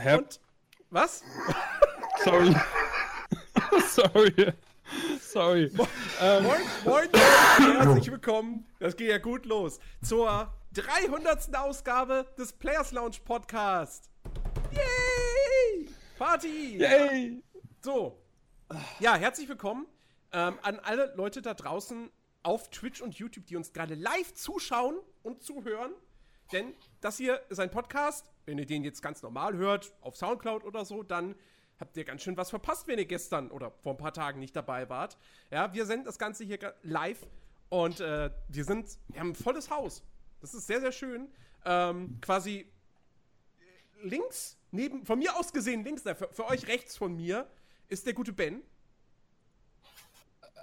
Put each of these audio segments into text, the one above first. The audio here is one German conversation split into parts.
Hä? und was? Sorry. Sorry. Sorry. Ähm, Moin, moin, moin, herzlich willkommen. Das geht ja gut los zur 300. Ausgabe des Players Lounge Podcast. Yay! Party! yay! So, ja, herzlich willkommen ähm, an alle Leute da draußen auf Twitch und YouTube, die uns gerade live zuschauen und zuhören. Denn das hier ist ein Podcast. Wenn ihr den jetzt ganz normal hört, auf Soundcloud oder so, dann habt ihr ganz schön was verpasst, wenn ihr gestern oder vor ein paar Tagen nicht dabei wart. Ja, wir senden das Ganze hier live und äh, wir sind, wir haben ein volles Haus. Das ist sehr, sehr schön. Ähm, quasi links, neben, von mir aus gesehen links, für, für euch rechts von mir, ist der gute Ben.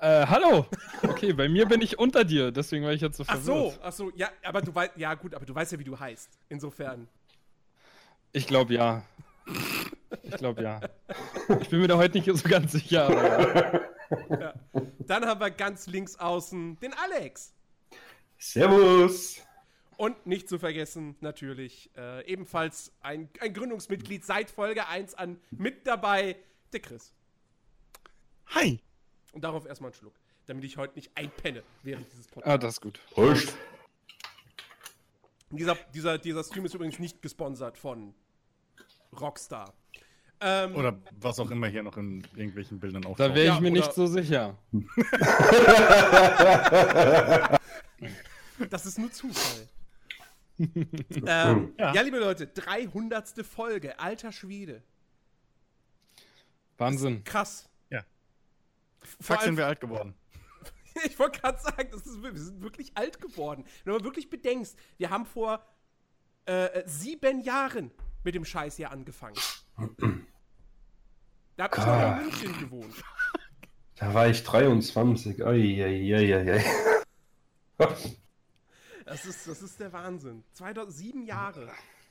Äh, hallo! Okay, bei mir bin ich unter dir, deswegen war ich jetzt so Ach verwirrt. so, ach so, ja, aber du weißt, ja gut, aber du weißt ja, wie du heißt. Insofern. Ich glaube ja. Ich glaube ja. Ich bin mir da heute nicht so ganz sicher, aber ja. Dann haben wir ganz links außen den Alex. Servus! Und nicht zu vergessen, natürlich, äh, ebenfalls ein, ein Gründungsmitglied seit Folge 1 an mit dabei, der Chris. Hi. Und darauf erstmal einen Schluck, damit ich heute nicht einpenne während dieses Podcasts. Ah, das ist gut. Prost! Dieser, dieser, dieser Stream ist übrigens nicht gesponsert von Rockstar. Ähm, Oder was auch immer hier noch in irgendwelchen Bildern Da auftaucht. wäre Ja, ich mir oder- nicht so sicher. Das ist nur Zufall. ähm, ja. Ja. liebe Leute, 300. Folge, alter Schwede. Wahnsinn. Krass. Ja. Fuck, sind wir alt geworden. ich wollte gerade sagen, das ist, wir sind wirklich alt geworden. Wenn du mal wirklich bedenkst, wir haben vor äh, sieben Jahren mit dem Scheiß hier angefangen. Da hab ich noch in München gewohnt. Da war ich 23. Eieieiei. Das ist, das ist der Wahnsinn. 2007 Jahre.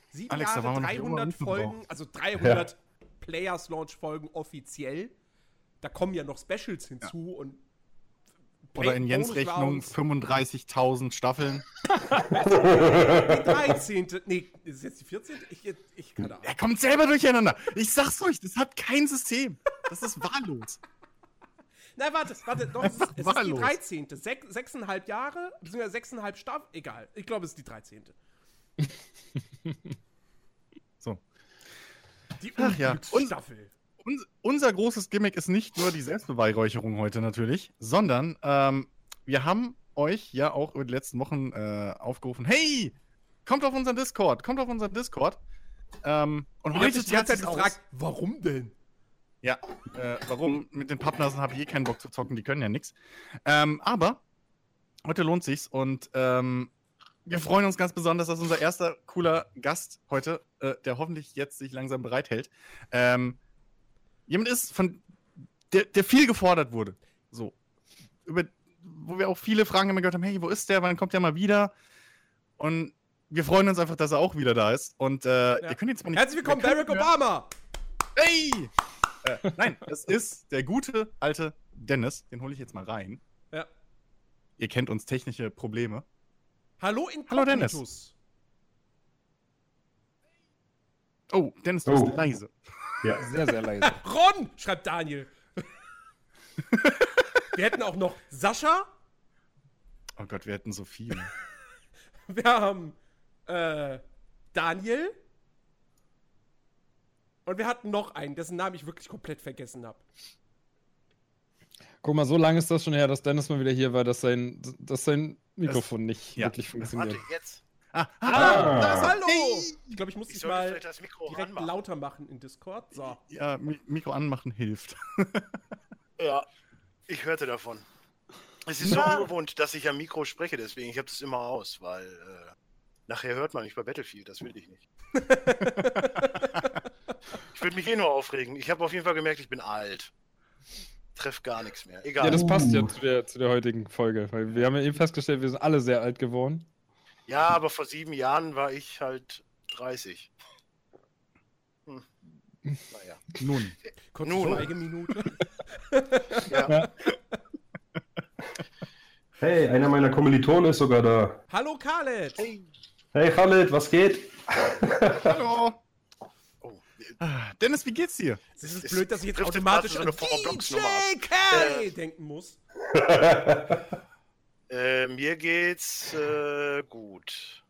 Sieben Alex, Jahre, waren wir noch jung und 300 unverbraucht. Folgen, also 300 Players Launch Folgen offiziell. Da kommen ja noch Specials hinzu und Oder in Jens Rechnung Bonus-Rounds. 35.000 Staffeln. Die 13. Nee, ist es jetzt die 14.? Ich, ich keine Ahnung. Er kommt selber durcheinander. Ich sag's euch, das hat kein System. Das ist wahllos. Nein, warte, warte, doch, es ist, es ist die Wahllos. 13. Sech, sechseinhalb Jahre, beziehungsweise sechseinhalb Staffel, egal. Ich glaube, es ist die 13. So. Die Ach ja, und- Unglücksstaffel. Uns, unser großes Gimmick ist nicht nur die Selbstbeweihräucherung heute natürlich, sondern ähm, wir haben euch ja auch über die letzten Wochen äh, aufgerufen, hey, kommt auf unseren Discord, kommt auf unseren Discord. Ähm, und heute die ganze Zeit gefragt, warum denn? Ja, äh, warum? Mit den Pappnasen habe ich eh keinen Bock zu zocken, die können ja nichts. Ähm, aber heute lohnt sich's und ähm, wir freuen uns ganz besonders, dass unser erster cooler Gast heute, äh, der hoffentlich jetzt sich langsam bereithält, ähm, jemand ist, von der, der viel gefordert wurde. So. Über, wo wir auch viele Fragen immer gehört haben, hey, wo ist der? Wann kommt der mal wieder? Und wir freuen uns einfach, dass er auch wieder da ist. Und äh, ihr könnt jetzt mal nicht. Herzlich willkommen, Barack Obama! Hey! äh, nein, es ist der gute alte Dennis. Den hole ich jetzt mal rein. Ja. Ihr kennt uns technische Probleme. Hallo in Hallo, Dennis. Oh, Dennis, du Oh. bist leise. Ja. Sehr, sehr leise. Ron, schreibt Daniel. wir hätten auch noch Sascha. Oh Gott, wir hätten so viele. Wir haben äh, Daniel. Und wir hatten noch einen, dessen Namen ich wirklich komplett vergessen habe. Guck mal, so lange ist das schon her, dass Dennis mal wieder hier war, dass sein, dass sein Mikrofon nicht ja. wirklich funktioniert. Warte, jetzt. Ah, Ah, da ist Hallo! Hey. Ich glaube, ich muss Ich dich mal vielleicht das Mikro direkt anmachen. lauter machen in Discord. So. ja, Mi Mikro anmachen hilft. Ja, ich hörte davon. Es ist so Na. ungewohnt, dass ich am Mikro spreche, deswegen ich habe das immer aus, weil äh, nachher hört man mich bei Battlefield, das will ich nicht. ich würde mich eh nur aufregen. Ich habe auf jeden Fall gemerkt, ich bin alt. Treff gar nichts mehr. Egal. Ja, das passt ja Uh. zu der, zu der heutigen Folge, weil wir haben ja eben festgestellt, wir sind alle sehr alt geworden. Ja, aber vor sieben Jahren war ich halt 30. Hm. Naja. Nun. Kurze Nun. Schweigeminute. Ja. Hey, einer meiner Kommilitonen ist sogar da. Hallo Khaled! Hey. Hey Khaled, was geht? Hallo. Oh, Ah, Dennis, wie geht's dir? Es ist Es blöd, dass ich jetzt automatisch an so eine DJ K denken muss. Äh, mir geht's äh, gut,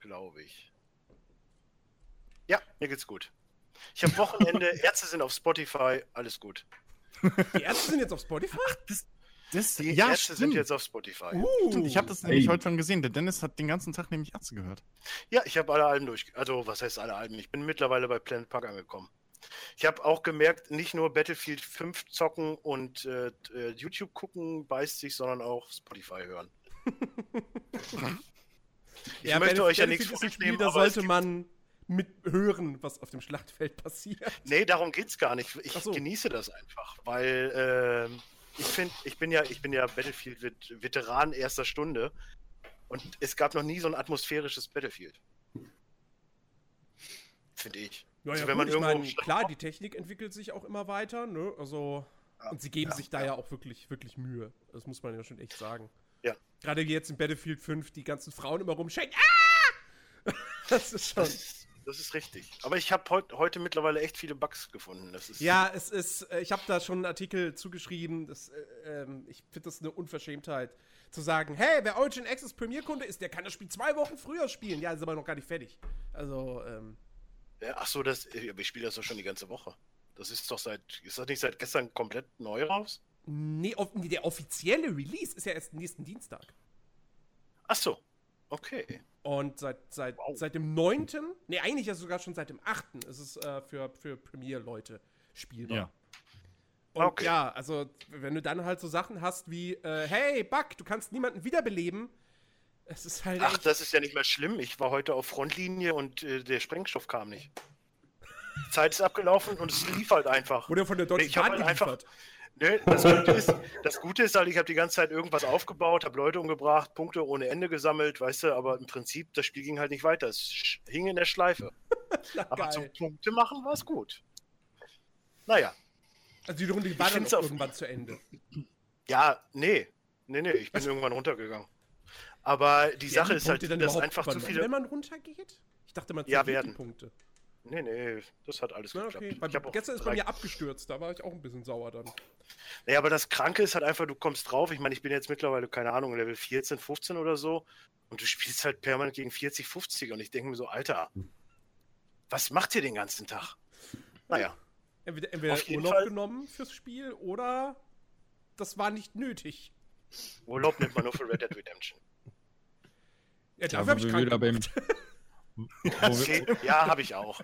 glaube ich. Ja, mir geht's gut. Ich habe Wochenende, Ärzte sind auf Spotify, alles gut. Die Ärzte sind jetzt auf Spotify? Das, Die ja, Ärzte sind stimmt. jetzt auf Spotify. Uh. Ich habe das nämlich heute schon gesehen. Der Dennis hat den ganzen Tag nämlich Ärzte gehört. Ja, ich habe alle Alben durch. Also, was heißt alle Alben? Ich bin mittlerweile bei Planet Park angekommen. Ich habe auch gemerkt, nicht nur Battlefield 5 zocken und äh, äh, YouTube gucken beißt sich, sondern auch Spotify hören. Ich ja, möchte euch ja Battlefield nichts vornehmen, da sollte man mithören, was auf dem Schlachtfeld passiert. Nee, darum geht's gar nicht. Ich so. genieße das einfach, weil ähm, ich finde, ich bin ja, ich bin ja Battlefield-Veteran erster Stunde und es gab noch nie so ein atmosphärisches Battlefield. Finde ich. Naja, Also wenn gut, man ich irgendwo meine, im klar, die Technik entwickelt sich auch immer weiter, ne? Also, und sie geben sich da ja auch wirklich, wirklich Mühe. Das muss man ja schon echt sagen. Ja. Gerade jetzt in Battlefield 5, die ganzen Frauen immer rumschreien. Ah! Das ist schon. Das ist, das ist richtig. Aber ich habe heut, heute mittlerweile echt viele Bugs gefunden. Das ist, Ja, es ist, äh, ich habe da schon einen Artikel zugeschrieben. Das, äh, ähm, ich finde das eine Unverschämtheit, zu sagen, hey, wer Origin Access Premierkunde ist, der kann das Spiel zwei Wochen früher spielen. Ja, ist aber noch gar nicht fertig. Also, ähm, Ja, ach so, das, aber ich spiele das doch schon die ganze Woche. Das ist doch seit, ist das nicht seit gestern komplett neu raus? nee, off nee, der offizielle Release ist ja erst nächsten Dienstag. Ach so, okay. Und seit, seit, Wow. seit dem 9., nee, eigentlich ja sogar schon seit dem 8. ist es äh, für, für Premier-Leute spielbar. Ja. Und Okay. ja, also wenn du dann halt so Sachen hast wie, äh, hey, Buck, du kannst niemanden wiederbeleben, es ist halt Ach, echt, das ist ja nicht mehr schlimm. Ich war heute auf Frontlinie und äh, der Sprengstoff kam nicht. Die Zeit ist abgelaufen und es lief halt einfach. wurde von der Deutschen Ich Bahn halt einfach-. Ne, das, Gute ist, das Gute ist halt, ich habe die ganze Zeit irgendwas aufgebaut, habe Leute umgebracht, Punkte ohne Ende gesammelt, weißt du, aber im Prinzip, das Spiel ging halt nicht weiter. Es hing in der Schleife. Na, Aber zum. Punkte machen war es gut. Naja, Also die Runde war dann irgendwann zu Ende. ja, nee. Nee, nee, ich bin irgendwann runtergegangen. Aber die Sache Werden ist halt, dass einfach zu übernommen, viele. Wenn man runtergeht? Ich dachte, man Ja, zählt die werden. Punkte. Nee, nee, das hat alles Na, geklappt. okay. Bei, gestern ist bei mir abgestürzt, da war ich auch ein bisschen sauer dann. Naja, aber das Kranke ist halt einfach, du kommst drauf. Ich meine, ich bin jetzt mittlerweile, keine Ahnung, Level 14, 15 oder so. Und du spielst halt permanent gegen 40, 50. Und ich denke mir so, Alter, was macht ihr den ganzen Tag? Naja, Entweder, entweder Urlaub Fall. genommen fürs Spiel oder das war nicht nötig. Urlaub nimmt man nur für Red Dead Redemption. Ja, Ja, dafür wo habe ich wir krank wieder beim, wir, ja, habe ich auch.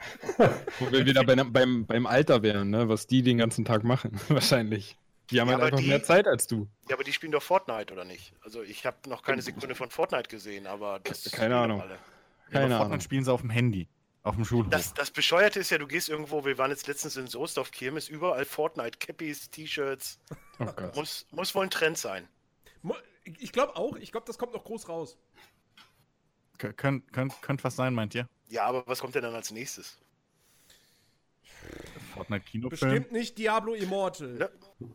wo wir wieder beim, beim, beim Alter wären, ne? was die den ganzen Tag machen, wahrscheinlich. Die haben Ja, halt einfach die- mehr Zeit als du. Ja, aber die spielen doch Fortnite, oder nicht? Also ich habe noch keine Sekunde von Fortnite gesehen, aber das Keine Ahnung. alle. Ja, Keine aber Ahnung. Fortnite spielen sie auf dem Handy. Auf dem Schulhof. Das, das Bescheuerte ist ja, du gehst irgendwo, wir waren jetzt letztens in Soest auf Kirmes, überall Fortnite, Cappies, T-Shirts. Oh. Muss, muss wohl ein Trend sein. Ich glaube auch, ich glaube, das kommt noch groß raus. Kön könnt, könnt, könnt was sein, meint ihr? Ja, aber was kommt denn dann als nächstes? Fortnite Kinofilm? Bestimmt nicht Diablo Immortal. Ne?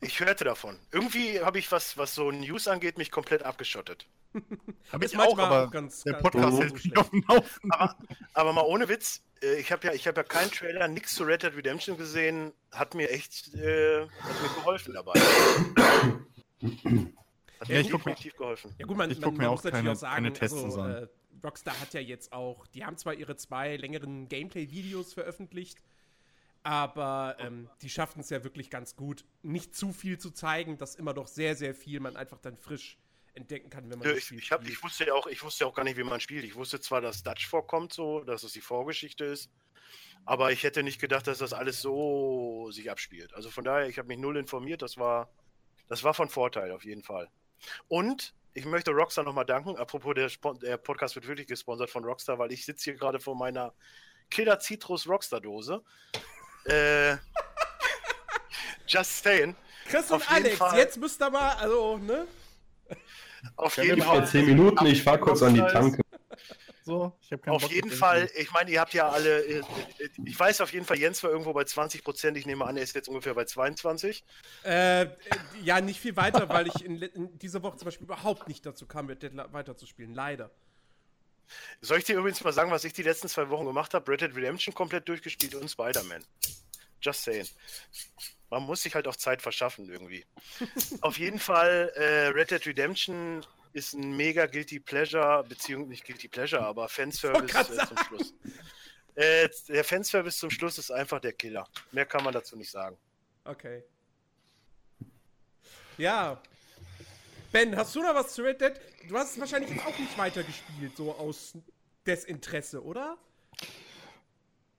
Ich hörte davon. Irgendwie habe ich, was, was so News angeht, mich komplett abgeschottet. Hab ich auch, aber ganz- der Podcast ganz hält so mich auf dem Laufen. Aber mal ohne Witz, äh, ich habe ja, ich hab ja keinen Trailer, nichts zu Red Dead Redemption gesehen, hat mir echt äh, hat mir geholfen dabei. Hat Ja, mir ich guck mir- definitiv geholfen. Ja gut, man, Ich man, guck man mir muss auch natürlich keine- auch sagen, also, äh, Rockstar hat ja jetzt auch, die haben zwar ihre zwei längeren Gameplay-Videos veröffentlicht, aber ähm, die schaffen es ja wirklich ganz gut, nicht zu viel zu zeigen, dass immer doch sehr, sehr viel man einfach dann frisch entdecken kann, wenn man das Ich, Spiel ich, hab, spielt. ich, wusste ja auch, ich wusste ja auch gar nicht, wie man spielt. Ich wusste zwar, dass Dutch vorkommt, so, dass es die Vorgeschichte ist, aber ich hätte nicht gedacht, dass das alles so sich abspielt. Also von daher, ich habe mich null informiert. Das war, das war von Vorteil auf jeden Fall. Und ich möchte Rockstar nochmal danken. Apropos, der, der Podcast wird wirklich gesponsert von Rockstar, weil ich sitze hier gerade vor meiner Killer Citrus Rockstar Dose. Äh, just saying. Chris und Alex, Fall. jetzt müsst ihr mal, also, ne? Auf jeden Fall. 10 Minuten, ich fahr kurz an die Tanke. So, ich hab keinen Auf Bock jeden Fall, ich meine, ihr habt ja alle, äh, äh, ich weiß auf jeden Fall, Jens war irgendwo bei 20 Prozent, ich nehme an, er ist jetzt ungefähr bei 22. Äh, äh, ja, nicht viel weiter, weil ich in, in dieser Woche zum Beispiel überhaupt nicht dazu kam, mit Dead weiterzuspielen. Leider. Soll ich dir übrigens mal sagen, was ich die letzten zwei Wochen gemacht habe? Red Dead Redemption komplett durchgespielt und Spider-Man. Just saying. Man muss sich halt auch Zeit verschaffen irgendwie. Auf jeden Fall, äh, Red Dead Redemption ist ein mega Guilty Pleasure, beziehungsweise nicht Guilty Pleasure, aber Fanservice äh, zum Schluss. Äh, der Fanservice zum Schluss ist einfach der Killer. Mehr kann man dazu nicht sagen. Okay. Ja. Ben, hast du noch was zu Red Dead? Du hast es wahrscheinlich jetzt auch nicht weitergespielt, so aus Desinteresse, oder?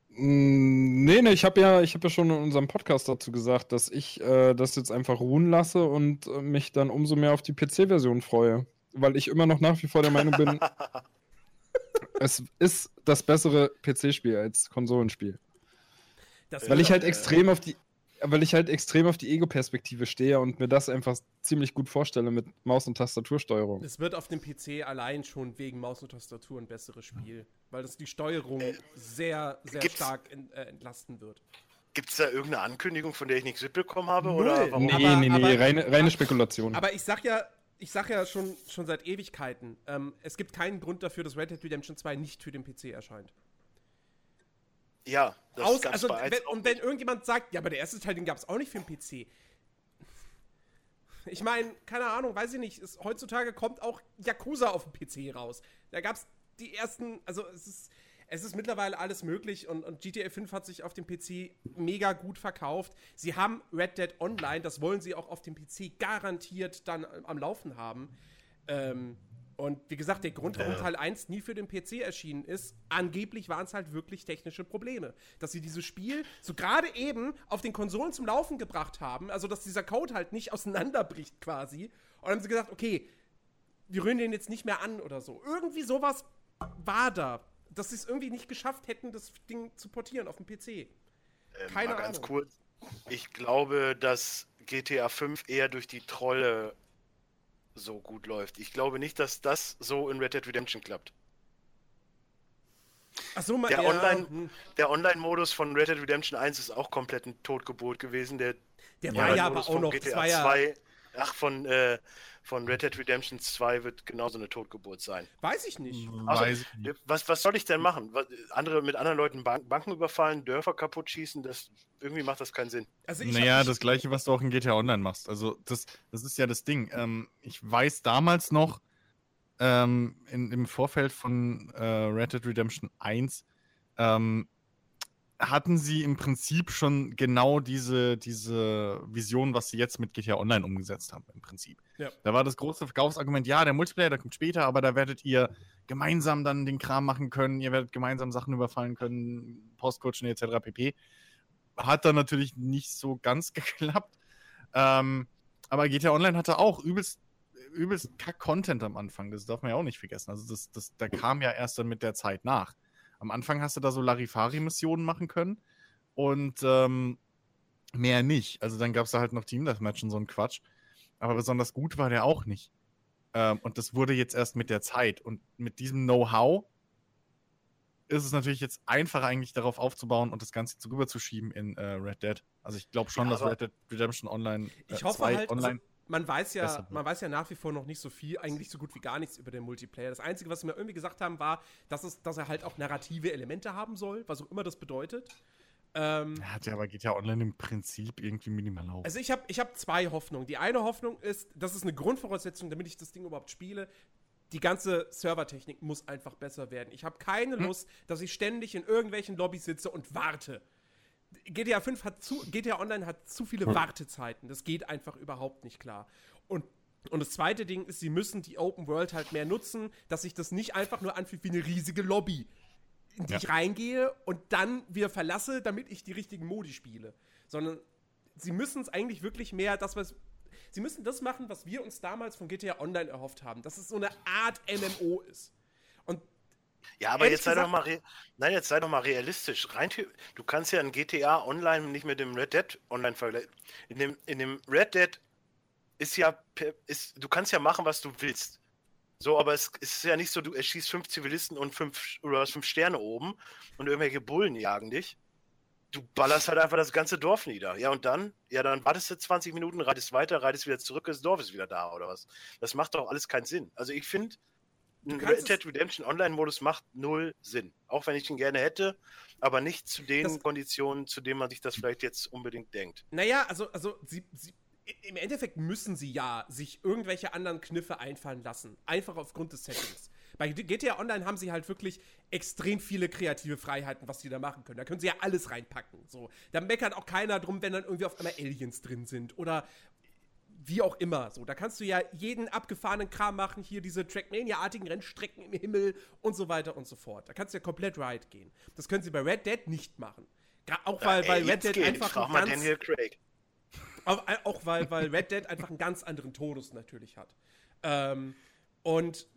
Mm, Nee, nee, ich habe ja, ich hab ja schon in unserem Podcast dazu gesagt, dass ich äh, das jetzt einfach ruhen lasse und äh, mich dann umso mehr auf die PC-Version freue. Weil ich immer noch nach wie vor der Meinung bin, es ist das bessere PC-Spiel als Konsolenspiel. Das Weil ich halt äh, extrem auf die, weil ich halt extrem auf die Ego-Perspektive stehe und mir das einfach ziemlich gut vorstelle mit Maus- und Tastatursteuerung. Es wird auf dem PC allein schon wegen Maus und Tastatur ein besseres Spiel, weil das die Steuerung sehr, sehr gibt's- stark in, äh, entlasten wird. Gibt es da irgendeine Ankündigung, von der ich nichts mitbekommen habe? Null. Oder warum? Nee, Aber- nee, nee, aber- reine, reine Spekulation. Aber ich sag ja, ich sag ja schon, schon seit Ewigkeiten, ähm, es gibt keinen Grund dafür, dass Red Dead Redemption 2 nicht für den PC erscheint. Ja, das Aus, gab's also, bei eins wenn, und wenn irgendjemand sagt, ja, aber der erste Teil, den gab es auch nicht für den PC. Ich meine, keine Ahnung, weiß ich nicht, ist, heutzutage kommt auch Yakuza auf dem PC raus. Da gab es die ersten, also es ist, es ist mittlerweile alles möglich und, und GTA 5 hat sich auf dem PC mega gut verkauft. Sie haben Red Dead Online, das wollen sie auch auf dem PC garantiert dann am Laufen haben. Ähm, und wie gesagt, der Grund, warum Teil 1 nie für den PC erschienen ist, angeblich waren es halt wirklich technische Probleme. Dass sie dieses Spiel so gerade eben auf den Konsolen zum Laufen gebracht haben, also dass dieser Code halt nicht auseinanderbricht quasi. Und dann haben sie gesagt, okay, wir rühren den jetzt nicht mehr an oder so. Irgendwie sowas war da. Dass sie es irgendwie nicht geschafft hätten, das Ding zu portieren auf dem PC. Ähm, keine mal ganz Ahnung. kurz. Ich glaube, dass GTA 5 eher durch die Trolle so gut läuft. Ich glaube nicht, dass das so in Red Dead Redemption klappt. Ach so, mal Der ja, Online- hm. Der Online-Modus von Red Dead Redemption 1 ist auch komplett ein Totgebot gewesen. Der Der war ja aber auch von noch. Das GTA war ja, 2, ach, von, äh, von Red Dead Redemption 2 wird genauso eine Totgeburt sein. weiß ich nicht. Also, Weiß ich nicht. Was, was soll ich denn machen? Was, andere, mit anderen Leuten Bank, Banken überfallen, Dörfer kaputt schießen? Das, irgendwie macht das keinen Sinn. Also ich Naja, das gleiche, was du auch in GTA Online machst. Also, das, das ist ja das Ding. Ähm, ich weiß damals noch, ähm, in, im Vorfeld von äh, Red Dead Redemption 1, ähm, hatten sie im Prinzip schon genau diese, diese Vision, was sie jetzt mit GTA Online umgesetzt haben, im Prinzip. Ja. Da war das große Verkaufsargument, ja, der Multiplayer, der kommt später, aber da werdet ihr gemeinsam dann den Kram machen können, ihr werdet gemeinsam Sachen überfallen können, Postkutschen etc. pp. Hat dann natürlich nicht so ganz geklappt. Ähm, aber GTA Online hatte auch übelst, übelst Kack-Content am Anfang. Das darf man ja auch nicht vergessen. Also das, das, da kam ja erst dann mit der Zeit nach. Am Anfang hast du da so Larifari-Missionen machen können und ähm, mehr nicht. Also dann gab es da halt noch Team Deathmatch und so ein Quatsch. Aber besonders gut war der auch nicht. Ähm, und das wurde jetzt erst mit der Zeit. Und mit diesem Know-how ist es natürlich jetzt einfacher, eigentlich darauf aufzubauen und das Ganze zu rüberzuschieben in äh, Red Dead. Also ich glaube schon, Ja, dass Red Dead Redemption Online Ich äh, hoffe 2 halt, online. also, man weiß ja, man weiß ja nach wie vor noch nicht so viel, eigentlich so gut wie gar nichts über den Multiplayer. Das Einzige, was sie mir irgendwie gesagt haben, war, dass, es, dass er halt auch narrative Elemente haben soll, was auch immer das bedeutet. Ähm, Er hat ja aber GTA Online im Prinzip irgendwie minimal auf. also ich habe ich hab zwei Hoffnungen. Die eine Hoffnung ist, das ist eine Grundvoraussetzung, damit ich das Ding überhaupt spiele. Die ganze Servertechnik muss einfach besser werden. Ich habe keine Lust, dass ich ständig in irgendwelchen Lobbys sitze und warte. GTA 5 hat zu, GTA Online hat zu viele Wartezeiten. Das geht einfach überhaupt nicht klar. Und, und das zweite Ding ist, sie müssen die Open World halt mehr nutzen, dass sich das nicht einfach nur anfühlt wie eine riesige Lobby, in die Ja. ich reingehe und dann wieder verlasse, damit ich die richtigen Modi spiele. Sondern sie müssen es eigentlich wirklich mehr, das was. Sie müssen das machen, was wir uns damals von GTA Online erhofft haben, dass es so eine Art MMO ist. Ja, aber Ehrlich jetzt sei doch mal Nein, jetzt sei doch mal realistisch. Rein du kannst ja ein GTA Online nicht mit dem Red Dead Online vergleichen. In dem, in dem Red Dead ist ja ist, du kannst ja machen, was du willst. So, aber es, es ist ja nicht so, du erschießt fünf Zivilisten und fünf oder hast fünf Sterne oben und irgendwelche Bullen jagen dich. Du ballerst halt einfach das ganze Dorf nieder. Ja, und dann? Ja, dann wartest du 20 Minuten, reitest weiter, reitest wieder zurück, das Dorf ist wieder da, oder was? Das macht doch alles keinen Sinn. Also ich finde, ein kannst Red Dead Redemption Online-Modus macht null Sinn. Auch wenn ich ihn gerne hätte, aber nicht zu den Das- Konditionen, zu denen man sich das vielleicht jetzt unbedingt denkt. Naja, also, also sie, sie, im Endeffekt müssen sie ja sich irgendwelche anderen Kniffe einfallen lassen. Einfach aufgrund des Settings. Bei GTA Online haben sie halt wirklich extrem viele kreative Freiheiten, was sie da machen können. Da können sie ja alles reinpacken. So. Da meckert auch keiner drum, wenn dann irgendwie auf einmal Aliens drin sind oder wie auch immer. So, da kannst du ja jeden abgefahrenen Kram machen, hier diese Trackmania-artigen Rennstrecken im Himmel und so weiter und so fort. Da kannst du ja komplett Ride gehen. Das können sie bei Red Dead nicht machen. Auch weil, Ey, weil Red Dead geht. einfach Frag ein mal ganz, Daniel Craig. auch, auch weil, weil Red Dead einfach einen ganz anderen Todus natürlich hat. Ähm, und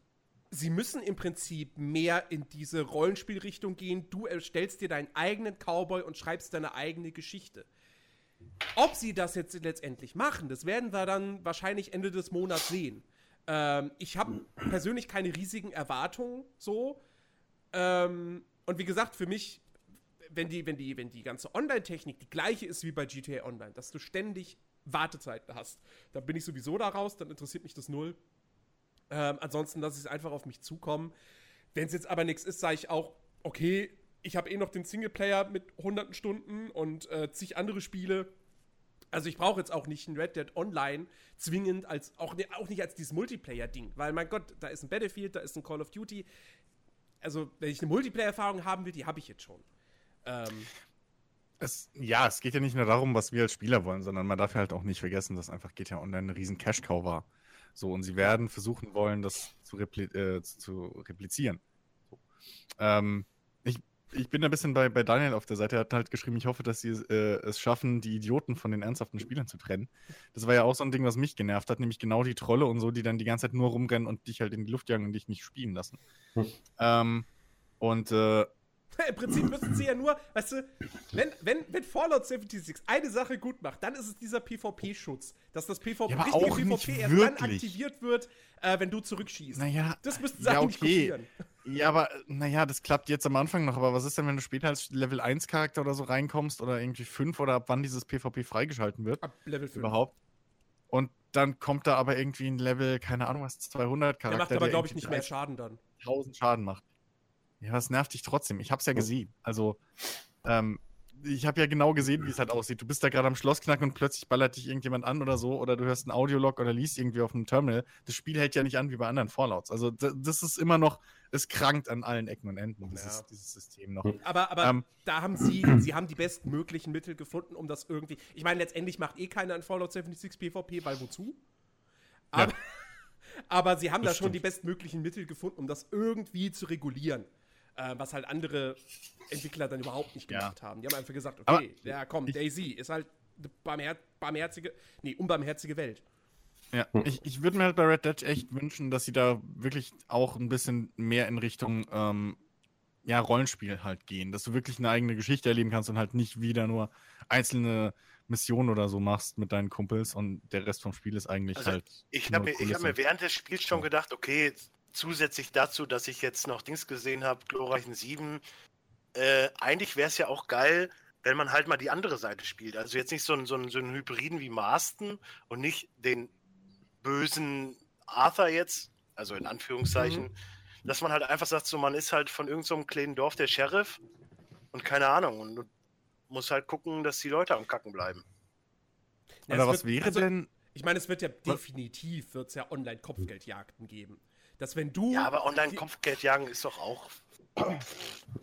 sie müssen im Prinzip mehr in diese Rollenspielrichtung gehen. Du erstellst dir deinen eigenen Cowboy und schreibst deine eigene Geschichte. Ob sie das jetzt letztendlich machen, das werden wir dann wahrscheinlich Ende des Monats sehen. Ähm, ich habe persönlich keine riesigen Erwartungen so. Ähm, und wie gesagt, für mich, wenn die, wenn die, wenn die ganze Online-Technik die gleiche ist wie bei GTA Online, dass du ständig Wartezeiten hast, dann bin ich sowieso da raus, dann interessiert mich das null. Ähm, ansonsten lasse ich es einfach auf mich zukommen. Wenn es jetzt aber nichts ist, sage ich auch, okay, ich habe eh noch den Singleplayer mit hunderten Stunden und äh, zig andere Spiele. Also ich brauche jetzt auch nicht ein Red Dead Online zwingend als auch, auch nicht als dieses Multiplayer-Ding, weil mein Gott, da ist ein Battlefield, da ist ein Call of Duty. Also wenn ich eine Multiplayer-Erfahrung haben will, die habe ich jetzt schon. Ähm, Es, ja, es geht ja nicht nur darum, was wir als Spieler wollen, sondern man darf ja halt auch nicht vergessen, dass einfach GTA Online eine riesen Cash-Cow war. So, und sie werden versuchen wollen, das zu, repli äh, zu replizieren. So. Ähm, ich, bin ein bisschen bei, bei Daniel auf der Seite. Er hat halt geschrieben, ich hoffe, dass sie äh, es schaffen, die Idioten von den ernsthaften Spielern zu trennen. Das war ja auch so ein Ding, was mich genervt hat, nämlich genau die Trolle und so, die dann die ganze Zeit nur rumrennen und dich halt in die Luft jagen und dich nicht spielen lassen. Hm. Ähm, und äh, Im Prinzip müssen sie ja nur, weißt du, wenn, wenn, wenn Fallout 76 eine Sache gut macht, dann ist es dieser PvP-Schutz. Dass das PvP, Ja, richtige PvP nicht erst dann wirklich. aktiviert wird, äh, wenn du zurückschießt. naja, Das müssten sie ja, eigentlich okay. kopieren. Ja, aber naja, das klappt jetzt am Anfang noch. Aber was ist denn, wenn du später als Level 1 Charakter oder so reinkommst oder irgendwie 5 oder ab wann dieses PvP freigeschalten wird? Ab Level 5. Überhaupt. Und dann kommt da aber irgendwie ein Level, keine Ahnung was, 200 Charakter. Der macht aber, glaube ich, nicht mehr Schaden dann. 1000 Schaden macht. Ja, das nervt dich trotzdem. Ich hab's ja gesehen. Also, ähm, ich habe ja genau gesehen, wie es halt aussieht. Du bist da gerade am Schloss knacken und plötzlich ballert dich irgendjemand an oder so, oder du hörst einen Audiolog oder liest irgendwie auf einem Terminal. Das Spiel hält ja nicht an wie bei anderen Fallouts. Also, da- das ist immer noch, es krankt an allen Ecken und Enden, dieses, Ja. dieses System noch. Aber, aber Ähm. da haben sie, sie haben die bestmöglichen Mittel gefunden, um das irgendwie. Ich meine, letztendlich macht eh keiner ein Fallout 76 PvP, weil wozu? Aber, aber sie haben Das da schon stimmt. die bestmöglichen Mittel gefunden, um das irgendwie zu regulieren. Äh, was halt andere Entwickler dann überhaupt nicht Ja. gemacht haben. Die haben einfach gesagt, Aber okay, ja komm, Daisy ist halt eine barmher barmherzige, nee, unbarmherzige Welt. Ja, ich, ich würde mir halt bei Red Dead echt wünschen, dass sie da wirklich auch ein bisschen mehr in Richtung ähm, ja, Rollenspiel halt gehen, dass du wirklich eine eigene Geschichte erleben kannst und halt nicht wieder nur einzelne Missionen oder so machst mit deinen Kumpels und der Rest vom Spiel ist eigentlich Also, halt. Ich habe mir, ich hab mir während des Spiels schon gedacht, okay, zusätzlich dazu, dass ich jetzt noch Dings gesehen habe, glorreichen 7, äh, eigentlich wäre es ja auch geil, wenn man halt mal die andere Seite spielt. Also jetzt nicht so einen, so einen, so einen Hybriden wie Marston und nicht den bösen Arthur jetzt, also in Anführungszeichen, dass man halt einfach sagt, so man ist halt von irgendeinem so einem kleinen Dorf der Sheriff und keine Ahnung und, und muss halt gucken, dass die Leute am Kacken bleiben. Ja, Oder was wird- wäre also, denn. Ich meine, es wird ja definitiv, wird es ja Online-Kopfgeldjagden geben. Dass wenn du. Ja, aber die- Online-Kopfgeldjagen ist doch auch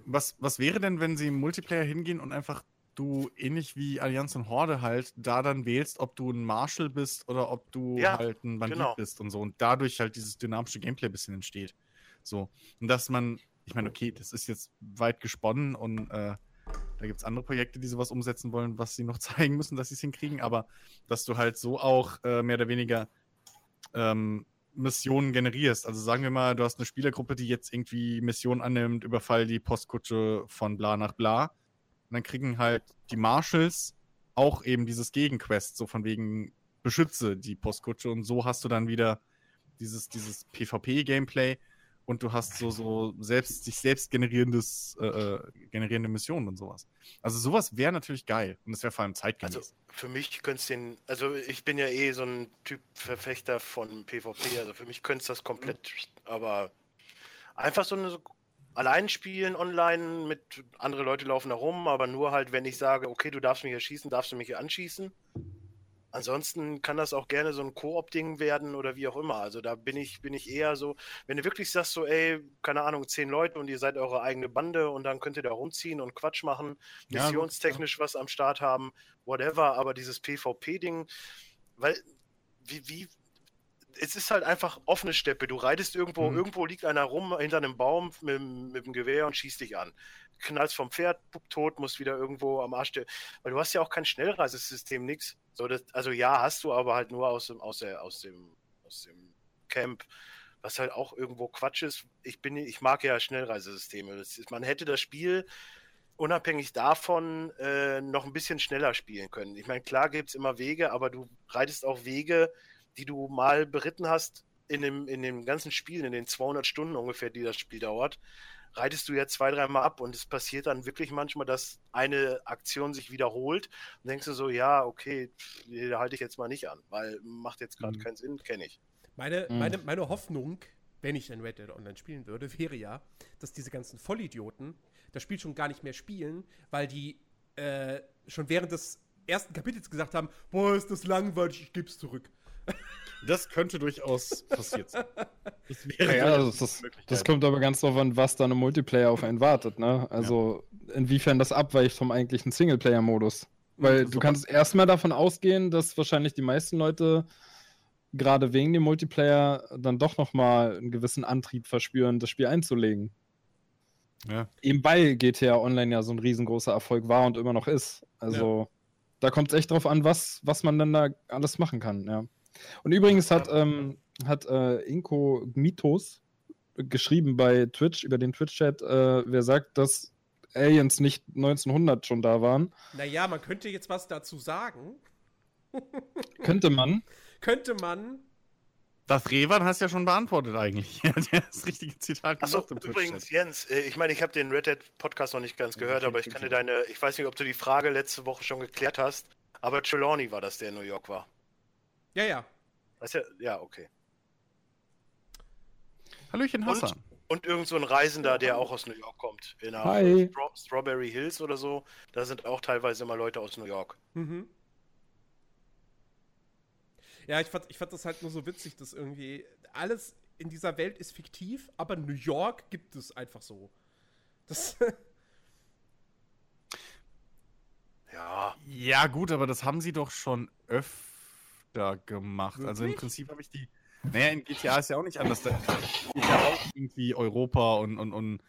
Was, was wäre denn, wenn sie im Multiplayer hingehen und einfach du ähnlich wie Allianz und Horde halt da dann wählst, ob du ein Marshal bist oder ob du Ja, halt ein Bandit genau. bist und so und dadurch halt dieses dynamische Gameplay ein bisschen entsteht. So. Und dass man, ich meine, okay, das ist jetzt weit gesponnen und äh, da gibt es andere Projekte, die sowas umsetzen wollen, was sie noch zeigen müssen, dass sie es hinkriegen, aber dass du halt so auch äh, mehr oder weniger ähm, Missionen generierst. Also sagen wir mal, du hast eine Spielergruppe, die jetzt irgendwie Missionen annimmt, überfall die Postkutsche von bla nach bla. Und dann kriegen halt die Marshals auch eben dieses Gegenquest, so von wegen beschütze die Postkutsche und so hast du dann wieder dieses, dieses PvP-Gameplay und du hast so, so selbst, sich selbst generierendes, äh, äh, generierende Missionen und sowas. Also sowas wäre natürlich geil und es wäre vor allem zeitgemäß. Also für mich könnte es den, also ich bin ja eh so ein Typ Verfechter von PvP, also für mich könnte es das komplett, aber einfach so eine allein spielen online mit andere Leute laufen da rum, aber nur halt, wenn ich sage, okay, du darfst mich erschießen, darfst du mich hier anschießen. Ansonsten kann das auch gerne so ein Koop-Ding werden oder wie auch immer. Also da bin ich, bin ich eher so, wenn du wirklich sagst, so, ey, keine Ahnung, zehn Leute und ihr seid eure eigene Bande und dann könnt ihr da rumziehen und Quatsch machen, Ja, missionstechnisch was am Start haben, whatever, aber dieses PvP-Ding, weil, wie, wie, es ist halt einfach offene Steppe. Du reitest irgendwo, Mhm. irgendwo liegt einer rum hinter einem Baum mit, mit dem Gewehr und schießt dich an. Knallst vom Pferd, pup, tot, musst wieder irgendwo am Arsch der. Weil du hast ja auch kein Schnellreisesystem, nix. So, das, also ja, hast du, aber halt nur aus dem, aus der, aus dem, aus dem Camp. Was halt auch irgendwo Quatsch ist. Ich bin, ich mag ja Schnellreisesysteme. Ist, man hätte das Spiel unabhängig davon äh, noch ein bisschen schneller spielen können. Ich meine, klar gibt es immer Wege, aber du reitest auch Wege, die du mal beritten hast in dem, in dem ganzen Spiel, in den 200 Stunden ungefähr, die das Spiel dauert, reitest du ja zwei, dreimal ab und es passiert dann wirklich manchmal, dass eine Aktion sich wiederholt und denkst du so, ja, okay, die halte ich jetzt mal nicht an, weil macht jetzt gerade Mhm. keinen Sinn, kenne ich. Meine, Mhm. meine, meine Hoffnung, wenn ich in Red Dead Online spielen würde, wäre ja, dass diese ganzen Vollidioten das Spiel schon gar nicht mehr spielen, weil die äh, schon während des ersten Kapitels gesagt haben, boah, ist das langweilig, ich geb's zurück. Das könnte durchaus passiert sein. Das wäre Ja, ja, durchaus das, das, kommt aber ganz drauf an, was dann im Multiplayer auf einen wartet, ne? Also, inwiefern das abweicht vom eigentlichen Singleplayer-Modus. Weil du kannst erstmal davon ausgehen, dass wahrscheinlich die meisten Leute gerade wegen dem Multiplayer dann doch nochmal einen gewissen Antrieb verspüren, das Spiel einzulegen. Ja. Eben weil GTA Online ja so ein riesengroßer Erfolg war und immer noch ist. Also, da kommt es echt drauf an, was, was man dann da alles machen kann, ja. Und übrigens hat, ähm, hat äh, Inko Mitos geschrieben bei Twitch, über den Twitch-Chat, äh, wer sagt, dass Aliens nicht 1900 schon da waren. Naja, man könnte jetzt was dazu sagen. Könnte man. Könnte man. Das Revan hast du ja schon beantwortet eigentlich. Er hat ja das richtige Zitat Achso, gemacht im übrigens. Jens, äh, ich meine, ich habe den Red Dead Podcast noch nicht ganz gehört, aber ich kann dir deine, ich weiß nicht, ob du die Frage letzte Woche schon geklärt hast, aber Trelawney war das, der in New York war. Ja, ja. Weißt ja, ja, okay. Hallöchen, Und- Hassan. Und irgend so ein Reisender, der auch aus New York kommt. In Hi. Stro Strawberry Hills oder so. Da sind auch teilweise immer Leute aus New York. Mhm. Ja, ich fand, ich fand das halt nur so witzig, dass irgendwie alles in dieser Welt ist fiktiv, aber New York gibt es einfach so. Das, Ja, Ja, gut, aber das haben sie doch schon öfter gemacht. Also im Wirklich? Prinzip habe ich die. Naja, in GTA ist ja auch nicht anders. Da ist ja auch irgendwie Europa und, und, und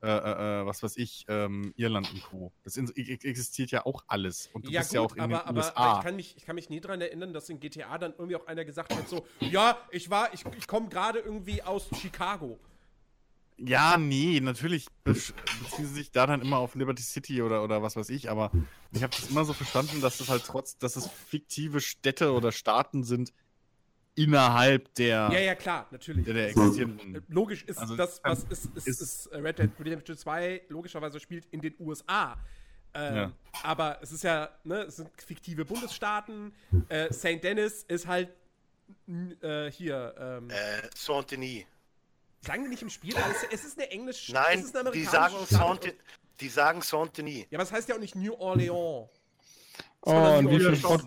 äh, äh, äh, was weiß ich, ähm, Irland und Co. Das in- ex- existiert ja auch alles. Und du ja, bist gut, ja auch in aber, den aber, USA. aber ich, kann mich, ich kann mich nie daran erinnern, dass in GTA dann irgendwie auch einer gesagt hat: so, ja, ich war, ich, ich komme gerade irgendwie aus Chicago. Ja, nee, natürlich beziehen sie sich da dann immer auf Liberty City oder, oder was weiß ich, aber ich habe das immer so verstanden, dass es halt trotz, dass es fiktive Städte oder Staaten sind innerhalb der, Ja, ja, klar, natürlich. der, der Äh, existierenden. Logisch ist Also, das, was ist, ist, ist- ist, äh, Red Dead Redemption 2 logischerweise spielt in den USA. Ähm, Ja. Aber es ist ja, ne, es sind fiktive Bundesstaaten. Äh, St. Dennis ist halt äh, hier, ähm, äh, Saint-Denis. Sagen die nicht im Spiel, aber es, es ist eine englische Nein, es ist eine die sagen Stadt. Saint- die sagen Saint-Denis. Ja, aber es heißt ja auch nicht New Orleans. Oh, in wie Pod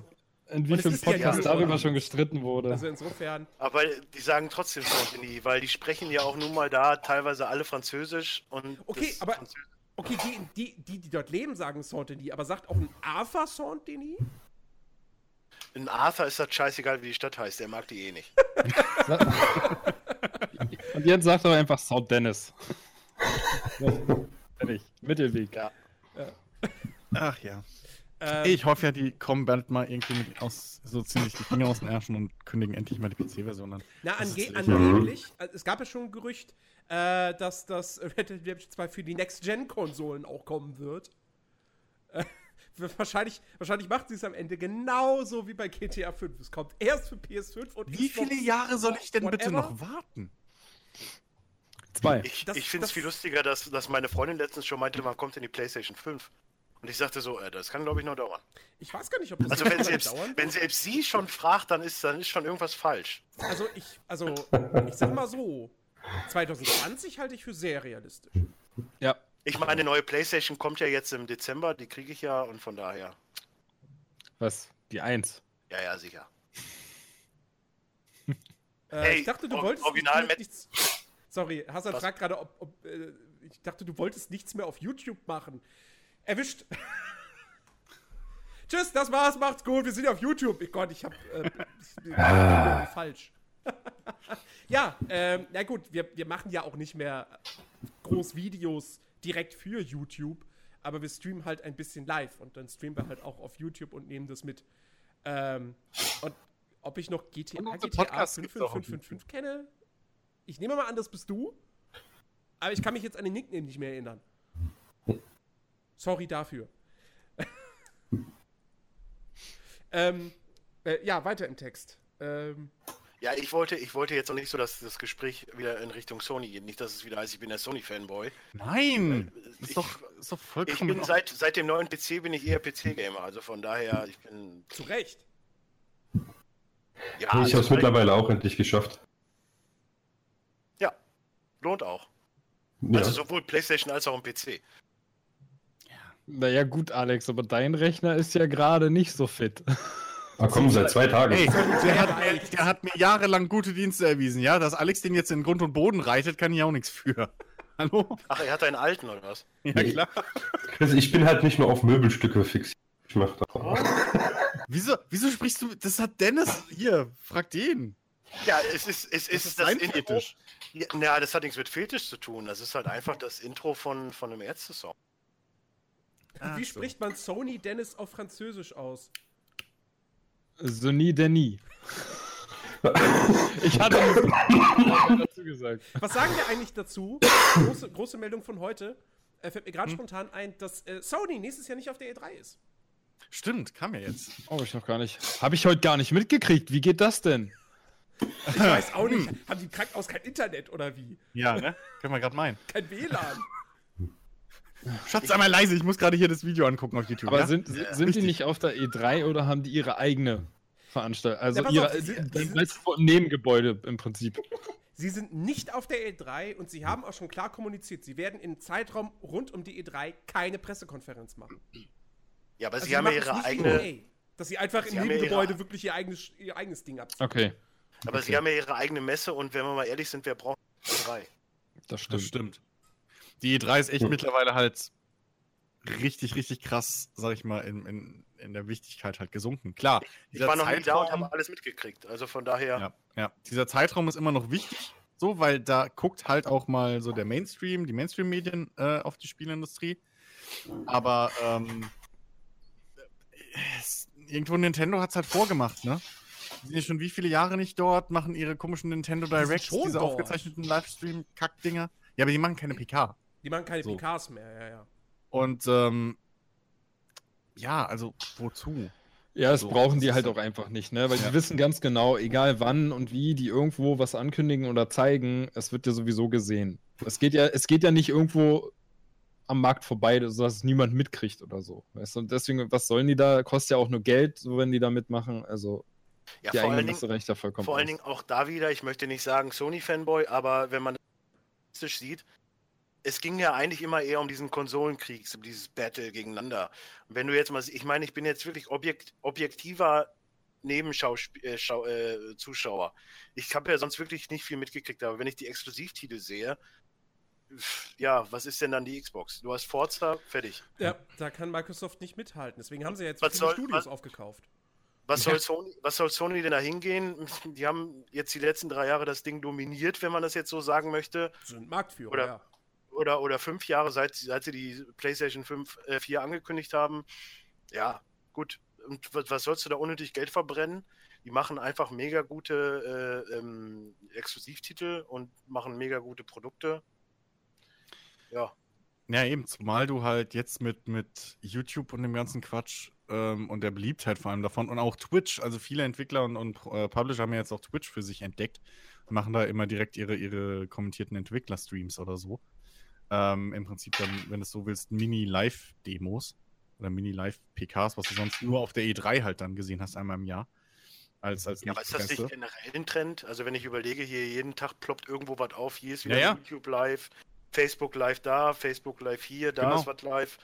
in wie vielen Podcasts ja- darüber schon gestritten wurde. Also insofern, Aber die sagen trotzdem Saint-Denis, weil die sprechen ja auch nun mal da teilweise alle Französisch und Okay, aber- Französ- okay, die, die, die, die dort leben, sagen Saint-Denis, aber sagt auch ein Arthur Saint-Denis? in Arthur ist das scheißegal, wie die Stadt heißt, der mag die eh nicht. Und jetzt sagt er einfach South Dennis. Fertig. Mittelweg. Ja. Ach ja. Ähm, Ich hoffe ja, die kommen bald mal irgendwie mit aus, so ziemlich die Finger aus den Ärschen und kündigen endlich mal die PC-Version an. Na, ange angeblich, also es gab ja schon ein Gerücht, äh, dass das Red Dead Redemption 2 für die Next-Gen-Konsolen auch kommen wird. Äh, wahrscheinlich, wahrscheinlich macht sie es am Ende genauso wie bei GTA 5. Es kommt erst für PS5 und Wie Xbox. viele Jahre soll ich denn bitte whatever? noch warten? Zwei. Ich, Das- ich finde es viel lustiger, dass, dass meine Freundin letztens schon meinte, wann kommt denn die PlayStation 5? Und ich sagte so, äh, das kann glaube ich noch dauern. Ich weiß gar nicht, ob das Also so wenn lange selbst, dauern wenn selbst sie schon fragt, dann ist, dann ist schon irgendwas falsch. Also ich, also ich sag mal so, 2020 halte ich für sehr realistisch. Ja. Ich meine, neue PlayStation kommt ja jetzt im Dezember, die kriege ich ja und von daher. Was? Die Eins. Ja, ja, sicher. Äh, Hey, ich dachte, du wolltest Original nicht, nichts. Sorry, Hassan fragt gerade, ob. ob äh, ich dachte, du wolltest nichts mehr auf YouTube machen. Erwischt. Tschüss, das war's, macht's gut. Wir sind auf YouTube. Oh Gott, ich hab. Äh, ich- Ah. falsch. ja, ähm, na gut, wir, wir machen ja auch nicht mehr groß Videos direkt für YouTube, aber wir streamen halt ein bisschen live und dann streamen wir halt auch auf YouTube und nehmen das mit. Ähm, und ob ich noch GTA, GTA Podcasts gibt's auch auf 55555 kenne? Ich nehme mal an, das bist du. Aber ich kann mich jetzt an den Nickname nicht mehr erinnern. Sorry dafür. ähm, äh, ja, weiter im Text. Ähm, Ja, ich wollte, ich wollte jetzt auch nicht so, dass das Gespräch wieder in Richtung Sony geht. Nicht, dass es wieder heißt, ich bin der Sony-Fanboy. Nein! Ich- Ist doch, ist doch Ich vollkommen. bin seit, seit dem neuen PC bin ich eher PC-Gamer. Also von daher, ich bin. zu Recht. Ja, ich also habe es mittlerweile auch endlich geschafft. lohnt auch. Ja. Also sowohl PlayStation als auch im PC. Naja, gut, Alex, aber dein Rechner ist ja gerade nicht so fit. Ah, komm, seit zwei Tagen. Ey, der hat, mir, der hat mir jahrelang gute Dienste erwiesen, ja? Dass Alex den jetzt in Grund und Boden reitet, kann ich auch nichts für. Hallo? Ach, er hat einen alten oder was? Ja, Nee. klar. Chris, ich bin halt nicht nur auf Möbelstücke fixiert. Ich mach das auch. Wieso, wieso sprichst du. Das hat Dennis. Hier, frag den. Ja, es ist, es Das ist, ist das Intro. Fetisch. Ja, na, das hat nichts mit Fetisch zu tun. Das ist halt einfach das Intro von, von einem Ärzte-Song. Ach Wie so. spricht man Sony Dennis auf Französisch aus? Sony Denis. Ich hatte dazu gesagt. Was sagen wir eigentlich dazu? Große, große Meldung von heute. Äh, fällt mir gerade spontan ein, dass äh, Sony nächstes Jahr nicht auf der E3 ist. Stimmt, kam ja jetzt. Oh, ich noch gar nicht. Habe ich heute gar nicht mitgekriegt. Wie geht das denn? Ich weiß auch nicht. Haben die im Krankenhaus kein Internet oder wie? Ja, ne? Können wir gerade meinen. Kein WLAN. Schatz, einmal leise, ich muss gerade hier das Video angucken auf YouTube. Aber ja? sind, sind die nicht auf der E3 oder haben die ihre eigene Veranstaltung? Also Ja, ihre, auf, sie- das sie- Nebengebäude im Prinzip. Sie sind nicht auf der E3 und sie haben auch schon klar kommuniziert, sie werden im Zeitraum rund um die E3 keine Pressekonferenz machen. Ja, aber Also sie haben ja ihre eigene, EA, dass sie einfach Sie im ja ihre- wirklich ihr eigenes, ihr eigenes Ding abziehen. Okay, aber okay. sie haben ja ihre eigene Messe und wenn wir mal ehrlich sind, wer braucht drei? das Das stimmt. stimmt. Die E3 ist echt Hm. mittlerweile halt richtig, richtig krass, sag ich mal, in, in, in der Wichtigkeit halt gesunken. Klar, Ich war noch nie da und Zeitraum- habe alles mitgekriegt. Also von daher, Ja, ja. Dieser Zeitraum ist immer noch wichtig, so, weil da guckt halt auch mal so der Mainstream, die Mainstream-Medien äh, auf die Spielindustrie. Aber ähm, irgendwo Nintendo hat es halt vorgemacht, ne? Die sind ja schon wie viele Jahre nicht dort, machen ihre komischen Nintendo Directs, schon diese dort. aufgezeichneten Livestream-Kackdinger. Ja, aber die machen keine PK. Die machen keine So. PKs mehr, ja, ja. Und ähm, ja, also wozu? Ja, das So, brauchen das die halt auch einfach nicht, ne? Weil Ja. die wissen ganz genau, egal wann und wie die irgendwo was ankündigen oder zeigen, es wird ja sowieso gesehen. Es geht ja, es geht ja nicht irgendwo am Markt vorbei, dass es niemand mitkriegt oder so. Weißt du? Und deswegen, was sollen die da? Kostet ja auch nur Geld, so wenn die da mitmachen. Also, ja, die vor eigenen reicht da vollkommen. Vor allen. Dingen auch da wieder, ich möchte nicht sagen Sony-Fanboy, aber wenn man das sieht, es ging ja eigentlich immer eher um diesen Konsolenkrieg, um dieses Battle gegeneinander. Und wenn du jetzt mal, ich meine, ich bin jetzt wirklich objekt, objektiver Nebenschauspiel, äh, äh. Ich habe ja sonst wirklich nicht viel mitgekriegt, aber wenn ich die Exklusivtitel sehe, ja, was ist denn dann die Xbox? Du hast Forza, fertig. Ja, da kann Microsoft nicht mithalten. Deswegen haben sie jetzt Was viele soll- Studios was- aufgekauft. Was soll, Sony, was soll Sony denn da hingehen? Die haben jetzt die letzten drei Jahre das Ding dominiert, wenn man das jetzt so sagen möchte. Sind Marktführer, Oder- ja. oder, oder fünf Jahre, seit, seit sie die PlayStation 5, äh, 4 angekündigt haben. Ja, gut. Und was, was sollst du da unnötig Geld verbrennen? Die machen einfach mega gute äh, ähm, Exklusivtitel und machen mega gute Produkte. Ja, Ja, eben, zumal du halt jetzt mit, mit YouTube und dem ganzen Quatsch ähm, und der Beliebtheit vor allem davon und auch Twitch, also viele Entwickler und, und äh, Publisher haben ja jetzt auch Twitch für sich entdeckt und machen da immer direkt ihre, ihre kommentierten Entwickler-Streams oder so. Ähm, Im Prinzip dann, wenn du es so willst, Mini-Live-Demos oder Mini-Live-PKs, was du sonst nur auf der E3 halt dann gesehen hast, einmal im Jahr. Als, als Ja, aber ist das nicht generell ein Trend? Also wenn ich überlege, hier jeden Tag ploppt irgendwo was auf, hier ist wieder Ja, ja. YouTube live, Facebook live da, Facebook live hier, da Genau. ist was live.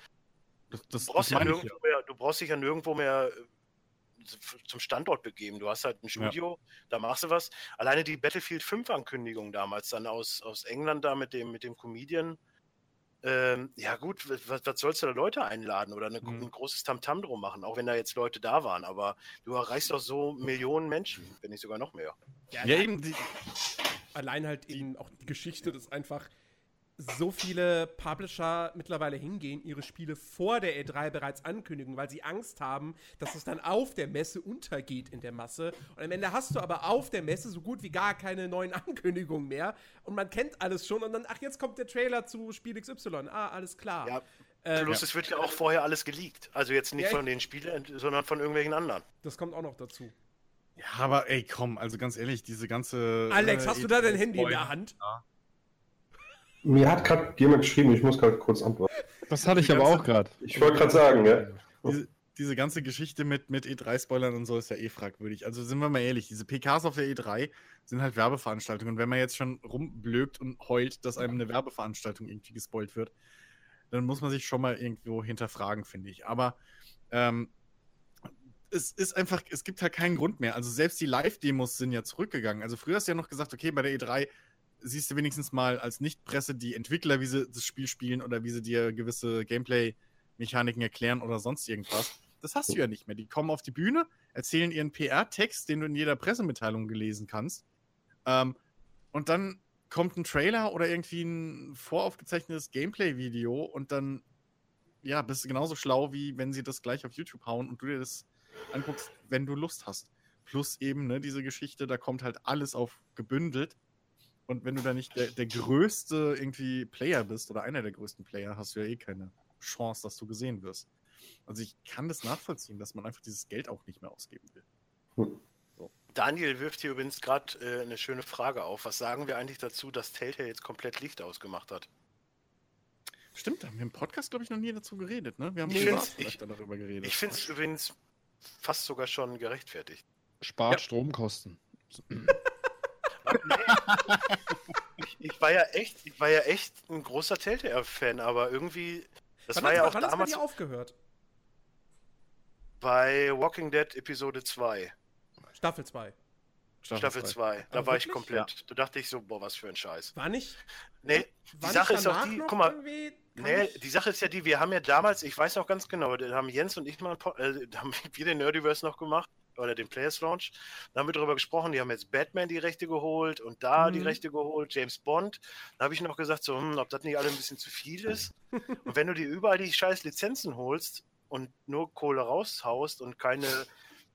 Das, das, Du brauchst, das ja nirgendwo mehr, du brauchst dich ja nirgendwo mehr äh, zum Standort begeben. Du hast halt ein Ja. Studio, da machst du was. Alleine die Battlefield 5 Ankündigung damals dann aus, aus England da mit dem, mit dem Comedian. Ähm, ja gut, was, was sollst du da Leute einladen oder eine, Mhm. ein großes Tamtam drum machen, auch wenn da jetzt Leute da waren. Aber du erreichst doch so Millionen Menschen, wenn nicht sogar noch mehr. Ja, eben, die, Allein halt eben auch die Geschichte, dass einfach so viele Publisher mittlerweile hingehen, ihre Spiele vor der E3 bereits ankündigen, weil sie Angst haben, dass es dann auf der Messe untergeht in der Masse. Und am Ende hast du aber auf der Messe so gut wie gar keine neuen Ankündigungen mehr. Und man kennt alles schon. Und dann, ach, jetzt kommt der Trailer zu Spiel XY. Ah, alles klar. Ja, Ähm, Plus es wird ja auch vorher alles geleakt. Also jetzt nicht Ja, von den Spielern, sondern von irgendwelchen anderen. Das kommt auch noch dazu. ja, aber ey, komm, also ganz ehrlich, diese ganze. Alex, äh, hast du da dein E3 Handy in der. Hand? Mir hat gerade jemand geschrieben, ich muss gerade kurz antworten. Das hatte ich Die aber ganze- auch gerade. Ich wollte gerade sagen, ja. Diese, diese ganze Geschichte mit, mit E3-Spoilern und so ist ja eh fragwürdig. Also sind wir mal ehrlich, diese PKs auf der E3 sind halt Werbeveranstaltungen. Und wenn man jetzt schon rumblökt und heult, dass einem eine Werbeveranstaltung irgendwie gespoilt wird, dann muss man sich schon mal irgendwo hinterfragen, finde ich. Aber ähm, es ist einfach, es gibt halt keinen Grund mehr. Also selbst die Live-Demos sind ja zurückgegangen. Also früher hast du ja noch gesagt, okay, bei der E3 siehst du wenigstens mal als Nicht-Presse die Entwickler, wie sie das Spiel spielen oder wie sie dir gewisse Gameplay-Mechaniken erklären oder sonst irgendwas. Das hast du ja nicht mehr. Die kommen auf die Bühne, erzählen ihren PR-Text, den du in jeder Pressemitteilung gelesen kannst. Ähm, und dann kommt ein Trailer oder irgendwie ein voraufgezeichnetes Gameplay-Video und dann ja, bist du genauso schlau, wie wenn sie das gleich auf YouTube hauen und du dir das anguckst, wenn du Lust hast. Plus eben, ne, diese Geschichte, da kommt halt alles auf gebündelt. Und wenn du da nicht der, der größte irgendwie Player bist oder einer der größten Player, hast du ja eh keine Chance, dass du gesehen wirst. Also ich kann das nachvollziehen, dass man einfach dieses Geld auch nicht mehr ausgeben will. Daniel wirft hier übrigens gerade äh, eine schöne Frage auf. Was sagen wir eigentlich dazu, dass Telltale jetzt komplett Licht ausgemacht hat? Stimmt, da haben wir im Podcast, glaube ich, noch nie dazu geredet, ne? Wir haben Ich find's- vielleicht darüber geredet. Ich finde es übrigens fast sogar schon gerechtfertigt. Spart Ja. Stromkosten. ich, ich war ja echt, ich war ja echt ein großer Telltale-Fan, aber irgendwie, das wann war hat- ja auch wann damals dir aufgehört? bei Walking Dead Episode 2, Staffel 2. Staffel 2. Da war ich wirklich? komplett. Da dachte ich so, boah, was für ein Scheiß. War nicht. Nee, die war Sache nicht ist auch die, guck mal, Nee, ich- die Sache ist ja die, wir haben ja damals, ich weiß noch ganz genau, da haben Jens und ich mal, äh, da haben wir den Nerdiverse noch gemacht, oder den Players Launch, da haben wir darüber gesprochen, die haben jetzt Batman die Rechte geholt und da die Mhm. Rechte geholt, James Bond. Da habe ich noch gesagt, so, hm, ob das nicht alle ein bisschen zu viel ist. und wenn du dir überall die scheiß Lizenzen holst und nur Kohle raushaust und keine.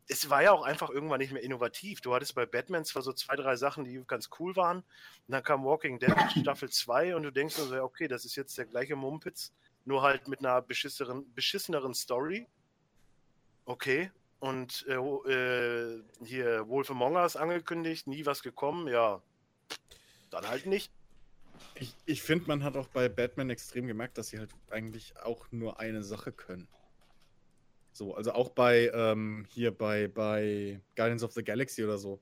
Es war ja auch einfach irgendwann nicht mehr innovativ. Du hattest bei Batman zwar so zwei, drei Sachen, die ganz cool waren. Und dann kam Walking Dead Staffel 2 und du denkst so, ja, okay, das ist jetzt der gleiche Mumpitz, nur halt mit einer beschisseren, beschisseneren Story. Okay. Und äh, äh, hier Wolf Among Us angekündigt, nie was gekommen, ja. Dann halt nicht. Ich, ich finde, man hat auch bei Batman extrem gemerkt, dass sie halt eigentlich auch nur eine Sache können. So, also auch bei ähm, hier bei, bei Guardians of the Galaxy oder so.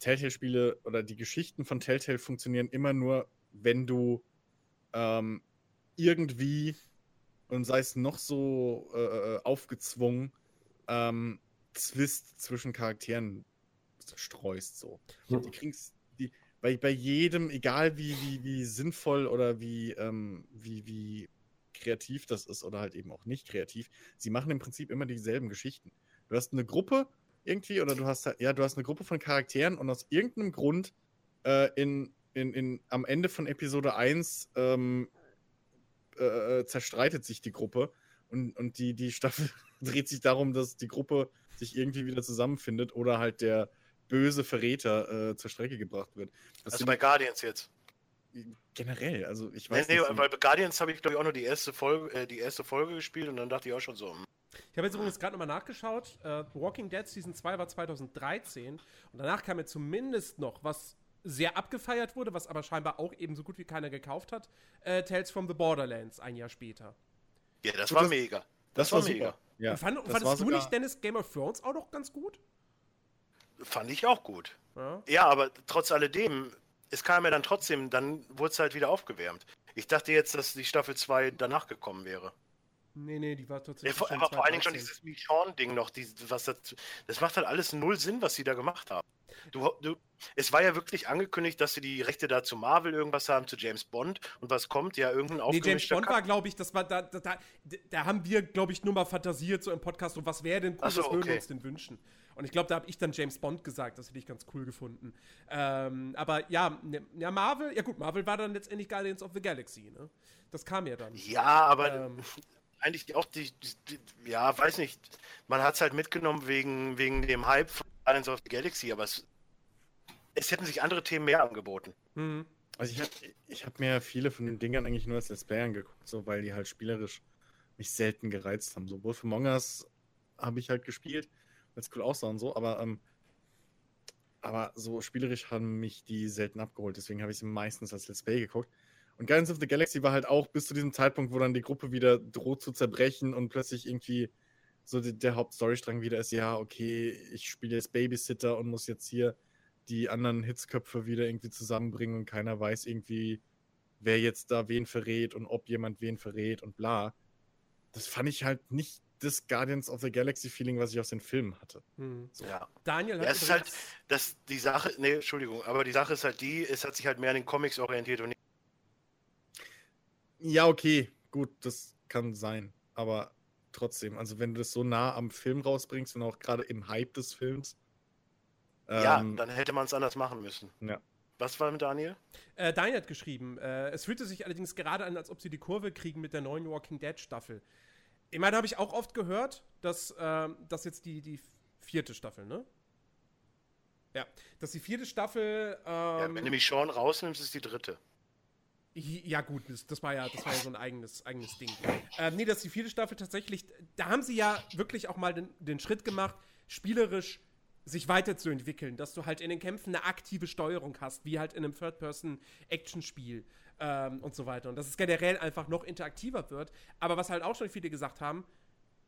Telltale-Spiele oder die Geschichten von Telltale funktionieren immer nur, wenn du ähm, irgendwie und sei es noch so äh, äh, aufgezwungen, ähm, Zwist zwischen Charakteren streust. So. Die kriegen's, die, bei, bei jedem, egal wie, wie, wie sinnvoll oder wie, ähm, wie, wie kreativ das ist oder halt eben auch nicht kreativ, sie machen im Prinzip immer dieselben Geschichten. Du hast eine Gruppe irgendwie oder du hast ja, du hast eine Gruppe von Charakteren und aus irgendeinem Grund äh, in, in, in, am Ende von Episode 1 ähm, äh, zerstreitet sich die Gruppe und, und die, die Staffel dreht sich darum, dass die Gruppe sich irgendwie wieder zusammenfindet oder halt der böse Verräter äh, zur Strecke gebracht wird. Das Also sind bei Guardians jetzt. generell, also ich Nee, weiß nee, nicht. weil bei Guardians habe ich, glaube ich, auch nur die erste Folge, äh, die erste Folge gespielt und dann dachte ich auch schon so, hm, Ich habe jetzt übrigens gerade nochmal nachgeschaut. Äh, Walking Dead Season 2 war 2013 und danach kam ja zumindest noch, was sehr abgefeiert wurde, was aber scheinbar auch eben so gut wie keiner gekauft hat, äh, Tales from the Borderlands ein Jahr später. Ja, das Und war das- mega. das, war war mega. Ja, und fand, das war fandest du nicht Dennis Game of Thrones auch noch ganz gut? fand ich auch gut. Ja. Ja, aber trotz alledem, es kam ja dann trotzdem, dann wurde es halt wieder aufgewärmt. Ich dachte jetzt, dass die Staffel 2 danach gekommen wäre. Nee, nee, die war Ja, tatsächlich. vor, schon aber vor allen Dingen schon 2018. dieses Michonne-Ding noch, die, was das, das macht halt alles null Sinn, was sie da gemacht haben. Du, du, es war ja wirklich angekündigt, dass sie die Rechte da zu Marvel irgendwas haben, zu James Bond und was kommt? Ja, irgendein Nee, James Bond Kack- war, glaube ich, das war da, da, da, da haben wir, glaube ich, nur mal fantasiert so im Podcast, so was wäre denn cool, so, was würden wir okay. uns denn wünschen? Und ich glaube, da habe ich dann James Bond gesagt, das hätte ich ganz cool gefunden. Ähm, aber ja, ne, ja, Marvel, ja gut, Marvel war dann letztendlich Guardians of the Galaxy, ne? Das kam ja dann. Ja, aber Ähm, eigentlich auch die, die, die ja, weiß nicht, man hat es halt mitgenommen wegen, wegen dem Hype von Guardians of the Galaxy, aber es, es hätten sich andere Themen mehr angeboten. hm. Also ich habe ich hab mir viele von den Dingern eigentlich nur als Let's Play angeguckt, so weil die halt spielerisch mich selten gereizt haben. So Wolf Among Us habe ich halt gespielt, weil es cool aussah und so, aber ähm, aber so spielerisch haben mich die selten abgeholt, deswegen habe ich sie meistens als Let's Play geguckt. Und Guardians of the Galaxy war halt auch bis zu diesem Zeitpunkt, wo dann die Gruppe wieder droht zu zerbrechen und plötzlich irgendwie so die, der Hauptstorystrang wieder ist, ja, okay, ich spiele jetzt Babysitter und muss jetzt hier die anderen Hitzköpfe wieder irgendwie zusammenbringen und keiner weiß irgendwie, wer jetzt da wen verrät und ob jemand wen verrät und bla. Das fand ich halt nicht das Guardians of the Galaxy Feeling, was ich aus den Filmen hatte. Hm. Ja. Daniel hat Ja, es ist halt, dass die Sache, nee, Entschuldigung, aber die Sache ist halt die, es hat sich halt mehr an den Comics orientiert und nicht. Ja, okay, gut, das kann sein. Aber trotzdem, also wenn du das so nah am Film rausbringst und auch gerade im Hype des Films. ja, ähm, dann hätte man es anders machen müssen. Ja. Was war mit Daniel? Äh, Daniel hat geschrieben, äh, es fühlte sich allerdings gerade an, als ob sie die Kurve kriegen mit der neuen Walking Dead Staffel. Ich meine, habe ich auch oft gehört, dass ähm, das jetzt die, die vierte Staffel, ne? Ja, dass die vierte Staffel. ja, Ähm, wenn du mich schon rausnimmst, ist die dritte. Ja, gut, das, das, war ja, das war ja so ein eigenes, eigenes Ding. Ähm, nee, dass die vierte Staffel tatsächlich. Da haben sie ja wirklich auch mal den, den Schritt gemacht, spielerisch sich weiterzuentwickeln, dass du halt in den Kämpfen eine aktive Steuerung hast, wie halt in einem Third-Person-Action-Spiel ähm, und so weiter. Und dass es generell einfach noch interaktiver wird. Aber was halt auch schon viele gesagt haben,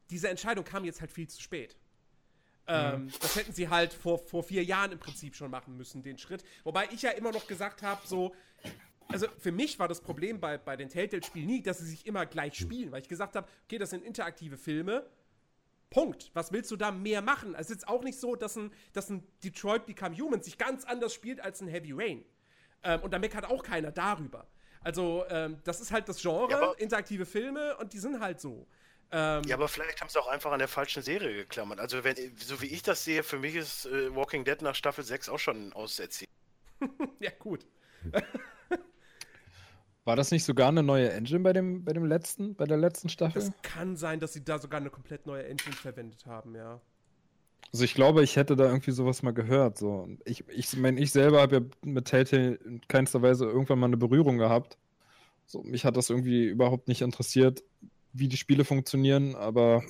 diese Entscheidung kam jetzt halt viel zu spät. Ähm, Das hätten sie halt vor, vor vier Jahren im Prinzip schon machen müssen, den Schritt. Wobei ich ja immer noch gesagt habe, so, also für mich war das Problem bei, bei den Telltale-Spielen nie, dass sie sich immer gleich spielen, weil ich gesagt habe, okay, das sind interaktive Filme. Punkt. Was willst du da mehr machen? Es ist jetzt auch nicht so, dass ein, dass ein Detroit Become Human sich ganz anders spielt als ein Heavy Rain. Ähm, und da meckert auch keiner darüber. Also, ähm, das ist halt das Genre, Ja, interaktive Filme und die sind halt so. Ähm, Ja, aber vielleicht haben sie auch einfach an der falschen Serie geklammert. Also, wenn, so wie ich das sehe, für mich ist äh, Walking Dead nach Staffel 6 auch schon auserzählt. ja, gut. War das nicht sogar eine neue Engine bei dem, bei dem letzten, bei der letzten Staffel? Das kann sein, dass sie da sogar eine komplett neue Engine verwendet haben, ja. Also ich glaube, ich hätte da irgendwie sowas mal gehört. So. Ich, ich meine, ich selber habe ja mit Telltale in keinster Weise irgendwann mal eine Berührung gehabt. So, mich hat das irgendwie überhaupt nicht interessiert, wie die Spiele funktionieren, aber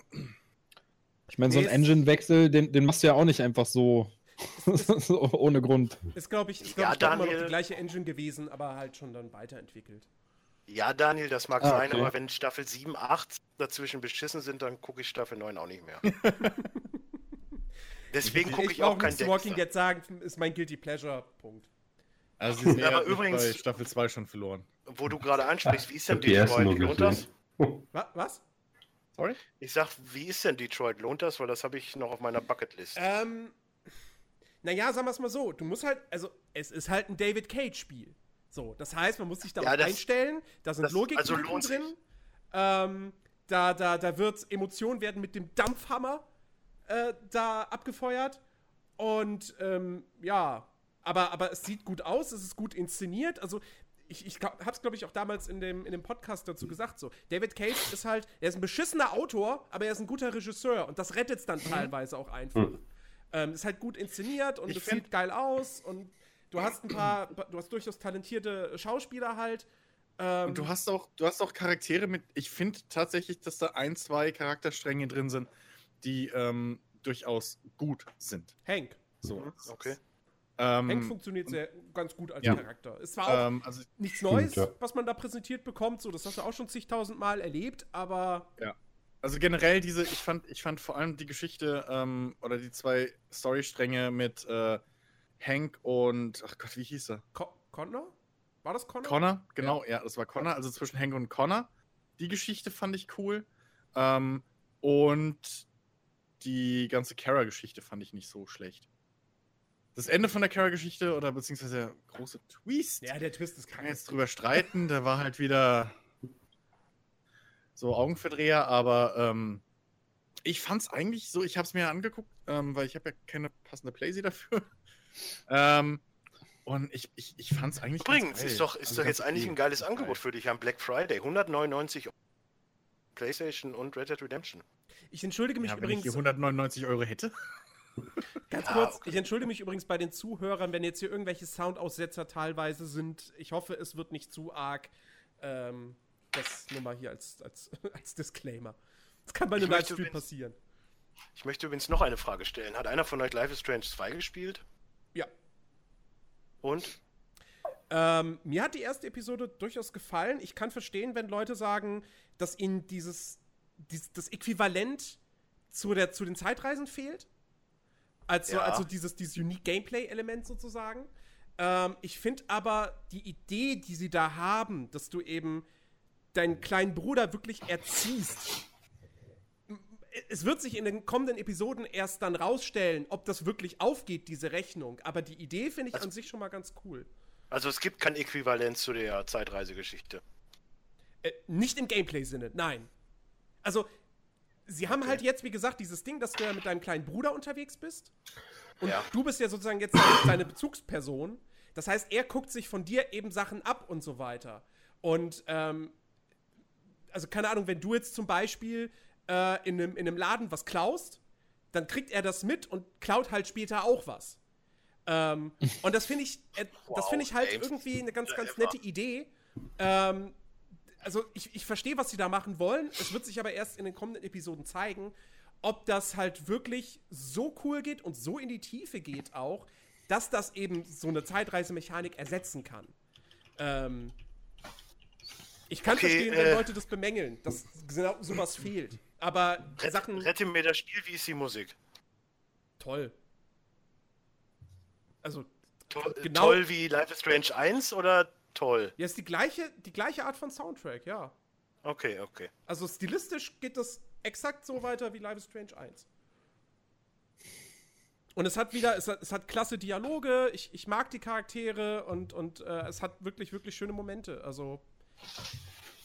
ich meine, so Nee, ein es- Engine-Wechsel, den, den machst du ja auch nicht einfach so, so ohne Grund. Ist, glaube ich, ist, Ja, glaub ich doch immer noch Daniel- die gleiche Engine gewesen, aber halt schon dann weiterentwickelt. Ja, Daniel, das mag Ah, sein, okay. aber wenn Staffel 7, 8 dazwischen beschissen sind, dann gucke ich Staffel 9 auch nicht mehr. Deswegen gucke ich, brauch auch kein zu Walking Dexter. Dead sagen, ist mein Guilty Pleasure. Punkt. Also sie sind Aber ja übrigens- bei Staffel 2 schon verloren. Wo du gerade ansprichst, wie ist denn Detroit? Lohnt das? was? Sorry? Ich sag, wie ist denn Detroit? Lohnt das? Weil das habe ich noch auf meiner Bucketlist. Ähm, naja, sagen wir es mal so. Du musst halt, also, es ist halt ein David Cage-Spiel. So, das heißt, man muss sich darauf Ja, das- einstellen. Da sind Logik also drin. Ähm, da, da, da wird Emotionen werden mit dem Dampfhammer äh, da abgefeuert. Und ähm, ja, aber, aber es sieht gut aus, es ist gut inszeniert. Also, ich, ich glaub, hab's, glaube ich, auch damals in dem, in dem Podcast dazu gesagt. So, David Cage ist halt, er ist ein beschissener Autor, aber er ist ein guter Regisseur. Und das rettet's dann teilweise auch einfach. Mhm. Ähm, ist halt gut inszeniert und es sieht geil aus und du hast ein paar, du hast durchaus talentierte Schauspieler halt. Ähm, Und du hast auch, du hast auch Charaktere mit. Ich finde tatsächlich, dass da ein, zwei Charakterstränge drin sind, die ähm, durchaus gut sind. Hank. So. Okay. Hank Ähm, funktioniert sehr ganz gut als ja. Charakter. Es war auch ähm, also nichts Neues, ja. was man da präsentiert bekommt. So, das hast du auch schon zigtausend Mal erlebt, aber Ja. Also generell diese, ich fand, ich fand vor allem die Geschichte ähm, oder die zwei Storystränge mit äh, Hank und, ach Gott, wie hieß er? Co Connor? War das Connor? Connor, genau, ja. das war Connor, also zwischen Hank und Connor. Die Geschichte fand ich cool. Ähm, und die ganze Kara-Geschichte fand ich nicht so schlecht. Das Ende von der Kara-Geschichte oder beziehungsweise der große Twist, Ja, der Twist ist kann man krank. jetzt drüber streiten, der war halt wieder so Augenverdreher, aber ähm, ich fand's eigentlich so, ich hab's mir angeguckt, ähm, weil ich habe ja keine passende Playsee dafür. ähm, und ich, ich, ich fand's eigentlich ganz Übrigens, geil. ist doch, ist Also doch jetzt eigentlich ein geiles Geil. Angebot für dich am Black Friday. 199 Euro. PlayStation und Red Dead Redemption. Ich entschuldige mich Ja, wenn ich übrigens hier 199 Euro hätte. ganz Ja, kurz. okay. Ich entschuldige mich übrigens bei den Zuhörern, wenn jetzt hier irgendwelche Soundaussetzer teilweise sind. Ich hoffe, es wird nicht zu arg. Ähm, das nur mal hier als, als, als Disclaimer. Das kann bei einem Livestream passieren. Ich möchte übrigens noch eine Frage stellen. Hat einer von euch Life is Strange 2 gespielt? Ja. Und? Ähm, mir hat die erste Episode durchaus gefallen. Ich kann verstehen, wenn Leute sagen, dass ihnen dieses, dies, das Äquivalent zu, der, zu den Zeitreisen fehlt. Also, Ja. also dieses, dieses Unique Gameplay-Element sozusagen. Ähm, ich finde aber die Idee, die sie da haben, dass du eben deinen kleinen Bruder wirklich erziehst. Es wird sich in den kommenden Episoden erst dann rausstellen, ob das wirklich aufgeht, diese Rechnung. Aber die Idee finde ich Also- an sich schon mal ganz cool. Also es gibt kein Äquivalent zu der Zeitreisegeschichte. Äh, nicht im Gameplay-Sinne, nein. Also, sie haben halt jetzt, wie gesagt, dieses Ding, dass du ja mit deinem kleinen Bruder unterwegs bist. Und Ja. du bist ja sozusagen jetzt seine, seine Bezugsperson. Das heißt, er guckt sich von dir eben Sachen ab und so weiter. Und, ähm, also keine Ahnung, wenn du jetzt zum Beispiel äh, in, einem, in einem Laden was klaust, dann kriegt er das mit und klaut halt später auch was. Ähm, und das finde ich, äh, das Wow, finde ich halt James. irgendwie eine ganz, ganz nette Idee. Ähm, also ich, ich verstehe, was sie da machen wollen. Es wird sich aber erst in den kommenden Episoden zeigen, ob das halt wirklich so cool geht und so in die Tiefe geht auch, dass das eben so eine Zeitreisemechanik ersetzen kann. Ähm, ich kann Okay, verstehen, wenn äh, Leute das bemängeln, dass genau sowas fehlt. Aber Rett, Sachen Rette mir das Spiel, wie ist die Musik? toll. Also, Toll, Genau. toll wie Life is Strange 1 oder toll? ja, ist die gleiche, die gleiche Art von Soundtrack, ja. Okay, okay. Also stilistisch geht das exakt so weiter wie Life is Strange 1. Und es hat wieder, es hat, es hat klasse Dialoge, ich, ich mag die Charaktere und, und äh, es hat wirklich, wirklich schöne Momente. Also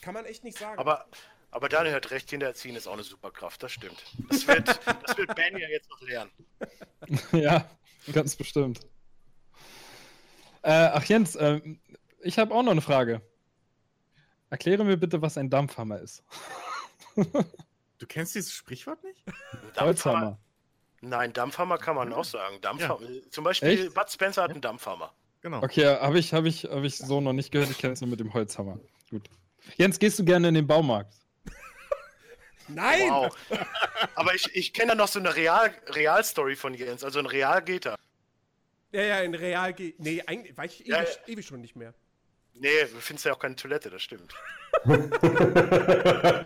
kann man echt nicht sagen. Aber, aber Daniel hat recht, Kinder erziehen ist auch eine Superkraft, das stimmt. Das wird, das wird Ben ja jetzt noch lernen. ja, ganz bestimmt. Äh, ach Jens, ähm, ich habe auch noch eine Frage. Erkläre mir bitte, was ein Dampfhammer ist. Du kennst dieses Sprichwort nicht? Holzhammer. Nein, Dampfhammer kann man auch sagen. Dampfhammer. Zum Beispiel Echt? Bud Spencer hat einen Dampfhammer. Genau. Okay, habe ich, hab ich, hab ich so noch nicht gehört. Ich kenne es nur mit dem Holzhammer. Gut. Jens, gehst du gerne in den Baumarkt? Nein! Wow. Aber ich, ich kenne da noch so eine Real- Real-Story von Jens. Also ein Real geht er. Ja, ja, in Real geht. Nee, eigentlich war ich ewig, Ja, ja. ewig schon nicht mehr. Nee, du findest ja auch keine Toilette, das stimmt.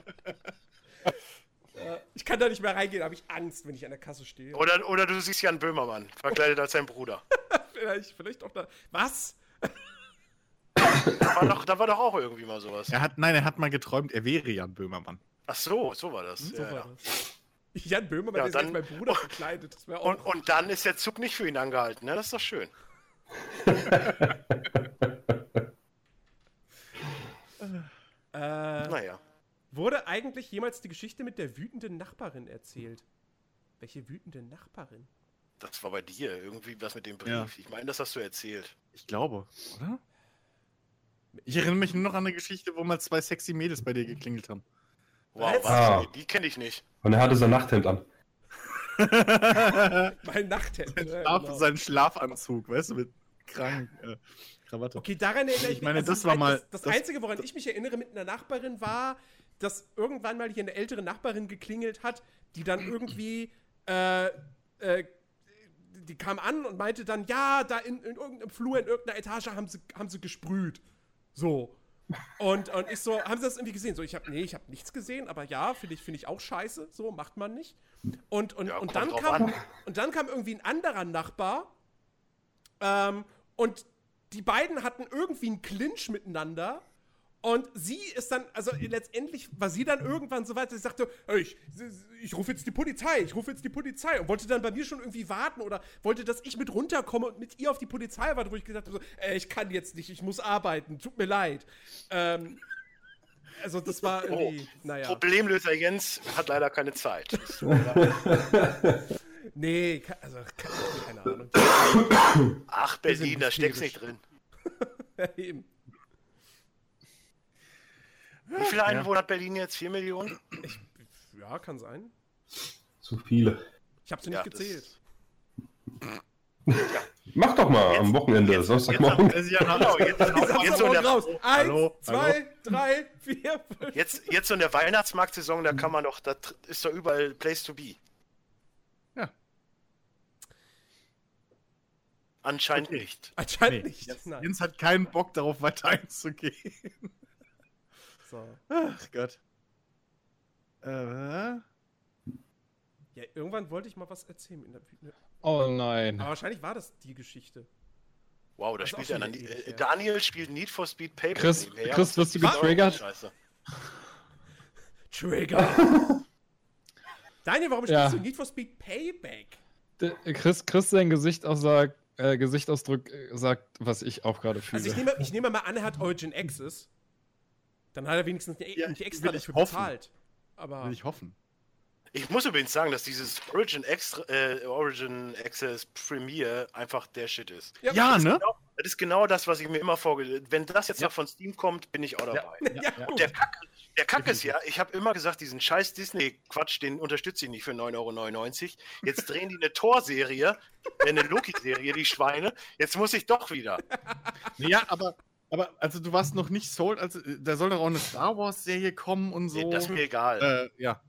Ich kann da nicht mehr reingehen, habe ich Angst, wenn ich an der Kasse stehe. Oder, oder du siehst Jan Böhmermann, verkleidet als sein Bruder. Vielleicht, vielleicht auch da. Was? Da war, doch, da war doch auch irgendwie mal sowas. Er hat, nein, er hat mal geträumt, er wäre Jan Böhmermann. Ach so, so war das. So ja, war ja. das. Jan Böhmermann Ja, ist dann- mein Bruder verkleidet. Das wäre auch. Und, und dann ist der Zug nicht für ihn angehalten, ne? Das ist doch schön. äh, Naja. Wurde eigentlich jemals die Geschichte mit der wütenden Nachbarin erzählt? Welche wütende Nachbarin? Das war bei dir irgendwie was mit dem Brief. Ja. Ich meine, das hast du erzählt. Ich glaube, oder? Ich erinnere mich nur noch an eine Geschichte, wo mal zwei sexy Mädels bei dir geklingelt haben. Wow, Was? Ah. Die kenne ich nicht. Und er hatte sein Nachthemd an. Mein Nachthemd. Sein, Schlaf, genau. sein Schlafanzug, weißt du, mit krank äh, Krawatte. Okay, daran erinnere ich, Ich meine, mich. das war mal- Das, das das- Einzige, woran ich mich erinnere mit einer Nachbarin war, dass irgendwann mal hier eine ältere Nachbarin geklingelt hat, die dann irgendwie. Äh, äh, die kam an und meinte dann, ja, da in, in irgendeinem Flur, in irgendeiner Etage haben sie, haben sie gesprüht. So. Und, und ich so, haben sie das irgendwie gesehen? So, ich habe, nee, ich habe nichts gesehen, aber ja, finde ich, finde ich auch scheiße. So, macht man nicht. Und, und, Ja, und, dann kam, an. und dann kam irgendwie ein anderer Nachbar. Ähm, und die beiden hatten irgendwie einen Clinch miteinander. Und sie ist dann, also letztendlich war sie dann irgendwann so weit, dass sie sagte, "Ey, ich, ich rufe jetzt die Polizei, ich rufe jetzt die Polizei. Und wollte dann bei mir schon irgendwie warten oder wollte, dass ich mit runterkomme und mit ihr auf die Polizei warte, wo ich gesagt habe, so, ey, ich kann jetzt nicht, ich muss arbeiten, tut mir leid. Ähm, also das war irgendwie, naja. Problemlöser Jens hat leider keine Zeit. Nee, also ke- keine Ahnung. Ach, Berlin, da steckst nicht hysterisch. drin. Eben. Wie viele Einwohner hat Berlin jetzt? 4 Millionen? Ja, kann sein. Zu viele. Ich habe sie Ja, nicht das- gezählt. Mach doch mal am Wochenende, jetzt- Samstagmorgen. Ja noch- Genau, jetzt, Ich jetzt, so der, raus. Eins, Hallo? zwei, drei, vier, fünf. jetzt, jetzt so in der Weihnachtsmarktsaison, da kann man doch, da ist doch überall Place to be. Ja. Anscheinend Okay. nicht. Anscheinend Nee, nicht. Jens. Jens hat keinen Bock darauf, weiter einzugehen. So. Ach Gott. Äh, Ja, irgendwann wollte ich mal was erzählen. In der, Bühne. Oh nein. aber wahrscheinlich war das die Geschichte. Wow, da spielt einer. Äh. Daniel spielt Need for Speed Payback. Chris, nebenher. Chris, wirst du getriggert? Scheiße. Trigger. Daniel, warum Ja. spielst du Need for Speed Payback? Chris, Chris sein Gesicht aussagt, äh, Gesichtsausdruck äh, sagt, was ich auch gerade fühle. Also ich nehme, ich nehme mal an, er hat Origin Access. Dann hat er wenigstens nicht, Ja, nicht extra dafür bezahlt. Aber will ich hoffen. Ich muss übrigens sagen, dass dieses Origin, Extra, äh, Origin Access Premiere einfach der Shit ist. Ja, Ja, ne? Genau, das ist genau das, was ich mir immer vorgestellt Wenn das jetzt Ja. noch von Steam kommt, bin ich auch dabei. ja, gut. Der Kack, der Kack ist ja, ich habe immer gesagt, diesen scheiß Disney-Quatsch, den unterstütze ich nicht für 9,99 Euro. Jetzt drehen die eine Thor-Serie, äh, eine Loki-Serie, die Schweine. Jetzt muss ich doch wieder. Ja, aber, aber also du warst noch nicht sold, also äh, da soll doch auch eine Star Wars-Serie kommen und so. Nee, das ist mir egal. äh, ja.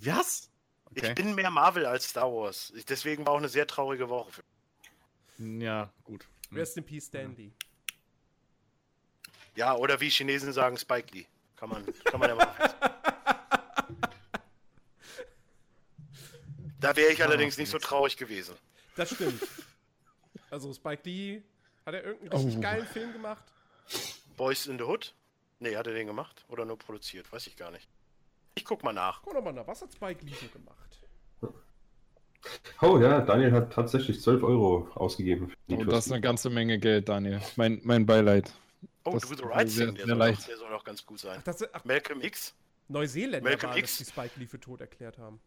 Was? Ich bin mehr Marvel als Star Wars. Ich, deswegen war auch eine sehr traurige Woche. Für Ja, gut. Rest in Peace, Stanley. ja, oder wie Chinesen sagen, Spike Lee. Kann man, kann man ja machen. Da wäre ich allerdings nicht so traurig gewesen. Das stimmt. Also Spike Lee, hat er irgendeinen richtig Oh. geilen Film gemacht? Boys in the Hood? Nee, hat er den gemacht? Oder nur produziert? Weiß ich gar nicht. Ich guck mal nach. Guck doch mal nach, was hat Spike Lee so gemacht? Oh ja, Daniel hat tatsächlich 12 Euro ausgegeben. für Need Oh, das ist eine ganze Menge Geld, Daniel. Mein, mein Beileid. Oh, Das Do the Right Thing, der soll, auch, der soll auch ganz gut sein. Ach, das, ach Malcolm X Neuseeländer Malcolm waren X. das, die Spike Lee für tot erklärt haben.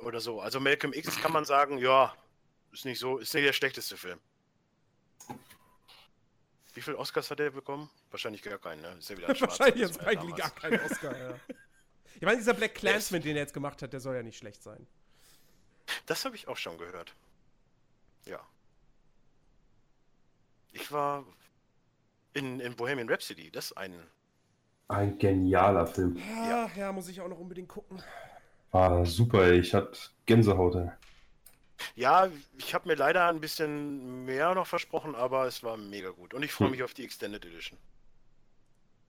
oder so. Also Malcolm X kann man sagen, ja, ist nicht so, ist nicht der schlechteste Film. Wie viele Oscars hat er bekommen? Wahrscheinlich gar keinen, ne? Ist ja wieder ein Wahrscheinlich Lee ja gar keinen Oscar, ja. Ich meine, dieser Black Clansman, den er jetzt gemacht hat, der soll ja nicht schlecht sein. Das habe ich auch schon gehört. Ja. Ich war in, in Bohemian Rhapsody, das ist ein. Ein genialer Film. Ja, ja, muss ich auch noch unbedingt gucken. War super, ey. ich hatte Gänsehaut. Ja, ich habe mir leider ein bisschen mehr noch versprochen, aber es war mega gut. Und ich freue Hm. mich auf die Extended Edition.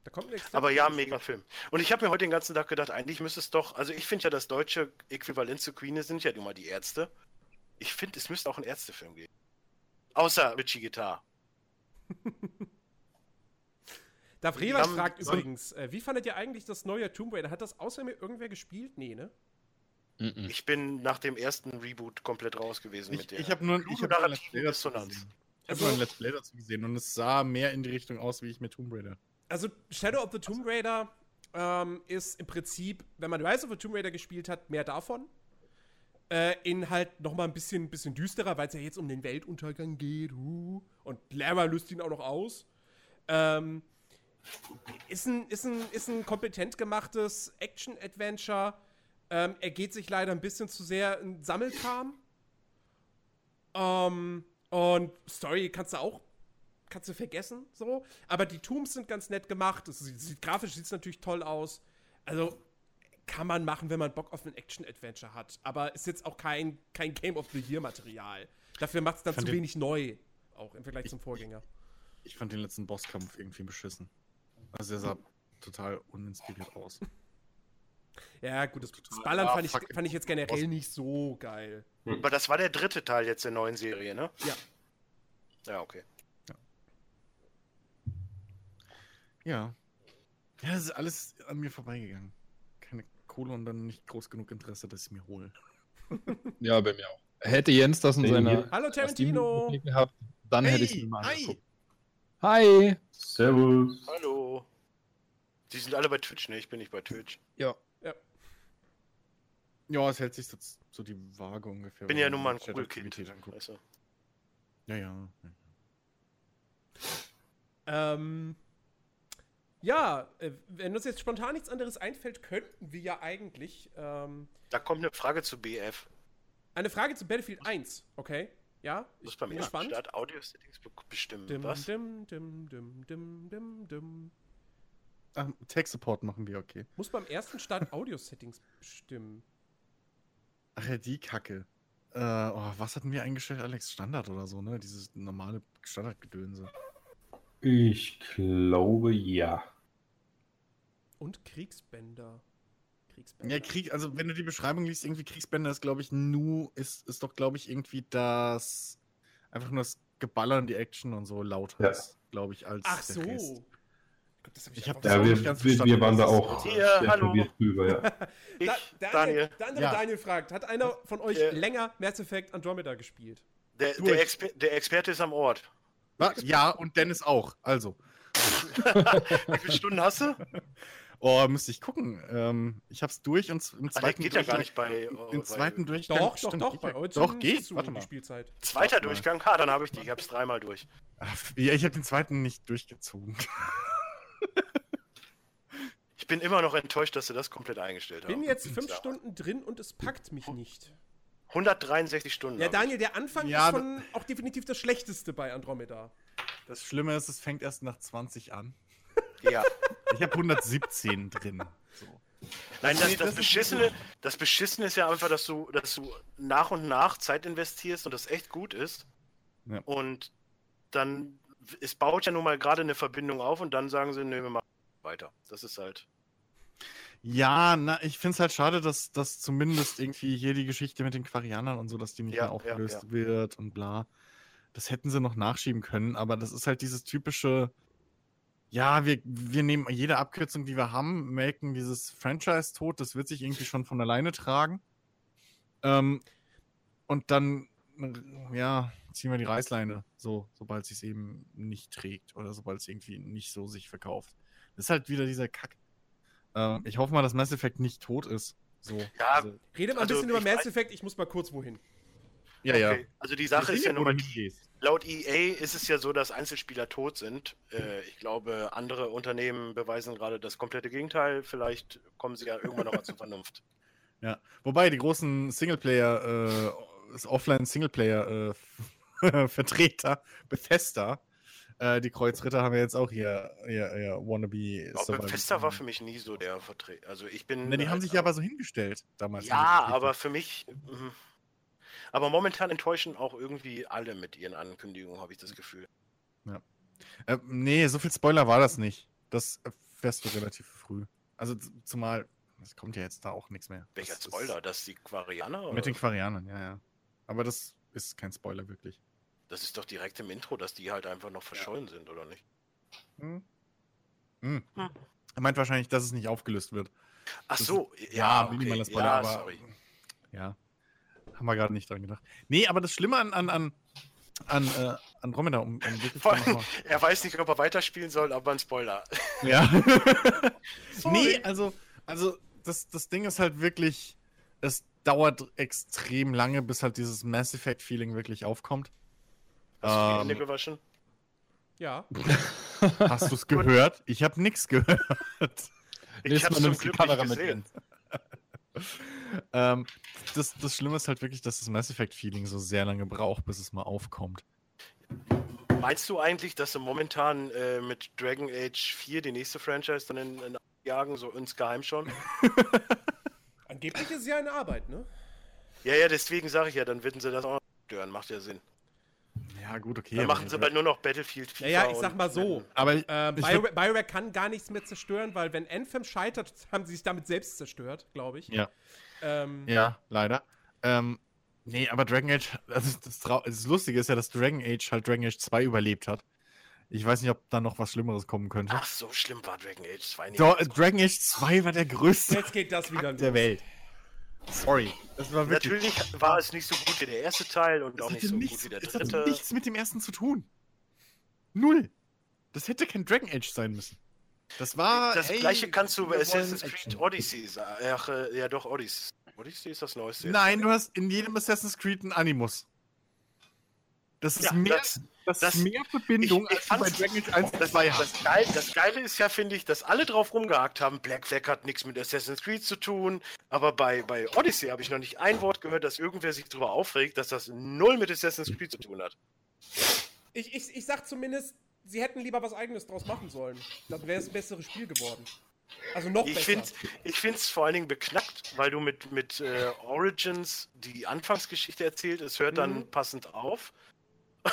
Da kommt ein Aber ja, mega Film. Und ich habe mir heute den ganzen Tag gedacht, eigentlich müsste es doch, also ich finde ja, das deutsche Äquivalent zu Queen sind ja nun mal die Ärzte. Ich finde, es müsste auch einen Ärztefilm geben. Außer Richie Guitar. Darf fragt übrigens, äh, wie fandet ihr eigentlich das neue Tomb Raider? Hat das außer mir irgendwer gespielt? Nee, ne? Mhm. Ich bin nach dem ersten Reboot komplett raus gewesen Ich, mit der. ich habe nur, ich hab nur ein Let's Play dazu gesehen. Ich habe Also- nur ein Let's Play dazu gesehen und es sah mehr in die Richtung aus, wie ich mit Tomb Raider. Also Shadow of the Tomb Raider ähm, ist im Prinzip, wenn man Rise of the Tomb Raider gespielt hat, mehr davon. Äh, in halt noch mal ein bisschen, bisschen düsterer, weil es ja jetzt um den Weltuntergang geht. Uh, und Lara löst ihn auch noch aus. Ähm, ist, ein, ist, ein, ist ein kompetent gemachtes Action-Adventure. Ähm, er geht sich leider ein bisschen zu sehr in Sammelkram. Ähm, und Story kannst du auch kannst du vergessen, so. Aber die Tombs sind ganz nett gemacht. Es sieht, sieht, grafisch sieht es natürlich toll aus. Also kann man machen, wenn man Bock auf ein Action-Adventure hat. Aber ist jetzt auch kein, kein Game of the Year-Material. Dafür macht es dann zu den- wenig neu. Auch im Vergleich zum Vorgänger. Ich fand den letzten Bosskampf irgendwie beschissen. Also der sah total uninspiriert aus. Ja, gut, das, das. Ballern fand, ich, fand ich jetzt generell nicht so geil. Aber das war der dritte Teil jetzt der neuen Serie, ne? Ja. Ja, okay. Ja. Ja, das ist alles an mir vorbeigegangen. Keine Kohle und dann nicht groß genug Interesse, dass ich mir hole. Ja, bei mir auch. Hätte Jens das in seiner Hallo Tarantino! Gehabt, dann hätte ich Hey, mir mal hi. angeguckt. Hi! Servus. Hallo. Die sind alle bei Twitch, ne? Ich bin nicht bei Twitch. Ja. Ja, es hält sich so, so die Waage ungefähr. Bin ja nun mal ein Kugelkind. Du? Ja, ja. Ähm, ja, äh, wenn uns jetzt spontan nichts anderes einfällt, könnten wir ja eigentlich ähm, Da kommt eine Frage zu BF. eine Frage zu Battlefield 1, okay? Ja, ich ist beim bin ersten gespannt. Start Audio-Settings be- bestimmen. Dim, Was? dim, dim, dim, dim, dim, dim. Ach, Tech-Support machen wir, okay. Muss beim ersten Start Audio-Settings bestimmen. Ach ja, die Kacke. Äh, oh, was hatten wir eingestellt, Alex? Standard oder so, ne? Dieses normale Standardgedönse. Ich glaube ja. Und Kriegsbänder. Kriegsbänder. Ja, Krieg, also wenn du die Beschreibung liest, irgendwie Kriegsbänder ist, glaube ich, nu, ist, ist doch, glaube ich, irgendwie das, einfach nur das Geballer und die Action und so lauter Ja. ist, glaube ich, als Ach der so. Rest. Gott, das hab Ich einfach hab Das Ja, wir, nicht ganz wir, wir waren da auch Hier, hallo. drüber, ja. Ich, Da, Daniel, Daniel. Der andere Ja. Daniel fragt, hat einer von euch Ja. länger Mass Effect Andromeda gespielt? Der, der, Exper der Experte ist am Ort. Was? Ja, und Dennis auch. Also. Wie viele Stunden hast du? Oh, müsste ich gucken. Ähm, ich hab's durch und im der zweiten geht ja gar Durchgang- nicht bei. Im äh, zweiten Durchgang. Doch, doch, stimmt, doch, bei euch Doch, geht. Warte die mal. Spielzeit. Zweiter Warte mal. Durchgang? Ha, dann habe ich die. Ich hab's dreimal durch. Ach, Ja, ich habe den zweiten nicht durchgezogen. Ich bin immer noch enttäuscht, dass sie das komplett eingestellt Bin haben. jetzt fünf Ja. Stunden drin und es packt mich nicht. 163 Stunden. Ja. Daniel, der Anfang Ja, ist schon auch definitiv das Schlechteste bei Andromeda. Das Schlimme ist, es fängt erst nach 20 an. Ja. Ich habe 117 drin. So. Nein, das, das, Beschissene, das Beschissene ist ja einfach, dass du, dass du nach und nach Zeit investierst und das echt gut ist. Ja. Und dann, es baut ja nun mal gerade eine Verbindung auf und dann sagen sie, nö, wir machen weiter. Das ist halt. Ja, na, ich finde es halt schade, dass, dass zumindest irgendwie hier die Geschichte mit den Quarianern und so, dass die nicht Ja, mehr ja, aufgelöst ja. wird und bla. Das hätten sie noch nachschieben können, aber das ist halt dieses typische, ja, wir, wir nehmen jede Abkürzung, die wir haben, melken dieses Franchise tot, das wird sich irgendwie schon von alleine tragen. Ähm, und dann, ja, ziehen wir die Reißleine, so, sobald es eben nicht trägt oder sobald es irgendwie nicht so sich verkauft. Das ist halt wieder dieser Kack. Ähm, ich hoffe mal, dass Mass Effect nicht tot ist. So. Ja, also, Rede mal ein Also, bisschen über Mass Effect, ich muss mal kurz wohin. ja, ja. Okay. Also die Sache ist ja nur laut EA ist es ja so, dass Einzelspieler tot sind. Äh, ich glaube, andere Unternehmen beweisen gerade das komplette Gegenteil. Vielleicht kommen sie ja irgendwann noch mal zur Vernunft. Ja. Wobei die großen Singleplayer, äh, das Offline-Singleplayer-Vertreter, Bethesda, äh, die Kreuzritter haben ja jetzt auch hier, hier, hier Wannabe. Aber Bethesda war für mich nie so der Vertreter. Also ich bin. Ne, die haben halt- sich ja aber so hingestellt damals. Ja, aber für mich. mhm. Aber momentan enttäuschen auch irgendwie alle mit ihren Ankündigungen, habe ich das Gefühl. Äh, nee, so viel Spoiler war das nicht. Das erfährst du relativ früh. Also zumal, es kommt ja jetzt da auch nichts mehr. Welcher Das Spoiler? Dass die Quarianer? Mit den? Quarianern, ja, ja. Aber das ist kein Spoiler wirklich. Das ist doch direkt im Intro, dass die halt einfach noch verschollen sind, oder nicht? Hm. Hm. Hm. Er meint wahrscheinlich, dass es nicht aufgelöst wird. Ach Das so, ist- ja, okay. minimaler Spoiler, ja, aber sorry. ja. Haben wir gerade nicht dran gedacht. Nee, aber das Schlimme an, an, an, an äh, Andromeda, um, um wirklich mal- er weiß nicht, ob er weiterspielen soll, aber ein Spoiler. Ja. Nee, also, also das, das Ding ist halt wirklich, es dauert extrem lange, bis halt dieses Mass Effect-Feeling wirklich aufkommt. Hast du die Ähm, Hände gewaschen? Ja. Hast du es gehört? Ich habe nichts gehört. Ich Mal zum Glück nicht Kamera mit gesehen. ähm, das, das Schlimme ist halt wirklich, dass das Mass Effect-Feeling so sehr lange braucht, bis es mal aufkommt. Meinst du eigentlich, dass sie momentan äh, mit Dragon Age 4 die nächste Franchise dann in, in jagen, so insgeheim schon? Angeblich ist es ja eine Arbeit, ne? ja, ja, deswegen sage ich ja, dann würden sie das auch noch stören. Macht ja Sinn. Ja, gut, okay. Dann aber- machen sie bald nur noch Battlefield FIFA Naja, ich und- sag mal so. Aber ich, Ähm, ich Bio würd- BioWare kann gar nichts mehr zerstören, weil wenn Anthem scheitert, haben sie sich damit selbst zerstört, glaube ich. Ja. Ähm, Ja, leider. Ähm, nee, aber Dragon Age, also das, das Lustige ist ja, dass Dragon Age halt Dragon Age 2 überlebt hat. Ich weiß nicht, ob da noch was Schlimmeres kommen könnte. Ach, so schlimm war Dragon Age 2 nicht. Doch, äh, Dragon Age 2 war der größte Jetzt geht das wieder der los. Welt. Sorry. Das war wirklich. Natürlich war es nicht so gut wie der erste Teil und das auch nicht so nichts, gut wie der es hatte dritte. nichts mit dem ersten zu tun. Null. Das hätte kein Dragon Age sein müssen. Das war. Das hey, gleiche kannst du bei Assassin's. Creed Odyssey sagen. Ach, äh, ja doch, Odyssey. Odyssey ist das Neueste. Nein, du hast in jedem Assassin's Creed einen Animus. Das ist Ja, mehr, das- das, das- ist mehr Verbindung, ich- ich als bei Dragon Age 1 und Das, 2 hast. das, Geil, das Geile ist ja, finde ich, dass alle drauf rumgehakt haben. Black Flag hat nichts mit Assassin's Creed zu tun. Aber bei, bei Odyssey habe ich noch nicht ein Wort gehört, dass irgendwer sich darüber aufregt, dass das null mit Assassin's Creed zu tun hat. Ich, ich, ich sag zumindest, sie hätten lieber was eigenes draus machen sollen. Dann wäre es ein besseres Spiel geworden. Also noch Ich besser. finde ich find's vor allen Dingen beknackt, weil du mit, mit äh, Origins die Anfangsgeschichte erzählt, es hört dann Mhm. passend auf.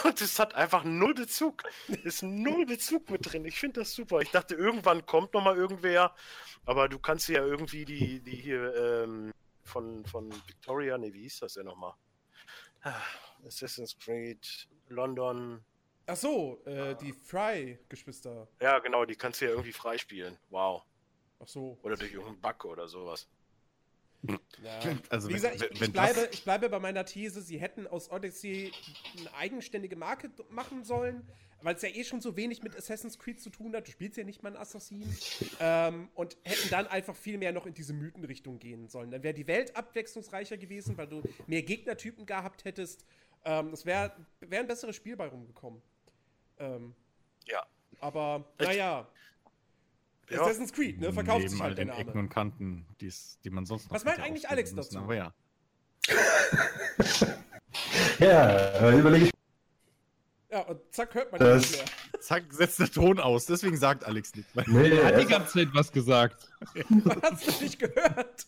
Und es hat einfach null Bezug. Es ist null Bezug mit drin. Ich finde das super. Ich dachte, irgendwann kommt noch mal irgendwer, aber du kannst ja irgendwie die, die hier ähm, von, von Victoria, nee, wie hieß das denn nochmal? Assassin's Creed, London. Ach so, äh, die Fry-Geschwister. Ja, genau, die kannst du ja irgendwie freispielen. Wow. Ach so. Oder durch irgendeinen Bug oder sowas. Ja. Also Wie wenn- gesagt, ich, wenn- ich, wenn bleibe, das- ich bleibe bei meiner These, sie hätten aus Odyssey eine eigenständige Marke machen sollen, weil es ja eh schon so wenig mit Assassin's Creed zu tun hat. Du spielst ja nicht mal einen Assassin. Ähm, und hätten dann einfach viel mehr noch in diese Mythenrichtung gehen sollen. Dann wäre die Welt abwechslungsreicher gewesen, weil du mehr Gegnertypen gehabt hättest. Ähm, es wäre wär ein besseres Spiel bei rumgekommen. Ähm, Ja. aber, Ich- naja. Ja. Assassin's Creed, ne? Verkauft neben sich all halt der den Ecken und Kanten, die's, die man sonst noch Was meint eigentlich Alex müssen, dazu? Aber ja. Ja, äh, überlege ich. Ja, und zack, hört man Das- nicht mehr. Zack, setzt der Ton aus. Deswegen sagt Alex nicht. Weil Nee, Er hat die ganze Zeit was gesagt. Hast du nicht gehört?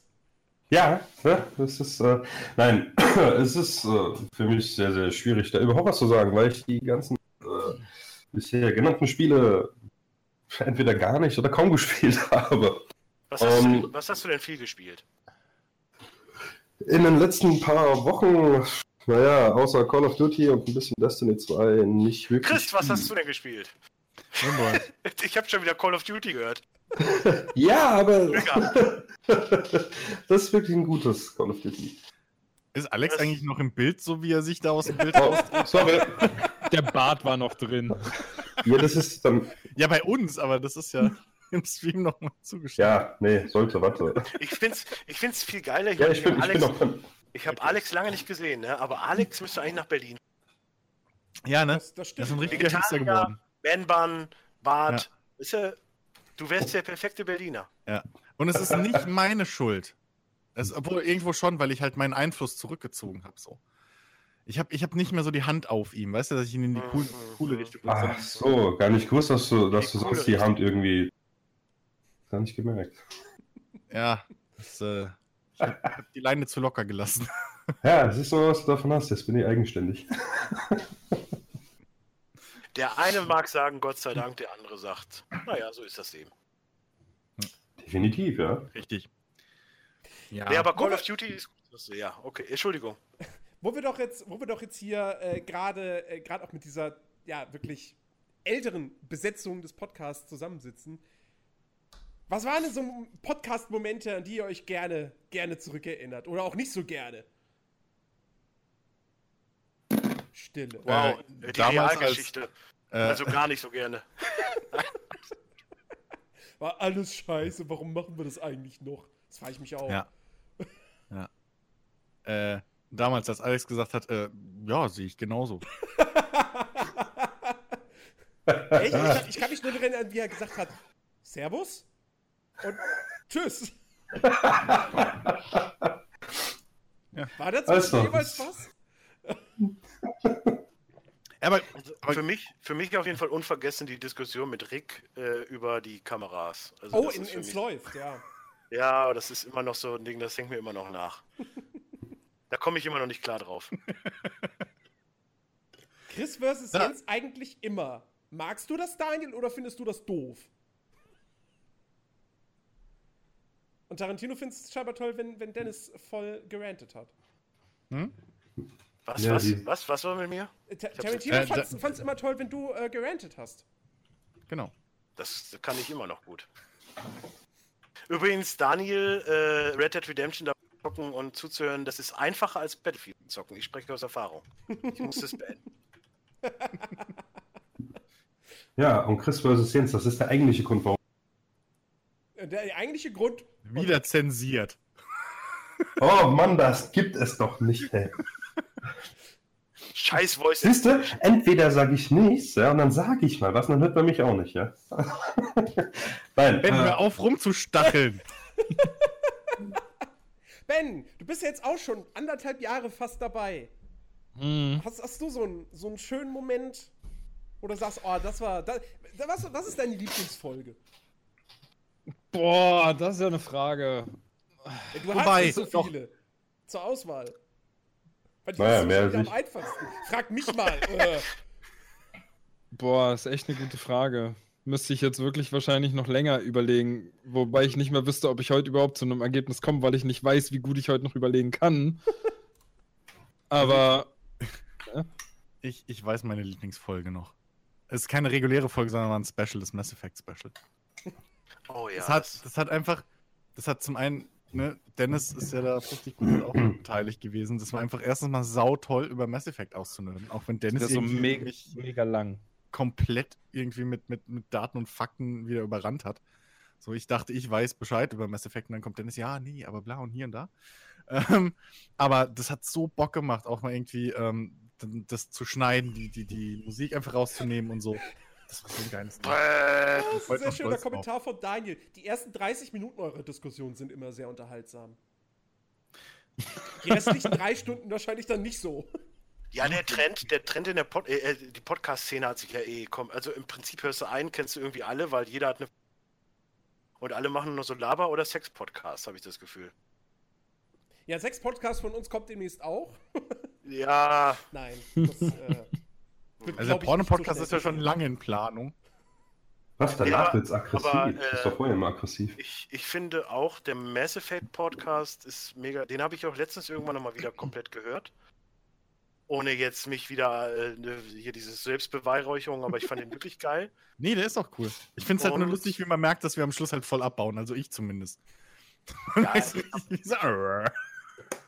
Ja, ja, das ist, äh, nein, es ist äh, für mich sehr, sehr schwierig, da überhaupt was zu sagen, weil ich die ganzen äh, bisher genannten Spiele entweder gar nicht oder kaum gespielt habe. Was hast, Ähm, du, was hast du denn viel gespielt? In den letzten paar Wochen, naja, außer Call of Duty und ein bisschen Destiny 2, nicht wirklich. Chris, was hast du denn gespielt? Ich habe schon wieder Call of Duty gehört. Ja, aber das ist wirklich ein gutes Call of Duty. Ist Alex Das- eigentlich noch im Bild, so wie er sich da aus dem Bild Oh, aus? sorry. Der Bart war noch drin. Ja, das ist dann. Ja, bei uns, aber das ist ja im Stream nochmal zugeschickt. Ja, nee, sollte, warte. Ich find's, ich find's viel geiler. Ich Ja, ich bin, ich Alex, bin noch ich habe Alex lange nicht gesehen, ne? aber Alex müsste eigentlich nach Berlin. Ja, ne? Das, das Das stimmt. ist ein richtiger Hipster geworden. Man-Bun, Bart. Ist er, du wärst der perfekte Berliner. Und es ist nicht meine Schuld. Es, obwohl irgendwo schon, weil ich halt meinen Einfluss zurückgezogen habe. So. Ich habe ich hab nicht mehr so die Hand auf ihm, weißt du, dass ich ihn in die cool, coole Richtung Ach so, gar nicht gewusst, dass du, dass du Die coole sonst die Hand irgendwie. Gar nicht gemerkt. Ja, das, äh, ich habe hab die Leine zu locker gelassen. Ja, siehst du, was du davon hast. Jetzt bin ich eigenständig. Der eine mag sagen, Gott sei Dank, der andere sagt, naja, so ist das eben. Definitiv, ja. Richtig. Ja, Nee, aber Call Wo- of Duty ist gut. Das- Ja, okay, Entschuldigung. Wo wir doch jetzt, wo wir doch jetzt hier äh, gerade äh, gerade auch mit dieser ja wirklich älteren Besetzung des Podcasts zusammensitzen. Was waren denn so Podcast-Momente, an die ihr euch gerne gerne zurückerinnert oder auch nicht so gerne? Stille. Wow, Äh, die damals Realgeschichte. äh, Also gar nicht so gerne. War alles scheiße. Warum machen wir das eigentlich noch? Das frage ich mich auch. Ja. Äh, damals, als Alex gesagt hat, äh, ja, sehe ich genauso. Echt? Ich, kann- ich kann mich nur daran erinnern, wie er gesagt hat: Servus und Tschüss. War dazu Also, jeweils was? Aber Also für, mich, für mich auf jeden Fall unvergessen die Diskussion mit Rick äh, über die Kameras. Also Oh, das in, ins mich- läuft, ja. Ja, das ist immer noch so ein Ding, das hängt mir immer noch nach. Da komme ich immer noch nicht klar drauf. Chris versus Da- Jens eigentlich immer. Magst du das, Daniel, oder findest du das doof? Und Tarantino findet es scheinbar toll, wenn, wenn Dennis voll gerantet hat. Was, Ja, was, die- was, was war mit mir? Äh, Ta- Tarantino Äh, da- fand's immer toll, wenn du äh, gerantet hast. Genau. Das kann ich immer noch gut. Übrigens, Daniel, äh, Red Dead Redemption da zocken und zuzuhören, das ist einfacher als Battlefield zocken. Ich spreche aus Erfahrung. Ich muss es beenden. Ja, und Chris vs. Jens, das ist der eigentliche Grund, warum. Äh, Der eigentliche Grund. Wieder zensiert. Oh Mann, das gibt es doch nicht, ey. Scheiß Voice. Siehst du, entweder sage ich nichts, ja, und dann sage ich mal was, und dann hört man mich auch nicht, ja. Nein, Ben, äh, hör auf rumzustacheln. Ben, du bist ja jetzt auch schon anderthalb Jahre fast dabei. Hm. Hast, hast du so einen, so einen schönen Moment, du sagst, oh, das war. Das, was, was ist deine Lieblingsfolge? Boah, das ist ja eine Frage. Du Wobei, hast nicht so doch. viele zur Auswahl. Weil die Naja, ist mehr am einfachsten. Frag mich mal. Boah, ist echt eine gute Frage. Müsste ich jetzt wirklich wahrscheinlich noch länger überlegen, wobei ich nicht mehr wüsste, ob ich heute überhaupt zu einem Ergebnis komme, weil ich nicht weiß, wie gut ich heute noch überlegen kann. Aber Ich, ich weiß meine Lieblingsfolge noch. Es ist keine reguläre Folge, sondern war ein Special, das Mass Effect Special. Oh ja. das, hat, das hat einfach, das hat zum einen, ne, Dennis ist ja da richtig gut auch beteiligt gewesen. Das war einfach erstens mal sautoll, über Mass Effect auszunehmen. Auch wenn Dennis das ist so mega, mega lang. Komplett irgendwie mit, mit, mit Daten und Fakten wieder überrannt hat. So, ich dachte, ich weiß Bescheid über Mass Effect und dann kommt Dennis, ja, nee, aber bla und hier und da. Ähm, aber das hat so Bock gemacht, auch mal irgendwie ähm, das zu schneiden, die, die, die Musik einfach rauszunehmen und so. Das war so ein geiles Ding. Das ist ein sehr schöner Kommentar von Daniel. Die ersten 30 Minuten eurer Diskussion sind immer sehr unterhaltsam. Die restlichen drei Stunden wahrscheinlich dann nicht so. Ja, der Trend, der Trend in der Pod äh, äh, die Podcast-Szene hat sich ja eh kommen. Also im Prinzip hörst du einen, kennst du irgendwie alle, weil jeder hat eine. Und alle machen nur so Laber- oder Sex-Podcasts, habe ich das Gefühl. Ja, sechs Podcasts von uns kommt demnächst auch. Ja, Nein. Das, äh, wird, Also der Porno-Podcast ist ja schon lange in Planung. was, danach Ja, wird's aggressiv. aber, das ist äh, doch vorher immer aggressiv. ich, ich finde auch, der Mass Effect Podcast ist mega. Den habe ich auch letztens irgendwann nochmal wieder komplett gehört. Ohne jetzt mich wieder äh, ne, hier dieses Selbstbeweihräucherung, aber ich fand den wirklich geil. Nee, der ist auch cool. Ich finde es halt nur lustig, wie man merkt, dass wir am Schluss halt voll abbauen. Also ich zumindest. Ja, Weißt du, wie so, "Arr."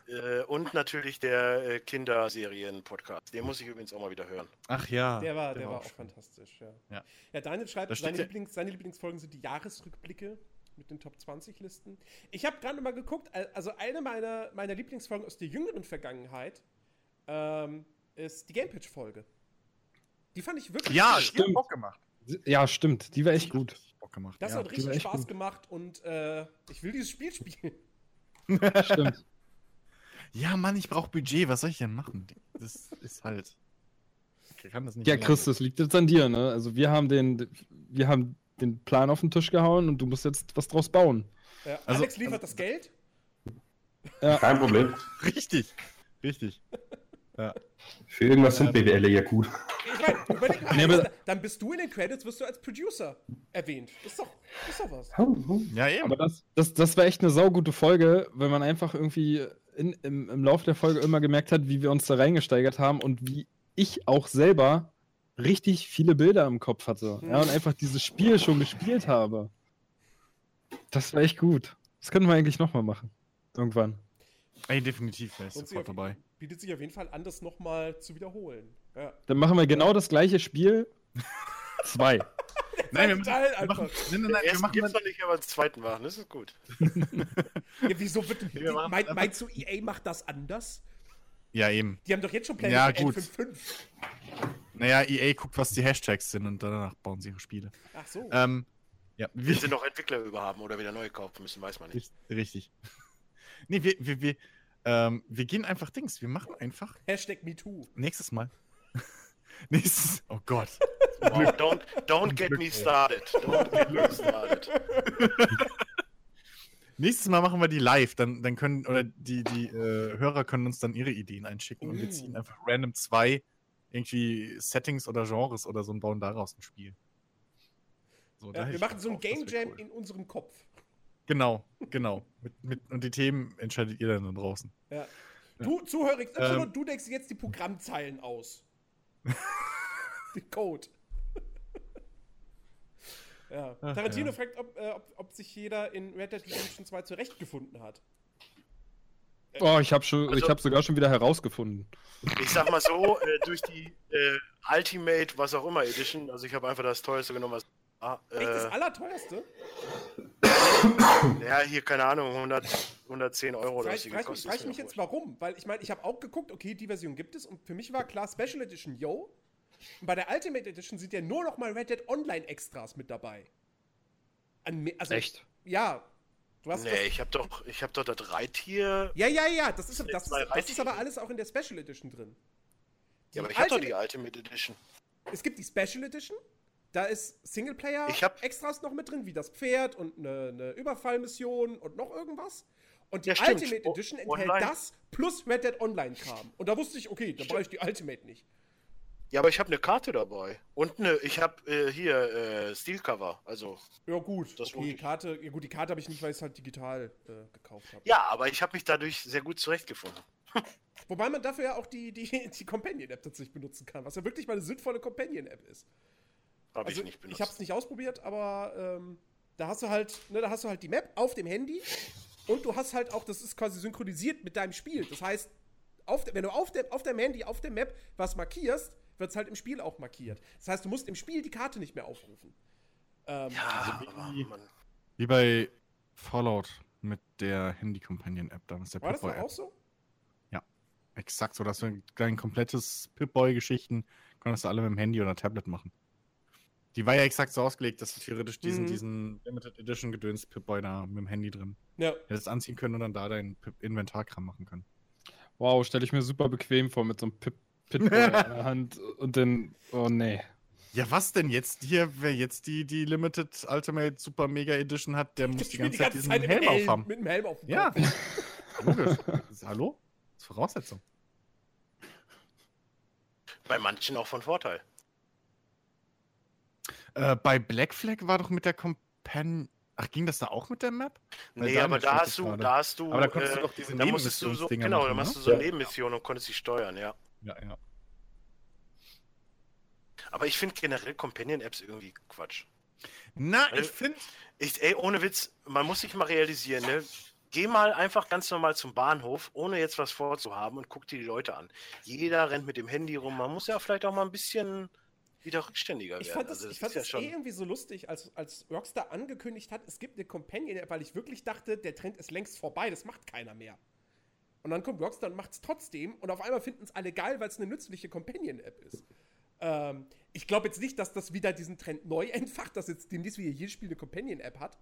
Äh, und natürlich der äh, Kinderserien-Podcast. Den muss ich übrigens auch mal wieder hören. Ach ja. Der war, der war auch schön. fantastisch, ja. Ja. Ja, Daniel schreibt, seine, ja- Lieblings-, seine Lieblingsfolgen sind die Jahresrückblicke mit den Top 20-Listen. Ich habe gerade mal geguckt, al- also eine meiner, meiner Lieblingsfolgen aus der jüngeren Vergangenheit ähm, ist die Gamepatch-Folge. Die fand ich wirklich Ja, hat Bock gemacht. Ja, stimmt, die war echt gut. Bock gemacht. Das ja. hat richtig Spaß gut. gemacht und äh, ich will dieses Spiel spielen. Stimmt. ja, Mann, ich brauche Budget. Was soll ich denn machen? Das ist halt. Ich kann das nicht Ja. Chris, das liegt jetzt an dir, ne? Also wir haben den, wir haben den Plan auf den Tisch gehauen und du musst jetzt was draus bauen. Ja, Also- Alex liefert das Geld. Kein Problem. Richtig. Richtig. Für irgendwas sind BWL ja gut. Ich meine, überleg mal, Nee, aber- dann bist du in den Credits, wirst du als Producer erwähnt. Ist doch, ist doch was. Ja, eben. Aber das, das, das war echt eine saugute Folge, weil man einfach irgendwie in, im, im Laufe der Folge immer gemerkt hat, wie wir uns da reingesteigert haben und wie ich auch selber richtig viele Bilder im Kopf hatte. Ja, und einfach dieses Spiel schon gespielt habe. Das war echt gut. Das können wir eigentlich nochmal machen. Irgendwann. Ey, definitiv Und sie sofort dabei. Bietet sich auf jeden Fall an, das nochmal zu wiederholen. Ja. Dann machen wir genau das gleiche Spiel. Zwei. Nein, wir, Teil wir machen, nein, nein, nein, wir machen gibt's dann, noch nicht, aber den zweiten machen. Das ist gut. Ja, wieso wird. wir machen Mein, meinst du, EA macht das anders? Ja, eben. Die haben doch jetzt schon Pläne Ja, für gut. N55. Naja, EA guckt, was die Hashtags sind und danach bauen sie ihre Spiele. Ach so. Ähm, ja, wir, Wenn sie noch Entwickler überhaben oder wieder neu kaufen müssen, weiß man nicht. Richtig. Nee, wir, wir, wir, ähm, wir gehen einfach Dings. Wir machen einfach Hashtag MeToo. nächstes Mal. nächstes. Oh Gott. Wow, don't, don't get me started. Don't get me started. Nächstes Mal machen wir die live. Dann, dann können, oder die, die äh, Hörer können uns dann ihre Ideen einschicken und wir Uh. ziehen einfach random zwei irgendwie Settings oder Genres oder so und bauen daraus ein Spiel. So, Ja, wir machen so ein Game Jam cool. in unserem Kopf. Genau, genau. Mit, mit, und die Themen entscheidet ihr dann da draußen. Ja. Du, Zuhörer, Ähm. du denkst jetzt die Programmzeilen aus. den Code. ja. Ach, Tarantino ja. fragt, ob, äh, ob, ob sich jeder in Red Dead Redemption 2 zurechtgefunden hat. Oh, ich habe schon, Also- ich habe sogar schon wieder herausgefunden. Ich sag mal so, äh, durch die äh, Ultimate, was auch immer Edition, also ich habe einfach das teuerste genommen, was. Ah, Echt das äh, Allerteuerste? ja, hier, keine Ahnung, 100, 110 Euro oder was Frage die frag, mich- jetzt, warum. Weil ich meine, ich habe auch geguckt, okay, die Version gibt es und für mich war klar Special Edition, yo. Und bei der Ultimate Edition sind ja nur noch mal Red Dead Online Extras mit dabei. An, also, Ja. Du hast Nee, das, ich habe doch, ich habe doch das Reittier. ja, ja, ja, das ist, das, ist, das ist aber alles auch in der Special Edition drin. Ja, aber Die ich habe doch die Ultimate Edition. Es gibt die Special Edition. Da ist Singleplayer Ich hab- Extras noch mit drin, wie das Pferd und eine, eine Überfallmission und noch irgendwas. Und die Ja. Ultimate O- Edition enthält online. das plus Red Dead Online Kram. Und da wusste ich, okay, da brauche ich die Ultimate nicht. Ja, aber ich habe eine Karte dabei. Und eine, ich habe äh, hier äh, Steelcover. Also, Ja, gut. Das okay, sich. Karte, ja gut, die Karte habe ich nicht, weil ich es halt digital äh, gekauft habe. ja, aber ich habe mich dadurch sehr gut zurechtgefunden. Wobei man dafür ja auch die, die, die Companion-App tatsächlich benutzen kann, was ja wirklich mal eine sinnvolle Companion-App ist. Habe Also, ich nicht benutzt. ich habe es nicht ausprobiert, aber ähm, da hast du halt, ne, da hast du halt die Map auf dem Handy und du hast halt auch, das ist quasi synchronisiert mit deinem Spiel. Das heißt, auf, wenn du auf, der, auf deinem Handy, auf der Map was markierst, wird es halt im Spiel auch markiert. Das heißt, du musst im Spiel die Karte nicht mehr aufrufen. Ähm, ja, Also wie- Wie bei Fallout mit der Handy-Companion-App damals, der war das Pip-Boy-App. auch so? Exakt so, dass du dein komplettes Pip-Boy-Geschichten konntest du alle mit dem Handy oder Tablet machen. Die war ja exakt so ausgelegt, dass du theoretisch diesen, Mhm. diesen Limited Edition gedöns Pip-Boy da mit dem Handy drin Ja. hättest anziehen können und dann da dein Pip- Inventarkram machen können. Wow, stelle ich mir super bequem vor mit so einem Pip Pitbull in der Hand und den. Oh nee. Ja, was denn jetzt? Hier, wer jetzt die, die Limited Ultimate Super Mega Edition hat, der muss Ich die spiel ganze Zeit diesen im Helm aufhaben. Mit dem Helm auf dem Ja, logisch. Hallo? Das ist Voraussetzung. bei manchen auch von Vorteil. Äh, bei Black Flag war doch mit der Companion. Ach, ging das da auch mit der Map? Weil Nee, da aber da hast du, gerade. da hast du, Aber da konntest du äh, doch diese du so, genau, machen, da ne? machst du so Ja. Nebenmissionen und konntest sie steuern, ja. Ja, ja. Aber ich finde generell Companion-Apps irgendwie Quatsch. Na, Weil- ich finde. Ich, ey, ohne Witz, man muss sich mal realisieren, ne? Geh mal einfach ganz normal zum Bahnhof, ohne jetzt was vorzuhaben und guck dir die Leute an. Jeder rennt mit dem Handy rum. Man muss ja vielleicht auch mal ein bisschen wieder rückständiger Ich werden. fand das, Also ich fand ja das schon. eh irgendwie so lustig, als, als Rockstar angekündigt hat, es gibt eine Companion-App, weil ich wirklich dachte, der Trend ist längst vorbei, das macht keiner mehr. Und dann kommt Rockstar und macht es trotzdem und auf einmal finden es alle geil, weil es eine nützliche Companion-App ist. Ähm, ich glaube jetzt nicht, dass das wieder diesen Trend neu entfacht, dass jetzt demnächst wieder jedes Spiel eine Companion-App hat.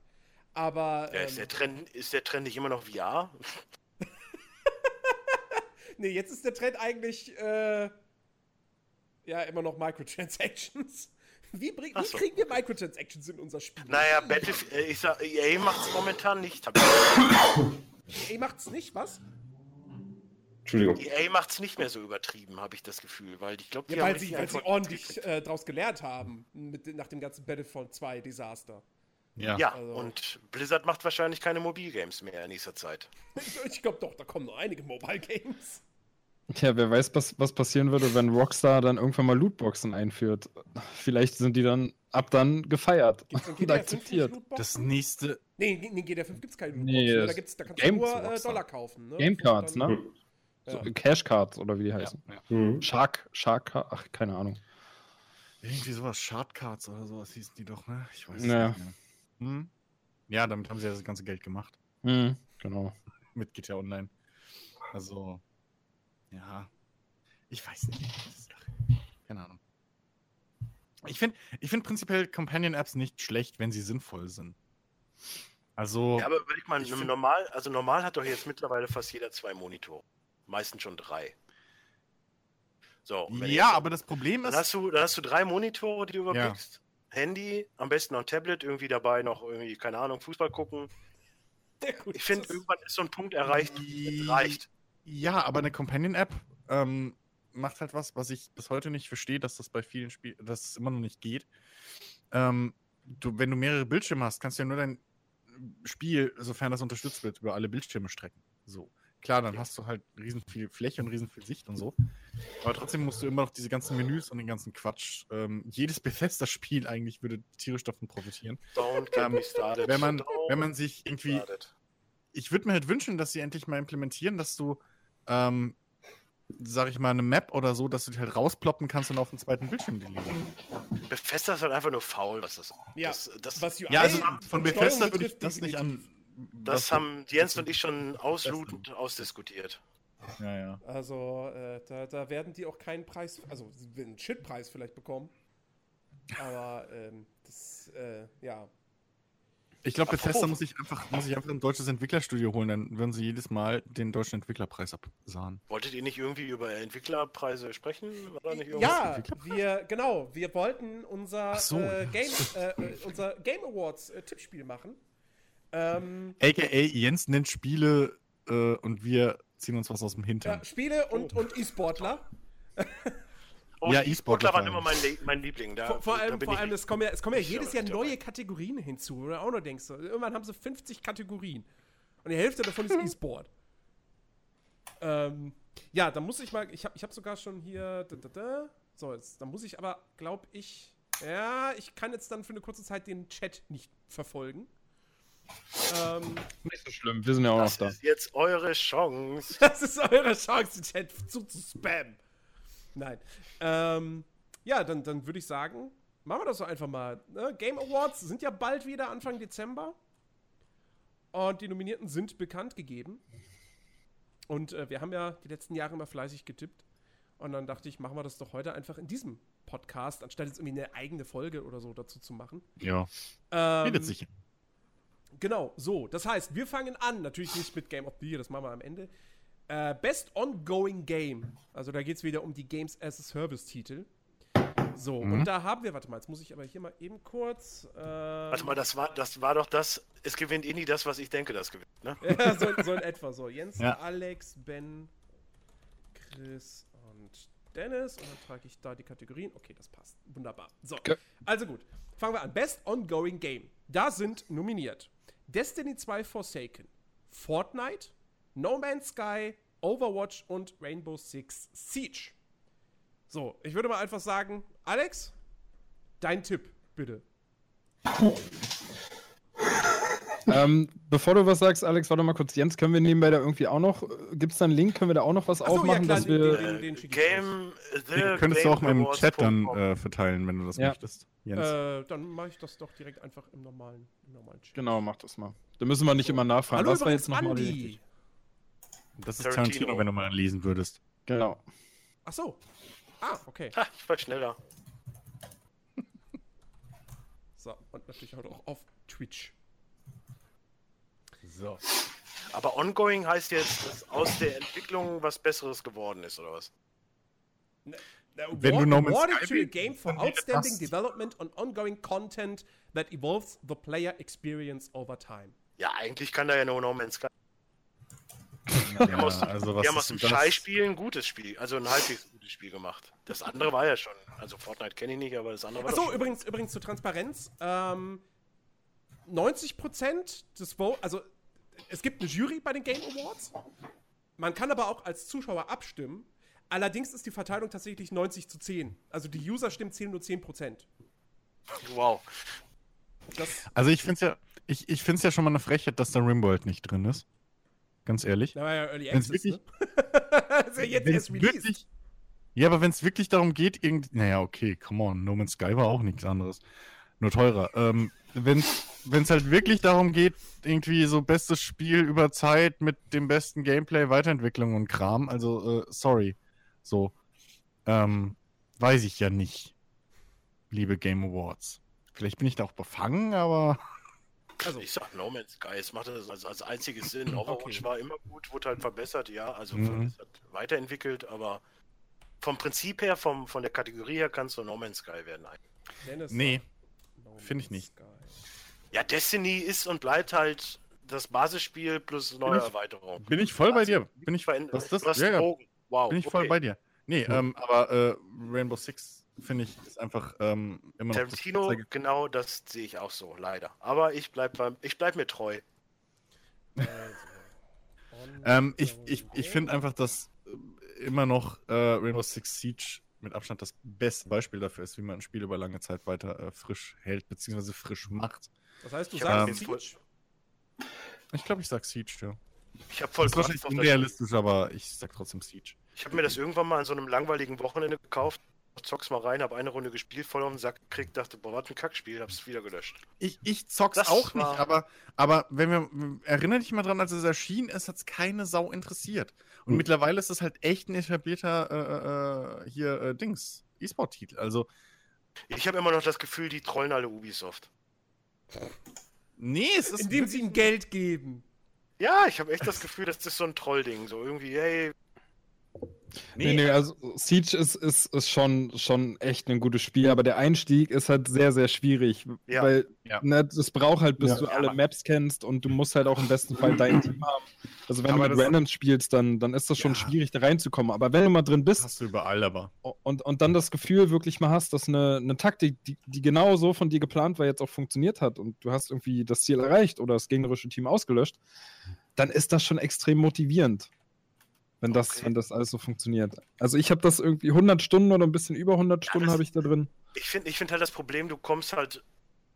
Aber Ja, ist, ähm, der Trend, ist der Trend nicht immer noch VR? nee, jetzt ist der Trend eigentlich äh, ja immer noch Microtransactions. Wie, bring, wie so, kriegen wir Microtransactions in unser Spiel? Naja, Battlefield, äh, ich sag, EA macht es momentan nicht. EA macht's nicht, was? Entschuldigung. EA macht es nicht mehr so übertrieben, habe ich das Gefühl. Weil ich glaube, die Ja, haben weil sie, weil sie ordentlich äh, draus gelernt haben mit, nach dem ganzen Battlefront 2 Desaster. Ja. Ja, also- und Blizzard macht wahrscheinlich keine Mobilgames mehr in nächster Zeit. Ich glaube doch, da kommen noch einige Mobile Games. Tja, wer weiß, was, was passieren würde, wenn Rockstar dann irgendwann mal Lootboxen einführt. Vielleicht sind die dann ab dann gefeiert und GTA 5 nicht akzeptiert. Das nächste. nee, in GTA 5 gibt es keine Nee, Lootboxen. da, das gibt's, da kannst Game du nur äh. Dollar kaufen. Ne? Game Cards, Dann- ne? Ja. So, Cash Cards oder wie die Ja, heißen. ja. Mhm. Shark, Shark, ach, keine Ahnung. Irgendwie sowas, Shardcards oder sowas hießen die doch, ne? Ich weiß es Ja. nicht mehr. Hm? Ja, damit haben sie ja das ganze Geld gemacht. Hm, genau. Mit GTA Online. Also, ja. Ich weiß nicht. Keine Ahnung. Ich finde ich find prinzipiell Companion-Apps nicht schlecht, wenn sie sinnvoll sind. Also, Ja, aber überleg mal, normal, also normal hat doch jetzt mittlerweile fast jeder zwei Monitore. Meistens schon drei. So, ja, jetzt- aber das Problem ist. hast du, dann hast du drei Monitore, die du überblickst. Handy, am besten noch ein Tablet, irgendwie dabei noch irgendwie, keine Ahnung, Fußball gucken. Ja, gut, Ich finde, irgendwann ist so ein Punkt erreicht, es reicht. Ja, aber eine Companion-App ähm, macht halt was, was ich bis heute nicht verstehe, dass das bei vielen Spielen, dass es immer noch nicht geht. Ähm, du, wenn du mehrere Bildschirme hast, kannst du ja nur dein Spiel, sofern das unterstützt wird, über alle Bildschirme strecken. So. Klar, dann hast du halt riesen viel Fläche und riesen viel Sicht und so. Aber trotzdem musst du immer noch diese ganzen Menüs und den ganzen Quatsch. Ähm, jedes Bethesda-Spiel eigentlich würde tierisch davon profitieren. Don't get Ähm, me started. Wenn man, wenn man sich irgendwie ich würde mir halt wünschen, dass sie endlich mal implementieren, dass du, ähm, sag ich mal, eine Map oder so, dass du die halt rausploppen kannst und auf den zweiten Bildschirm deleten. Bethesda ist halt einfach nur faul, was das Ja, das, das, was UI Ja, also von Bethesda würde ich das nicht an. das haben Jens und ich schon auslutend ausdiskutiert. Ja, ja. Also, äh, da, da werden die auch keinen Preis, also sie werden einen Shitpreis vielleicht bekommen. Aber, ähm, das, äh, ja. Ich glaube, Bethesda muss ich einfach, muss ich einfach ein deutsches Entwicklerstudio holen, dann würden sie jedes Mal den deutschen Entwicklerpreis absahen. Wolltet ihr nicht irgendwie über Entwicklerpreise sprechen? War da nicht irgendwas? Ja, wir, genau, wir wollten unser, so, äh. Game, äh, äh, unser Game Awards äh, Tippspiel machen. Ähm, AKA Jens nennt Spiele äh, und wir ziehen uns was aus dem Hintern. ja, Spiele und, und E-Sportler. Oh, Ja, die E-Sportler waren vor immer mein, mein Liebling. Da, Vor, vor allem, vor allem es kommen ja, es kommen ja jedes Jahr neue dabei. Kategorien hinzu, wo du auch noch denkst, irgendwann haben sie 50 Kategorien. Und die Hälfte davon ist E-Sport. ähm, ja, da muss ich mal, ich habe ich hab sogar schon hier, da, da, da. so, jetzt, da muss ich aber, glaube ich, ja, ich kann jetzt dann für eine kurze Zeit den Chat nicht verfolgen. Ähm, Nicht so schlimm, wir sind ja auch Das noch da. ist jetzt eure Chance. das ist eure Chance, den Chat zu, zu spammen. Nein. Ähm, ja, dann, dann würde ich sagen, machen wir das doch einfach mal. Ne? Game Awards sind ja bald wieder Anfang Dezember. Und die Nominierten sind bekannt gegeben. Und äh, wir haben ja die letzten Jahre immer fleißig getippt. Und dann dachte ich, machen wir das doch heute einfach in diesem Podcast, anstatt jetzt irgendwie eine eigene Folge oder so dazu zu machen. Ja, Ähm, redet sicher. Genau, so. Das heißt, wir fangen an, natürlich nicht mit Game of the Year, das machen wir am Ende. Äh, Best Ongoing Game. Also da geht es wieder um die Games as a Service-Titel. So, Mhm. und da haben wir, warte mal, jetzt muss ich aber hier mal eben kurz. Äh, Warte mal, das war, das war doch das. Es gewinnt eh nie das, was ich denke, das gewinnt. Ne? ja, so, so in etwa so. Jens, Ja. Alex, Ben, Chris und Dennis. Und dann trage ich da die Kategorien. Okay, das passt. Wunderbar. So, Okay. also gut. Fangen wir an. Best Ongoing Game. Da sind nominiert Destiny 2 Forsaken, Fortnite, No Man's Sky, Overwatch und Rainbow Six Siege. So, ich würde mal einfach sagen, Alex, dein Tipp, bitte. Ähm, bevor du was sagst, Alex, warte mal kurz. Jens, können wir nebenbei da irgendwie auch noch, gibt es da einen Link, können wir da auch noch was so, ja, aufmachen, klar, dass den- wir... den- den ich Game. The Den könntest du auch mal im Chat dann äh, verteilen, wenn du das Ja. möchtest. Jens. Äh, dann mache ich das doch direkt einfach im normalen, im normalen Chat. Genau, mach das mal. Da müssen wir nicht immer nachfragen. Hallo was war jetzt nochmal Andi. Das ist Tarantino. Tarantino, wenn du mal lesen würdest. Genau. Ach so. Ah, okay. Ha, ich war schneller. So, und natürlich auch auf Twitch. So. Aber ongoing heißt jetzt, dass aus der Entwicklung was Besseres geworden ist, oder was? Wenn du No awarded to a game for outstanding development and ongoing content that evolves the player experience over time. Ja, eigentlich kann da ja nur No Man's Sky. Ja, aus- also was Die haben aus dem? Scheißspiel ein gutes Spiel, also ein halbwegs gutes Spiel gemacht. Das andere war ja schon, also Fortnite kenne ich nicht, aber das andere war Achso, doch schon- übrigens, übrigens zur Transparenz. Ähm, 90% des Vote, also es gibt eine Jury bei den Game Awards. Man kann aber auch als Zuschauer abstimmen. Allerdings ist die Verteilung tatsächlich 90 zu 10. Also die User-Stimmen zählen nur 10%. Wow. Das, Also ich finde es ja, ich, ich find's ja schon mal eine Frechheit, dass da Rimworld nicht drin ist. Ganz ehrlich. da war ja Early Access, wirklich- ne? ist ja jetzt erst wirklich, ja, aber wenn es wirklich darum geht, irgendwie. Naja, okay, come on. No Man's Sky war auch nichts anderes. Nur teurer. Ähm, wenn es halt wirklich darum geht, irgendwie so bestes Spiel über Zeit mit dem besten Gameplay, Weiterentwicklung und Kram, also, äh, sorry. So. Ähm, weiß ich ja nicht. Liebe Game Awards. Vielleicht bin ich da auch befangen, aber. Also, Ich sag No Man's Sky, es macht das als, als einziges Sinn. Overwatch Okay. war immer gut, wurde halt verbessert, ja, also Mhm. verbessert, weiterentwickelt, aber vom Prinzip her, vom, von der Kategorie her kannst du No Man's Sky werden. eigentlich. Dennis Nee, No find ich nicht. Sky. Ja, Destiny ist und bleibt halt das Basisspiel plus neue ich- Erweiterung. Bin ich voll bei dir. Bin ich, Verändert- was ist das? Ja, ja. Wow. bin ich voll okay. bei dir. Nee, ähm, aber äh, Rainbow Six, finde ich, ist einfach ähm, immer noch. das Tarantino, Beste. genau das sehe ich auch so, leider. Aber ich bleib, beim, ich bleib mir treu. Ähm, ich ich, ich finde einfach, dass äh, immer noch äh, Rainbow Six Siege mit Abstand das beste Beispiel dafür ist, wie man ein Spiel über lange Zeit weiter äh, frisch hält, beziehungsweise frisch macht. Das heißt, du Ich sagst jetzt Siege? Ich glaube, ich sag Siege, ja. Ich habe voll Das ist wahrscheinlich unrealistisch, aber ich sag trotzdem Siege. Ich habe mir das irgendwann mal an so einem langweiligen Wochenende gekauft. Zock's mal rein, habe eine Runde gespielt, voll auf den Sack gekriegt, dachte, boah, was ein Kackspiel, hab's wieder gelöscht. Ich, ich zock's Das auch nicht, aber, aber wenn wir, erinnere dich mal dran, als es erschien ist, hat's keine Sau interessiert. Und Hm. mittlerweile ist es halt echt ein etablierter, äh, äh, hier, äh, Dings, E-Sport-Titel. Also, Ich habe immer noch das Gefühl, die trollen alle Ubisoft. nee, es ist. Indem sie ihm Geld geben. Ja, ich habe echt das Gefühl, das ist so ein Trollding. So irgendwie, hey, Nee, nee, also Siege ist, ist, ist schon, schon echt ein gutes Spiel, aber der Einstieg ist halt sehr, sehr schwierig, Ja. weil Ja. ne, das braucht halt, bis Ja. du Ja, alle Maps kennst und du musst halt auch im besten Fall dein Team haben. Also wenn Aber du mit Randoms spielst, dann, dann ist das schon Ja. schwierig, da reinzukommen. Aber wenn du mal drin bist hast du überall, aber. und, und dann das Gefühl wirklich mal hast, dass eine, eine Taktik, die, die genau so von dir geplant war, jetzt auch funktioniert hat und du hast irgendwie das Ziel erreicht oder das gegnerische Team ausgelöscht, dann ist das schon extrem motivierend. Wenn das, Okay. wenn das alles so funktioniert. Also ich habe das irgendwie 100 Stunden oder ein bisschen über 100 Ja, Stunden das- habe ich da drin. ich finde ich find halt das Problem, du kommst halt,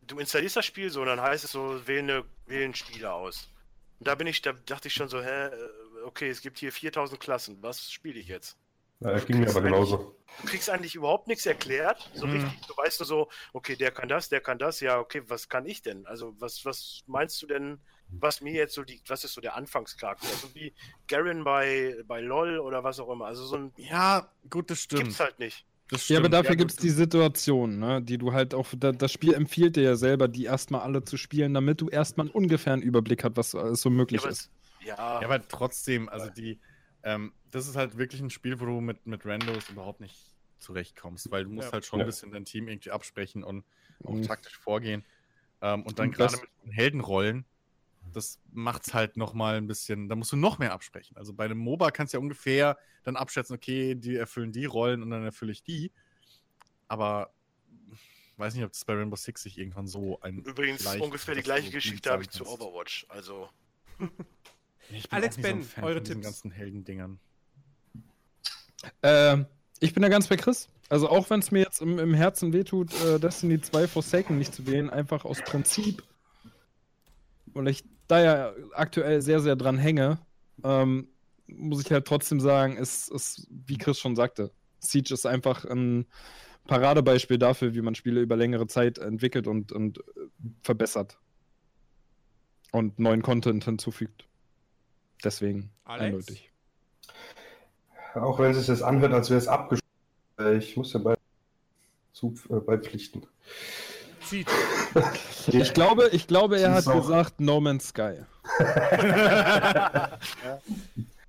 du installierst das Spiel so und dann heißt es so, wählen, eine, wählen Spieler aus. Und da bin ich, da dachte ich schon so, hä, äh, okay, es gibt hier 4000 Klassen, was spiele ich jetzt? Ja, das ging mir aber genauso. Du kriegst eigentlich überhaupt nichts erklärt, so Mhm. richtig. Du weißt nur so, okay, der kann das, der kann das, ja, okay, was kann ich denn? Also, was, was meinst du denn, was mir jetzt so liegt? Was ist so der Anfangscharakter? So wie Garen bei, bei LOL oder was auch immer. Also, so ein Ja, gut, das stimmt. gibt's halt nicht. Das Ja, aber dafür gut, gibt es die Situation, ne, die du halt auch, da, das Spiel empfiehlt dir ja selber, die erstmal alle zu spielen, damit du erstmal einen ungefähren Überblick hast, was alles so möglich Ja, ist. ja, Ja, aber trotzdem, also die, ähm, das ist halt wirklich ein Spiel, wo du mit, mit Randos überhaupt nicht zurechtkommst, weil du musst Ja. halt schon Ja. ein bisschen dein Team irgendwie absprechen und auch Mhm. taktisch vorgehen. Ähm, und dann gerade mit den Heldenrollen, das macht's halt nochmal ein bisschen, da musst du noch mehr absprechen. Also bei einem MOBA kannst du ja ungefähr dann abschätzen, okay, die erfüllen die Rollen und dann erfülle ich die. Aber weiß nicht, ob das bei Rainbow Six sich irgendwann so ein. übrigens leicht ungefähr die gleiche so Geschichte habe ich sagen zu kannst. Overwatch. Also, Ich Alex auch nicht Ben, Fan eure Tipps. ganzen Heldendingern. Ähm, ich bin da ganz bei Chris. Also auch wenn es mir jetzt im, im Herzen wehtut, äh, Destiny 2 Forsaken nicht zu wählen, einfach aus Prinzip, weil ich da ja aktuell sehr, sehr dran hänge, ähm, muss ich halt trotzdem sagen, ist, ist, wie Chris schon sagte, Siege ist einfach ein Paradebeispiel dafür, wie man Spiele über längere Zeit entwickelt und, und äh, verbessert. Und neuen Content hinzufügt. Deswegen Alex? eindeutig. Auch wenn es sich jetzt anhört, als wäre es abgeschlossen. Äh, Ich muss ja bei, zu, äh, beipflichten. Siege. Ich glaube, ich glaube, er hat gesagt No Man's Sky.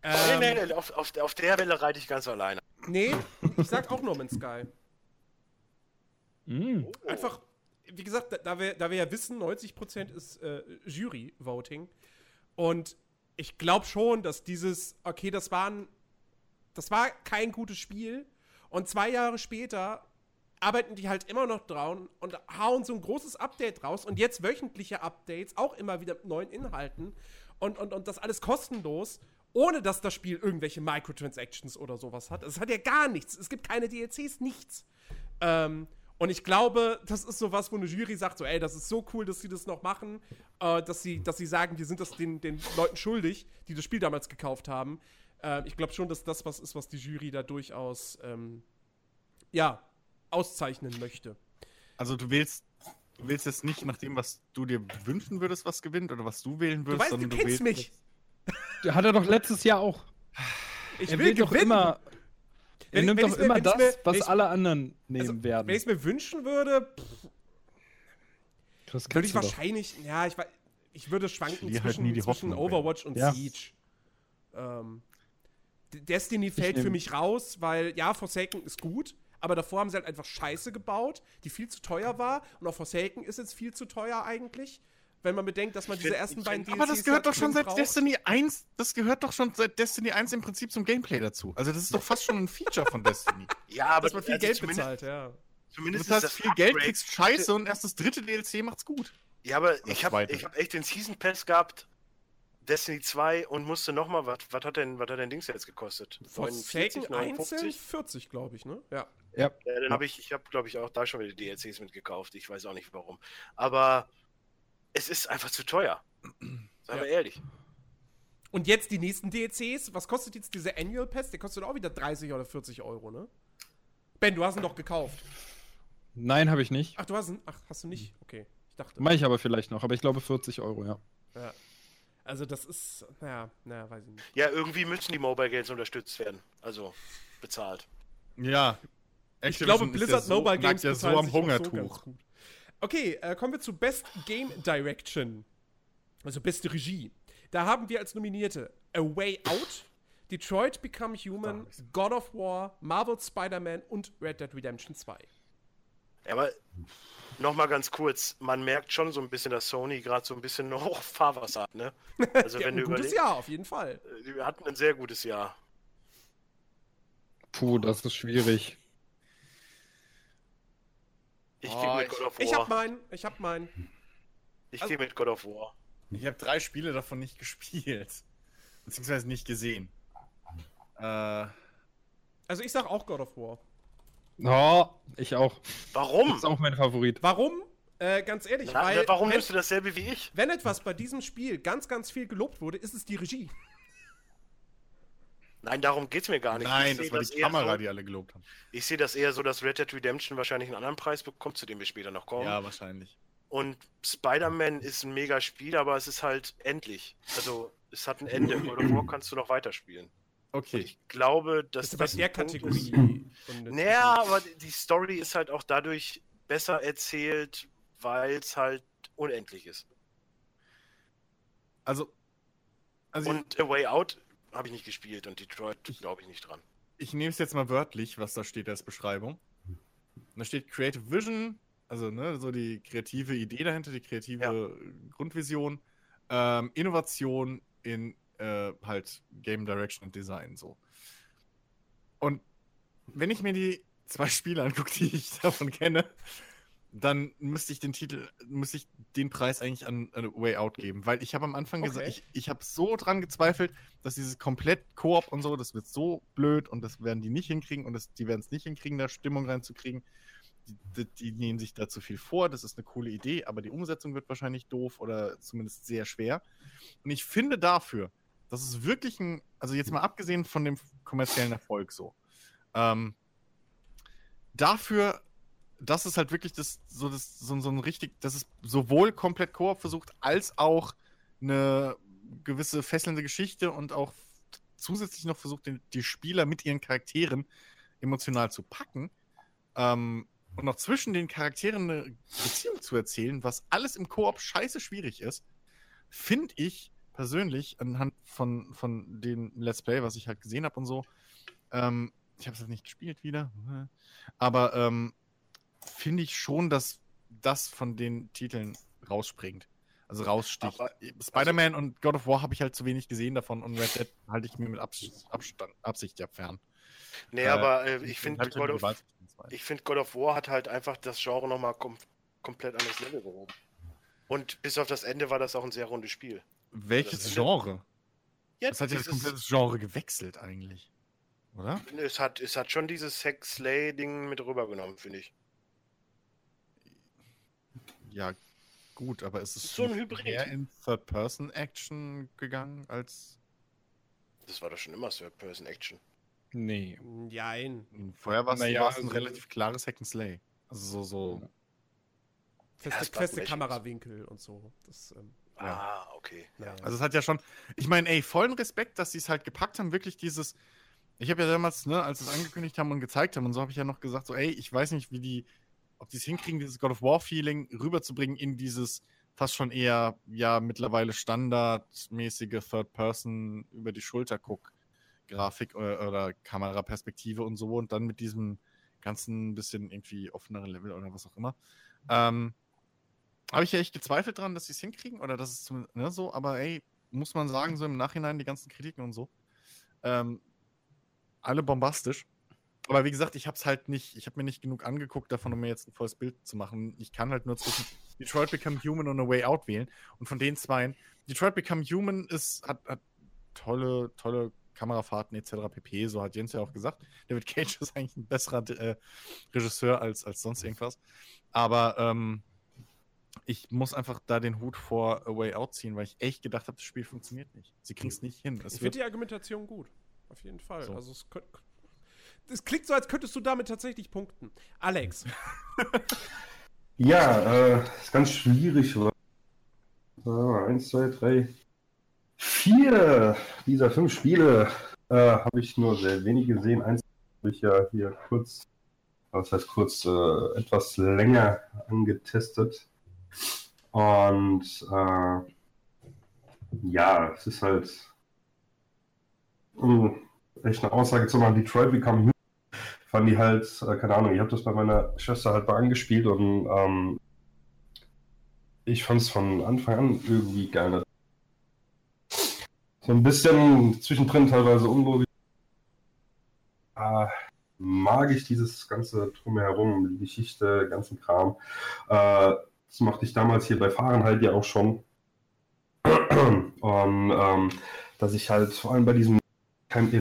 Ähm, nee, nee, nee, auf, auf, auf der Welle reite ich ganz alleine. nee, ich sag auch No Man's Sky. Mm. Einfach, wie gesagt, da, da, wir, da wir ja wissen, 90% ist äh, Jury-Voting. Und ich glaube schon, dass dieses, okay, das war, ein, das war kein gutes Spiel. Und zwei Jahre später arbeiten die halt immer noch dran und hauen so ein großes Update raus. Und jetzt wöchentliche Updates, auch immer wieder mit neuen Inhalten. Und, und, und das alles kostenlos, ohne dass das Spiel irgendwelche Microtransactions oder sowas hat. Es hat ja gar nichts. Es gibt keine DLCs, nichts. Ähm, und ich glaube, das ist sowas, wo eine Jury sagt, so, ey, das ist so cool, dass sie das noch machen, äh, dass, sie, dass sie sagen, wir sind das den, den Leuten schuldig, die das Spiel damals gekauft haben. Äh, ich glaube schon, dass das was ist, was die Jury da durchaus, ähm, ja, auszeichnen möchte. Also du wählst, du wählst jetzt nicht nach dem, was du dir wünschen würdest, was gewinnt oder was du wählen Du würdest, weißt, du sondern kennst mich. Hat er doch letztes Jahr auch. Ich er will wählt doch gewinnen. immer. Er Wenn- nimmt wenn doch mir- immer ich's das, mir- was alle anderen nehmen Also, werden. Wenn ich es mir wünschen würde, pff, würde ich du doch. wahrscheinlich, ja, ich, ich würde schwanken halt zwischen, nie die zwischen Hoffnung, Overwatch und Ja. Siege. Ähm, Destiny fällt für mich raus, weil ja, Forsaken ist gut, aber davor haben sie halt einfach Scheiße gebaut, die viel zu teuer war. Und auch Forsaken ist jetzt viel zu teuer eigentlich. wenn man bedenkt, dass man diese ersten beiden find- Aber das gehört doch schon seit braucht. Destiny 1, das gehört doch schon seit Destiny 1 im Prinzip zum Gameplay dazu. Also das ist doch fast schon ein Feature von Destiny. Ja, aber Dass man viel also Geld zumindest, bezahlt, ja. Du Zumindest zahlst ist das viel Geld, Upgrade- kriegst Scheiße und erst das dritte DLC macht's gut. Ja, aber ich habe hab echt den Season Pass gehabt, Destiny 2 und musste nochmal, was was hat denn, was hat denn Dings jetzt gekostet? Forsaken 49, einzeln 59? 40, glaube ich, ne? Ja. Ja. Ja, dann habe ich, ich habe glaube ich auch da schon wieder DLCs mitgekauft. Ich weiß auch nicht warum. Aber es ist einfach zu teuer. Seien wir ehrlich. Und jetzt die nächsten DLCs, was kostet jetzt dieser Annual Pass? Der kostet auch wieder 30 oder 40 Euro, ne? Ben, du hast ihn doch gekauft. Nein, habe ich nicht. Ach, du hast ihn. Ach, hast du nicht? Okay. Ich dachte. Mache ich aber vielleicht noch, aber ich glaube 40 Euro, ja. Ja. Also, das ist. Naja, naja, weiß ich nicht. Ja, irgendwie müssen die Mobile Games unterstützt werden. Also bezahlt. Ja. Ich glaube, Blizzard Mobile Games ja so am so Hungertuch. gut. Okay, äh, kommen wir zu Best Game Direction. Also beste Regie. Da haben wir als Nominierte A Way Out, Detroit Become Human, God of War, Marvel Spider-Man und Red Dead Redemption 2. Ja, aber nochmal ganz kurz, man merkt schon so ein bisschen, dass Sony gerade so ein bisschen noch Fahrwasser hat, ne? Also Ja, wenn ein du gutes Jahr, auf jeden Fall. wir hatten ein sehr gutes Jahr. Puh, das ist schwierig. Ich Oh, gehe mit God of War. Ich hab meinen, ich hab meinen. ich gehe mit God of War. Ich habe drei Spiele davon nicht gespielt. Beziehungsweise nicht gesehen. Äh, Also ich sag auch God of War. Oh, ich auch. Warum? Das ist auch mein Favorit. Warum? Äh, ganz ehrlich, Na, weil warum wenn, nimmst du dasselbe wie ich? wenn etwas bei diesem Spiel ganz, ganz viel gelobt wurde, ist es die Regie. Nein, darum geht's mir gar nicht. nein, ich das war die eher Kamera, so, die alle gelobt haben. Ich sehe das eher so, dass Red Dead Redemption wahrscheinlich einen anderen Preis bekommt, zu dem wir später noch kommen. Ja, wahrscheinlich. Und Spider-Man ist ein mega Spiel, aber es ist halt endlich. Also, es hat ein Ende. Of War kannst du noch weiterspielen. Okay. Ich glaube, dass Das ist bei der Kategorie. Naja, aber die- Story ist halt auch dadurch besser erzählt, weil es halt unendlich ist. Also, also Und A Way Out habe ich nicht gespielt und Detroit glaube ich nicht dran. ich, nehme es jetzt mal wörtlich, was da steht als Beschreibung. Da steht Creative Vision, also ne, so die kreative Idee dahinter, die kreative Ja. Grundvision, ähm, Innovation in äh, halt Game Direction und Design so. Und wenn ich mir die zwei Spiele angucke, die ich davon kenne, dann müsste ich den Titel, müsste ich den Preis eigentlich an, an Way Out geben, weil ich habe am Anfang gesagt, Okay. ich, ich habe so dran gezweifelt, dass dieses komplett Koop und so, das wird so blöd und das werden die nicht hinkriegen und das, die werden es nicht hinkriegen, da Stimmung reinzukriegen. Die, die, die nehmen sich da zu viel vor, das ist eine coole Idee, aber die Umsetzung wird wahrscheinlich doof oder zumindest sehr schwer. Und ich finde dafür, das ist wirklich ein, also jetzt mal abgesehen von dem kommerziellen Erfolg so, ähm, dafür, dass es halt wirklich das, so, das, so, so ein richtig, dass es sowohl komplett Koop versucht, als auch eine gewisse fesselnde Geschichte und auch zusätzlich noch versucht, den, die Spieler mit ihren Charakteren emotional zu packen ähm, und noch zwischen den Charakteren eine Beziehung zu erzählen, was alles im Koop scheiße schwierig ist, finde ich persönlich anhand von, von den Let's Play, was ich halt gesehen habe und so, ähm, ich habe es jetzt nicht gespielt wieder, aber ähm, finde ich schon, dass das von den Titeln rausspringt. Also raussticht. Aber- Spider-Man und God of War habe ich halt zu wenig gesehen davon und Red Dead halte ich mir mit Abs Abstand, Absicht ja fern. Nee, Äh, aber äh, ich Deswegen finde ich God, halt of- ich find God of War hat halt einfach das Genre nochmal kom komplett anderes Level gehoben. Und bis auf das Ende war das auch ein sehr rundes Spiel. Welches Genre? Ja, Das hat ja das komplette Genre gewechselt eigentlich. Oder? es, hat, es hat schon dieses Sex-Slay-Ding mit rübergenommen, finde ich. Ja, gut, aber ist es Ist so ein Hybrid. mehr in Third-Person-Action gegangen als Das war doch schon immer Third-Person-Action. Nee. Jein. vorher war es Naja, es ein also- relativ klares Hack and Slay. Also so, so Feste, war feste Flash. Kamerawinkel und so. Das, ähm, Ah, okay. naja. Also es hat ja schon, ich meine, ey, vollen Respekt, dass sie es halt gepackt haben, wirklich dieses, ich habe ja damals, ne, als sie es angekündigt haben und gezeigt haben und so habe ich ja noch gesagt, so, ey, ich weiß nicht, wie die, ob die es hinkriegen, dieses God of War-Feeling rüberzubringen in dieses fast schon eher, ja, mittlerweile standardmäßige Third-Person über die Schulter guck Grafik oder, oder Kameraperspektive und so und dann mit diesem ganzen bisschen irgendwie offeneren Level oder was auch immer. Ähm, Habe ich ja echt gezweifelt dran, dass sie es hinkriegen oder dass es ne, so, aber ey, muss man sagen, so im Nachhinein die ganzen Kritiken und so. Ähm, alle bombastisch. Aber wie gesagt, ich habe es halt nicht, ich habe mir nicht genug angeguckt davon, um mir jetzt ein volles Bild zu machen. Ich kann halt nur zwischen Detroit Become Human und A Way Out wählen. Und von den zwei, Detroit Become Human ist, hat, hat tolle, tolle Kamerafahrten etc. pp. So hat Jens ja auch gesagt. David Cage ist eigentlich ein besserer äh, Regisseur als, als sonst irgendwas. Aber ähm, ich muss einfach da den Hut vor A Way Out ziehen, weil ich echt gedacht habe, das Spiel funktioniert nicht. Sie kriegen es nicht hin. Es ich finde die Argumentation gut. Auf jeden Fall. So. Also es könnte es klingt so, als könntest du damit tatsächlich punkten. Alex. ja, äh, ist ganz schwierig. So, eins, zwei, drei, vier dieser fünf Spiele äh, habe ich nur sehr wenig gesehen. Eins habe ich ja hier kurz, was heißt kurz, äh, etwas länger angetestet. Und äh, ja, es ist halt, um echt eine Aussage zu machen, Detroit Become fand die halt, äh, keine Ahnung, ich habe das bei meiner Schwester halt mal angespielt und ähm, ich fand es von Anfang an irgendwie geil. So ein bisschen zwischendrin teilweise unlogisch. Äh, mag ich dieses ganze Drumherum, die Geschichte, ganzen Kram. Äh, das machte ich damals hier bei Fahren halt ja auch schon. Und ähm, dass ich halt vor allem bei diesem kein äh,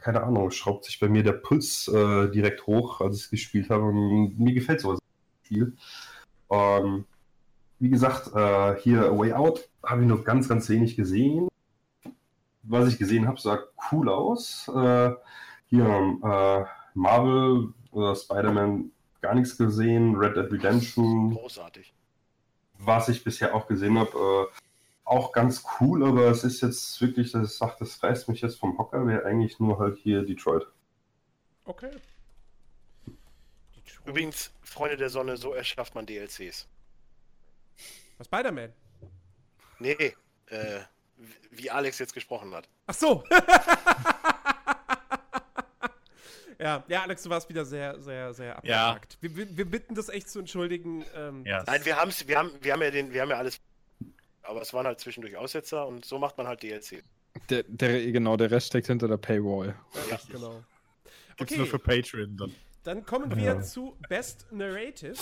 keine Ahnung, schraubt sich bei mir der Puls äh, direkt hoch, als ich es gespielt habe. Und mir gefällt sowas viel. Und wie gesagt, äh, hier Way Out habe ich noch ganz, ganz wenig gesehen. Was ich gesehen habe, sah cool aus. Äh, hier äh, Marvel oder Spider-Man gar nichts gesehen. Red Dead Redemption. Großartig. Was ich bisher auch gesehen habe, äh, auch ganz cool, aber es ist jetzt wirklich, dass ich sage, das reißt mich jetzt vom Hocker, wäre eigentlich nur halt hier Detroit. Okay. Detroit. Übrigens, Freunde der Sonne, so erschafft man DLCs. Was Spider-Man? Nee, äh, wie Alex jetzt gesprochen hat. Ach so. ja, ja, Alex, du warst wieder sehr, sehr, sehr abgehakt. Ja. Wir, wir, bitten das echt zu entschuldigen. Ähm, ja. Nein, wir, haben's, wir, haben, wir, haben ja den, wir haben ja alles aber es waren halt zwischendurch Aussetzer und so macht man halt DLC. Der, der, genau, der Rest steckt hinter der Paywall. Ja, genau. Gibt's okay. nur für Patreon dann. Dann kommen wir ja. zu Best Narrative.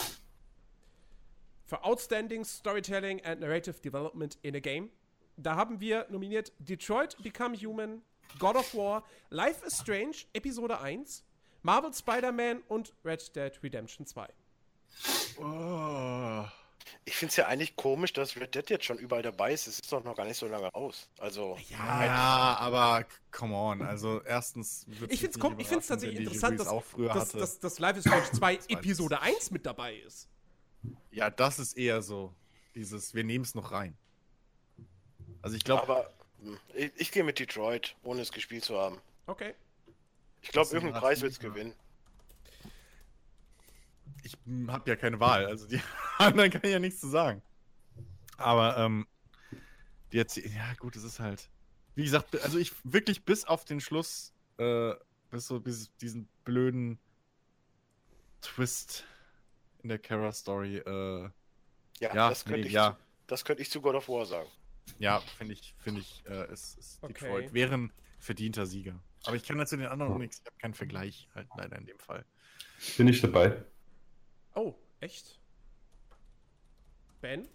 Für Outstanding Storytelling and Narrative Development in a Game. Da haben wir nominiert Detroit Become Human, God of War, Life is Strange, Episode 1, Marvel Spider-Man und Red Dead Redemption 2. Oh. Ich finde es ja eigentlich komisch, dass Red Dead jetzt schon überall dabei ist. Es ist doch noch gar nicht so lange aus. Also. Ja, ja aber come on. Also, erstens. Ich finde es tatsächlich interessant, dass, dass, dass, dass Life is Strange 2 Episode 1 mit dabei ist. Ja, das ist eher so. Dieses, wir nehmen es noch rein. Also, ich glaube. Aber hm, ich, ich gehe mit Detroit, ohne es gespielt zu haben. Okay. Ich glaube, irgendeinen Preis wird es gewinnen ich habe ja keine Wahl. Also die anderen kann ich ja nichts zu sagen. Aber ähm, die jetzt, ja gut, es ist halt, wie gesagt, also ich wirklich bis auf den Schluss, äh, bis so bis diesen blöden Twist in der Kara-Story, äh, ja, ja, das könnte nee, ich, ja. Zu, das könnte ich zu God of War sagen. Ja, finde ich, finde ich, äh, ist, ist okay. Detroit wäre ein verdienter Sieger. Aber ich kann dazu den anderen noch nichts, ich habe keinen Vergleich halt leider in dem Fall. Bin ich dabei. Oh, echt? Ben?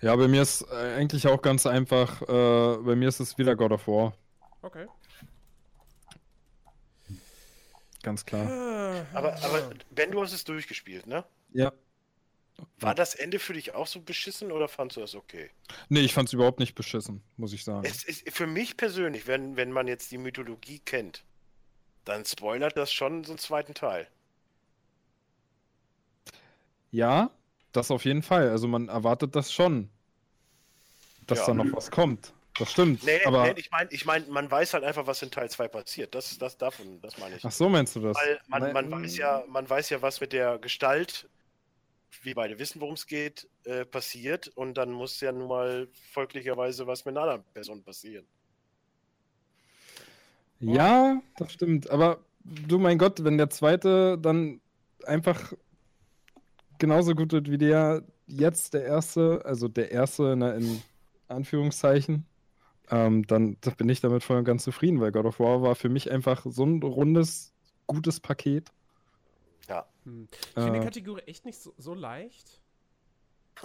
Ja, bei mir ist äh, eigentlich auch ganz einfach. Äh, bei mir ist es wieder God of War. Okay. Ganz klar. Ah. Aber, aber Ben, du hast es durchgespielt, ne? Ja. War das Ende für dich auch so beschissen oder fandst du das okay? Nee, ich fand es überhaupt nicht beschissen, muss ich sagen. Es ist für mich persönlich, wenn, wenn man jetzt die Mythologie kennt, dann spoilert das schon so einen zweiten Teil. Ja, das auf jeden Fall. Also man erwartet das schon, dass ja. da noch was kommt. Das stimmt. Nee, aber nee, ich meine, ich mein, man weiß halt einfach, was in Teil 2 passiert. Das, das davon, das meine ich. Ach so, meinst du das? Weil man, man weiß ja, man weiß ja, was mit der Gestalt, wie beide wissen, worum es geht, äh, passiert. Und dann muss ja nun mal folglicherweise was mit einer anderen Person passieren. Ja, das stimmt. Aber du, mein Gott, wenn der zweite dann einfach genauso gut wird wie der jetzt der erste, also der erste na, in Anführungszeichen, ähm, dann da bin ich damit voll und ganz zufrieden, weil God of War war für mich einfach so ein rundes, gutes Paket. Hm. Ich finde die Äh. Kategorie echt nicht so, so leicht.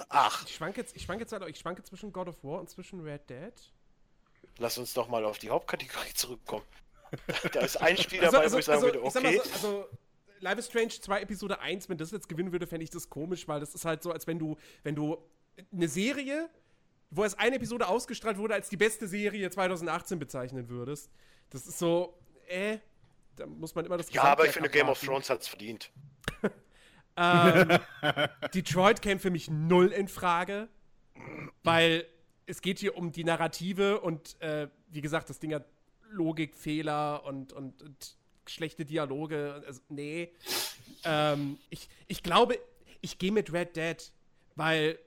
Ach, Ich schwanke jetzt, ich schwanke jetzt halt, ich schwanke zwischen God of War und zwischen Red Dead. lass uns doch mal auf die Hauptkategorie zurückkommen. Da ist ein Spiel Also, dabei, also, wo ich sagen also, würde, ich sag mal okay. so, also Life is Strange 2 Episode 1, wenn das jetzt gewinnen würde, fände ich das komisch, weil das ist halt so, als wenn du, wenn du eine Serie, wo es eine Episode ausgestrahlt wurde, als die beste Serie 2018 bezeichnen würdest. Das ist so, äh, da muss man immer das Ja, aber ich finde, Game of. Thrones hat es verdient. Ähm, Detroit käme für mich null in Frage, weil es geht hier um die Narrative und äh, wie gesagt, das Ding hat Logikfehler und, und, und schlechte Dialoge. Also, nee. Ähm, ich, ich glaube, ich gehe mit Red Dead, weil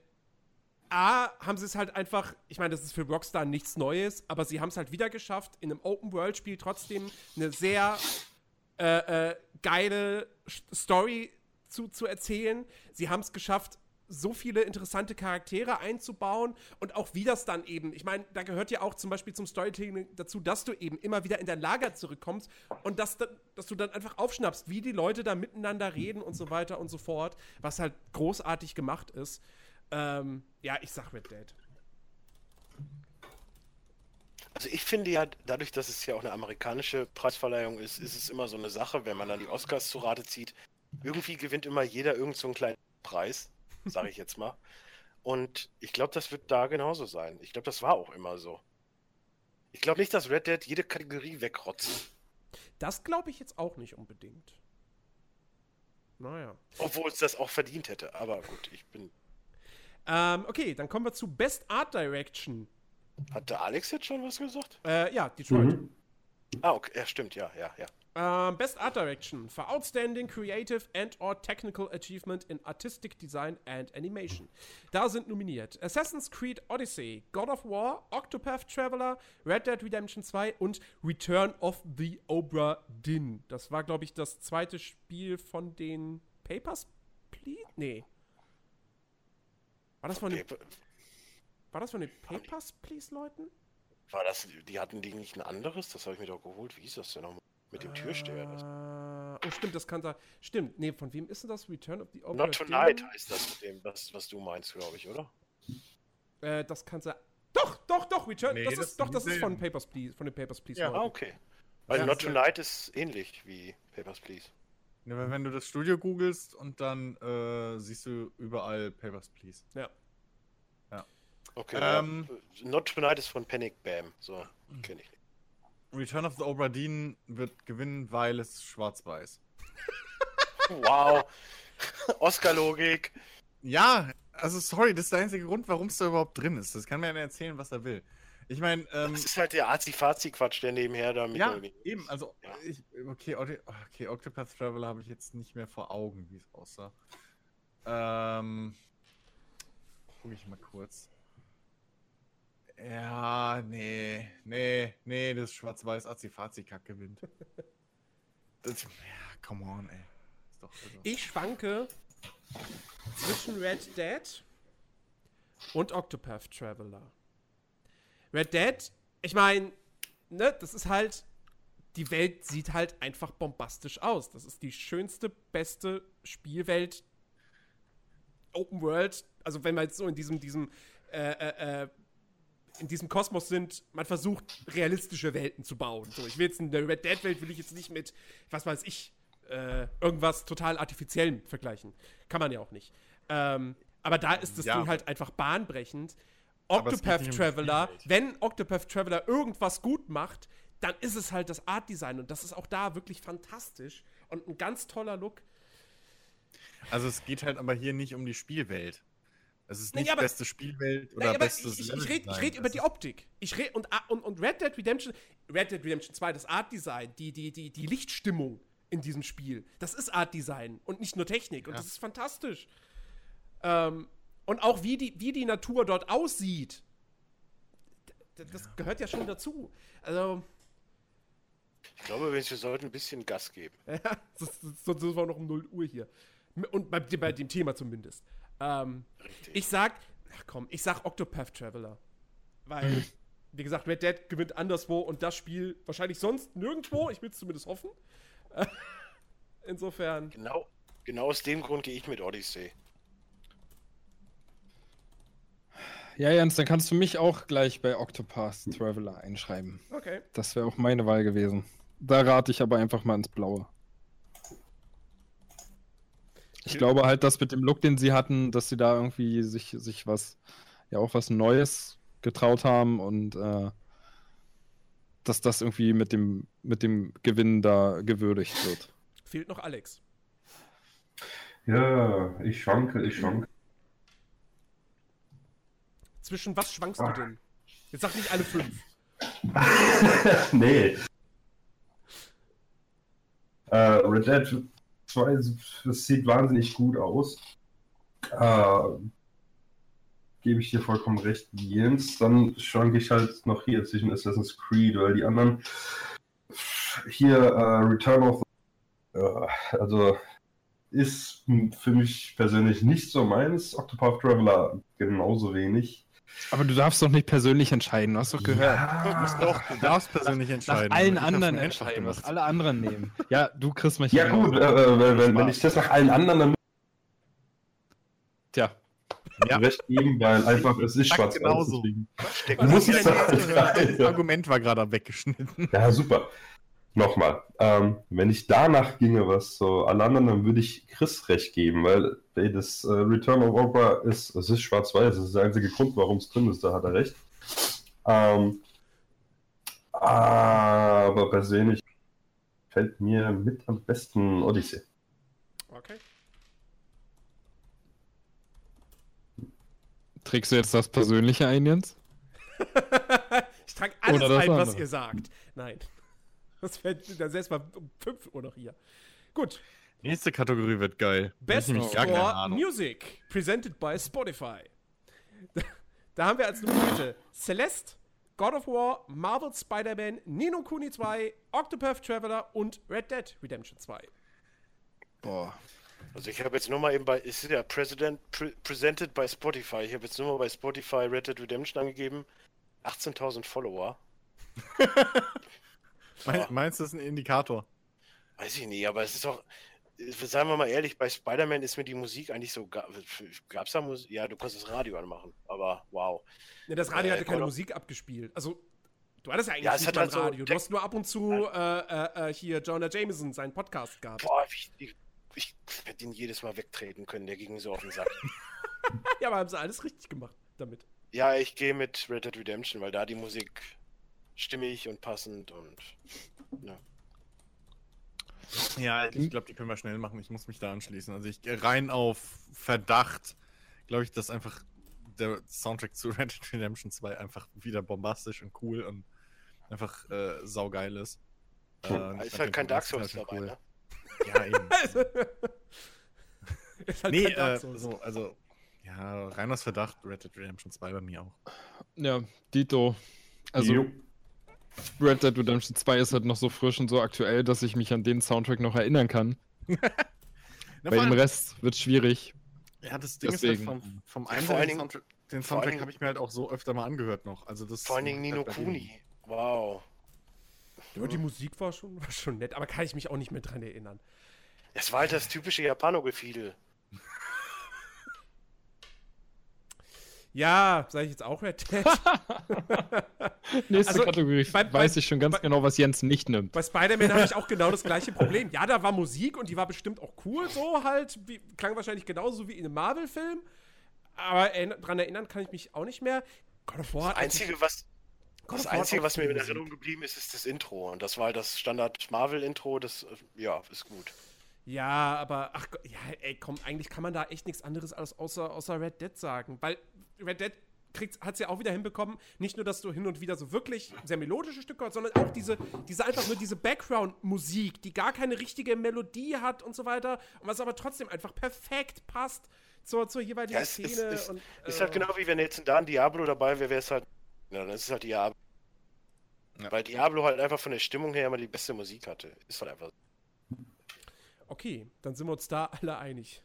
A, haben sie es halt einfach, ich meine, das ist für Rockstar nichts Neues, aber sie haben es halt wieder geschafft, in einem Open-World-Spiel trotzdem eine sehr äh, äh, geile Story zu, zu erzählen. Sie haben es geschafft, so viele interessante Charaktere einzubauen und auch wie das dann eben, ich meine, da gehört ja auch zum Beispiel zum Storytelling dazu, dass du eben immer wieder in dein Lager zurückkommst und dass, da- dass du dann einfach aufschnappst, wie die Leute da miteinander reden und so weiter und so fort, was halt großartig gemacht ist. Ähm, ja, ich sag Red Dead. Also ich finde ja, dadurch, dass es ja auch eine amerikanische Preisverleihung ist, ist es immer so eine Sache, wenn man dann die Oscars zu Rate zieht. Irgendwie gewinnt immer jeder irgend so einen kleinen Preis, sage ich jetzt mal. Und ich glaube, das wird da genauso sein. Ich glaube, das war auch immer so. Ich glaube nicht, dass Red Dead jede Kategorie wegrotzt. Das glaube ich jetzt auch nicht unbedingt. Naja. Obwohl es das auch verdient hätte. Aber gut, ich bin. Ähm, okay, dann kommen wir zu Best Art Direction. Hatte Alex jetzt schon was gesagt? Äh, ja, Detroit. Mhm. Ah, okay. Ja, stimmt, ja, ja, ja. Ähm, Best Art Direction for Outstanding Creative and or Technical Achievement in Artistic Design and Animation. Da sind nominiert Assassin's Creed Odyssey, God of War, Octopath Traveler, Red Dead Redemption 2 und Return of the Obra Dinn. Das war, glaube ich, das zweite Spiel von den Papers, Please? Nee. War das von den, war das von den Papers, Please, Leuten? War das, die hatten die nicht ein anderes? Das habe ich mir doch geholt. Wie hieß das denn nochmal? Mit dem Türsteher. Das. Äh, oh, stimmt, das kann da. Stimmt, nee, von wem ist denn das? Return of the Obra Not? Tonight heißt das mit dem, was, was du meinst, glaube ich, oder? Äh, das kann sein. Doch, doch, doch, Return. Nee, das das ist doch, das ist von. Papers, Please, von den Papers, Please. Ah, Leuten. okay. Weil Ja, Not Tonight ist ähnlich wie Papers, Please. Ja, wenn du das Studio googelst und dann äh, siehst du überall Papers, Please. Ja. Okay. Ähm. Not Tonight ist von Panic Bam. So, kenne ich nicht. Return of the Obra Dinn wird gewinnen, weil es schwarz-weiß. Wow. Oscar-Logik. Ja, also sorry, das ist der einzige Grund, warum es da überhaupt drin ist. Das kann mir einer erzählen, was er will. Ich meine, ähm, Das ist halt der Azi-Fazi-Quatsch, der nebenher da mit ja, irgendwie- eben, also, Ja. ich, okay, okay, Octopath Traveler habe ich jetzt nicht mehr vor Augen, wie es aussah. Ähm, gucke ich mal kurz. Ja, nee, nee, nee, das schwarz-weiß Azi-Fazi-Kack gewinnt. Das, ja, come on, ey. Ist doch, also, Ich schwanke zwischen Red Dead und Octopath Traveler. Red Dead, ich meine, ne, das ist halt. Die Welt sieht halt einfach bombastisch aus. Das ist die schönste, beste Spielwelt. Open World. Also, wenn wir jetzt so in diesem, diesem, äh, äh, äh, in diesem Kosmos sind, man versucht, realistische Welten zu bauen. So, ich will jetzt eine Red Dead-Welt, will ich jetzt nicht mit, was weiß ich, äh, irgendwas total Artifiziellem vergleichen. Kann man ja auch nicht. Ähm, aber da ist das Ja. Ding halt einfach bahnbrechend. Octopath um Traveler, wenn Octopath Traveler irgendwas gut macht, dann ist es halt das Art Design und das ist auch da wirklich fantastisch und ein ganz toller Look. also es geht halt aber hier nicht um die Spielwelt. Es ist nicht aber- beste Spielwelt oder Naja, bestes ich, ich, ich rede red über die Optik. Ich red, und, und, und Red Dead Redemption, Red Dead Redemption 2, das Art Design, die, die, die, die Lichtstimmung in diesem Spiel, das ist Art Design und nicht nur Technik. Und Ja. das ist fantastisch. Ähm, und auch wie die, wie die Natur dort aussieht, das gehört ja schon dazu. Also, Ich glaube, wir sollten ein bisschen Gas geben. ja, sonst sind wir noch um 0 Uhr hier. Und bei, bei dem Thema zumindest. Ähm, Richtig. ich sag, ach komm, ich sag Octopath Traveler. Weil, wie gesagt, Red Dead gewinnt anderswo und das Spiel wahrscheinlich sonst nirgendwo. Ich will es zumindest hoffen. Insofern. Genau, genau aus dem Grund gehe ich mit Odyssey. Ja, Jens, dann kannst du mich auch gleich bei Octopath Traveler einschreiben. Okay. Das wäre auch meine Wahl gewesen. Da rate ich aber einfach mal ins Blaue. Ich glaube halt, dass mit dem Look, den sie hatten, dass sie da irgendwie sich, sich was, ja auch was Neues getraut haben und äh, dass das irgendwie mit dem, mit dem Gewinn da gewürdigt wird. Fehlt noch Alex. Ja, ich schwanke, ich schwanke. Zwischen was schwankst du Ah. denn? Jetzt sag nicht alle fünf. nee. Äh, Red Dead 2, das sieht wahnsinnig gut aus. Äh, Gebe ich dir vollkommen recht, Jens. Dann schwanke ich halt noch hier zwischen Assassin's Creed, weil die anderen hier äh, Return of the, äh, also ist für mich persönlich nicht so meins. Octopath Traveler genauso wenig. Aber du darfst doch nicht persönlich entscheiden, du hast doch gehört. Ja, Doch, du darfst persönlich Nach entscheiden. allen Ich hab's anderen entscheiden, was alle anderen nehmen. Ja, du kriegst mich Ja gut, äh, wenn, wenn, wenn ich das nach allen anderen dann Tja, Ja. recht geben, weil einfach es ist schwarz Du musst das Das Argument war gerade weggeschnitten. Ja, super. Nochmal, ähm, wenn ich danach ginge, was so alle anderen, dann würde ich Chris recht geben, weil ey, das äh, Return of Opera ist, es ist schwarz-weiß, das ist der einzige Grund, warum es drin ist, da hat er recht. Ähm, aber persönlich fällt mir mit am besten Odyssey. Okay. trägst du jetzt das Persönliche ein, Jens? ich trage alles ein, was andere. ihr sagt. Nein. Das fällt dann selbst mal um 5 Uhr noch hier. Gut. Nächste Kategorie wird geil. Da Best Ahnung. Music, presented by Spotify. Da haben wir als Nominierte Celeste, God of War, Marvel Spider-Man, Nino Kuni 2, Octopath Traveler und Red Dead Redemption 2. Boah. Also ich habe jetzt nur mal eben bei, es ist ja President, pre, presented by Spotify. Ich habe jetzt nur mal bei Spotify Red Dead Redemption angegeben. 18.000 Follower. Mein, meinst du, das ist ein Indikator? Weiß ich nicht, aber es ist auch, äh, seien wir mal ehrlich, bei Spider-Man ist mir die Musik eigentlich so, ga- gab's da Musik? Ja, du konntest das Radio anmachen, aber wow. Ja, das Radio Äh, hatte keine Musik abgespielt. Also, du hattest ja eigentlich Ja, es nicht hat mal ein halt so Radio. Du hast nur ab und zu äh, äh, äh, hier Jonah Jameson seinen Podcast gehabt. Boah, ich, ich, ich hätte ihn jedes Mal wegtreten können, der ging so auf den Sack. Ja, aber haben sie alles richtig gemacht damit. ja, ich gehe mit Red Dead Redemption, weil da die Musik stimmig und passend und ja. Ja, ich glaube, die können wir schnell machen. Ich muss mich da anschließen. Also ich gehe rein auf Verdacht, glaube ich, dass einfach der Soundtrack zu Red Dead Redemption 2 einfach wieder bombastisch und cool und einfach äh, saugeil ist. Äh, ist halt kein Dark Souls dabei, ne? Ja, eben. Also, ist halt nee, kein Dark äh, so, also, ja, rein aus Verdacht, Red Dead Redemption 2 bei mir auch. Ja, Dito. Also, Jo. Red Dead Redemption 2 ist halt noch so frisch und so aktuell, dass ich mich an den Soundtrack noch erinnern kann. Na, Bei dem Rest wird schwierig. Ja, das Ding Deswegen. ist halt vom, vom Ja, einen vor den Soundtrack, Soundtrack habe ich mir halt auch so öfter mal angehört noch. Also das Vor allen Dingen Nino Kuni. Wow. ja, die Musik war schon, war schon nett, aber kann ich mich auch nicht mehr dran erinnern. Es war halt das typische Japano-Gefiedel. Ja, sage ich jetzt auch Red Dead. Nächste Also, Kategorie bei- bei- weiß ich schon ganz bei- genau, was Jens nicht nimmt. Bei Spider-Man habe ich auch genau das gleiche Problem. Ja, da war Musik und die war bestimmt auch cool, so halt. Wie, klang wahrscheinlich genauso wie in einem Marvel-Film. Aber erinn- dran erinnern kann ich mich auch nicht mehr. God of War Das Einzige, was, das Einzige, was mir in. Erinnerung geblieben ist, ist das Intro. Und das war halt das Standard-Marvel-Intro. Das, äh, ja, ist gut. Ja, aber ach Gott, ja, ey, komm, eigentlich kann man da echt nichts anderes als außer, außer Red Dead sagen. Weil Red Dead hat es ja auch wieder hinbekommen, nicht nur, dass du hin und wieder so wirklich sehr melodische Stücke hast, sondern auch diese, diese einfach nur diese Background-Musik, die gar keine richtige Melodie hat und so weiter, und was aber trotzdem einfach perfekt passt zur, zur jeweiligen Ja, es ist, Szene. ist, und, ist äh, halt genau wie wenn jetzt da ein Diablo dabei wäre, wäre es halt. Ja, dann ist es halt Diablo. Ja. Weil Diablo halt einfach von der Stimmung her immer die beste Musik hatte. Ist halt einfach. Okay, dann sind wir uns da alle einig.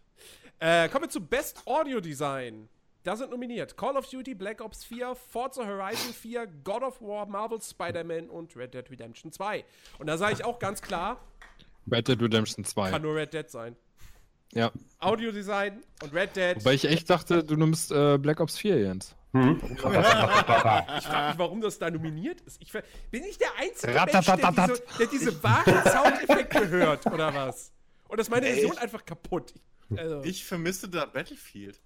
Äh, kommen wir zu Best Audio Design. Da sind nominiert Call of Duty, Black Ops 4, Forza Horizon 4, God of War, Marvel Spider-Man und Red Dead Redemption 2. Und da sage ich auch ganz klar, Red Dead Redemption 2. kann nur Red Dead sein. Ja. Audio Design und Red Dead. Wobei ich echt dachte, du nimmst äh, Black Ops 4, Jens. Hm? Ich frage mich, warum das da nominiert ist. Ich, bin ich der einzige Mensch, der diese, der diese wahren Soundeffekte hört, oder was? Und ist meine Version einfach kaputt. Ich, also, Ich vermisste da Battlefield.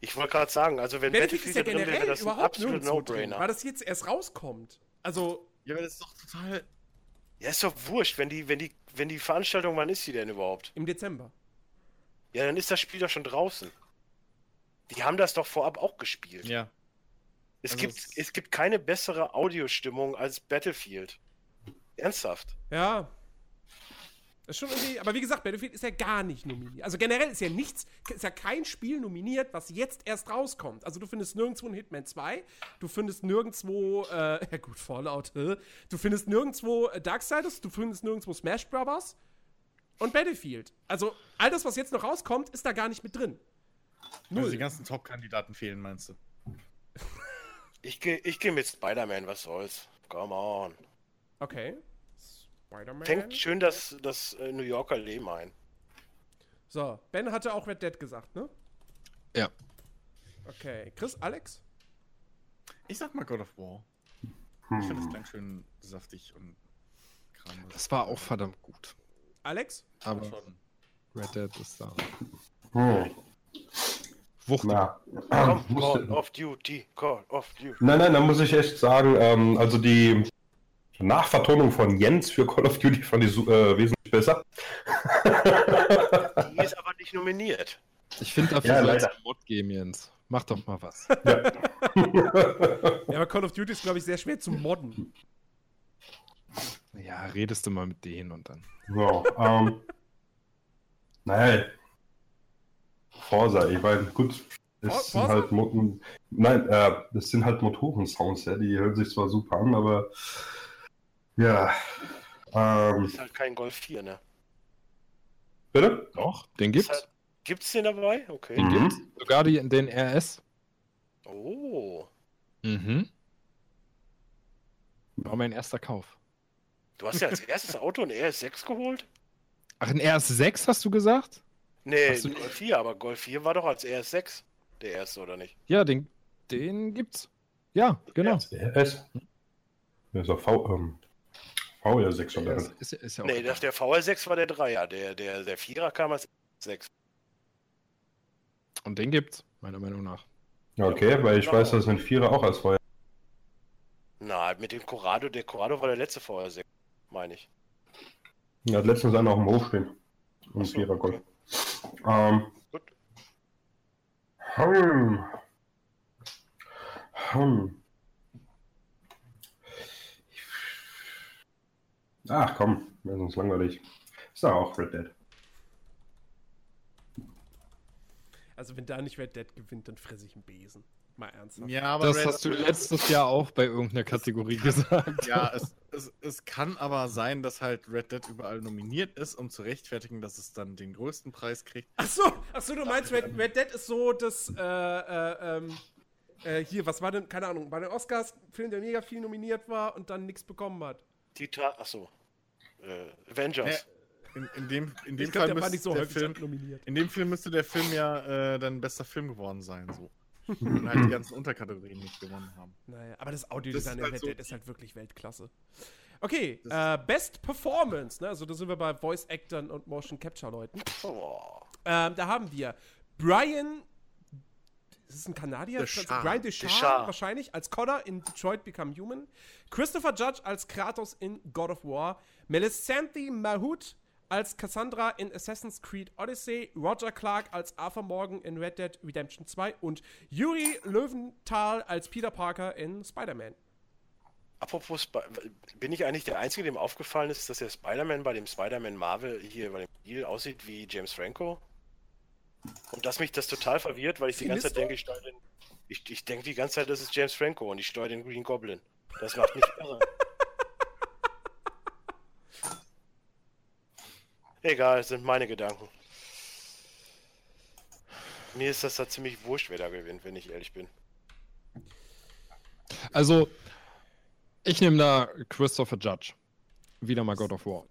Ich wollte gerade sagen, also wenn Battlefield ist ja da drin wäre, generell wäre das ein überhaupt absoluter nirgendwo drin, No-Brainer. weil das jetzt erst rauskommt. Also, Ja, aber das ist doch total. Ja, ist doch wurscht, wenn die, wenn die, wenn die Veranstaltung, wann ist die denn überhaupt? im Dezember. Ja, dann ist das Spiel doch schon draußen. Die haben das doch vorab auch gespielt. Ja. Es, also gibt, es- es gibt keine bessere Audiostimmung als Battlefield. Ernsthaft. Ja. Das ist schon irgendwie, aber wie gesagt, Battlefield ist ja gar nicht nominiert. Also generell ist ja nichts, ist ja kein Spiel nominiert, was jetzt erst rauskommt. Also du findest nirgendwo ein Hitman 2, du findest nirgendwo, äh, ja gut, Fallout, äh, du findest nirgendwo äh, Darksiders, du findest nirgendwo Smash Brothers und Battlefield. Also all das, was jetzt noch rauskommt, ist da gar nicht mit drin. Also Null. die ganzen Top-Kandidaten fehlen, meinst du? Ich gehe ich geh mit Spider-Man, was soll's. Come on. Okay. Spider-Man. Fängt schön das, das äh, New Yorker Leben ein. So, Ben hatte auch Red Dead gesagt, ne? Ja. Okay. Chris, Alex? Ich sag mal God of War. Ich finde das klang schön saftig und Kram. Das war auch verdammt gut. Alex? Aber schon. Red Dead ist da. Hm. Wucht. Na. Call of Duty, Call of Duty. Nein, nein, da muss ich echt sagen, ähm, also die Nachvertonung von Jens für Call of Duty fand ich äh, wesentlich besser. Die ist aber nicht nominiert. Ich finde dafür Ja, es leider. Mod geben, Jens. Mach doch mal was. Ja, aber Call of Duty ist, glaube ich, sehr schwer zu modden. Ja, redest du mal mit denen und dann. So, ähm. Naja. Forsa, ich meine, gut. For- Das sind halt Moten. Nein, äh, das sind halt Motorensounds, ja. Die hören sich zwar super an, aber. Ja. Ähm. Ist halt kein Golf 4, ne? Bitte? Doch, den gibt's. Halt- Gibt's den dabei? Okay. Den Mhm. gibt's. Sogar die, den RS. Oh. Mhm. War mein erster Kauf. Du hast ja als erstes Auto ein RS6 geholt? Ach, ein RS6 hast du gesagt? Nee, Hast du- ein Golf 4, aber Golf 4 war doch als RS6 der erste, oder nicht? Ja, den, den gibt's. Ja, genau. RS. Das ist doch V, ähm, VR6 Ja, oder ist, ist, ist ja Nee, das, der VR6 war der 3er. Der, der, der 4er kam als 6. Und den gibt's, meiner Meinung nach. Okay, weil ich Genau. weiß, dass ein Vierer auch als VR. Na, mit dem Corrado, der Corrado war der letzte VR6, meine ich. Er hat letztens einer auf dem Hof stehen. Ein Ach so, Vierer Golf. okay. Ähm. Gut. Hm. Hm. Ach komm, wäre sonst langweilig. Ist doch auch Red Dead. Also, wenn da nicht Red Dead gewinnt, dann fresse ich einen Besen. Mal ernsthaft. Ja, aber Das Red- hast du letztes Jahr auch bei irgendeiner Kategorie gesagt. Ja, es, es, es kann aber sein, dass halt Red Dead überall nominiert ist, um zu rechtfertigen, dass es dann den größten Preis kriegt. Ach so, ach so, du meinst, Red, Red Dead ist so, dass, äh, äh, ähm, äh, hier, was war denn, keine Ahnung, bei den Oscars, Film, der mega viel nominiert war und dann nichts bekommen hat. Tita, achso. Äh, Avengers. In, in dem, in dem Ich glaube, Fall der müsste nicht so der Film, nominiert. in dem Film müsste der Film ja äh, dann bester Film geworden sein, so. Und halt die ganzen Unterkategorien nicht gewonnen haben. Naja, aber das Audiodesign halt so- Dead ist halt wirklich Weltklasse. Okay, äh, Best Performance, ne? Also da sind wir bei Voice Actern und Motion Capture Leuten. Oh. Ähm, da haben wir Brian. Ist es ein Kanadier? Brian Deschamps. wahrscheinlich als Connor in Detroit Become Human. Christopher Judge als Kratos in God of War. Melisandre Mahut als Cassandra in Assassin's Creed Odyssey. Roger Clark als Arthur Morgan in Red Dead Redemption 2. Und Yuri Löwenthal als Peter Parker in Spider-Man. Apropos, Sp bin ich eigentlich der Einzige, dem aufgefallen ist, dass der Spider-Man bei dem Spider-Man Marvel hier bei dem Deal aussieht wie James Franco? Und dass mich das total verwirrt, weil ich die ganze Findest Zeit denke, ich steuere den. Ich, ich denke die ganze Zeit, das ist James Franco und ich steuere den Green Goblin. Das macht mich irre. Egal, es sind meine Gedanken. Mir ist das da ziemlich wurscht, wer da gewinnt, wenn ich ehrlich bin. Also, ich nehme da Christopher Judge. Wieder mal God of War.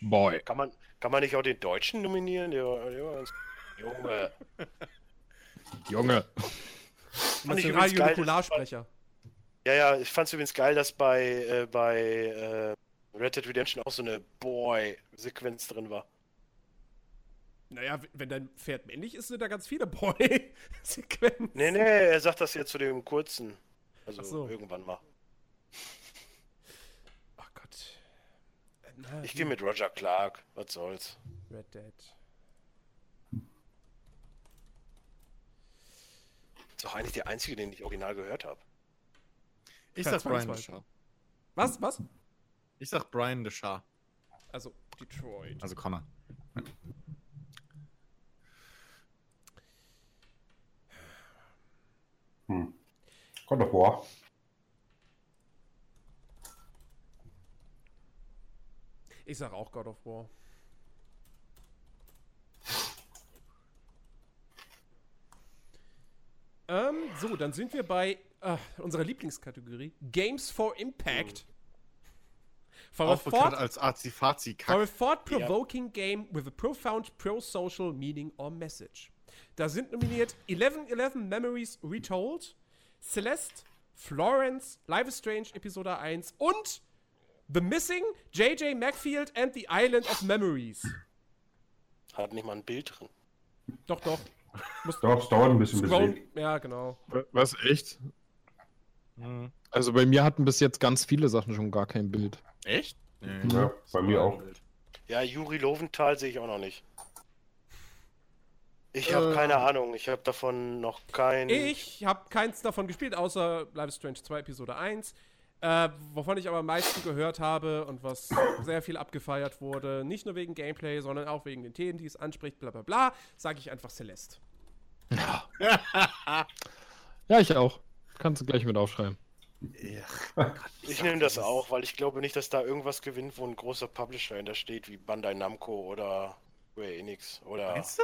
Boy. Kann man, kann man nicht auch den Deutschen nominieren? Der, war- der Junge. Junge. Übrigens geil, dass- Radiolokularsprecher. Ja, ja, ich fand's übrigens geil, dass bei, äh, bei äh, Red Dead Redemption auch so eine Boy-Sequenz drin war. Naja, wenn dein Pferd männlich ist, sind da ganz viele Boy-Sequenzen. Nee, nee, er sagt das jetzt zu dem kurzen. Also so. irgendwann mal. Oh Gott. Äh, na, Ich gehe mit Roger Clark. Was soll's? Red Dead. Ist doch eigentlich der einzige, den ich original gehört habe. Ich sag Brian. DeShar. Was? Was? Ich sag Brian DeShar. Also, Detroit. Also Connor. Hm. God of War. Ich sag auch God of War. Ähm, so, dann sind wir bei äh, unserer Lieblingskategorie Games for Impact. For a, Auch bekannt als Azi-Fazi for a thought-provoking game with a profound pro-social meaning or message. Da sind nominiert 1111 Memories Retold, Celeste, Florence, Life is Strange Episode 1 und The Missing, J.J. Macfield and the Island of Memories. Hat nicht mal ein Bild drin. Doch, doch. Doch, es dauert ein bisschen bis. Ja, genau. Was, echt? Hm. Also bei mir hatten bis jetzt ganz viele Sachen schon gar kein Bild. Echt? Nee. Ja, bei mir auch. Ja, Juri Loventhal sehe ich auch noch nicht. Ich habe Äh. keine Ahnung. Ich habe davon noch kein. Ich habe keins davon gespielt, außer Life is Strange 2 Episode 1. Äh, wovon ich aber am meisten gehört habe und was sehr viel abgefeiert wurde, nicht nur wegen Gameplay, sondern auch wegen den Themen, die es anspricht, bla bla bla, sage ich einfach Celeste. Ja, ich auch. Kannst du gleich mit aufschreiben. Ja. Ich nehme das auch, weil ich glaube nicht, dass da irgendwas gewinnt, wo ein großer Publisher hinter steht, wie Bandai Namco oder Square Enix oder. Meinst du?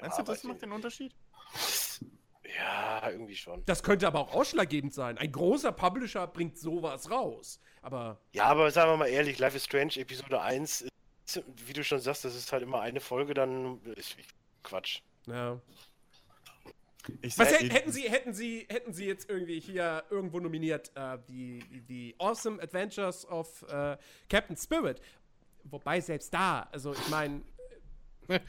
Meinst du, das macht den Unterschied? Ja, irgendwie schon. Das könnte aber auch ausschlaggebend sein. Ein großer Publisher bringt sowas raus. Aber Ja, aber sagen wir mal ehrlich, Life is Strange Episode 1, ist, wie du schon sagst, das ist halt immer eine Folge, dann ist Quatsch. ja. Ich Was sag, hä- hätten Sie, hätten Sie, hätten Sie jetzt irgendwie hier irgendwo nominiert äh, die, die Awesome Adventures of äh, Captain Spirit? Wobei selbst da, also ich meine,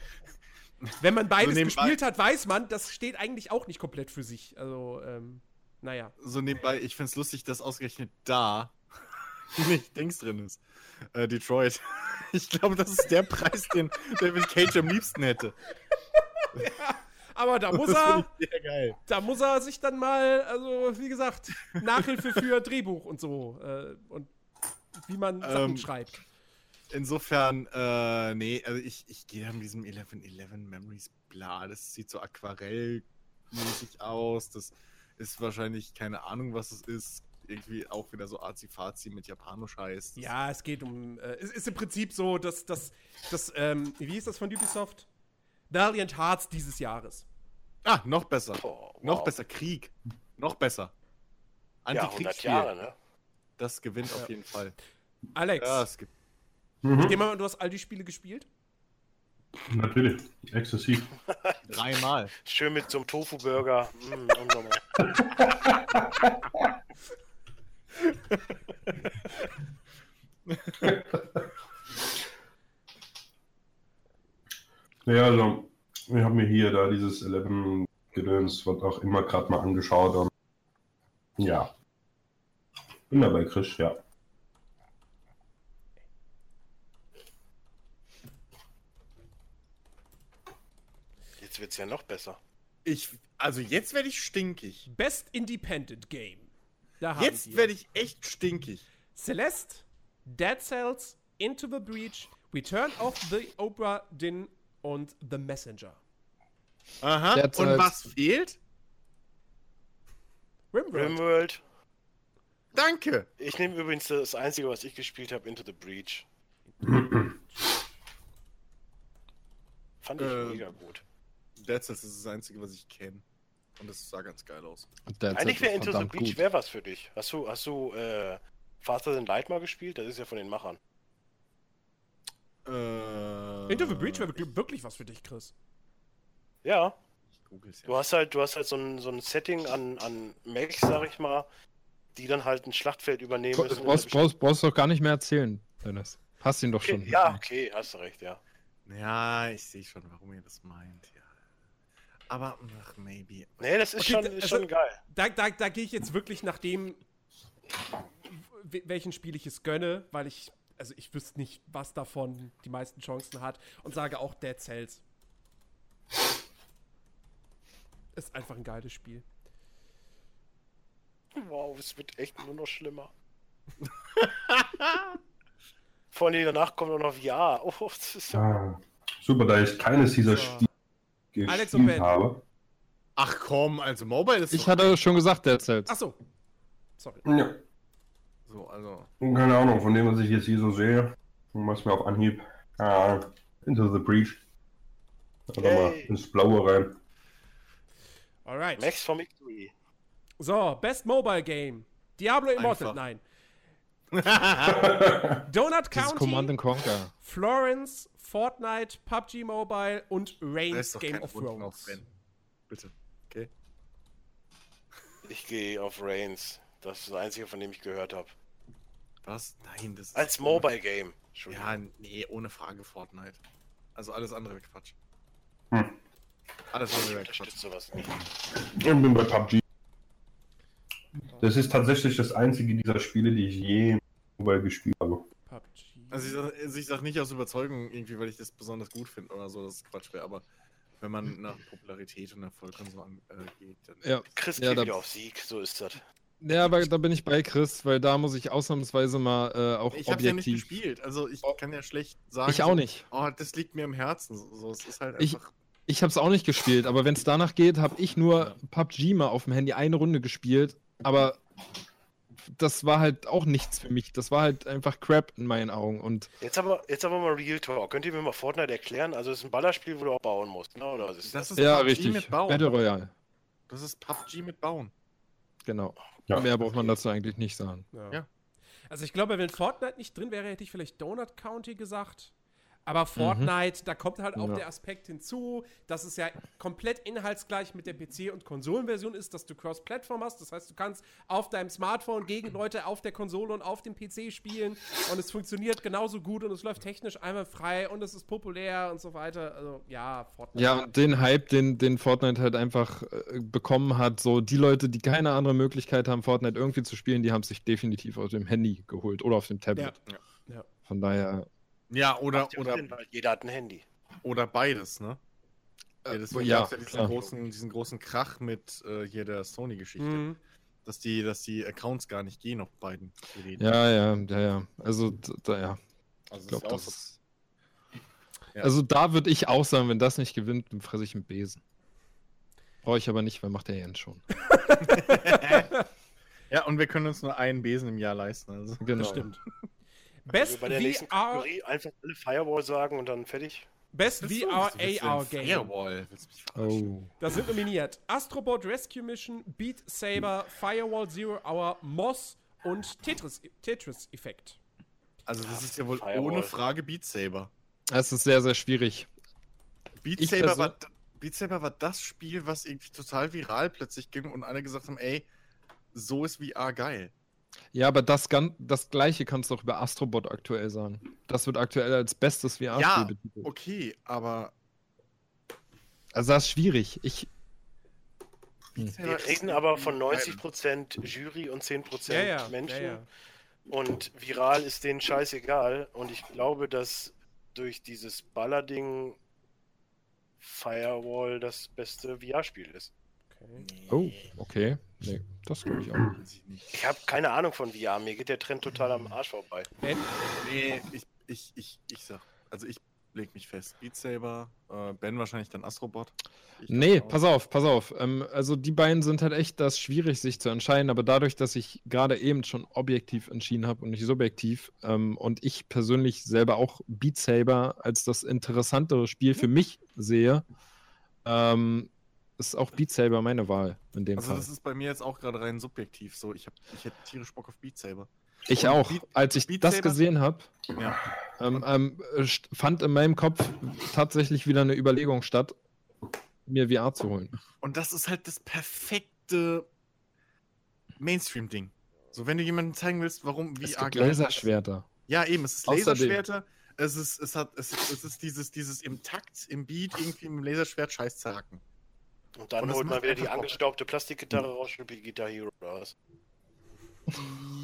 wenn man beides nebenbei- gespielt hat, weiß man, das steht eigentlich auch nicht komplett für sich. Also, ähm, naja. so nebenbei, ich find's lustig, dass ausgerechnet da nicht Dings drin ist. Äh, Detroit. Ich glaube, das ist der Preis, den David Cage am liebsten hätte. Aber da muss er, da muss er sich dann mal, also wie gesagt, Nachhilfe für Drehbuch und so äh, und wie man Sachen Ähm, schreibt. Insofern, äh, nee, also ich, ich gehe an diesem 1111 Memories bla, das sieht so aquarellmäßig aus, das ist wahrscheinlich keine Ahnung, was es ist, irgendwie auch wieder so Azi-Fazi mit Japanoscheiß. Das- Ja, es geht um. Äh, es ist im Prinzip so, dass das. das ähm, wie hieß das von Ubisoft? Valiant Hearts dieses Jahres. Ah, noch besser. Noch wow. besser, Krieg. Noch besser. Ja, 100 Antikriegsspiel. Jahre, ne? Das gewinnt Ja. auf jeden Fall. Alex, Ja, es gibt. Mhm. ich nehme mal, du hast all die Spiele gespielt? Natürlich. Exzessiv. Dreimal. Schön mit so einem Tofu-Burger. Mm, unnormal. Ja, also, ich habe mir hier da dieses 11 Gedöns, was auch immer gerade mal angeschaut und ja. Bin dabei, Chris, ja. Jetzt wird's ja noch besser. Ich, also jetzt werde ich stinkig. Best Independent Game. Da haben Jetzt werde ich echt stinkig. Celeste, Dead Cells, Into the Breach, Return of the Obra Dinn und The Messenger. Aha. Dead Und Cells. was fehlt? Rimworld. Rimworld. Danke. Ich nehme übrigens das einzige, was ich gespielt habe, Into the Breach. Fand ich Ähm. mega gut. Dead Cells ist das einzige, was ich kenne. Und das sah ganz geil aus. Eigentlich wäre Into the Breach wäre was für dich. Hast du, hast du äh, Faster Than Light mal gespielt? Das ist ja von den Machern. Äh, Into the Breach wäre wirklich- was für dich, Chris. Ja, du hast halt, du hast halt so ein, so ein Setting an, an Mechs, sag ich mal, die dann halt ein Schlachtfeld übernehmen müssen. brauchst, brauchst, brauchst doch gar nicht mehr erzählen, Dennis. Hast ihn doch okay, schon. ja, okay, hast du recht, ja. Ja, ich sehe schon, warum ihr das meint. Ja. Aber, ach, maybe. Nee, das ist Okay, schon, ist also- schon geil. Da, da, da gehe ich jetzt wirklich nach dem, welchen Spiel ich es gönne, weil ich, also ich wüsste nicht, was davon die meisten Chancen hat und sage auch Dead Cells. Ist einfach ein geiles Spiel. Wow, es wird echt nur noch schlimmer. Vor allem danach kommt auch noch VR. Oh, das ist so. Ah, super, da ich keines dieser So. Alex und gespielt Ben. habe. Ach komm, also Mobile ist Ich hatte schon gesagt, Cells. Ach so. Sorry. Ja, so, also. keine Ahnung, von dem, was ich jetzt hier so sehe, was mir auf Anhieb. Ah, Into the Breach. Oder mal ins Blaue rein. Alright. Max for Victory. So, Best Mobile Game. Diablo Immortal. Einfach. Nein. Donut Command County, and Conquer. Florence, Fortnite, PUBG Mobile und Reigns ist doch Game kein of Grund Thrones. Bitte. Okay. Ich gehe auf Reigns. Das ist das einzige, von dem ich gehört habe. Was? Nein, das ist. Als Mobile Game. Ja, nee, ohne Frage Fortnite. Also alles andere Quatsch. Hm. ich Alles andere Quatsch. unterstütze sowas nicht. Ich bin bei PUBG. Das ist tatsächlich das einzige dieser Spiele, die ich je mobile gespielt habe. PUBG. Also ich sag, also ich sag nicht aus Überzeugung irgendwie, weil ich das besonders gut finde oder so, dass es Quatsch wäre, aber wenn man nach Popularität und Erfolg und so angeht, dann. Ja. Chris Ja, geht da- wieder auf Sieg, so ist das. Ja, aber da bin ich bei Chris, weil da muss ich ausnahmsweise mal äh, auch Ich habe ja nicht objektiv. gespielt, also ich Oh. kann ja schlecht sagen. ich auch so, nicht. Oh, das liegt mir im Herzen. So, so, es ist halt Ich- einfach. Ich habe es auch nicht gespielt, aber wenn es danach geht, habe ich nur Ja. PUBG mal auf dem Handy eine Runde gespielt, aber das war halt auch nichts für mich. Das war halt einfach Crap in meinen Augen und Jetzt aber, jetzt aber mal Real Talk. Könnt ihr mir mal Fortnite erklären? Also es ist ein Ballerspiel, wo du auch bauen musst, ne? Oder ist Das das? ist ja, PUBG richtig. mit Bauen. Battle Royale, Das ist PUBG mit Bauen. genau. Ja. Mehr braucht man dazu eigentlich nicht sagen. Ja. Ja. Also ich glaube, wenn Fortnite nicht drin wäre, hätte ich vielleicht Donut County gesagt. Aber Fortnite, da kommt halt auch Ja. der Aspekt hinzu, dass es ja komplett inhaltsgleich mit der PC- und Konsolenversion ist, dass du Cross-Plattform hast. Das heißt, du kannst auf deinem Smartphone gegen Leute auf der Konsole und auf dem PC spielen und es funktioniert genauso gut und es läuft technisch einmal frei und es ist populär und so weiter. Also ja, Fortnite. Ja, und den Hype, den, den Fortnite halt einfach äh, bekommen hat, so die Leute, die keine andere Möglichkeit haben, Fortnite irgendwie zu spielen, die haben sich definitiv auf dem Handy geholt oder auf dem Tablet. Ja. Ja. Von daher, Ja, oder, oder, Sinn, weil jeder hat ein Handy. oder beides, ne? äh, Ja, deswegen ja, ja diesen klar. großen, diesen großen Krach mit äh, hier der Sony-Geschichte. Mhm. Dass die, dass die Accounts gar nicht gehen auf beiden Geräten. ja, ja, ja, ja. Also, da, ja. also Ich glaube, ist das. Ja. Also, da würde ich auch sagen, wenn das nicht gewinnt, dann fresse ich einen Besen. Brauche ich aber nicht, weil macht der Jens schon. Ja, und wir können uns nur einen Besen im Jahr leisten. Also. Genau. Das stimmt. Also Best bei der nächsten VR, Kategorie einfach alle Firewall sagen und dann fertig. Best VR AR Game. Firewall? Oh. Da sind nominiert Astrobot Rescue Mission, Beat Saber, Firewall Zero Hour, Moss und Tetris, Tetris Effekt. Also das ist ja wohl Firewall. ohne Frage Beat Saber. Es ist sehr, sehr schwierig. Beat Ich Saber, war, Beat Saber war das Spiel, was irgendwie total viral plötzlich ging und alle gesagt haben, ey, so ist VR geil. Ja, aber das, das gleiche kannst du auch über Astrobot aktuell sagen. Das wird aktuell als bestes VR-Spiel Ja, betitelt. Okay, aber Also das ist schwierig. Ich. Hm. Wir ist reden aber von geil. 90% Jury und 10% Ja, ja, Menschen. ja, ja. Und viral ist denen scheißegal. Und ich glaube, dass durch dieses Ballerding Firewall das beste VR-Spiel ist. Okay. Oh, okay. Nee, das glaube ich auch. Ich habe keine Ahnung von VR. Mir geht der Trend total am Arsch vorbei. Ben? Nee, ich, ich, ich, ich sag, also ich leg mich fest. Beat Saber, äh, Ben wahrscheinlich dann Astrobot. Ich Nee, pass auf, pass auf. Ähm, also die beiden sind halt echt das schwierig, sich zu entscheiden, aber dadurch, dass ich gerade eben schon objektiv entschieden habe und nicht subjektiv ähm, und ich persönlich selber auch Beat Saber als das interessantere Spiel für mich sehe, ähm, ist auch Beat Saber meine Wahl in dem Also Fall. das ist bei mir jetzt auch gerade rein subjektiv so. Ich, hab, ich hätte tierisch Bock auf Beat Saber. Ich auch. Beat- Als ich Beat das Saber- gesehen habe, Ja. ähm, ähm, fand in meinem Kopf tatsächlich wieder eine Überlegung statt, mir VR zu holen. Und das ist halt das perfekte Mainstream-Ding. So, wenn du jemandem zeigen willst, warum Es VR gibt geil ist. Laserschwerter. Ja, eben, es ist Außerdem- Laserschwerter. Es ist, es hat, es, es ist dieses, dieses im Takt, im Beat, irgendwie mit dem Laserschwert Scheiß zerracken. Und dann Und holt man wieder die angestaubte Plastikgitarre raus, spielt wie Guitar Hero oder was.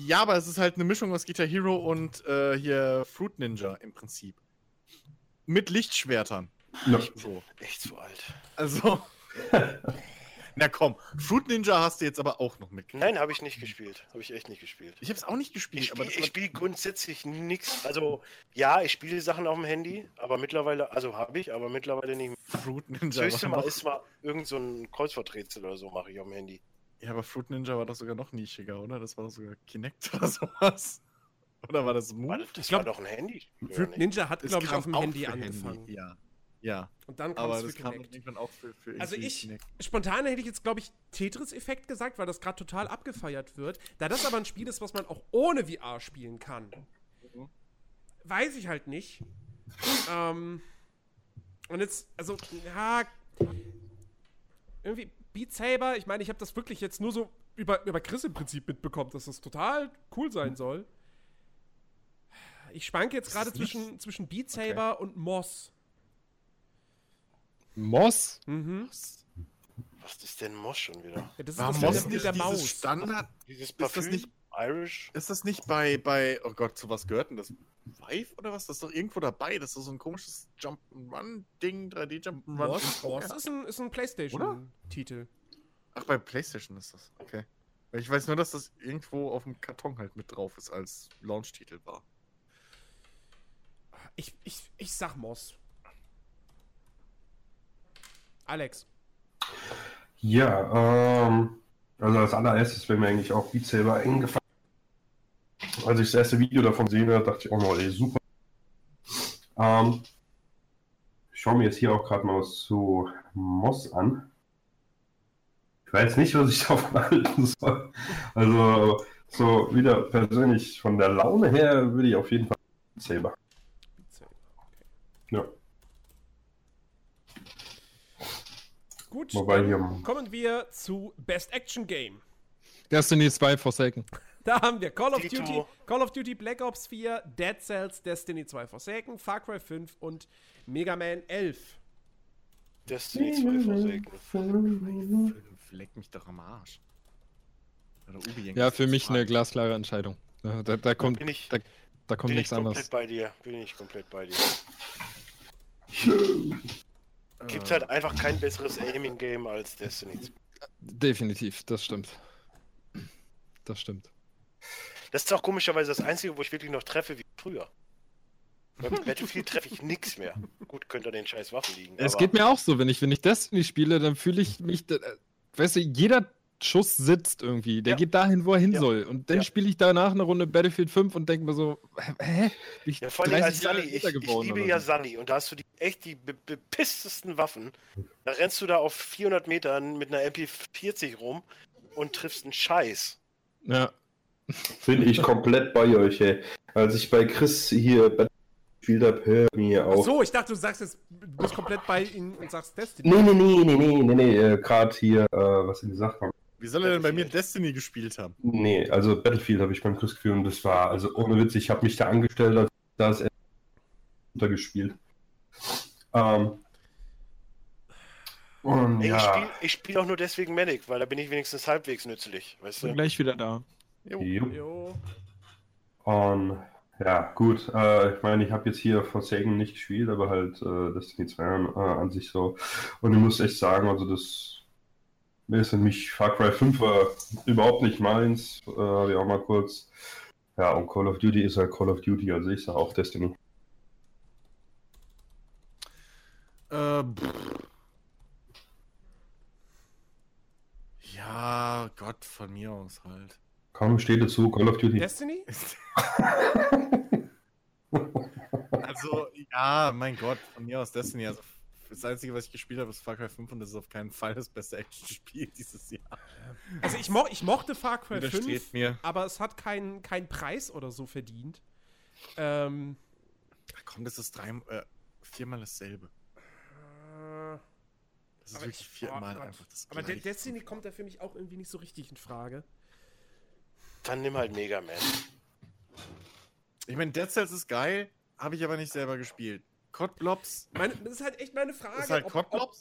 Ja, aber es ist halt eine Mischung aus Guitar Hero und äh, hier Fruit Ninja im Prinzip. Mit Lichtschwertern. Ja. So. Echt zu alt. Also. Na komm, Fruit Ninja hast du jetzt aber auch noch mitgekriegt. Nein, habe ich nicht gespielt. Habe ich echt nicht gespielt. Ich hab's auch nicht gespielt, Ich spiele das spiel grundsätzlich nichts. Also, ja, ich spiele Sachen auf dem Handy, aber mittlerweile, also habe ich, aber mittlerweile nicht mehr. Fruit Das Ninja höchste war Mal ist mal irgend so ein Kreuzworträtsel oder so, mache ich auf dem Handy. Ja, aber Fruit Ninja war doch sogar noch nischiger, oder? Das war doch sogar Kinect oder sowas. Oder war das War Move? das, das glaub, war doch ein Handy. Fruit? Ninja hat, Es glaube ich, auf dem Handy angefangen. Ja, ja. Und dann kam Aber es das für kam Kinect. irgendwann auch für, für Also ich, Kinect. spontan hätte ich jetzt, glaube ich, Tetris-Effekt gesagt, weil das gerade total abgefeiert wird. Da das aber ein Spiel ist, was man auch ohne VR spielen kann, Mhm. weiß ich halt nicht. ähm, und jetzt, also, ja, irgendwie Beat Saber, ich meine, ich habe das wirklich jetzt nur so über, über Chris im Prinzip mitbekommen, dass das total cool sein soll. Ich schwanke jetzt gerade zwischen, zwischen Beat Saber und Moss. Moss? Mhm. Was ist denn Moss schon wieder? Ja, das ist War das Moss mit der, dieses Maus. Standard? Dieses das Parfüm? nicht- Irish? Ist das nicht bei, bei, oh Gott, zu was gehört denn das? Vive oder was? Das ist doch irgendwo dabei. Das ist so ein komisches Jump'n'Run-Ding, 3D-Jump'n'Run. Moss, Moss ist ein, ist ein PlayStation-Titel. Ach, bei PlayStation ist das. Okay. Weil Ich weiß nur, dass das irgendwo auf dem Karton halt mit drauf ist, als Launch-Titel war. Ich, ich, ich sag Moss. Alex. Ja, ähm, also als allererstes wäre mir eigentlich auch Beat Saber eingefallen. Als ich das erste Video davon gesehen habe, dachte ich noch, ey, super. Ähm, ich schaue mir jetzt hier auch gerade mal was zu Moss an. Ich weiß nicht, was ich davon halten soll. Also, so wieder persönlich von der Laune her würde ich auf jeden Fall Saber. Beat Saber, okay. Ja. Gut, Wobei dann hier- kommen wir zu Best Action Game. Destiny 2 Forsaken. Da haben wir Call of. Duty, Call of Duty Black Ops 4, Dead Cells, Destiny 2 Forsaken, Far Cry 5 und Mega Man 11. Destiny 2 Forsaken. Leck mich doch am Arsch. Oder Ubi Ja, für mich eine glasklare Entscheidung. Da, da kommt, Bin ich, da, da kommt bin ich nichts komplett anderes. bei dir. Bin ich komplett bei dir. Gibt halt einfach kein besseres Aiming-Game als Destiny 2. Definitiv, das stimmt. Das stimmt. Das ist auch komischerweise das Einzige, wo ich wirklich noch treffe wie früher. Beim Battlefield treffe ich nichts mehr. Gut, könnte an den scheiß Waffen liegen. Es geht mir auch so, wenn ich, wenn ich Destiny spiele, dann fühle ich mich, weißt du, jeder Schuss sitzt irgendwie, der Ja. geht dahin, wo er hin Ja. soll. Und dann Ja. spiele ich danach eine Runde Battlefield 5 und denke mir so, hä? Bin ich Ja, vor allem als 30 Jahre Sunny. Ich, ich liebe ja so? Sunny und da hast du die echt die be bepisstesten Waffen. Da rennst du da auf 400 Metern mit einer MP40 rum und triffst einen Scheiß. Ja, Bin ich komplett bei euch, ey. Als ich bei Chris hier gespielt habe, hör mir Ach auf. so, ich dachte, du sagst jetzt, du bist komplett bei ihnen und sagst Destiny. Nee, nee, nee, nee, nee, nee, nee, äh, gerade hier, äh, was sie gesagt haben. Wie soll er denn bei mir Destiny gespielt haben? Nee, also Battlefield habe ich beim Chris geführt und das war, also ohne Witz, ich habe mich da angestellt, als da ist er runtergespielt. Ähm, und Ich ja, spiele spiel auch nur deswegen Medic, weil da bin ich wenigstens halbwegs nützlich. Weißt bin du? gleich wieder da. jupp. Jo. Und ja, gut, äh, ich meine, ich habe jetzt hier Forsaken nicht gespielt, aber halt äh, Destiny 2 äh, an sich so. Und ich muss echt sagen, also das ist für mich Far Cry 5 war überhaupt nicht meins. Äh, habe ich auch mal kurz. Ja, und Call of Duty ist halt Call of Duty, also ich sage auch Destiny. Äh, ja, Gott, von mir aus halt. Kaum steht dazu, Call of Duty. Destiny? Also, ja, mein Gott, von mir aus Destiny. Also, Das Einzige, was ich gespielt habe, ist Far Cry 5 und das ist auf keinen Fall das beste Action-Spiel dieses Jahr. Also ich, mo ich mochte Far Cry 5, Widerstrebt mir. aber es hat keinen keinen Preis oder so verdient. Ähm, komm, das ist drei, äh, viermal dasselbe. Das ist Aber wirklich ich- viermal oh einfach das aber gleiche. Destiny kommt da für mich auch irgendwie nicht so richtig in Frage. Dann nimm halt Mega Man. Ich meine, Dead Cells ist geil, habe ich aber nicht selber gespielt. COD Blobs Meine, das ist halt echt meine Frage, ist halt ob-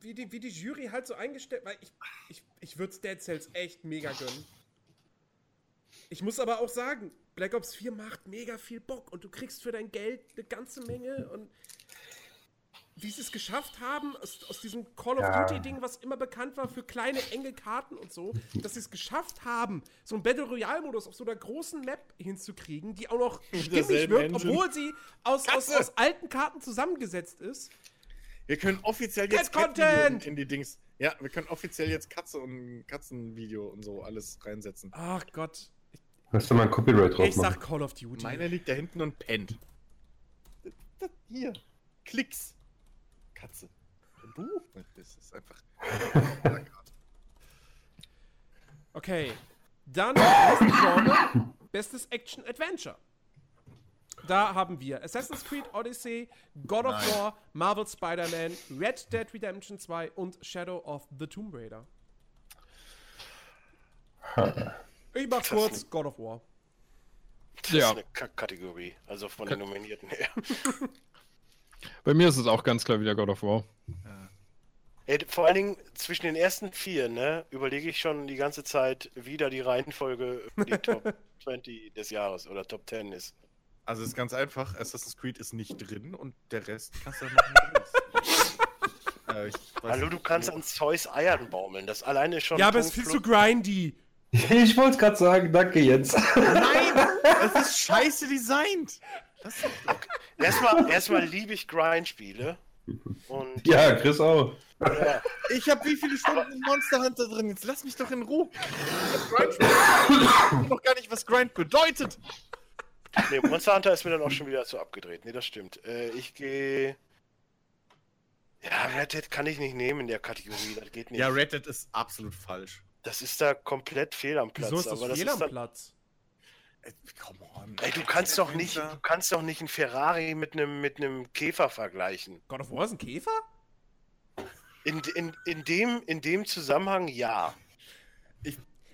wie, die, wie die Jury halt so eingestellt, weil ich, ich, ich würde Dead Cells echt mega gönnen. Ich muss aber auch sagen, Black Ops 4 macht mega viel Bock und du kriegst für dein Geld eine ganze Menge und wie sie es geschafft haben, aus, aus diesem Call of Ja. Duty-Ding, was immer bekannt war für kleine, enge Karten und so, dass sie es geschafft haben, so einen Battle Royale-Modus auf so einer großen Map hinzukriegen, die auch noch stimmig wirkt, Engine. obwohl sie aus, aus, aus alten Karten zusammengesetzt ist. Wir können offiziell jetzt Content! in die Dings. Ja, wir können offiziell jetzt Katze und Katzenvideo und so alles reinsetzen. Ach Gott. Lass doch mal ein Copyright drauf Ich machen. sag Call of Duty. Meiner liegt da hinten und pennt. Das, das, hier. Klicks. Katze. Und du? Das ist einfach. Okay. Dann Genre. Bestes Action Adventure. Da haben wir Assassin's Creed Odyssey, God of Nein. War, Marvel Spider-Man, Red Dead Redemption 2 und Shadow of the Tomb Raider. Ich mach Das kurz ist God of War. Das Ja. ist eine Kack-Kategorie. Also von den Nominierten her. Bei mir ist es auch ganz klar wieder God of War. Ey, vor allen Dingen zwischen den ersten vier, ne, überlege ich schon die ganze Zeit, wie da die Reihenfolge für die Top 20 des Jahres oder Top 10 ist. Also ist ganz einfach, Assassin's Creed ist nicht drin und der Rest kannst du dann machen. äh, Hallo, du kannst wo- an Zeus Eiern baumeln. Das alleine ist schon. Ja, aber es ist viel zu grindy. Ich wollte es gerade sagen, danke Jens. Nein! Es ist scheiße designt! Das ist doch Erstmal, erstmal liebe ich Grind-Spiele. Und Ja, Chris auch. ja, Ich habe wie viele Stunden in Monster Hunter drin? Jetzt lass mich doch in Ruhe. Das ich weiß noch gar nicht, was Grind bedeutet. nee, Monster Hunter ist mir dann auch schon wieder zu abgedreht. Nee, das stimmt. Äh, ich gehe. Ja, Red Dead kann ich nicht nehmen in der Kategorie. Das geht nicht. Ja, Red Dead ist absolut falsch. das ist da komplett fehl am Platz. Wieso ist das aber das fehl ist am dann, Platz? Ey, Come on. Ey, du kannst doch nicht, du kannst doch nicht einen Ferrari mit einem mit einem Käfer vergleichen. God of War ist ein Käfer? In, in, in, dem, in dem Zusammenhang ja.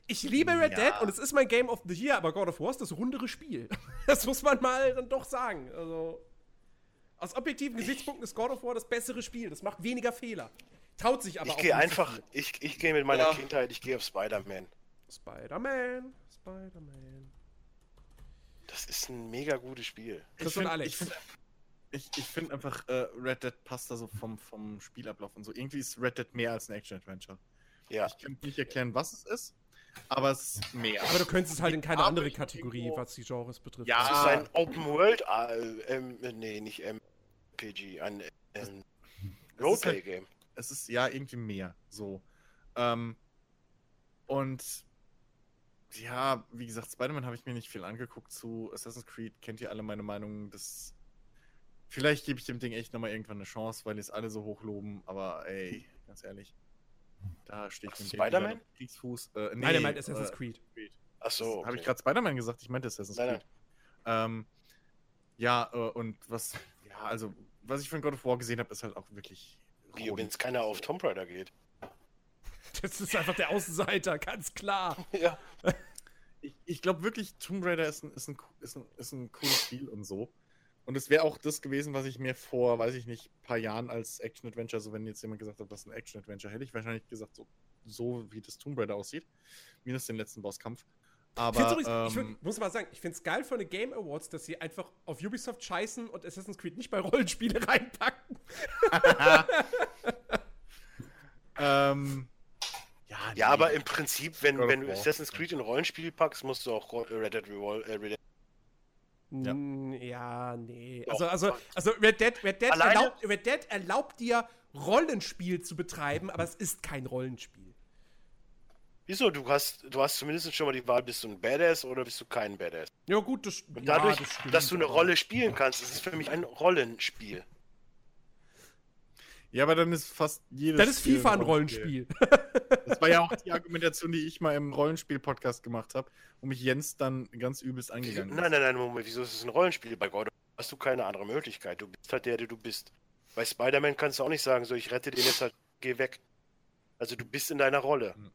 Ich liebe Red Ja. Dead und es ist mein Game of the Year, aber God of War ist das rundere Spiel. Das muss man mal dann doch sagen. Also, aus objektiven Gesichtspunkten ist God of War das bessere Spiel. Das macht weniger Fehler. Traut sich aber Ich auch so einfach, ich, ich gehe mit meiner Ja. Kindheit, ich gehe auf Spider-Man. Spider-Man, Spider-Man. Das ist ein mega gutes Spiel. Chris Ich und find- Alex. Ich finde ich, ich find einfach, äh, Red Dead passt da so vom, vom Spielablauf und so. Irgendwie ist Red Dead mehr als ein Action-Adventure. Ja. Ich kann nicht erklären, was es ist, aber es ist mehr. Aber du könntest es halt in keine andere Kategorie, irgendwo- was die Genres betrifft. Ja. Es ist ein Open World, äh, ähm, nee, nicht MPG, ein ähm, Roleplay-Game. es ist ja irgendwie mehr. So. Ähm, und ja, wie gesagt, Spider-Man habe ich mir nicht viel angeguckt zu Assassin's Creed. Kennt ihr alle meine Meinung? Das. Vielleicht gebe ich dem Ding echt nochmal irgendwann eine Chance, weil die es alle so hochloben, aber ey, ganz ehrlich. Da stehe ich Spider-Man? Kriegsfuß. Äh, nee, Nein, er meint Assassin's äh, Creed. Ach so. Habe ich okay. gerade Spider-Man gesagt? Ich meinte Assassin's Nein, Creed. Ähm, ja, äh, und was, ja, also, was ich von God of War gesehen habe, ist halt auch wirklich. Wie, wenn es keiner auf Tomb Raider geht. Das ist einfach der Außenseiter, ganz klar. Ja. Ich, ich glaube wirklich, Tomb Raider ist ein, ist, ein, ist, ein, ist ein cooles Spiel und so. Und es wäre auch das gewesen, was ich mir vor, weiß ich nicht, paar Jahren als Action-Adventure, so wenn jetzt jemand gesagt hat, was ist ein Action-Adventure, hätte ich wahrscheinlich gesagt, so, so wie das Tomb Raider aussieht. Minus den letzten Bosskampf. Ich, Aber, find's übrigens, ich ähm, find, muss mal sagen, ich finde es geil von den Game Awards, dass sie einfach auf Ubisoft scheißen und Assassin's Creed nicht bei Rollenspiele reinpacken. ähm, ja, ja, nee. aber im Prinzip, wenn, wenn du. Assassin's Creed in Rollenspiel packst, musst du auch Ro- Red Dead Revol äh, Ja. Ja, nee. Also, also, also Red, Dead, Red, Dead Alleine- erlaubt, Red Dead erlaubt dir, Rollenspiel zu betreiben, aber es ist kein Rollenspiel. Wieso? Du hast, du hast zumindest schon mal die Wahl, bist du ein Badass oder bist du kein Badass? Ja, gut, das, Und ja, dadurch, das stimmt, dass du eine Rolle spielen kannst, ist es für mich ein Rollenspiel. Ja, aber dann ist fast jedes. Das ist Spiel FIFA ein Rollenspiel. Das war ja auch die Argumentation, die ich mal im Rollenspiel-Podcast gemacht habe, wo mich Jens dann ganz übelst angegangen ist. Nein, nein, nein, Moment, wieso ist es ein Rollenspiel? Bei God War hast du keine andere Möglichkeit. Du bist halt der, der du bist. Bei Spider-Man kannst du auch nicht sagen, so, ich rette den jetzt halt, geh weg. Also du bist in deiner Rolle. Hm.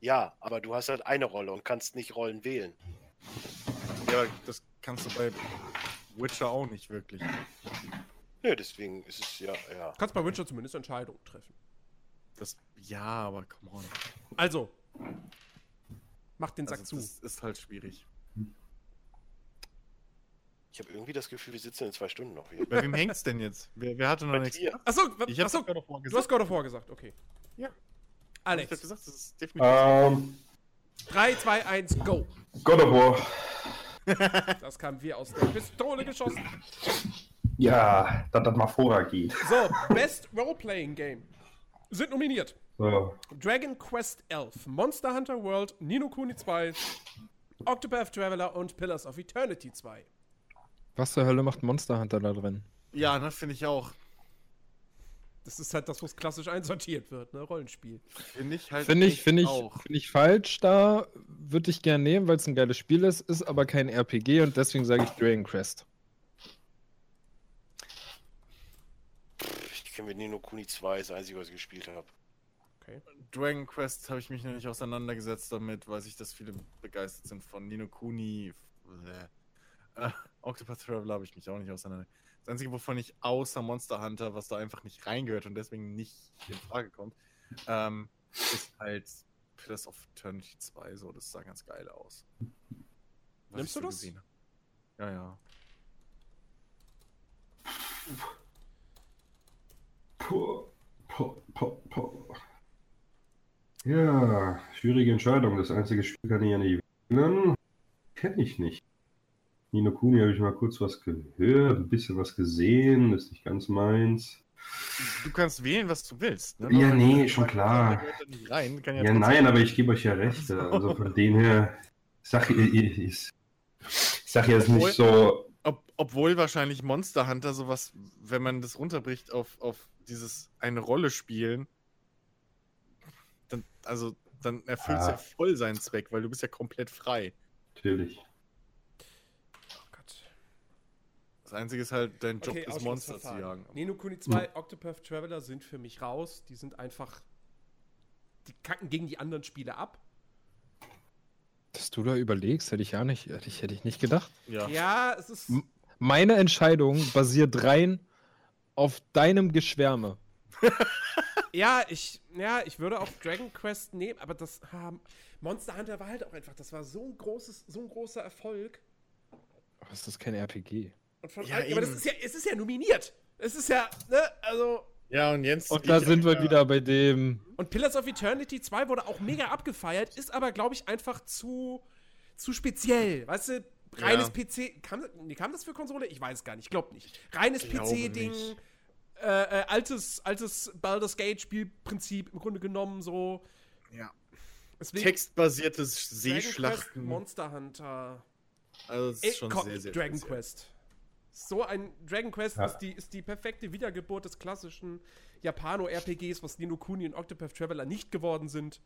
Ja, aber du hast halt eine Rolle und kannst nicht Rollen wählen. Ja, das kannst du bei Witcher auch nicht wirklich. Nö, deswegen ist es ja, ja. Du kannst bei Witcher zumindest Entscheidungen treffen. Das, ja, aber come on. Also, mach den Sack Also, zu. das ist halt schwierig. Ich habe irgendwie das Gefühl, wir sitzen in zwei Stunden noch hier. Bei wem hängt's denn jetzt? Wer, wer hatte noch Bei nichts? Achso, Ich achso doch God of War du gesagt. hast God of War gesagt, okay. Ja. Ich Alex, hab gesagt, das ist definitiv. Ähm, 3, 2, 1, go. God of War. Das kam wie aus der Pistole geschossen. Ja, dass das mal vorher geht. So, Best Role-Playing Game. Sind nominiert So. Dragon Quest 11, Monster Hunter World, Nino Kuni 2, Octopath Traveler und Pillars of Eternity 2. Was zur Hölle macht Monster Hunter da drin? Ja, das finde ich auch. Das ist halt das, was klassisch einsortiert wird, ne? Rollenspiel. Finde ich halt. Finde ich, finde ich, auch. finde ich falsch da. Würde ich gerne nehmen, weil es ein geiles Spiel ist, ist aber kein RPG und deswegen sage ich Dragon Quest. Ich kenne mit Nino Kuni 2, das einzige, was ich gespielt habe. Dragon Quest habe ich mich noch nicht auseinandergesetzt damit, weiß ich, dass viele begeistert sind von Nino Kuni. Äh, Octopath Traveler habe ich mich auch nicht auseinandergesetzt. Das Einzige, wovon ich außer Monster Hunter, was da einfach nicht reingehört und deswegen nicht in Frage kommt, ähm, ist halt Pillars of Eternity 2. So, das sah ganz geil aus. Was Nimmst ich du das? gesehen. Ja, ja. Puh, puh, puh, puh. Ja, schwierige Entscheidung. Das einzige Spiel kann ich ja nicht wählen. Kenne ich nicht. Nino Kuni habe ich mal kurz was gehört, ein bisschen was gesehen, ist nicht ganz meins. Du kannst wählen, was du willst. Ne? Ja, Nur nee, schon klar. rein, Ja, trotzdem- nein, aber ich gebe euch ja recht. Also von dem her, ich sag, ich, ich, ich sag jetzt nicht so, Ob, obwohl wahrscheinlich Monster Hunter sowas, wenn man das runterbricht auf, auf dieses eine Rolle spielen, dann, also, dann erfüllt es Ah. ja voll seinen Zweck, weil du bist ja komplett frei. natürlich. Oh Gott. Das Einzige ist halt, dein Job Okay, ist Monster zu jagen. Nino Kuni 2, Octopath Traveler sind für mich raus. Die sind einfach. Die kacken gegen die anderen Spiele ab. Dass du da überlegst, hätte ich ja nicht, hätte ich, hätte ich nicht gedacht. Ja. Ja, es ist. M- Meine Entscheidung basiert rein auf deinem Geschwärme. Ja, ich, ja, ich würde auch Dragon Quest nehmen, aber das ha, Monster Hunter war halt auch einfach, das war so ein großes, so ein großer Erfolg. Aber ist kein RPG. Und von Ja, allen- aber das ist ja, es ist ja nominiert. Es ist ja, ne, also. Ja, und Jens. Und da sind wir ja. wieder bei dem. Und Pillars of Eternity 2 wurde auch mega abgefeiert, ist aber, glaube ich, einfach zu, zu speziell. Weißt du, reines Ja. PC. Kam, nee, kam das für Konsole? Ich weiß es gar nicht, ich glaube nicht. Reines PC-Ding. Äh, äh, altes, altes Baldur's Gate-Spielprinzip im Grunde genommen so. Ja. Deswegen Textbasiertes Seeschlachten. Monster Hunter. Also, das Ey, ist schon komm, sehr, sehr Dragon speziell. Quest. So ein Dragon Quest Ja. ist, die, ist die perfekte Wiedergeburt des klassischen Japano-RPGs, was Nino Kuni und Octopath Traveler nicht geworden sind.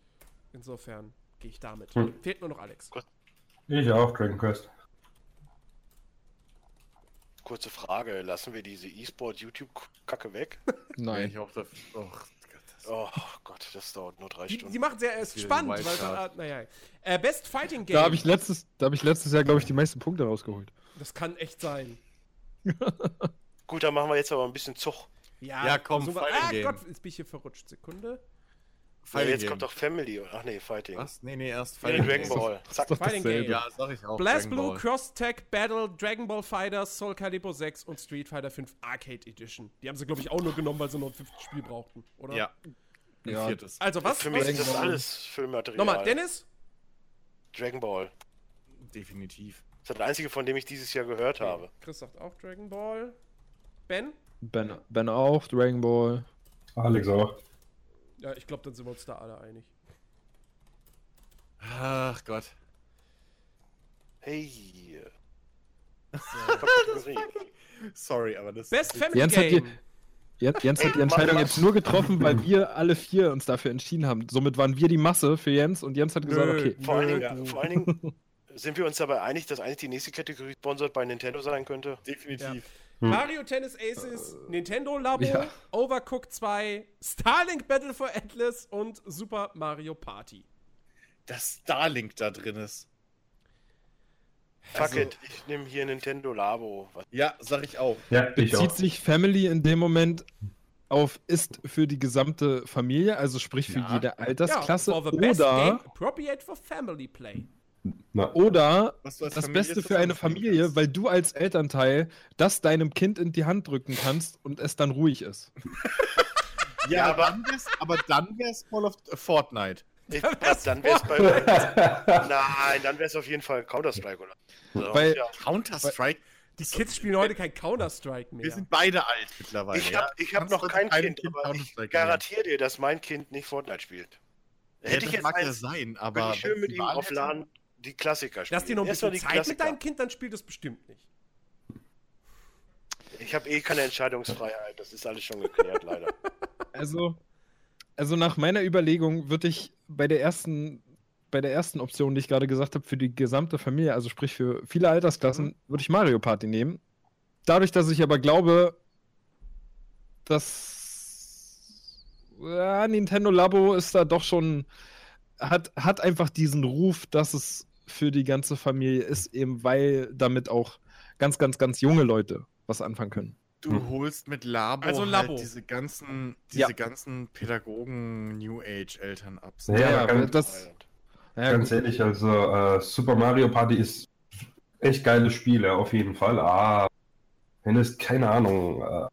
Insofern gehe ich damit. Hm. Fehlt nur noch Alex. Ich auch, Dragon Quest. Kurze Frage, lassen wir diese E-Sport-YouTube-Kacke weg? Nein. Ich auch dafür. Oh Gott, das Oh Gott, das dauert nur drei Die, Stunden. die machen sehr äh, wieder spannend, weil äh, naja. Äh, Best Fighting Game. Da habe ich letztes, da habe ich letztes Jahr, glaube ich, die meisten Punkte rausgeholt. das kann echt sein. Gut, dann machen wir jetzt aber ein bisschen Zug. Ja, komm, so, Fighting Ah Game. Gott, jetzt bin ich hier verrutscht. Sekunde. Ja, jetzt Game. kommt doch Family. Ach nee, Fighting. Was? Nee, nee, erst Nee, Fighting Dragon Game. Ball. Zack. Fighting dasselbe. Game. Ja, sag ich auch. Blast Dragon Blue, Ball. Cross Tag Battle, Dragon Ball Fighter, Soul Calibur 6 und Street Fighter 5 Arcade Edition. Die haben sie, glaube ich, auch nur genommen, weil sie noch ein fünftes Spiel brauchten, oder? Ja. Ein Ja. viertes. Also was? Für mich was ist das Dragon alles Filmmaterial. Nochmal, Dennis? Dragon Ball. Definitiv. Das ist das einzige, von dem ich dieses Jahr gehört habe. Chris sagt auch Dragon Ball. Ben? Ben, ben auch, Dragon Ball. Alex auch. Ja, ich glaube, dann sind wir uns da alle einig. Ach Gott. Hey. So. Sorry, aber das. Best Family Jens hat Game. Jens, hat die Entscheidung jetzt nur getroffen, weil wir alle vier uns dafür entschieden haben. Somit waren wir die Masse für Jens und Jens hat gesagt, Nö. okay. Vor allen. Dingen, vor allen Dingen sind wir uns dabei einig, dass eigentlich die nächste Kategorie sponsored bei Nintendo sein könnte. Definitiv. Hm. Mario Tennis Aces, Nintendo Labo, ja. Overcooked 2, Starlink Battle for Atlas und Super Mario Party. Dass Starlink da drin ist. Fuck Also- it, ich nehme hier Nintendo Labo. Was- Ja, sag ich auch. Ja, ich Bezieht auch. sich Family in dem Moment auf ist für die gesamte Familie, also sprich für Ja. jede Altersklasse for the best oder game appropriate for family play. Na, oder das Familie Beste für eine Familie, kannst. weil du als Elternteil das deinem Kind in die Hand drücken kannst und es dann ruhig ist. Ja, Ja, aber, dann wär's, aber dann wär's Call of äh, Fortnite. Ich, dann wäre es bei Nein, dann wäre es auf jeden Fall Counter-Strike, oder? Also, Weil- ja. Counter-Strike. Die Kids spielen heute kein Counter-Strike mehr. Wir sind beide alt mittlerweile. Ich ja? habe ich hab noch kein keinem Kind, aber ich garantiere dir, dass mein Kind nicht Fortnite spielt. Ja, Hätte das ich jetzt mag ja sein, aber. ich schön mit ihm auf LAN die Klassiker spielen. Lass dir noch ein bisschen die Zeit mit Klassiker. deinem Kind, dann spielt es bestimmt nicht. Ich habe eh keine Entscheidungsfreiheit, das ist alles schon geklärt, leider. Also, also nach meiner Überlegung würde ich bei der ersten, bei der ersten Option, die ich gerade gesagt habe, für die gesamte Familie, also sprich für viele Altersklassen, würde ich Mario Party nehmen. Dadurch, dass ich aber glaube, dass ja, Nintendo Labo ist da doch schon, hat, hat einfach diesen Ruf, dass es für die ganze Familie ist, eben weil damit auch ganz, ganz, ganz junge Leute was anfangen können. Du Hm. holst mit Labo, Also Labo. Halt diese ganzen, diese Ja. ganzen Pädagogen New Age Eltern ab. Ja, Ja, ganz, das, ja, ganz ehrlich, also äh, Super Mario Party ist echt geiles Spiel, ja, auf jeden Fall. Ah, wenn es, keine Ahnung. Äh,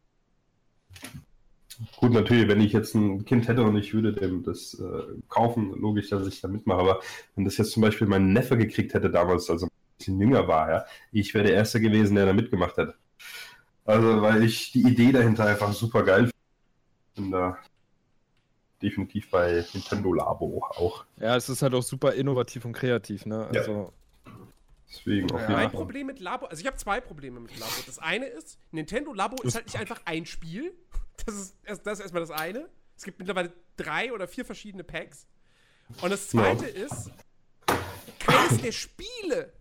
gut, natürlich, wenn ich jetzt ein Kind hätte und ich würde dem das äh, kaufen, logisch, dass ich da mitmache. Aber wenn das jetzt zum Beispiel mein Neffe gekriegt hätte damals, also ein bisschen jünger war, ja, ich wäre der Erste gewesen, der da mitgemacht hätte. Also, weil ich die Idee dahinter einfach super geil finde. Da definitiv bei Nintendo Labo auch. Ja, es ist halt auch super innovativ und kreativ, ne? Also, Deswegen auf Ja. jeden Mein. Problem mit Labo, also ich habe zwei Probleme mit Labo. Das eine ist, Nintendo Labo ist halt nicht einfach ein Spiel. Das ist, das ist erstmal das eine. Es gibt mittlerweile drei oder vier verschiedene Packs. Und das zweite ist, keines der Spiele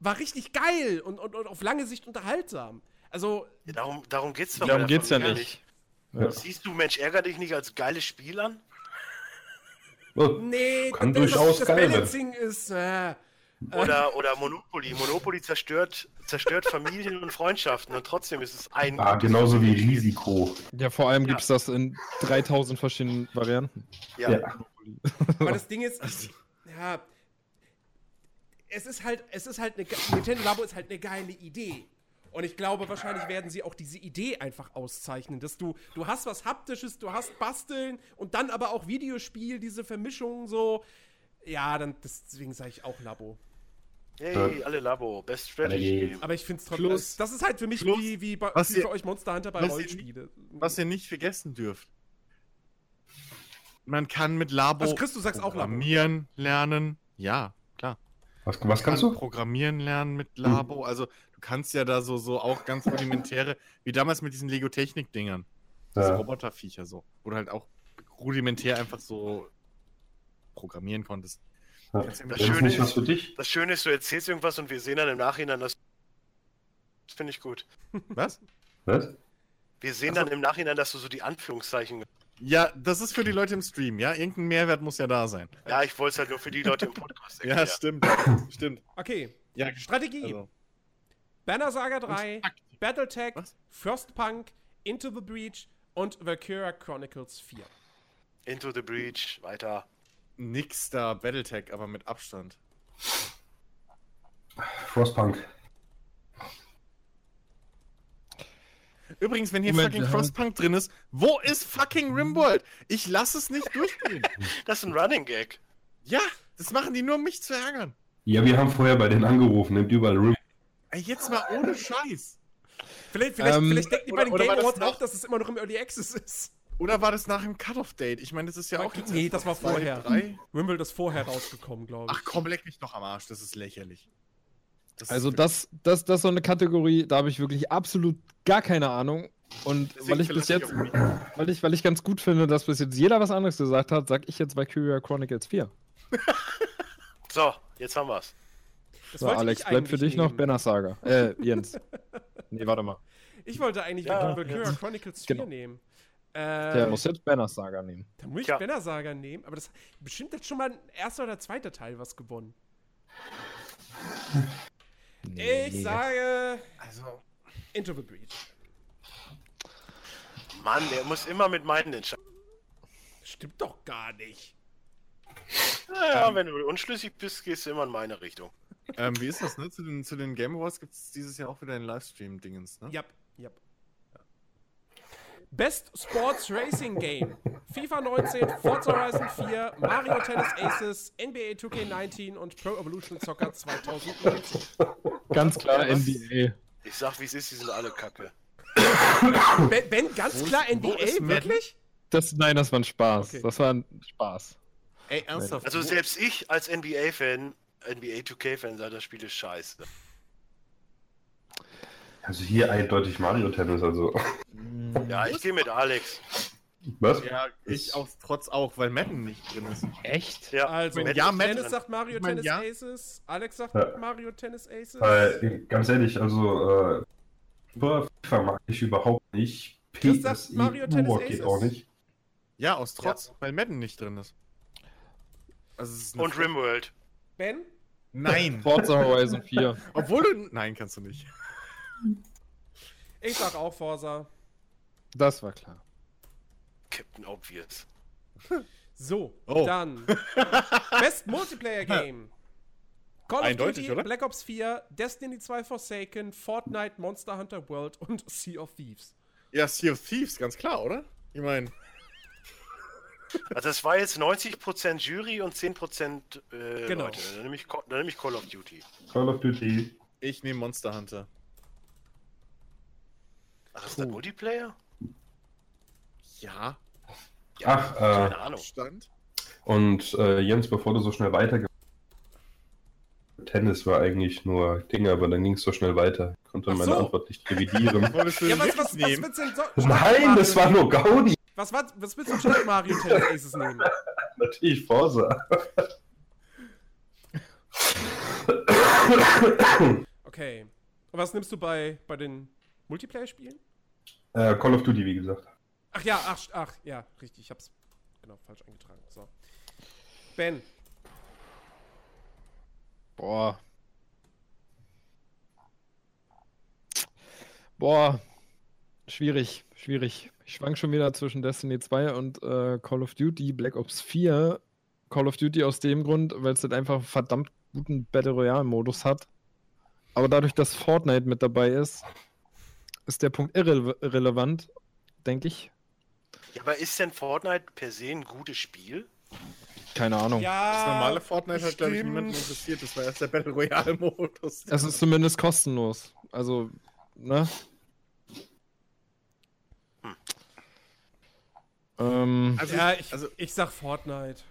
war richtig geil und, und, und auf lange Sicht unterhaltsam. Also, Ja, darum darum geht es doch. darum geht's ja nicht. Ja. Siehst du, Mensch, ärger dich nicht als geiles Spiel an? Oh, nee, Kann das, durchaus das werden. Balancing ist. Äh, Oder, oder Monopoly. Monopoly zerstört, zerstört Familien und Freundschaften und trotzdem ist es ein. Ah, genauso wie. Risiko. Ja, vor allem Ja. gibt es das in 3000 verschiedenen Varianten. Ja. Ja. Aber das Ding ist, ja, es ist halt, es ist halt eine, Nintendo Labo ist halt eine geile Idee. Und ich glaube, wahrscheinlich werden sie auch diese Idee einfach auszeichnen, dass du, du hast was Haptisches, du hast Basteln und dann aber auch Videospiel, diese Vermischung so. Ja, dann, deswegen sage ich auch Labo. Hey, alle Labo. Best Strategy. Game. Aber ich finde es trotzdem, Schluss. das ist halt für mich Schluss. wie, wie, bei, Was wie ihr- für euch Monster Hunter bei was ihr- Rollenspiele. Was ihr nicht vergessen dürft. Man kann mit Labo Also Chris, du sagst auch Labo. programmieren lernen. Ja, klar. Was, was kannst kann du? programmieren lernen mit Labo. Also du kannst ja da so, so auch ganz rudimentäre, wie damals mit diesen Lego-Technik-Dingern. Diese Ja. Roboterviecher so. Wo du halt auch rudimentär einfach so programmieren konntest. Ja. Das ist Schöne nicht was für dich. Das Schöne ist, du erzählst irgendwas und wir sehen dann im Nachhinein, das. Das finde ich gut. Was? Was? Wir sehen Also- dann im Nachhinein, dass du so die Anführungszeichen. Ja, das ist für die Leute im Stream, ja? Irgendein Mehrwert muss ja da sein. Ja, ich wollte es halt nur für die Leute im Podcast Ja, stimmt. Stimmt. Okay, Ja, Strategie. also, Banner Saga 3, Taktik. Battletech? Frostpunk, Into the Breach und Valkyria Chronicles 4. Into the Breach, weiter. Nix da, Battletech, aber mit Abstand. Frostpunk. Übrigens, wenn hier Moment, fucking ja. Frostpunk drin ist, wo ist fucking Rimworld? Ich lass es nicht durchgehen. Das ist ein Running Gag. ja, das machen die nur, um mich zu ärgern. Ja, wir haben vorher bei denen angerufen, nimmt überall Room. Ey, jetzt mal ohne Scheiß. Vielleicht, vielleicht, Ähm, vielleicht denken die bei den oder Game Awards auch, dass es immer noch im Early Access ist. Oder war das nach dem Cut-Off-Date? Ich meine, das ist ja auch jetzt. Nee, das war zwei, vorher. Drei. Wimbledon ist vorher rausgekommen, glaube ich. Ach komm, leck mich doch am Arsch, das ist lächerlich. Das Also ist das, das, das ist so eine Kategorie, da habe ich wirklich absolut gar keine Ahnung. Und Deswegen weil ich bis jetzt, ich weil ich, weil ich ganz gut finde, dass bis jetzt jeder was anderes gesagt hat, sag ich jetzt Valkyria Chronicles 4. So, jetzt haben wir's. Das So, Alex, bleibt für dich noch nehmen. Banner Saga. Äh, Jens. nee, warte mal. Ich wollte eigentlich Ja, Valkyria. Chronicles 4 Genau. nehmen. Der Äh, muss jetzt Banner Saga nehmen. da muss ich Ja. Banner Saga nehmen, aber das bestimmt jetzt schon mal ein erster oder zweiter Teil was gewonnen. Ich sage Also, Into the Breach. Mann, der muss immer mit meinen entscheiden. Stimmt doch gar nicht. Naja, wenn du unschlüssig bist, gehst du immer in meine Richtung. ähm, wie ist das, ne? Zu den, zu den Game Awards gibt es dieses Jahr auch wieder einen Livestream-Dingens, ne? Yep. Best Sports Racing Game. FIFA 19, Forza Horizon 4, Mario Tennis Aces, NBA 2K19 und Pro Evolution Soccer 2019. Ganz klar Ja, was? NBA. Ich sag, wie es ist, die sind alle kacke. Ben, ben ganz Wo klar NBA, ist Madden? wirklich? Das, nein, das war ein Spaß. Okay. Das war ein Spaß. Ey, ernsthaft? Also selbst ich als NBA-Fan, NBA 2K-Fan, sage, das Spiel ist scheiße. Also hier eindeutig Mario Tennis, also. Ja, ich gehe mit Alex. Was? Ja, ich auch trotz auch, weil Madden nicht drin ist. Echt? Ja, Also, mit- ja, Madden. sagt Mario Ich mein, Tennis ja. Aces, Alex sagt Ja. Mario Tennis Aces. Äh, ganz ehrlich, also äh, Super FIFA mag ich überhaupt nicht. Chris sagt Mario Tennis Moore geht Aces. auch nicht. Ja, aus Trotz, weil Madden nicht drin ist. Also ist Und Rimworld. Ben? Nein. Forza Horizon 4. Obwohl du. Nein, kannst du nicht. Ich sag auch Forza. Das war klar. Captain Obvious. So, Oh. dann. Best Multiplayer Game. Call of Eindeutig, Duty, oder? Black Ops 4, Destiny 2 Forsaken, Fortnite, Monster Hunter World und Sea of Thieves. Ja, Sea of Thieves, ganz klar, oder? Ich meine, Also das war jetzt 90% Jury und 10% äh, Genau. Leute. Dann nehme ich, dann nehm ich Call of Duty. Call of Duty. ich nehme Monster Hunter. Ach, ist das Multiplayer? Ja. Ach, äh, Keine Ahnung. Stand. und äh, Jens, bevor du so schnell weiter. Tennis war eigentlich nur Dinge, aber dann ging es so schnell weiter. Ich konnte Ach meine so. Antwort nicht revidieren. Ja, den was, was, was willst du denn so? Nein, das war nur Gaudi. Was, war, was willst du statt Mario Tennis Aces nehmen? Natürlich Forza. Okay. Und was nimmst du bei, bei den Multiplayer-Spielen? Äh, Call of Duty, wie gesagt. Ach ja, ach, ach, ja, richtig. Ich hab's genau falsch eingetragen. So. Ben. Boah. Boah. Schwierig, schwierig. Ich schwank schon wieder zwischen Destiny 2 und äh, Call of Duty Black Ops 4. Call of Duty aus dem Grund, weil es halt einfach einen verdammt guten Battle Royale-Modus hat. Aber dadurch, dass Fortnite mit dabei ist, ist der Punkt irre irrelevant, denke ich. Ja, aber ist denn Fortnite per se ein gutes Spiel? Keine Ahnung. Ja. Das normale Fortnite hat, glaube ich, stimmt. niemanden interessiert. Das war erst der Battle Royale-Modus. Es ist zumindest kostenlos. Also, ne? Hm. Ähm, Also, Ja, ich, also ich sag Fortnite.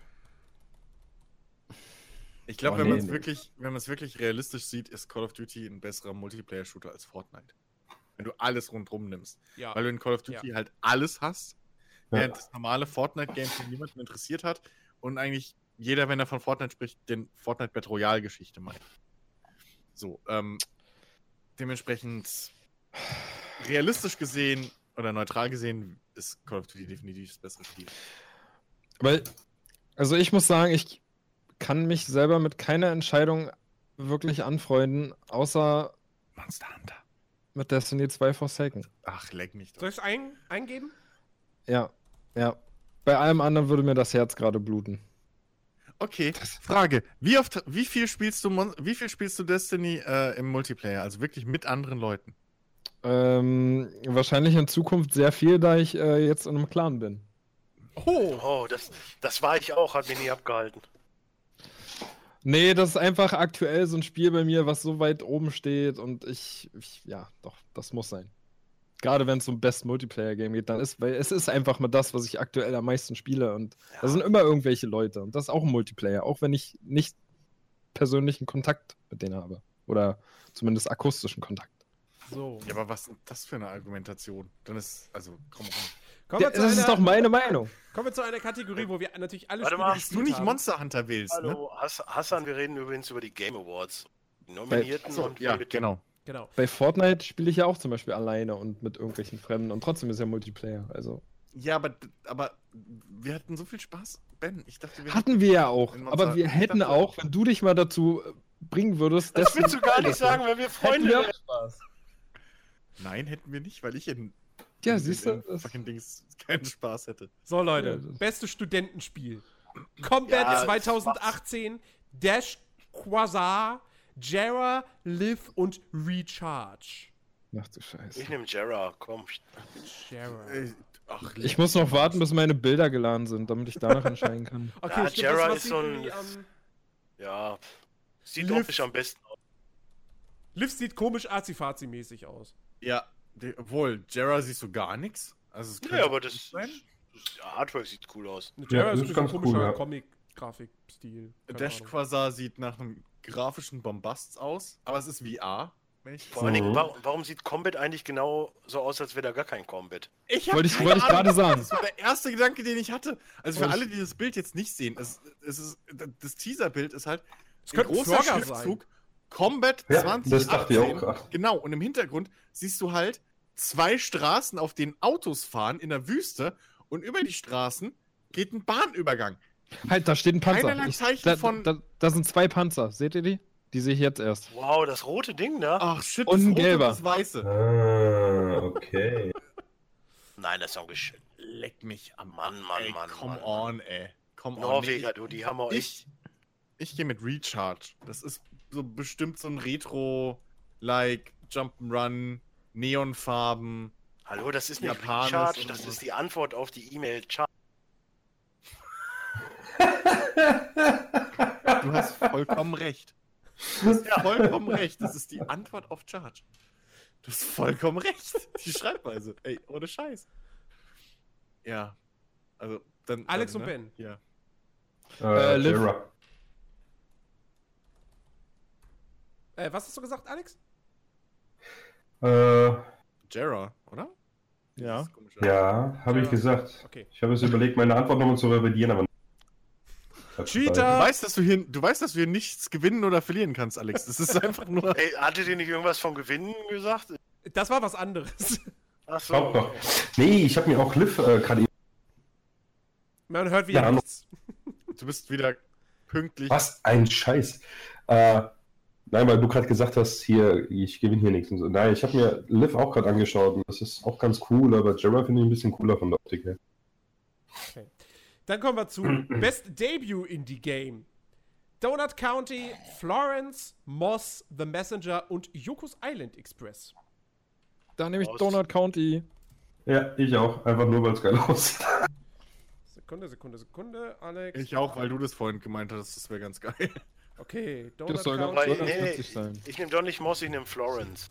ich glaube, Oh, wenn nee, man es nee. wirklich, wenn man es wirklich realistisch sieht, ist Call of Duty ein besserer Multiplayer-Shooter als Fortnite. Wenn du alles rundrum nimmst. Ja. Weil du in Call of Duty halt alles hast, Ja. während das normale Fortnite-Game niemanden interessiert hat und eigentlich jeder, wenn er von Fortnite spricht, den Fortnite Battle Royale-Geschichte meint. So, ähm, dementsprechend realistisch gesehen oder neutral gesehen ist Call of Duty definitiv das bessere Spiel. weil, also ich muss sagen, ich kann mich selber mit keiner Entscheidung wirklich anfreunden, außer Monster Hunter. Mit Destiny 2 Forsaken. Ach, leck mich doch. Soll ich es ein, eingeben? Ja, ja. Bei allem anderen würde mir das Herz gerade bluten. Okay, Frage. Wie oft, wie viel spielst du, Mon wie viel spielst du Destiny äh, im Multiplayer? Also wirklich mit anderen Leuten? Ähm, wahrscheinlich in Zukunft sehr viel, da ich äh, jetzt in einem Clan bin. Oh. Oh, das, das war ich auch, hat mich nie abgehalten. Nee, das ist einfach aktuell so ein Spiel bei mir, was so weit oben steht und ich, ich ja, doch, das muss sein. Gerade wenn es um Best Multiplayer Game geht, dann ist, weil es ist einfach mal das, was ich aktuell am meisten spiele und da sind immer irgendwelche Leute und das ist auch ein Multiplayer, auch wenn ich nicht persönlichen Kontakt mit denen habe oder zumindest akustischen Kontakt. So. Ja, aber was ist das für eine Argumentation? Dann ist, also, komm ran. Kommen, Ja, wir zu das ist einer, doch meine Meinung. kommen wir zu einer Kategorie, wo wir natürlich alle Warte Spiele mal, Dass du nicht haben. Monster Hunter willst, ne? Hallo, Hass Hassan, wir reden übrigens über die Game Awards. Die Nominierten So, und ja, die- genau. Genau. Bei Fortnite spiele ich ja auch zum Beispiel alleine und mit irgendwelchen Fremden und trotzdem ist ja Multiplayer. Also Ja, aber, aber wir hatten so viel Spaß. Ben, ich dachte, wir hatten wir ja auch. Aber wir hätten auch, wenn du dich mal dazu äh, bringen würdest, Das willst du gar nicht sagen, wenn wir Freunde wir wären. Nein, hätten wir nicht, weil ich in, Ja, siehst du. das- fucking Dings keinen Spaß hätte. So, Leute. Ja, Bestes Studentenspiel. Combat Ja, 2018, Dash Quasar, Jera, Live und Recharge. Ach du Scheiße. Ich nehme Jera, komm. Jera. Ach, Ich muss noch warten, bis meine Bilder geladen sind, damit ich danach entscheiden kann. Okay, Ja, stimmt, Jera ist sieht so ein- irgendwie am- Ja, sieht Liv- optisch am besten aus. Liv sieht komisch azi-fazi-mäßig aus. Ja, obwohl, Jera siehst du gar nichts. Also es Ja, aber das, sein. das Artwork sieht cool aus. Ja, Jera das ist ist ein bisschen ganz cool, komischer ja. Comic-Grafikstil. Dash Ahnung. Quasar sieht nach einem grafischen Bombast aus, aber es ist VR. Wenn ich Vor allen Dingen, Mhm. warum, warum sieht Combat eigentlich genau so aus, als wäre da gar kein Combat? Ich Wollte ich- wollte ich gerade sagen. Das war der erste Gedanke, den ich hatte. Also für Und- alle, die das Bild jetzt nicht sehen, es, es ist, das Teaserbild ist halt Es ein könnte ein großer Frogger Schriftzug Combat Ja, 2018. das dachte ich auch gerade. Genau, und im Hintergrund siehst du halt zwei Straßen, auf denen Autos fahren in der Wüste und über die Straßen geht ein Bahnübergang. Halt, da steht ein Panzer. Keinerlei Ich, Zeichen da, von- da, da sind zwei Panzer. Seht ihr die? Die sehe ich jetzt erst. Wow, das rote Ding da? Ach shit, Und ein Rote gelber. das Weiße. Ah, okay. Nein, das ist doch geschön. Leck mich am Mann, Mann, ey, Mann, Come Mann, on, ey. Come on. Norweger, du, die haben auch ich, echt. ich, ich gehe mit Recharge. Das ist so bestimmt so ein Retro-like Jump'n'Run, Neonfarben. Hallo, das ist nicht Japanisch Recharge, und das so. ist die Antwort auf die E-Mail. Du hast vollkommen recht. Du hast vollkommen recht. Das ist die Antwort auf Charge. Du hast vollkommen recht. Die Schreibweise. Ey, ohne Scheiß. Ja. Also, dann. Alex dann, und ne? Ben. Ja. Äh, Äh, Liv. Jera. Äh, was hast du gesagt, Alex? Äh, Jera, oder? Ja. Komisch, oder? ja, habe ich gesagt. Okay. Ich habe jetzt überlegt, meine Antwort nochmal zu revidieren, aber. Cheater! Du weißt, dass du hier, du weißt, dass du hier nichts gewinnen oder verlieren kannst, Alex. Das ist einfach nur. Ey, hattet ihr nicht irgendwas vom Gewinnen gesagt? Das war was anderes. Achso. Glaub doch. Nee, ich habe mir auch Liv äh, gerade. Man hört wieder Ja, nichts. Du bist wieder pünktlich. Was ein Scheiß. Äh, nein, weil du gerade gesagt hast, hier, ich gewinne hier nichts und so. Nein, ich habe mir Liv auch gerade angeschaut und das ist auch ganz cool, aber Jera finde ich ein bisschen cooler von der Optik her. Dann kommen wir zu Best Debut Indie Game. Donut County, Florence, Moss, The Messenger und Yokos Island Express. Da nehme ich Aus. Donut County. Ja, ich auch. Einfach nur, weil es geil aussieht. Sekunde, Sekunde, Sekunde, Alex. Ich auch, weil du das vorhin gemeint hast, das wäre ganz geil. Okay, Donut Das soll County. ganz nee, sein. Ich nehme doch nicht Moss, ich nehme Florence.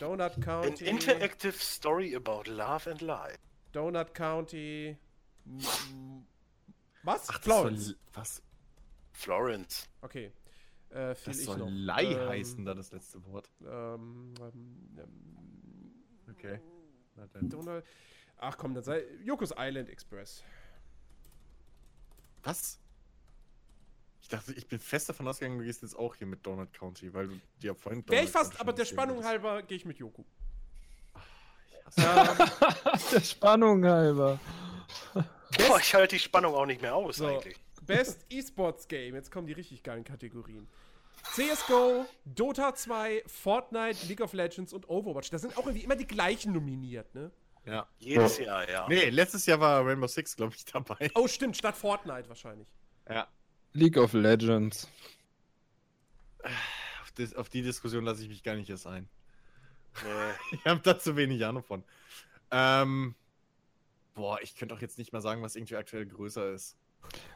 Donut An County. interactive story about love and life. Donut County. Was? Ach, Florence. soll, was? Florence. Okay. Äh, Das ich soll noch. Lei Ähm, heißen, da das letzte Wort. Ähm, ähm, Okay. Na dann. Donald. Ach komm, dann sei. Yokos Island Express. Was? Ich dachte, ich bin fest davon ausgegangen, du gehst jetzt auch hier mit Donut County, weil du dir vorhin. Wäre ich fast, County aber der Spannung halber gehe ich mit Yoku. der Spannung halber. Boah, ich halte die Spannung auch nicht mehr aus So. eigentlich. Best Esports Game. Jetzt kommen die richtig geilen Kategorien. CSGO, Dota 2, Fortnite, League of Legends und Overwatch. Da sind auch irgendwie immer die gleichen nominiert, ne? Ja. Jedes Jahr, ja. Nee, letztes Jahr war Rainbow Six, glaube ich, dabei. Oh, stimmt, statt Fortnite wahrscheinlich. Ja. League of Legends. Auf, das, auf die Diskussion lasse ich mich gar nicht erst ein. Nee. Ich habe da zu wenig Ahnung von. Ähm, boah, ich könnte auch jetzt nicht mal sagen, was irgendwie aktuell größer ist.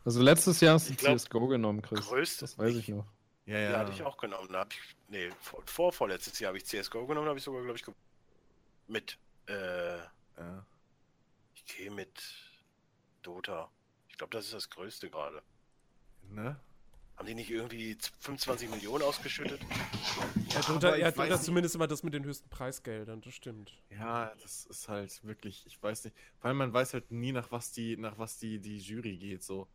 Also letztes Jahr hast du glaub, CSGO genommen, Chris. größte- Das weiß ich noch. Ja, Ja, ja. hatte ich auch genommen. Da hab ich, nee, vor, vor vorletztes Jahr habe ich CSGO genommen, habe ich sogar, glaube ich, mit, äh, ja. ich gehe mit Dota. Ich glaube, das ist das Größte gerade. Ne? Haben die nicht irgendwie 25 Millionen ausgeschüttet? Er hat, unter, er hat unter zumindest immer das mit den höchsten Preisgeldern, das stimmt. Ja, das ist halt wirklich, ich weiß nicht, weil man weiß halt nie, nach was die, nach was die, die Jury geht, so.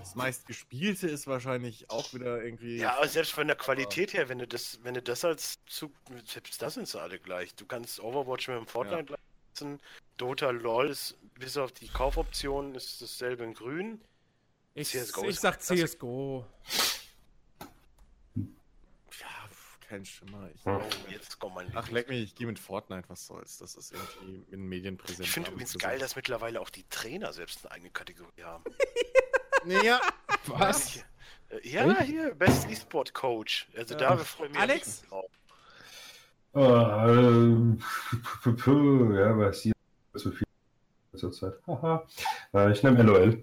Das meistgespielte ist wahrscheinlich auch wieder irgendwie. Ja, aber selbst von der Qualität her, wenn du das, wenn du das als Zug, selbst das sind sie alle gleich. Du kannst Overwatch mit dem Fortnite gleichsetzen. Dota LOL ist bis auf die Kaufoption ist dasselbe in grün. Ich, CS:GO ich sag. CSGO. Ja, kein Schimmer. Ich, Ja. Oh, jetzt kommt mein Ach, leck mich, ich gehe mit Fortnite, was soll's. Das ist irgendwie in Medien präsent. Ich finde übrigens geil, dass mittlerweile auch die Trainer selbst eine eigene Kategorie haben. Naja, Was? Ja, hier, Best E-Sport Coach. Also Ja. da freue ich mich Alex? richtig drauf. Ah, äh, p- p- ja, was hier zu viel zurzeit. Haha. Äh, ich nehme LOL.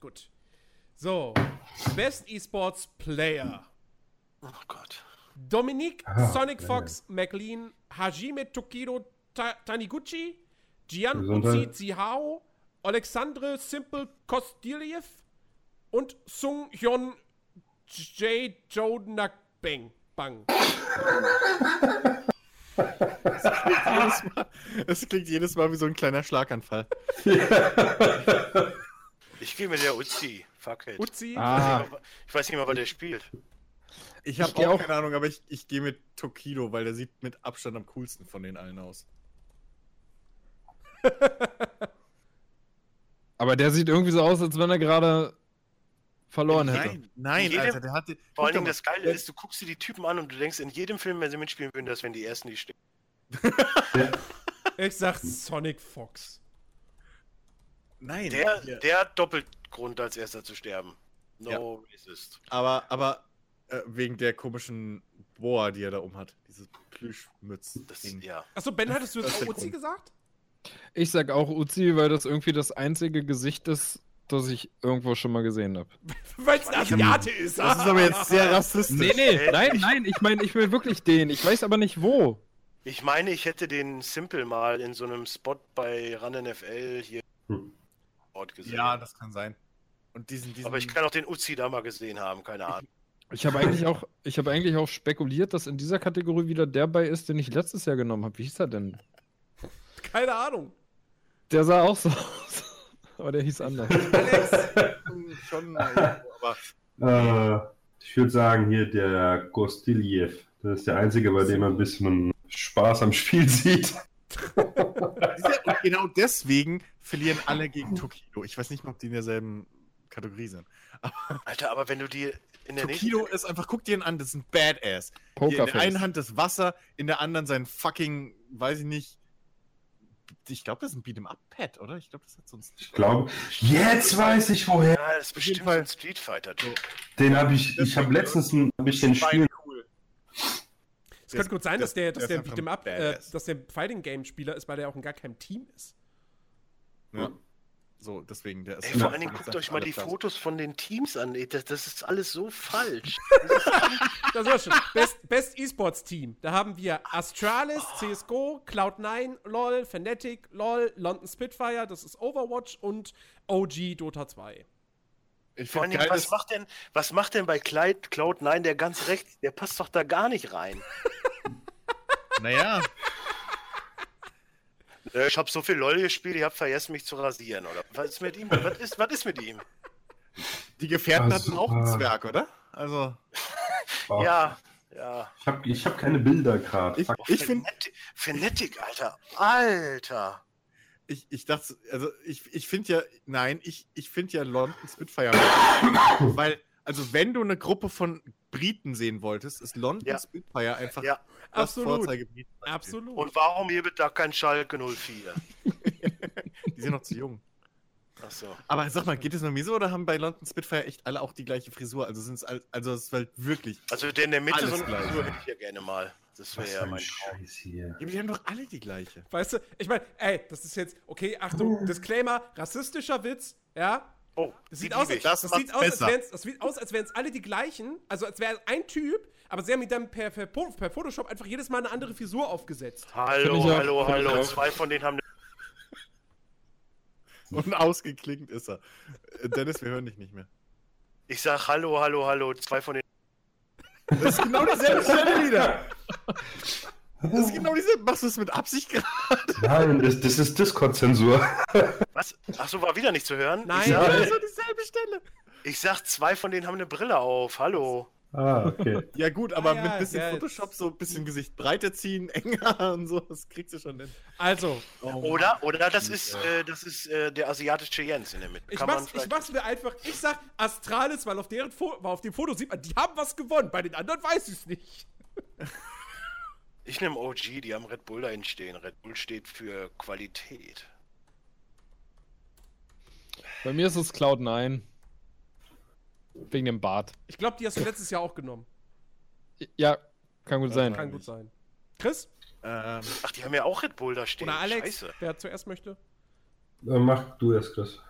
Gut. So, Best Esports Player. Oh Gott. Dominique Ah, Sonic ja, Fox McLean, Hajime Tokido Ta Taniguchi, Gian Gesundheit. Uzi Zihao, Alexandre Simple Kostiliev und Sung Hyun J. Jonak Bang. Bang. Jedes Mal, es klingt jedes Mal wie so ein kleiner Schlaganfall. Ich gehe mit der Uzi. Fuck it. Uzi. Ah, Ich weiß nicht mal, was der spielt. Ich habe auch auch- keine Ahnung, aber ich, ich gehe mit Tokido, weil der sieht mit Abstand am coolsten von den allen aus. aber der sieht irgendwie so aus, als wenn er gerade verloren hätte. Nein, nein, jedem- Alter, der hatte. Vor allen guck Dingen doch das Geile ist, du guckst dir die Typen an und du denkst in jedem Film, wenn sie mitspielen würden, das wären die ersten, die stehen. Ich sag Sonic Fox. Nein, Der, hier. der hat doppelt Grund, als erster zu sterben. No Ja. racist. aber, aber äh, wegen der komischen Boa, die er da um hat. Diese Plüschmütze. Das, ja. Achso, Ben, hattest du Das jetzt auch Uzi gesagt? Ich sag auch Uzi, weil das irgendwie das einzige Gesicht ist, das ich irgendwo schon mal gesehen habe. Weil es ein Asiate ist. Das ist aber jetzt sehr rassistisch. Nee, nee, nein, nein, ich meine, ich will wirklich den. Ich weiß aber nicht wo. Ich meine, ich hätte den Simple mal in so einem Spot bei Run NFL hier Hm. Ort gesehen. Ja, das kann sein. Und diesen, diesen. Aber ich kann auch den Uzi da mal gesehen haben, keine Ahnung. Ich habe eigentlich auch, ich habe eigentlich auch spekuliert, dass in dieser Kategorie wieder der bei ist, den ich letztes Jahr genommen habe. Wie hieß er denn? Keine Ahnung. Der sah auch so aus. Aber der hieß anders. schon mal, aber Äh, ich würde sagen, hier der Kostiljev. Das ist der einzige, bei dem man ein bisschen Spaß am Spiel sieht. Und genau deswegen verlieren alle gegen Tokido. Ich weiß nicht mal, ob die in derselben Kategorie sind. Alter, aber wenn du die in der nächsten. Tokido ist einfach, guck dir ihn an, das ist ein Badass. Hier in der Pokerface. einen Hand das Wasser, in der anderen sein fucking, weiß ich nicht. Ich glaube, das ist ein Beat'em Up Pad, oder? Ich glaube, das hat so ein. Ich glaube, jetzt weiß ich woher. Ja, das ist bestimmt ein Street Fighter. Typ. Den habe ich, ich habe letztens ein bisschen Spiel. cool. Es könnte gut sein, dass der, dass der Beat'em Up, äh, dass der Fighting Game Spieler ist, weil der auch in gar keinem Team ist. Ja. So, deswegen, der ist. Ey, vor allen Dingen guckt euch mal die Fotos von den Teams an. Ey, das, das ist alles so falsch. Da sind wir schon. Best, Best Esports Team. Da haben wir Astralis, CSGO, Cloud9, LOL, Fnatic, LOL, London Spitfire, das ist Overwatch und OG Dota 2. Ich Vor allen finde Dingen, geil, was macht denn, was macht denn bei Clyde, Cloud9 der ganz rechts? Der passt doch da gar nicht rein. Naja, Ich habe so viel LOL gespielt, ich habe vergessen, mich zu rasieren, oder? Was ist mit ihm? Was ist, was ist mit ihm? die Gefährten Also, hatten auch einen äh, Zwerg, oder? Also, Oh, Ja, ja. Ich habe ich hab keine Bilder gerade. ich, Fuck. ich finde, Fnatic, Alter. Alter. ich, ich dachte, also ich, ich finde ja, nein, ich, ich finde ja London Spitfire. weil, also wenn du eine Gruppe von Briten sehen wolltest, ist London Ja. Spitfire einfach Ja, das absolut. Vorzeigebiet. Absolut. Und warum hier da kein Schalke 04? Die sind noch zu jung. Achso. Aber sag mal, geht es nur mir so oder haben bei London Spitfire echt alle auch die gleiche Frisur? Also sind es also es ist halt wirklich. Also der in der Mitte so eine gleich. Frisur hätte ich ja gerne mal. Das wäre ja mein. Scheiß hier. Ja, die haben doch alle die gleiche. Weißt du, ich meine, ey, das ist jetzt, okay, Achtung, Disclaimer, rassistischer Witz, ja? Oh, sieht aus. Das das sieht aus, als wären's, das sieht aus, als wären es alle die gleichen. Also als wäre ein Typ, aber sie haben mit dann per, per, per Photoshop einfach jedes Mal eine andere Frisur aufgesetzt. Hallo, auch- hallo, hallo. auch. Zwei von denen haben. Und ausgeklingt ist er. Äh, Dennis, wir hören dich nicht mehr. Ich sag Hallo, Hallo, Hallo. Zwei von den. Das ist genau dieselbe Stelle wieder. Das ist genau dieselbe. Machst du es mit Absicht gerade? Nein, das, das ist Discord-Zensur. Was? Achso, war wieder nicht zu hören? Nein. Ich sag, Das ist doch dieselbe Stelle. ich sag, zwei von denen haben eine Brille auf. Hallo. Ah, okay. Ja, gut, aber Ah, ja, mit bisschen ja, Photoshop so ein bisschen Gesicht breiter ziehen, enger und so, das kriegst du schon hin. Also, Oder, oder das ist, äh, das ist äh, der asiatische Jens in der Mitte. ich mach's, ich mach's mir einfach. Ich sag Astralis, weil auf, deren Fo weil auf dem Foto sieht man, die haben was gewonnen. Bei den anderen weiß ich's nicht. Ich nehme OG, die haben Red Bull dahin stehen. Red Bull steht für Qualität. Bei mir ist es Cloud9. Wegen dem Bart. Ich glaube, die hast du letztes Jahr auch genommen. Ja, kann gut sein. Kann gut sein. Chris Ähm, Ach, die haben ja auch Red Bull da stehen. oder Alex, Scheiße. wer zuerst möchte. Äh, mach du erst, Chris.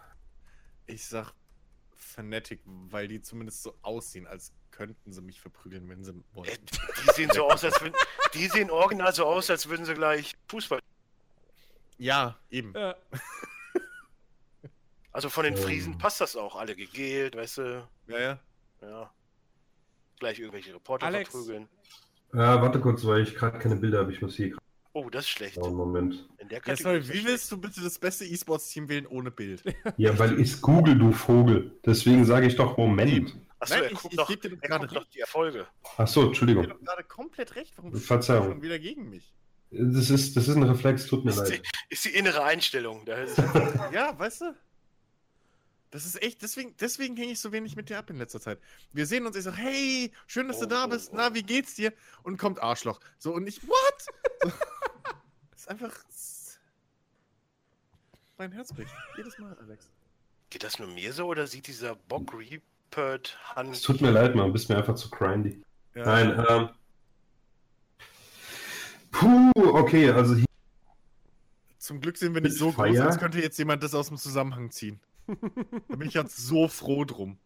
ich sag Fnatic, weil die zumindest so aussehen, als könnten sie mich verprügeln, wenn sie Äh, wollen. die sehen so aus, als würden, die sehen original so aus, als würden sie gleich Fußball. Ja, eben. Äh, Also von den. Friesen passt das auch. Alle gegelt, weißt du. Ja, ja. Ja. Gleich irgendwelche Reporter Alex. verprügeln. Ja, warte kurz, weil ich gerade keine Bilder habe. Ich muss hier gerade Oh, das ist schlecht. einen Moment. In der Ja, Kategorie sorry, ist das wie schlecht. willst du bitte das beste E-Sports-Team wählen ohne Bild? Ja, weil ich Google, du Vogel. Deswegen sage ich doch Moment. Achso, Nein, er ich- guckt ich doch, geb dir doch er gerade guckt doch die Erfolge. Ach so, Ich bin Entschuldigung. doch gerade komplett recht. Warum Verzeihung. du schon wieder gegen mich? Das ist, das ist ein Reflex, tut mir Ist die, leid. ist die innere Einstellung. Da ist, Ja, weißt du? Das ist echt, deswegen, deswegen hänge ich so wenig mit dir ab in letzter Zeit. Wir sehen uns, ich sage, hey, schön, dass du Oh, da oh, bist. oh. Na, wie geht's dir? Und kommt Arschloch. So, und ich, what? So, das ist einfach. Mein Herz bricht. Jedes Mal, Alex. geht das nur mir so oder sieht dieser Bock Reapert Hand. Es tut mir leid, man, bist mir einfach zu grindy. Ja. Nein, ähm. Puh, okay, also hier. Zum Glück sind wir nicht so groß, Feier? sonst könnte jetzt jemand das aus dem Zusammenhang ziehen. Da bin ich jetzt so froh drum.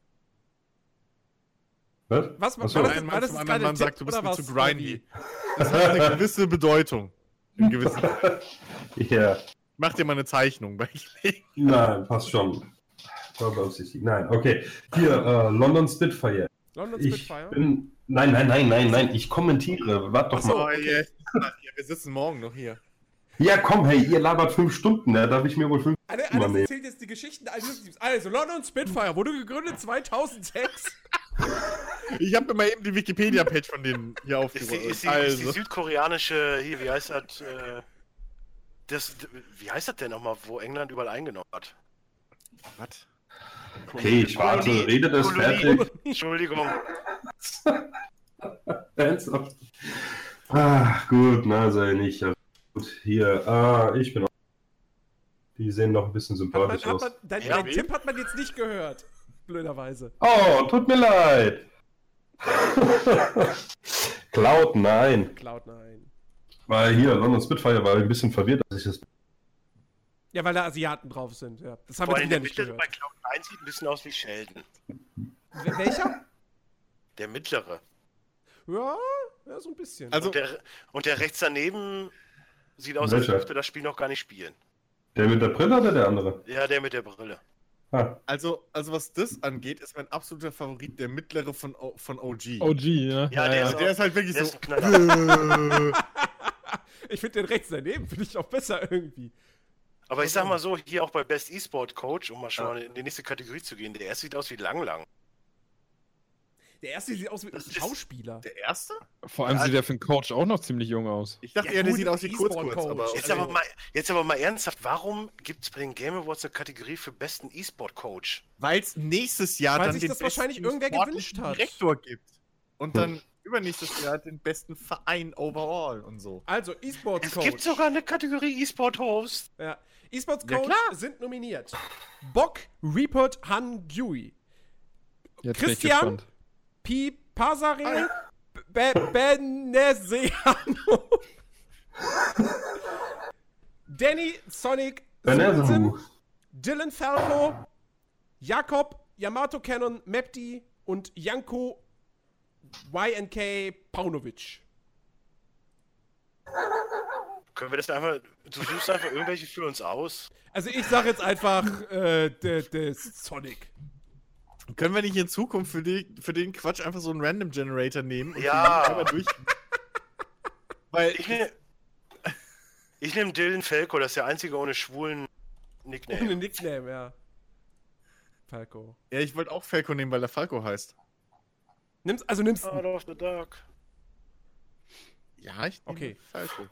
Was? was war, Ach so. war das, Ein Mann das zum anderen Mann sagt, du bist mir zu grindy. Das hat eine gewisse Bedeutung. In gewissen. Ja, Mach dir mal eine Zeichnung bei Gelegenheit. nein, passt schon. War beaufsichtigt. Nein, okay. Hier, äh, London Spitfire. London Ich Spitfire? bin. Nein, nein, nein, nein, nein, ich kommentiere. Warte doch Ach so. mal. Ja, wir sitzen morgen noch hier. Ja, komm, hey, ihr labert fünf Stunden, da darf ich mir wohl fünf. Alle, Alex nehmen. erzählt jetzt die Geschichten Teams. Also, London Spitfire wurde gegründet 2006. Ich habe mir mal eben die Wikipedia-Page von denen hier aufgerufen. ist, die, ist die Also, südkoreanische, hier, wie heißt das? Äh, das wie heißt das denn nochmal, wo England überall eingenommen hat? was? Okay, ich warte, Kolonie- rede das Kolonie. fertig. Entschuldigung. Ernsthaft? Ah, gut, na, sei nicht. Ja, gut, hier, ah, ich bin auch. Die sehen noch ein bisschen Hat man, sympathisch hat aus. man, dein, Ja, dein? Tipp hat man jetzt nicht gehört. Blöderweise. Oh, tut mir leid. Cloud, nein. Cloud, nein. Weil hier, London Spitfire war ein bisschen verwirrt, als ich das. Ja, weil da Asiaten drauf sind. Ja. Das haben Vor wir der nicht mittlere bei gehört. Cloud9 sieht ein bisschen aus wie Sheldon. Wel- Welcher? Der mittlere. Ja, ja, so ein bisschen. Also- Und der, und der rechts daneben sieht aus, als dürfte das Spiel noch gar nicht spielen. Der mit der Brille oder der andere? Ja, der mit der Brille. Ah, Also, also was das angeht, ist mein absoluter Favorit der mittlere von, O- von OG. OG, ne? Ja, der Also der ist halt wirklich Der so. ist ein Knaller. ich finde den rechts daneben, finde ich auch besser irgendwie. Aber ich sag mal so, hier auch bei Best E-Sport Coach, um mal schon mal in die nächste Kategorie zu gehen, der erste sieht aus wie Lang Lang. Der erste sieht aus wie ein Schauspieler. der erste? Vor allem Ja, sieht der für einen Coach auch noch ziemlich jung aus. Ich dachte Ja, eher, der gut, sieht aus wie kurz kurz, Coach. aber. Jetzt, Also- aber mal, jetzt aber mal ernsthaft, warum gibt es bei den Game Awards eine Kategorie für besten E-Sport Coach? Weil es nächstes Jahr Weil dann sich den das wahrscheinlich besten irgendwer gewünscht hat. Direktor gibt. Und dann übernächstes Jahr den besten Verein overall und so. Also, E-Sports Es gibt sogar eine Kategorie E-Sport Host. Ja. E-Sports Ja, Coach klar. sind nominiert. Bock, Report, Han Dewey, Jetzt Christian? Pi Pasare, Be Beneziano, Danny Sonic, Benezu. Dylan Falco, Jakob, Yamato Cannon, Mepti und Janko YNK Paunovic. Können wir das einfach. Du suchst einfach irgendwelche für uns aus. Also ich sag jetzt einfach äh, der, der Sonic. Können wir nicht in Zukunft für, die, für den Quatsch einfach so einen Random Generator nehmen? und Ja. den einmal durch. Weil Ich nehme ich nehm Dylan Felko, das ist der einzige ohne schwulen Ohne Nickname. Nickname, ja. Falco. Ja, ich wollte auch Falco nehmen, weil der Falco heißt. Nimm's, also nimmst Out of the dark. Ja, ich nehme Okay. Falco.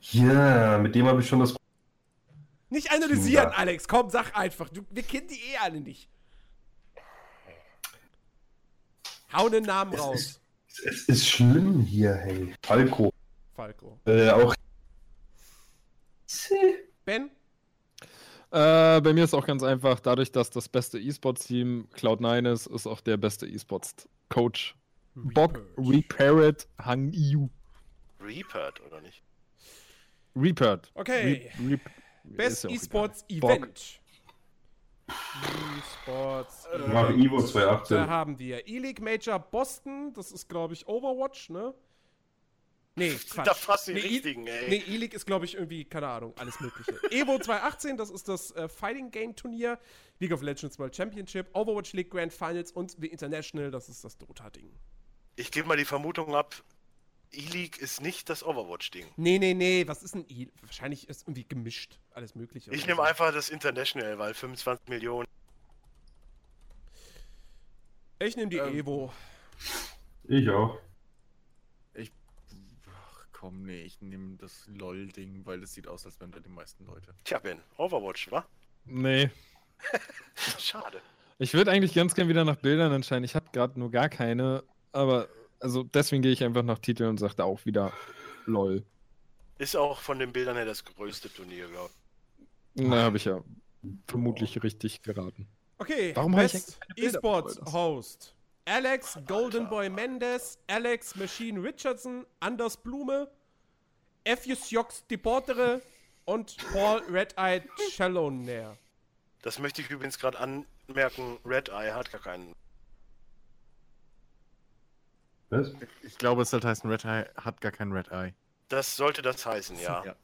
Ja, mit dem habe ich schon das. nicht analysieren, Ja. Alex. Komm, sag einfach. Du, wir kennen die eh alle nicht. Hau den Namen Es raus. ist, es ist schlimm hier, hey. Falco. Falco. Äh, auch. Ben? Äh, bei mir ist auch ganz einfach, dadurch, dass das beste E-Sports-Team Cloud9 ist, ist auch der beste E-Sports-Coach. Bob. Repaired Hang Yu. Reapert, oder nicht? Repaired. Okay. Re Rep Best ja E-Sports. Event. E-Sports Ich mache Evo Da 2018. haben wir E-League Major Boston. Das ist, glaube ich, Overwatch, ne? Nee, Quatsch. Da fast die Nee, E- richtigen, ey. Nee, E-League ist, glaube ich, irgendwie, keine Ahnung, alles Mögliche. Evo 2018, das ist das äh, Fighting Game Turnier. League of Legends World Championship, Overwatch League Grand Finals und The International, das ist das Dota-Ding. Ich gebe mal die Vermutung ab, E-League ist nicht das Overwatch-Ding. Nee, nee, nee, was ist ein E? Wahrscheinlich ist irgendwie gemischt, alles Mögliche. Ich nehme so. einfach das International, weil 25 Millionen. Ich nehme die Ähm, Evo. Ich auch. Ach komm, nee, ich nehme das LOL-Ding, weil das sieht aus, als wären da die meisten Leute. Tja, Ben, Overwatch, wa? Nee. Schade. Ich würde eigentlich ganz gern wieder nach Bildern entscheiden. Ich habe gerade nur gar keine, aber also deswegen gehe ich einfach nach Titeln und sage da auch wieder LOL. Ist auch von den Bildern her das größte Turnier, glaube Na, habe ich ja vermutlich richtig geraten. Okay, Warum ich Best E-Sports? Host. Alex Golden Boy Mendes, Alex Machine Richardson, Anders Blume, Effius Jox Deportere und Paul Red-Eyed Challoner. ich. Das möchte ich übrigens gerade anmerken. Red Eye hat gar keinen. Was? Ich glaube, es sollte heißen, Red Eye hat gar kein Red Eye. Das sollte das heißen, ja. Ja.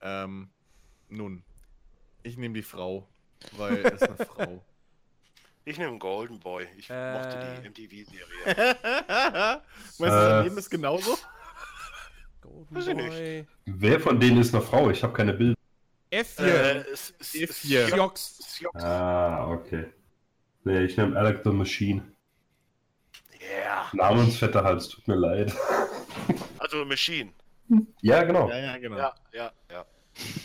Ähm, nun, ich nehme die Frau, weil es eine Frau. Ich nehme Golden Boy. Ich Äh. mochte die MTV-Serie. Meinst du, Äh. daneben ist genauso? Golden Weiß Boy. Wer von denen ist eine Frau? Ich habe keine Bilder. F4. Äh, es- es- F4. es- Jox. es- Jox. Ah, okay. Nee, ich nehme Alex the Machine. Ja. Namensvetter halt, es tut mir leid. Also Machine. Ja, genau. Ja, ja, genau. Ja, ja, ja.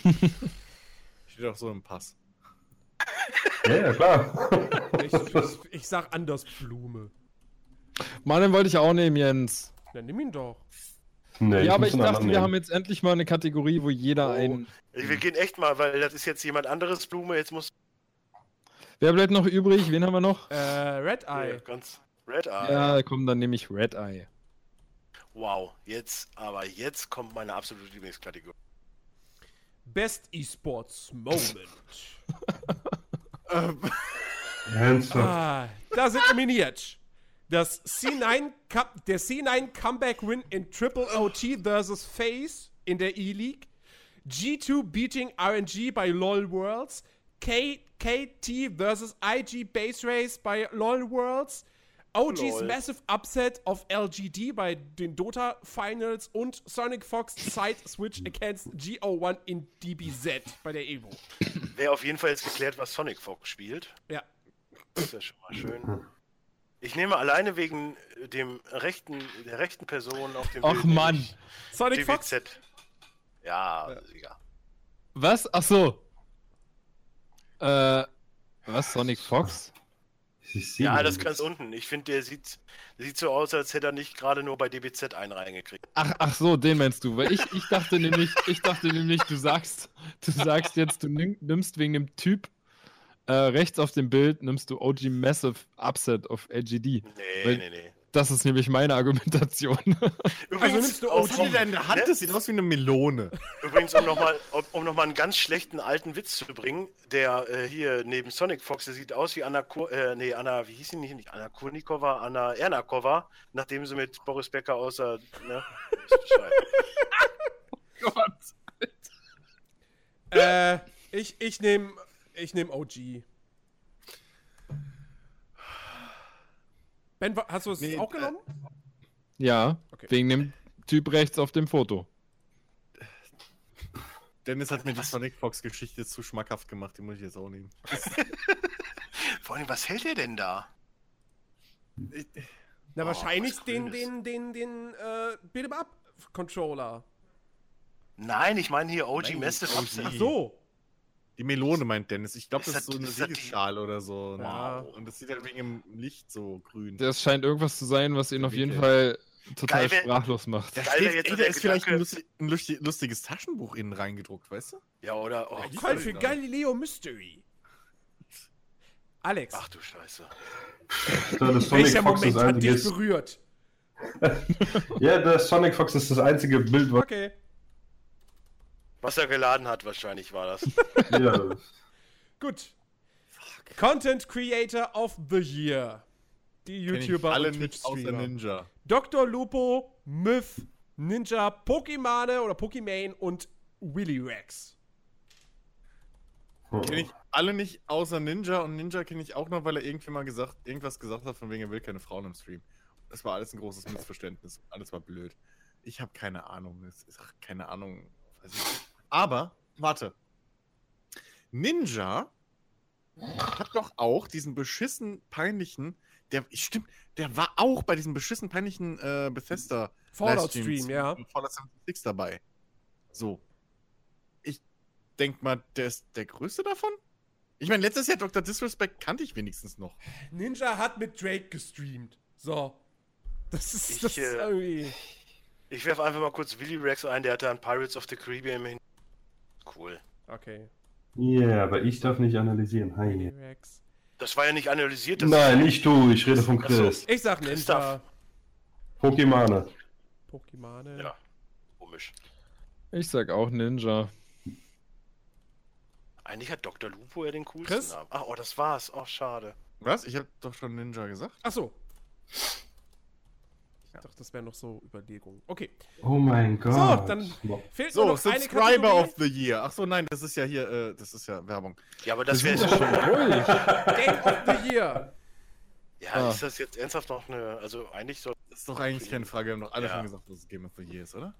Steht auch so im Pass. Ja, ja, klar. Ich, ich, ich sag Anders Blume. Mann, den wollte ich auch nehmen, Jens. Na, nimm ihn doch. Nee, ja, aber ich dachte, wir nehmen. haben jetzt endlich mal eine Kategorie, wo jeder Oh. einen. Wir gehen echt mal, weil das ist jetzt jemand anderes Blume. Jetzt muss Wer bleibt noch übrig? Wen haben wir noch? Äh, Red ja, Eye. ganz Red Eye. Ja, komm, dann nehme ich Red Eye. Wow, jetzt, aber jetzt kommt meine absolute Lieblingskategorie. Best E-Sports Moment. Ähm, Ernsthaft? Ah, da sind nominiert. Das C9 Cup, der C9 Comeback Win in Triple OT versus FaZe in der E-League. G2 beating RNG bei LoL Worlds. K KT versus IG Base Race bei LoL Worlds. OG's Lol. Massive Upset of LGD bei den Dota Finals und Sonic Fox Side Switch against GO1 in DBZ bei der Evo. Wäre auf jeden Fall jetzt geklärt, was Sonic Fox spielt. Ja. Das ist ja schon mal schön. Ich nehme alleine wegen dem rechten, der rechten Person auf dem Ach, Bild, Mann. Sonic Fox? DBZ. Ja, ja. Was? Ach so. Äh, was? Sonic Fox? Ja, nicht. ganz unten. Ich finde, der sieht, sieht so aus, als hätte er nicht gerade nur bei DBZ einen reingekriegt. Ach, ach so, den meinst du. Weil ich, ich dachte nämlich, ich dachte nämlich, du sagst, du sagst jetzt, du nimm, nimmst wegen dem Typ äh, rechts auf dem Bild, nimmst du OG Massive Upset auf LGD. Nee, Weil- nee, nee. Das ist nämlich meine Argumentation. Übrigens, nimmst du auf- Was hat die da in der Hand? ne? Das sieht aus wie eine Melone. Übrigens, um nochmal um, noch mal einen ganz schlechten alten Witz zu bringen, der äh, hier neben Sonic Fox, der sieht aus wie Anna, Kur äh, nee, Anna, wie hieß sie nicht, nicht Anna Kurnikova, Anna Ernakova, nachdem sie mit Boris Becker außer, ne? Gott. äh, ich ich nehme ich nehm OG. Ben, hast du es Nee, auch äh, genommen? ja, Okay. wegen dem Typ rechts auf dem Foto. Dennis hat mir die Sonic Fox Geschichte zu schmackhaft gemacht, die muss ich jetzt auch nehmen. Vor allem, was hält er denn da? Na, Oh, wahrscheinlich den, den, den, den, äh, Beat'em Up Controller. Nein, ich meine hier OG Massive. Upset. Ach so. Die Melone meint Dennis. Ich glaube, das ist das- so eine das Siegesschale oder so. Ja. Und das sieht halt wegen dem Licht so grün. Das scheint irgendwas zu sein, was ihn auf jeden. Fall total Geil, sprachlos macht. Geil Steht, jetzt ey, da der ist vielleicht ein, lustig, ein lusti- lustiges Taschenbuch innen reingedruckt, weißt du? Ja, oder? Oh, Ja, Voll für. Galileo Mystery. Alex, ach du Scheiße. Ja, das Sonic welcher Fox Moment ist hat dich berührt? ja, der Sonic Fox ist das einzige Bild, was. Okay. Was er geladen hat, wahrscheinlich war das. Ja, Gut. Content Creator of the Year. Die Kenn ich YouTuber alle und nicht außer. Ninja. Dr. Lupo, Myth, Ninja, Pokimane oder Pokimane und Willy Rex. Kenne ich alle nicht außer Ninja und Ninja kenne ich auch noch, weil er irgendwie mal gesagt, irgendwas gesagt hat, von wegen er will keine Frauen im Stream. Das war alles ein großes Missverständnis. Alles war blöd. Ich habe keine Ahnung. Es ist ach, keine Ahnung. Weiß ich nicht. Aber, warte. Ninja hat doch auch diesen beschissen peinlichen, der, stimmt, der war auch bei diesem beschissen peinlichen äh, Bethesda Fallout-Stream, Livestream ja. Fallout 76 dabei. So. Ich denk mal, der ist der größte davon? Ich meine, letztes Jahr Dr. Disrespect kannte ich wenigstens noch. Ninja hat mit Drake gestreamt. So. Das ist, Ich, das ist äh, irgendwie. Ich werfe einfach mal kurz Willy Rex ein, der hatte an Pirates of the Caribbean hin. Cool. Okay. Ja, aber ich darf nicht analysieren. Hi. Rex. Das war ja nicht analysiert. Das Nein, nicht du, ich rede von. Chris. Ich sag Ninja. Pokémon. Pokimane. Ja. Komisch. Ich sag auch Ninja. Eigentlich hat Dr. Lupo ja den coolsten Chris? Namen. Ach, oh, das war's. Oh, schade. Was? Ich habe doch schon Ninja gesagt. Ach so. Ich dachte, das wären noch so Überlegungen. Okay. Oh mein Gott. So, dann fehlt nur So, noch eine Subscriber of the Year. Ach so, nein, das ist ja hier, äh, das ist ja Werbung. Ja, aber das Wir wäre schon ruhig. Game of the Year. Ja, Ah. ist das jetzt ernsthaft noch eine. Also eigentlich soll. Das ist doch eigentlich keine Frage. Wir haben doch alle Ja. schon gesagt, dass es Game of the Year ist, oder?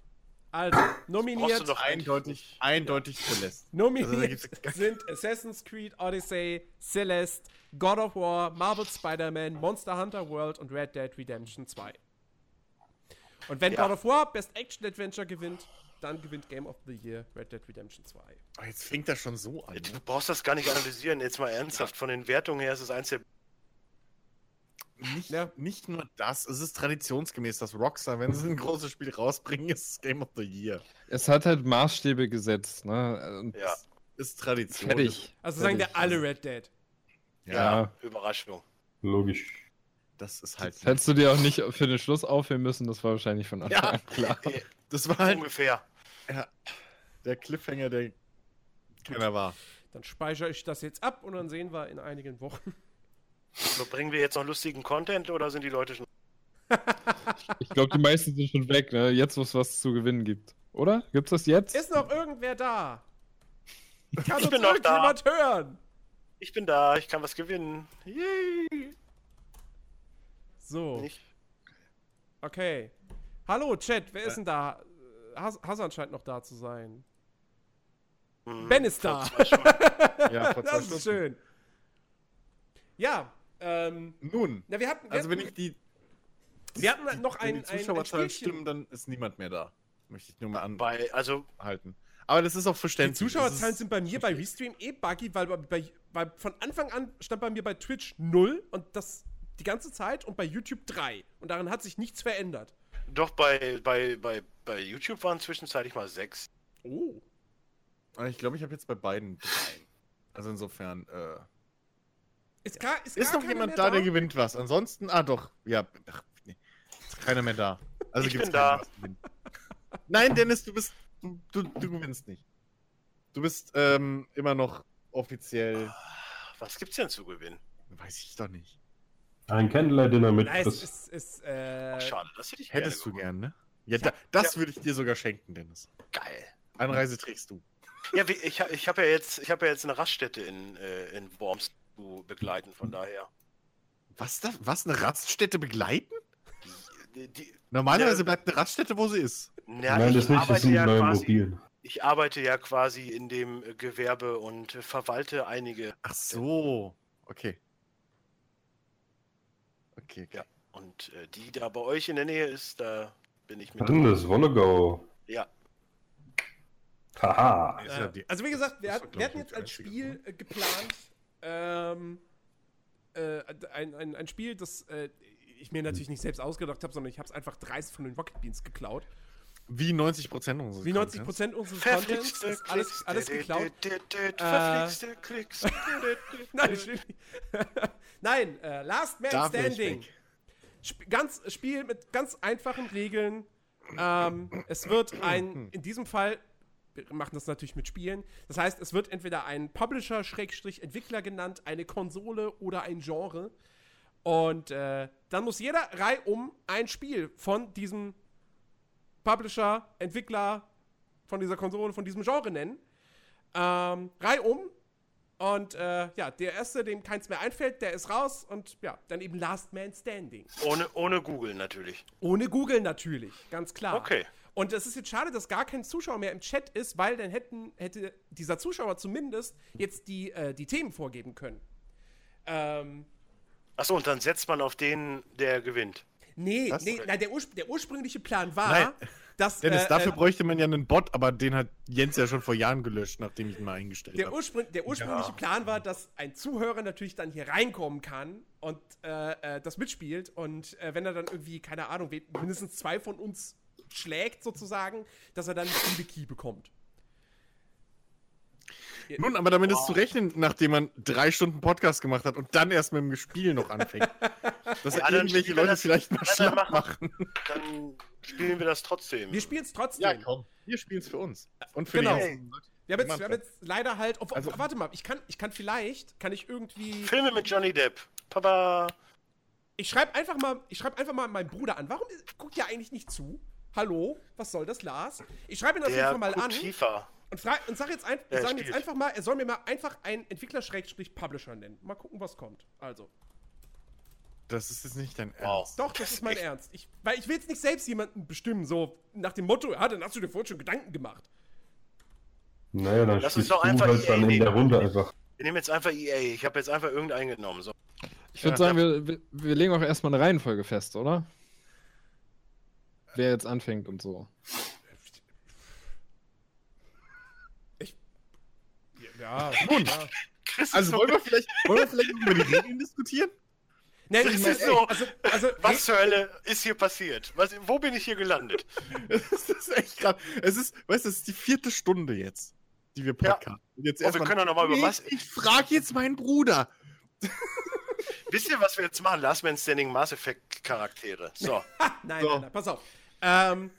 Also, nominiert, doch Eindeutig, eindeutig Celeste. nominiert Also, sind Assassin's Creed Odyssey, Celeste, God of War, Marvel Spider-Man, Monster Hunter World und Red Dead Redemption 2. Und wenn Ja. God of War Best Action Adventure gewinnt, dann gewinnt Game of the Year Red Dead Redemption 2. Oh, jetzt fängt das schon so an. Du Ne? brauchst das gar nicht analysieren, jetzt mal ernsthaft. Von den Wertungen her ist es eins der. Nicht, Ja. nicht nur das, es ist traditionsgemäß, dass Rockstar, wenn sie ein großes Spiel rausbringen, ist es Game of the Year. Es hat halt Maßstäbe gesetzt, ne? Und Ja. Ist Tradition. Fertig. Also sagen wir Fertig. alle Red Dead. Ja, Ja. Überraschung. Logisch. Das ist halt. Das hättest du dir auch nicht für den Schluss aufhören müssen, das war wahrscheinlich von Anfang Ja. an klar. Das war halt Ungefähr. ja, der Cliffhanger, der keiner war. Dann speichere ich das jetzt ab und dann sehen wir in einigen Wochen. So, bringen wir jetzt noch lustigen Content oder sind die Leute schon. Ich glaube, die meisten sind schon weg, ne? Jetzt, wo es was zu gewinnen gibt. Oder? Gibt's das jetzt? Ist noch irgendwer da? Kann Ich uns bin noch da. hören? Ich bin da, ich kann was gewinnen. Yay! So, Nicht? okay. Hallo, Chat, wer ist denn da? Has Hasan scheint noch da zu sein. Hm, Ben ist da. Ja, Das ist schön. Ja, ähm, Nun, na, wir hatten, wir also wenn ich die. wir hatten noch wenn ein, die ein Zuschauerzahlen stimmen, dann ist niemand mehr da. Möchte ich nur mal Bei, also, anhalten. Aber das ist auch Die verständlich. Zuschauerzahlen Das ist- sind bei mir bei Restream eh buggy, weil, bei, weil von Anfang an stand bei mir bei Twitch 0 und das die ganze Zeit und bei YouTube 3. Und daran hat sich nichts verändert. doch bei, bei, bei, bei YouTube waren zwischenzeitlich mal sechs. Oh. Ich glaube, ich habe jetzt bei beiden drei. Also insofern. Äh, Ist, gar, ist, ist gar noch jemand mehr da, der gewinnt was? Ansonsten. Ah, doch. Ja. Ach, nee. Keiner mehr da. Also Ich gibt's bin da. Nein, Dennis, du bist. Du, du, du gewinnst nicht. Du bist ähm, immer noch offiziell. Was gibt's denn zu gewinnen? Weiß ich doch nicht. Ein Candlelight-Dinner mit Nein, es Chris. ist, ist äh, Schade, das hätte ich Hättest du gerne gern, ne? Ja, da, das würde ich dir sogar schenken, Dennis. Geil. Anreise trägst du. Ja, wie, ich, ich habe ja jetzt, ich habe ja jetzt eine Raststätte in, äh, in Worms zu begleiten, von daher. Was da? Was? Eine Raststätte begleiten? Die, die, Normalerweise Ja. bleibt eine Raststätte, wo sie ist. na, Nein, ich, das nicht, das arbeite sind ja neue quasi, Mobilen. ich arbeite ja quasi in dem Gewerbe und verwalte einige. Ach so. Okay. Okay. Ja. Und äh, die da bei euch in der Nähe ist, da bin ich mit. Drin ist Wollego. Ja, Haha. Äh, also wie gesagt, wir, hat, wir hatten ich, jetzt als Spiel äh, geplant, ähm, äh, ein, ein, ein Spiel, das äh, ich mir natürlich nicht selbst ausgedacht habe, sondern ich habe es einfach dreist von den Rocket Beans geklaut. Wie 90 Prozent unseres Wie 90 Contents. Prozent unseres Contents ist alles, alles geklaut. dä- Verflixte Klicks. Nein. Nein, äh, Last Man Da bin ich Standing. Sp ganz, Spiel mit ganz einfachen Regeln. Ähm, es wird ein, in diesem Fall, wir machen das natürlich mit Spielen, das heißt, es wird entweder ein Publisher-Entwickler genannt, eine Konsole oder ein Genre. Und äh, dann muss jeder reihum ein Spiel von diesem Publisher, Entwickler, von dieser Konsole, von diesem Genre nennen. Ähm, reihum. Und äh, ja, der Erste, dem keins mehr einfällt, der ist raus. Und ja, dann eben Last Man Standing. Ohne, ohne Google natürlich. Ohne Google natürlich, ganz klar. Okay. Und es ist jetzt schade, dass gar kein Zuschauer mehr im Chat ist, weil dann hätten, hätte dieser Zuschauer zumindest jetzt die, äh, die Themen vorgeben können. Ähm, Achso, und dann setzt man auf den, der gewinnt. Nee, Das- nee, nein, der, urspr der ursprüngliche Plan war, Nein. dass. Dennis, äh, dafür äh, bräuchte man ja einen Bot, aber den hat Jens ja schon vor Jahren gelöscht, nachdem ich ihn mal eingestellt habe. Urspr der ursprüngliche Plan war, dass ein Zuhörer natürlich dann hier reinkommen kann und äh, äh, das mitspielt. Und äh, wenn er dann irgendwie, keine Ahnung, mindestens zwei von uns schlägt, sozusagen, dass er dann einen Spiele-Key bekommt. Nun, aber damit ist zu rechnen, nachdem man drei Stunden Podcast gemacht hat und dann erst mit dem Spiel noch anfängt. Dass Ja, dann irgendwelche spielen wir Leute das- vielleicht mal Ja, schlapp machen- machen. Dann spielen wir das trotzdem. Wir spielen es trotzdem. komm. Wir spielen es für uns. Und für Genau. die. Wir haben, jetzt, wir haben jetzt leider halt. Ob, Also- warte mal, ich kann, ich kann vielleicht, kann ich irgendwie. Filme mit Johnny Depp. Papa. Ich schreibe einfach mal, ich schreibe einfach mal meinen Bruder an. Warum guckt ihr eigentlich nicht zu? Hallo, was soll das, Lars? Ich schreibe ihn auf jeden Fall mal an FIFA. Und, frag, und sag jetzt, ein, Er sag ihm jetzt einfach mal, er soll mir mal einfach einen Entwickler-Publisher nennen. Mal gucken, was kommt. Also. Das ist jetzt nicht dein Wow. Ernst. Doch, das ist mein Ernst. Ich, weil ich will jetzt nicht selbst jemanden bestimmen, so nach dem Motto, ja, dann hast du dir vorhin schon Gedanken gemacht. Naja, dann Lass uns spielst doch du einfach halt EA dann in der. Runde einfach. Wir nehmen jetzt einfach EA. Ich habe jetzt einfach irgendeinen genommen. So. Ich würde Ja. sagen, wir, wir, wir legen auch erstmal eine Reihenfolge fest, oder? Wer jetzt anfängt und so. Ja, Nun. ja. Also wollen wir vielleicht, wollen wir vielleicht über die Regeln diskutieren? Nee, Das ist mein, so. Also, also, Was zur Hölle ist hier passiert? Was, wo bin ich hier gelandet? Das ist echt gerade. Es ist, weißt du, es ist die vierte Stunde jetzt, die wir podcasten. Und Jetzt Oh, wir können doch noch mal über was- Ich frage jetzt meinen Bruder. Wisst ihr, was wir jetzt machen? Last Man Standing Mass Effect Charaktere. So. Nein, So. nein, nein, pass auf. Ähm,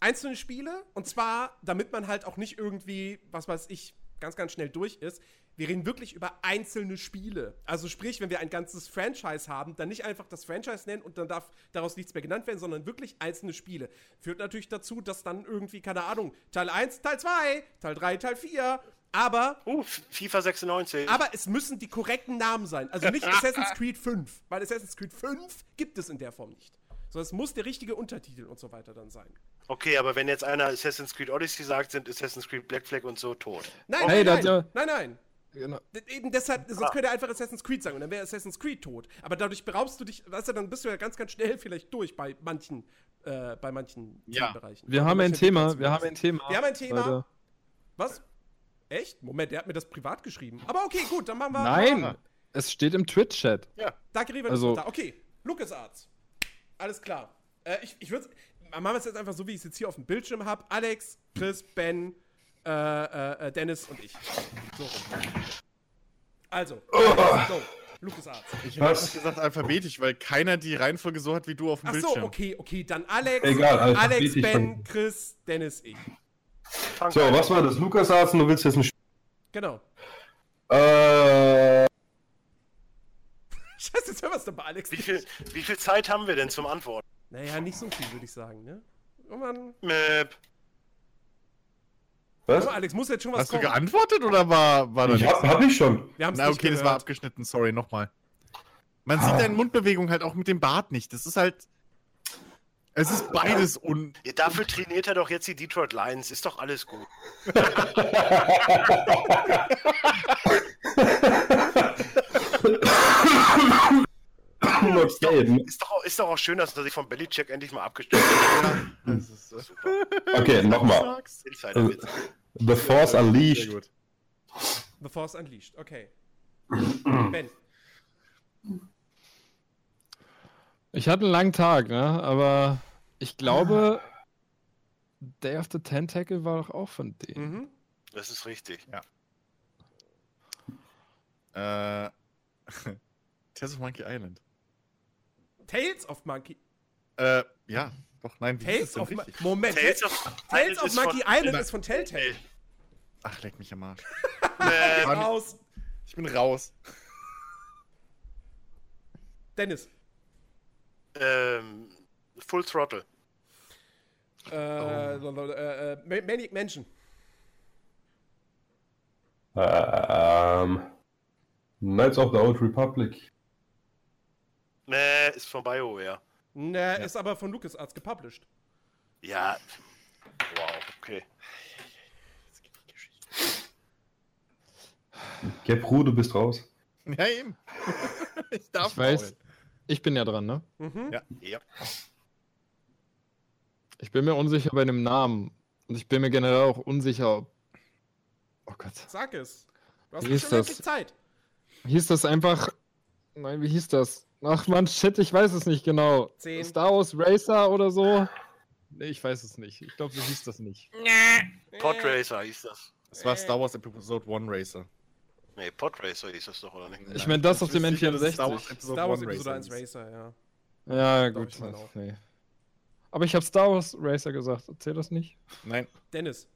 einzelne Spiele und zwar, damit man halt auch nicht irgendwie, was weiß ich, ganz, ganz schnell durch ist. Wir reden wirklich über einzelne Spiele. Also sprich, wenn wir ein ganzes Franchise haben, dann nicht einfach das Franchise nennen und dann darf daraus nichts mehr genannt werden, sondern wirklich einzelne Spiele. Führt natürlich dazu, dass dann irgendwie, keine Ahnung, Teil 1, Teil 2, Teil 3, Teil 4, aber Uh, FIFA 96. aber es müssen die korrekten Namen sein. Also nicht Assassin's Creed 5, weil Assassin's Creed 5 gibt es in der Form nicht. Sondern es muss der richtige Untertitel und so weiter dann sein. Okay, aber wenn jetzt einer Assassin's Creed Odyssey sagt, sind Assassin's Creed Black Flag und so tot. Nein, Hey, nein, das nein, ja- nein, nein. Genau. Eben deshalb, Ah. sonst könnte er einfach Assassin's Creed sagen und dann wäre Assassin's Creed tot. Aber dadurch beraubst du dich, weißt du, dann bist du ja ganz, ganz schnell vielleicht durch bei manchen, äh, bei manchen Ja. Themenbereichen. Wir haben ein Thema, wir haben ein. Thema. Wir haben ein Thema. Leute. Was? Echt? Moment, der hat mir das privat geschrieben. Aber okay, gut, dann machen wir. Nein, es steht im Twitch-Chat. Danke, Riva, Also- da. Okay, LucasArts. Alles klar. Äh, ich ich würde machen wir es jetzt einfach so, wie ich es jetzt hier auf dem Bildschirm habe. Alex, Chris, Ben, äh, äh, äh, Dennis und ich. So rum. Also, so. LucasArts. Ich habe gesagt alphabetisch, weil keiner die Reihenfolge so hat wie du auf dem Ach so, Bildschirm. okay, okay, dann Alex, Egal, Alex, Ben, von- Chris, Dennis, ich. Fang So, was war das? LucasArts und du willst jetzt ein Spiel. Genau. Äh, Scheiße, jetzt hören wir es doch bei Alex. Wie viel, wie viel Zeit haben wir denn zum Antworten? Naja, nicht so viel, würde ich sagen, ne? Irgendwann. Mäp. was? Aber Alex, muss jetzt schon was Hast du kommen. geantwortet oder war, war da Ich nichts? hab, hab ich schon. Wir haben es Na, nicht okay, das war gehört. abgeschnitten. Sorry, nochmal. Man sieht deine Mundbewegung halt auch mit dem Bart nicht. Das ist halt. Es ist beides un. Ja, dafür trainiert er doch jetzt die Detroit Lions. Ist doch alles gut. Okay, Ist doch, auch- ist doch auch schön, dass er sich von Belichick endlich mal abgestellt hat. Das ist, äh, Super. okay nochmal. The Force Sehr Unleashed. The Force Unleashed, okay. ben, Ich hatte einen langen Tag, ne? Aber ich glaube, Day of the Tentacle war doch auch von denen. mhm. Das ist richtig. Äh. Tales of Monkey Island. Tales of Monkey. Äh, ja. Doch, nein, wie Tales ist das denn of richtig? Monkey. Moment. Tales of, Tales of Monkey von- Island ist von Telltale. Ach, leck mich am Arsch. Äh, Mann. Raus. Ich bin raus. Dennis. ähm, Full Throttle. Äh, äh, äh, Ma- Maniac Mansion. Ähm, Knights of the Old Republic. Nee, ist von BioWare. Ne, ist aber von LucasArts gepublished. Ja. Wow, okay. Gepru, du bist raus. Ja, eben. ich darf Ich weiß, ich bin ja dran, ne? Mhm. Ja. Ja. Ich bin mir unsicher bei dem Namen. Und ich bin mir generell auch unsicher, ob. Oh Gott. Sag es. Du hast ist schon das? wirklich Zeit. Hieß das einfach. Nein, wie hieß das? Ach man, shit, ich weiß es nicht genau. Zehn. Star Wars Racer oder so? Nee, ich weiß es nicht. Ich glaube, so hieß das nicht. Podracer hieß das. Es war Star Wars Episode 1 Racer. Nee, Podracer hieß das doch, oder nicht? Ich meine, das auf dem wüsste sicher, dass es Star Wars N64. Episode Star Wars 1 Episode 1 hieß. Racer, ja. Ja, gut. ich auch. Nee. Aber ich habe Star Wars Racer gesagt. Erzähl das nicht. Nein. Dennis.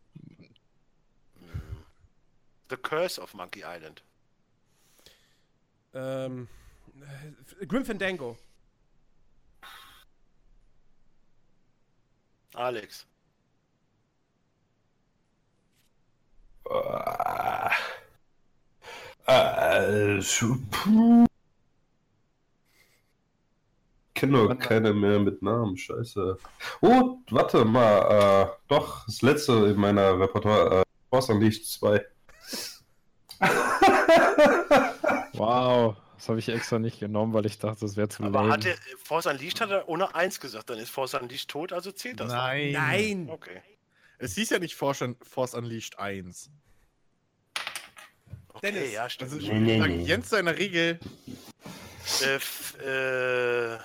The Curse of Monkey Island. Ähm, äh, Grim Fandango. Alex. Äh, äh, puh. Ich kenne nur keine mehr mit Namen, scheiße. Oh, warte mal, äh, doch, das letzte in meiner Repertoire, äh, Force Unleashed 2. Wow. Das habe ich extra nicht genommen, weil ich dachte, das wäre zu Aber lame. hat er, Force Unleashed hat er ohne 1 gesagt, dann ist Force Unleashed tot, also zählt das. Nein. Nein. Okay. Es hieß ja nicht Force, Un- Force Unleashed 1. Okay, Dennis. ja, stimmt. Also, Nee, nee, nee. Jens seiner Regel. Äh, f- äh,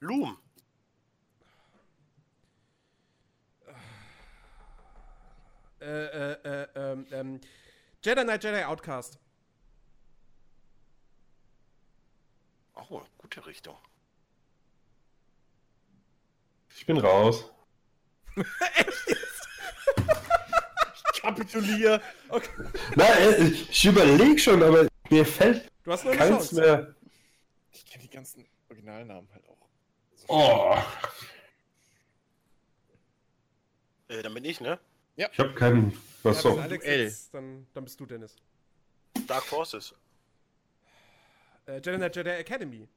Loom. Äh, äh, äh, ähm, ähm, Jedi Knight Jedi Outcast. Oh, gute Richtung. Ich bin raus. Kapitulier. Nein, äh, ich überlege schon, aber mir fällt Du hast keins Chance. mehr. Ich kenne die ganzen Originalnamen halt auch. Oh, Äh, dann bin ich, ne? ich habe keinen. Was Ja, so? Alex jetzt, dann, dann bist du Dennis. Dark Forces. Äh, Jedi Knight Jedi Academy.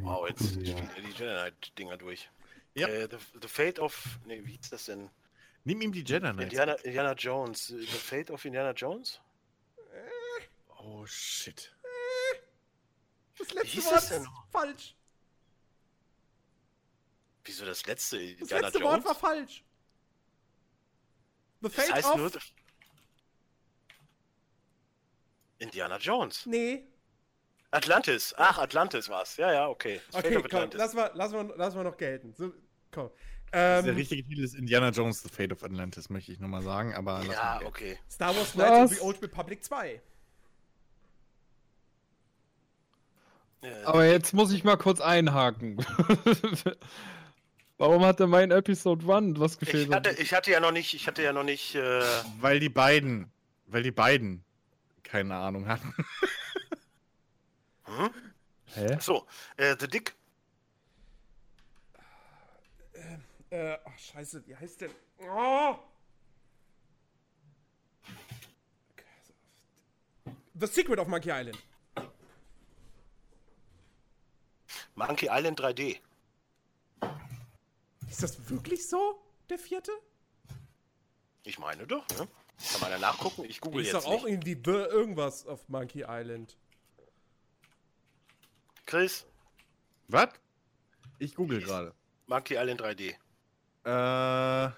Wow, jetzt spielen wir die Jedi Knight-Dinger durch. Ja. Äh, the, the Fate of. Ne, wie hieß das denn? Nimm ihm die Jedi Knights. Indiana, Indiana Jones. The Fate of Indiana Jones? Oh shit. Das letzte Wort das ist denn? falsch. Wieso das letzte? Das Indiana letzte Jones? Wort war falsch. The das Fate heißt of... nur. Indiana Jones. Nee. Atlantis. Ach, Atlantis war's. Ja, ja, okay. The Fate Okay, of komm, Atlantis. lass mal, lass, mal, lass mal noch gelten. So, komm. Der Ähm, richtige Titel ist Indiana Jones The Fate of Atlantis, möchte ich nur mal sagen, aber lass Ja, okay. Star Wars Knights of the Old Republic 2. Äh, Aber jetzt muss ich mal kurz einhaken. Warum hat denn mein Episode 1 was gefehlt? ich, hatte, ich hatte ja noch nicht, ich hatte ja noch nicht. Äh, Weil die beiden, weil die beiden keine Ahnung hatten. hm? Hä? So, äh, The Dick. Äh, ach, scheiße, wie heißt denn? Oh! The Secret of Monkey Island. Monkey Island 3D. Ist das wirklich so, der vierte? Ich meine doch, ne? Kann man da nachgucken? Ich google ist jetzt doch auch nicht. irgendwie The irgendwas auf Monkey Island. Chris, Was? Ich google gerade. Monkey Island 3D. Äh.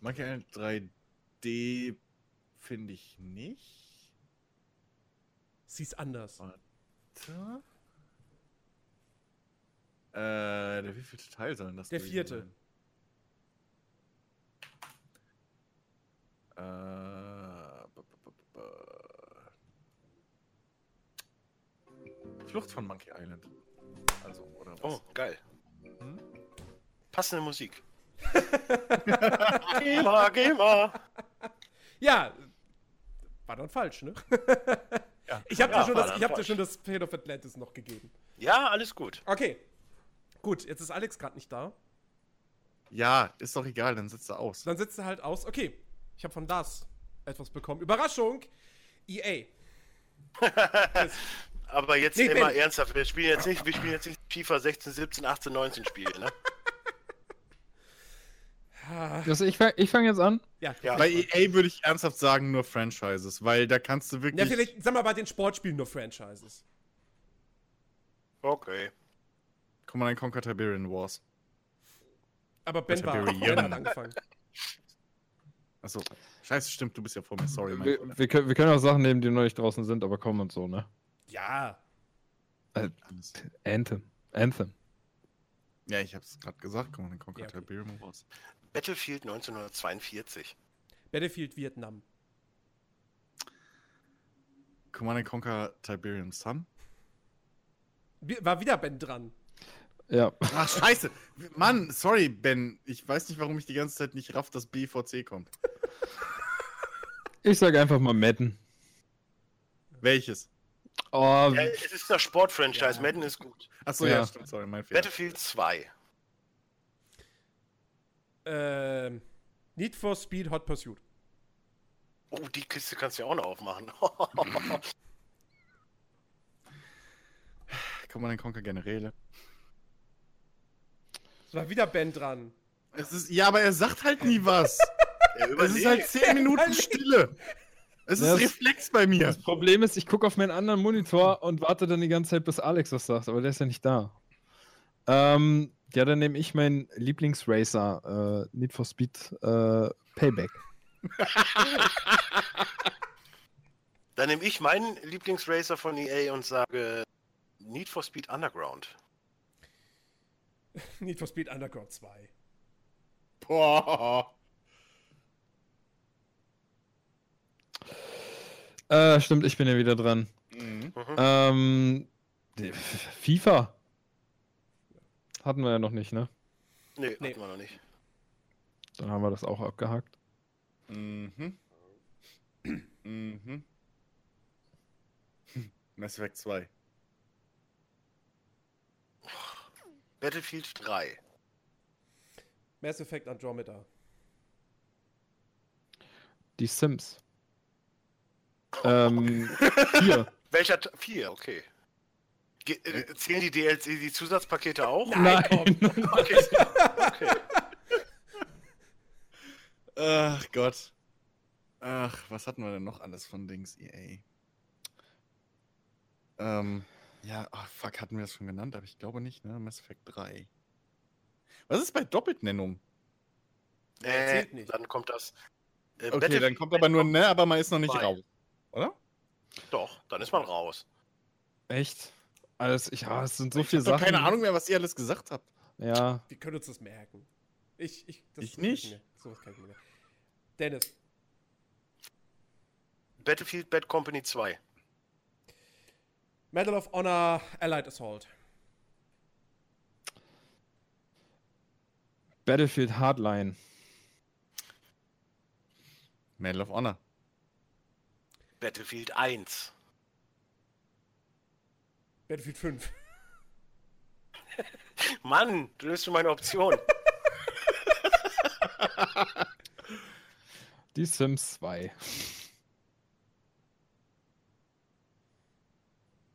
Monkey Island 3D finde ich nicht. Sie ist anders. Warte. Äh, der wievielte Teil soll denn das Der vierte. sein? Äh, b- b- b- b- Flucht von Monkey Island. Also, oder was? Oh, geil. Hm? Passende Musik. geh mal, geh mal. Ja, war dann falsch, ne? Ja. Ich habe Ja, dir, schon das- ich hab dir schon das Fate of Atlantis noch gegeben. Ja, alles gut. Okay. Gut, jetzt ist Alex gerade nicht da. Ja, ist doch egal, dann sitzt er aus. Dann sitzt er halt aus. Okay, ich habe von das etwas bekommen. Überraschung! EA. Aber jetzt Nee, immer ernsthaft. Wir spielen jetzt nicht, wir spielen jetzt nicht FIFA 16, 17, 18, 19 Spiele, ne? Das, ich fange ich fang jetzt an. Ja, Ja. Bei EA würde ich ernsthaft sagen, nur Franchises, weil da kannst du ja, wirklich. vielleicht, sag mal, bei den Sportspielen nur Franchises. Okay. Command Conquer Tiberian Wars. Aber Ben war Tiberian. Ben hat angefangen. Achso. Scheiße, stimmt, du bist ja vor mir. Sorry, mein Wir, wir, können, wir können auch Sachen nehmen, die noch nicht draußen sind, aber kommen und so, ne? Ja. Alles. Anthem. Anthem. Ja, ich hab's gerade gesagt. Command Conquer Ja, okay. Tiberian Wars. Battlefield 1942. Battlefield Vietnam. Command Conquer Tiberian Sun. War wieder Ben dran. Ja. Ach, scheiße. Mann, sorry, Ben. Ich weiß nicht, warum ich die ganze Zeit nicht raff, dass BVC kommt. Ich sag einfach mal Madden. Welches? Oh, Ja, es ist das Sport-Franchise. Madden ist gut. Achso, ja. Ja. stimmt, sorry, mein Fehler. Battlefield 2. Ähm, Need for Speed Hot Pursuit. Oh, die Kiste kannst du ja auch noch aufmachen. Command Conquer Generäle. Es war wieder Ben dran. Es ist, ja, aber er sagt halt nie was. Es ist halt 10 Minuten Stille. Es ist Ja, es- Reflex bei mir. das Problem ist, ich gucke auf meinen anderen Monitor und warte dann die ganze Zeit, bis Alex was sagt, aber der ist ja nicht da. Ähm, ja, dann nehme ich meinen Lieblingsracer, äh, Need for Speed äh, Payback. Dann nehme ich meinen Lieblingsracer von EA und sage Need for Speed Underground. Need for Speed Underground 2. Boah. Äh, stimmt, ich bin ja wieder dran. Mhm. Ähm, FIFA. Hatten wir ja noch nicht, ne? Nee, Nee. hatten wir noch nicht. Dann haben wir das auch abgehakt. Mhm. Mhm. Mass Effect 2. Battlefield 3. Mass Effect Andromeda. Die Sims. Ähm, hier. Welcher? T- Vier, okay. Ge äh, zählen die DLC, die Zusatzpakete auch? Nein, komm. Okay. okay. Ach Gott. Ach, was hatten wir denn noch alles von Dings EA? Ähm, ja, ach fuck, hatten wir das schon genannt? Aber ich glaube nicht, ne? Mass Effect 3. Was ist bei Doppeltnennung? Äh, nicht. Dann kommt das. Äh, Okay, dann kommt aber nur ne, aber man ist noch nicht raus. Oder? Doch, dann ist man raus. Echt? Alles, ich, ja, es sind so Ich viele hab doch Sachen. keine Ahnung mehr, was ihr alles gesagt habt. Ja, Wir können uns das merken. Ich, ich, das Ich nicht. mir- Sowas kann ich mir. Dennis, Battlefield Bad Company 2. Medal of Honor Allied Assault. Battlefield Hardline. Medal of Honor. Battlefield 1. Battlefield 5. Mann, du nimmst mir meine Option. Die Sims 2.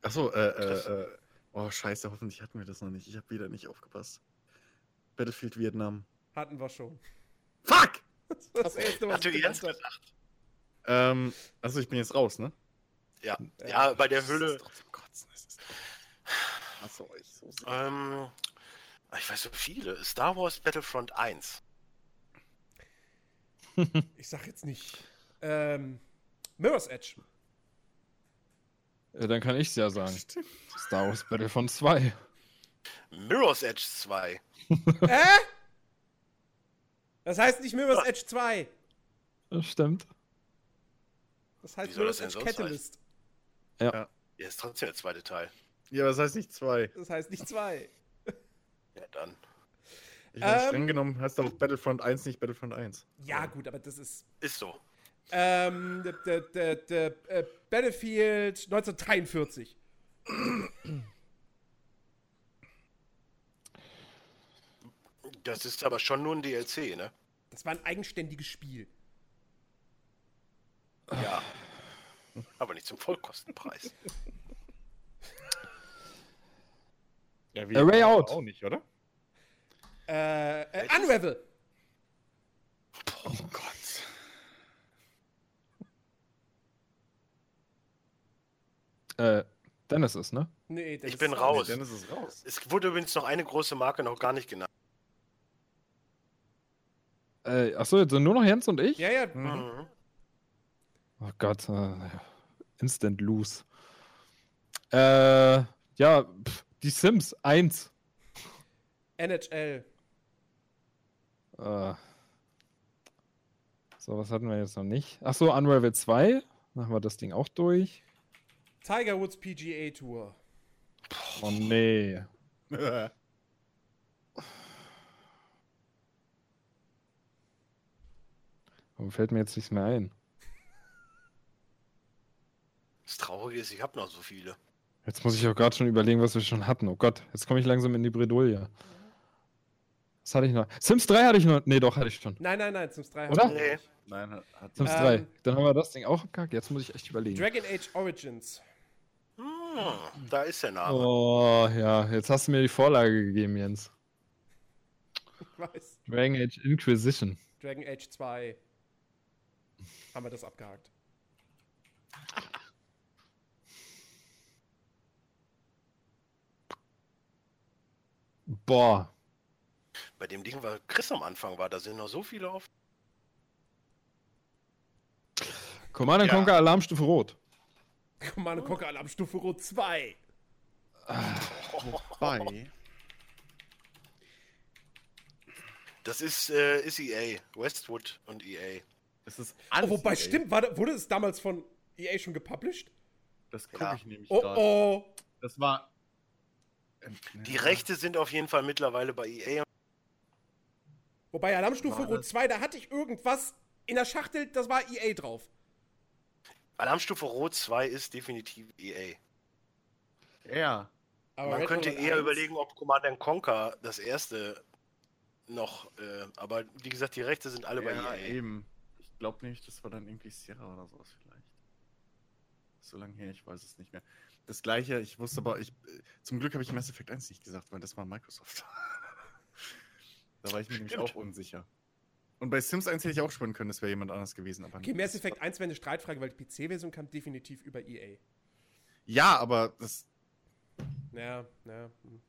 Achso, äh, äh, äh. Oh, scheiße, hoffentlich hatten wir das noch nicht. Ich habe wieder nicht aufgepasst. Battlefield Vietnam. Hatten wir schon. Fuck! Das erste, was Jens genannt hab. gesagt. Ähm, also ich bin jetzt raus, ne? Ja. ja, bei der Das Hülle. ist doch zum Kotzen. Das ist ich so. Ähm, ich weiß so viele. Star Wars Battlefront 1. Ich sag jetzt nicht. Ähm, Mirror's Edge. Ja, dann kann ich's ja sagen. Stimmt. Star Wars Battlefront 2. Mirror's Edge 2. Hä? Das heißt nicht Mirror's Edge 2. Das stimmt. Das heißt Wie soll das denn sonst Catalyst. Ja, ist trotzdem der zweite Teil. Ja, aber das heißt nicht zwei. Das heißt nicht 2. Ja, dann. Ich meine, Ähm. streng genommen heißt auch Battlefront 1 nicht Battlefront 1. Ja, gut, aber das ist. Ist so. Ähm, der, der, der, der äh, Battlefield 1943. Das ist aber schon nur ein DLC, ne? Das war ein eigenständiges Spiel. Ja. Aber nicht zum Vollkostenpreis. Ja, A Way Out. Auch nicht, oder? Äh, äh? Unravel. Oh Gott. Äh, Dennis ist, ne? Nee, das Ich bin ist- raus. Nee, Dennis ist raus. Es wurde übrigens noch eine große Marke noch gar nicht genannt. Äh, achso, jetzt sind nur noch Jens und ich? Ja, ja. Mhm. Oh Gott, äh, Instant Lose. Äh, ja, pff, die Sims 1. NHL. Äh. So, was hatten wir jetzt noch nicht? Achso, Unravel 2. Machen wir das Ding auch durch. Tiger Woods PGA Tour. Oh nee. Warum fällt mir jetzt nichts mehr ein? Das Traurige ist, ich habe noch so viele. Jetzt muss ich auch gerade schon überlegen, was wir schon hatten. Oh Gott, jetzt komme ich langsam in die Bredouille. Was hatte ich noch? Sims 3 hatte ich noch. Nee, doch, hatte ich schon. Nein, nein, nein, Sims 3 Oder? Nee. Nein, hat, hat Sims Ähm, 3. Dann haben wir das Ding auch abgehakt. Jetzt muss ich echt überlegen. Dragon Age Origins. Hm, da ist der Name. Oh, ja, jetzt hast du mir die Vorlage gegeben, Jens. Ich weiß. Dragon Age Inquisition. Dragon Age 2. Haben wir das abgehakt. Boah. Bei dem Ding, war Chris am Anfang war, da sind noch so viele auf. Command Ja. Conquer Alarmstufe Rot. Command Conquer Alarmstufe Rot 2. bei. Das ist, äh, ist EA. Westwood und EA. Das ist Oh, alles. wobei, EA. stimmt, war, wurde es damals von EA schon gepublished? Das gucke Ja. ich nämlich Oh, gerade. oh. Das war. Ähm, Die. Rechte sind auf jeden Fall mittlerweile bei EA. Wobei Alarmstufe Rot das- 2, da hatte ich irgendwas in der Schachtel, das war EA drauf. Alarmstufe Rot 2 ist definitiv EA. Ja. Aber Man Red könnte Alert eher 1 überlegen, ob Command Conquer das erste noch, äh, aber wie gesagt, die Rechte sind alle bei ja, EA. eben. Ich glaube nicht, das war dann irgendwie Sierra oder sowas vielleicht. So lange her, ich weiß es nicht mehr. Das gleiche, ich wusste aber, ich, äh, zum Glück habe ich Mass Effect 1 nicht gesagt, weil das war Microsoft. da war ich mir nämlich auch unsicher. Und bei Sims 1 hätte ich auch spüren können, das wäre jemand anders gewesen. Aber Okay. Mass Effect war- 1 wäre eine Streitfrage, weil die PC-Version kam definitiv über EA. Ja, aber das. Ja, ja. hm.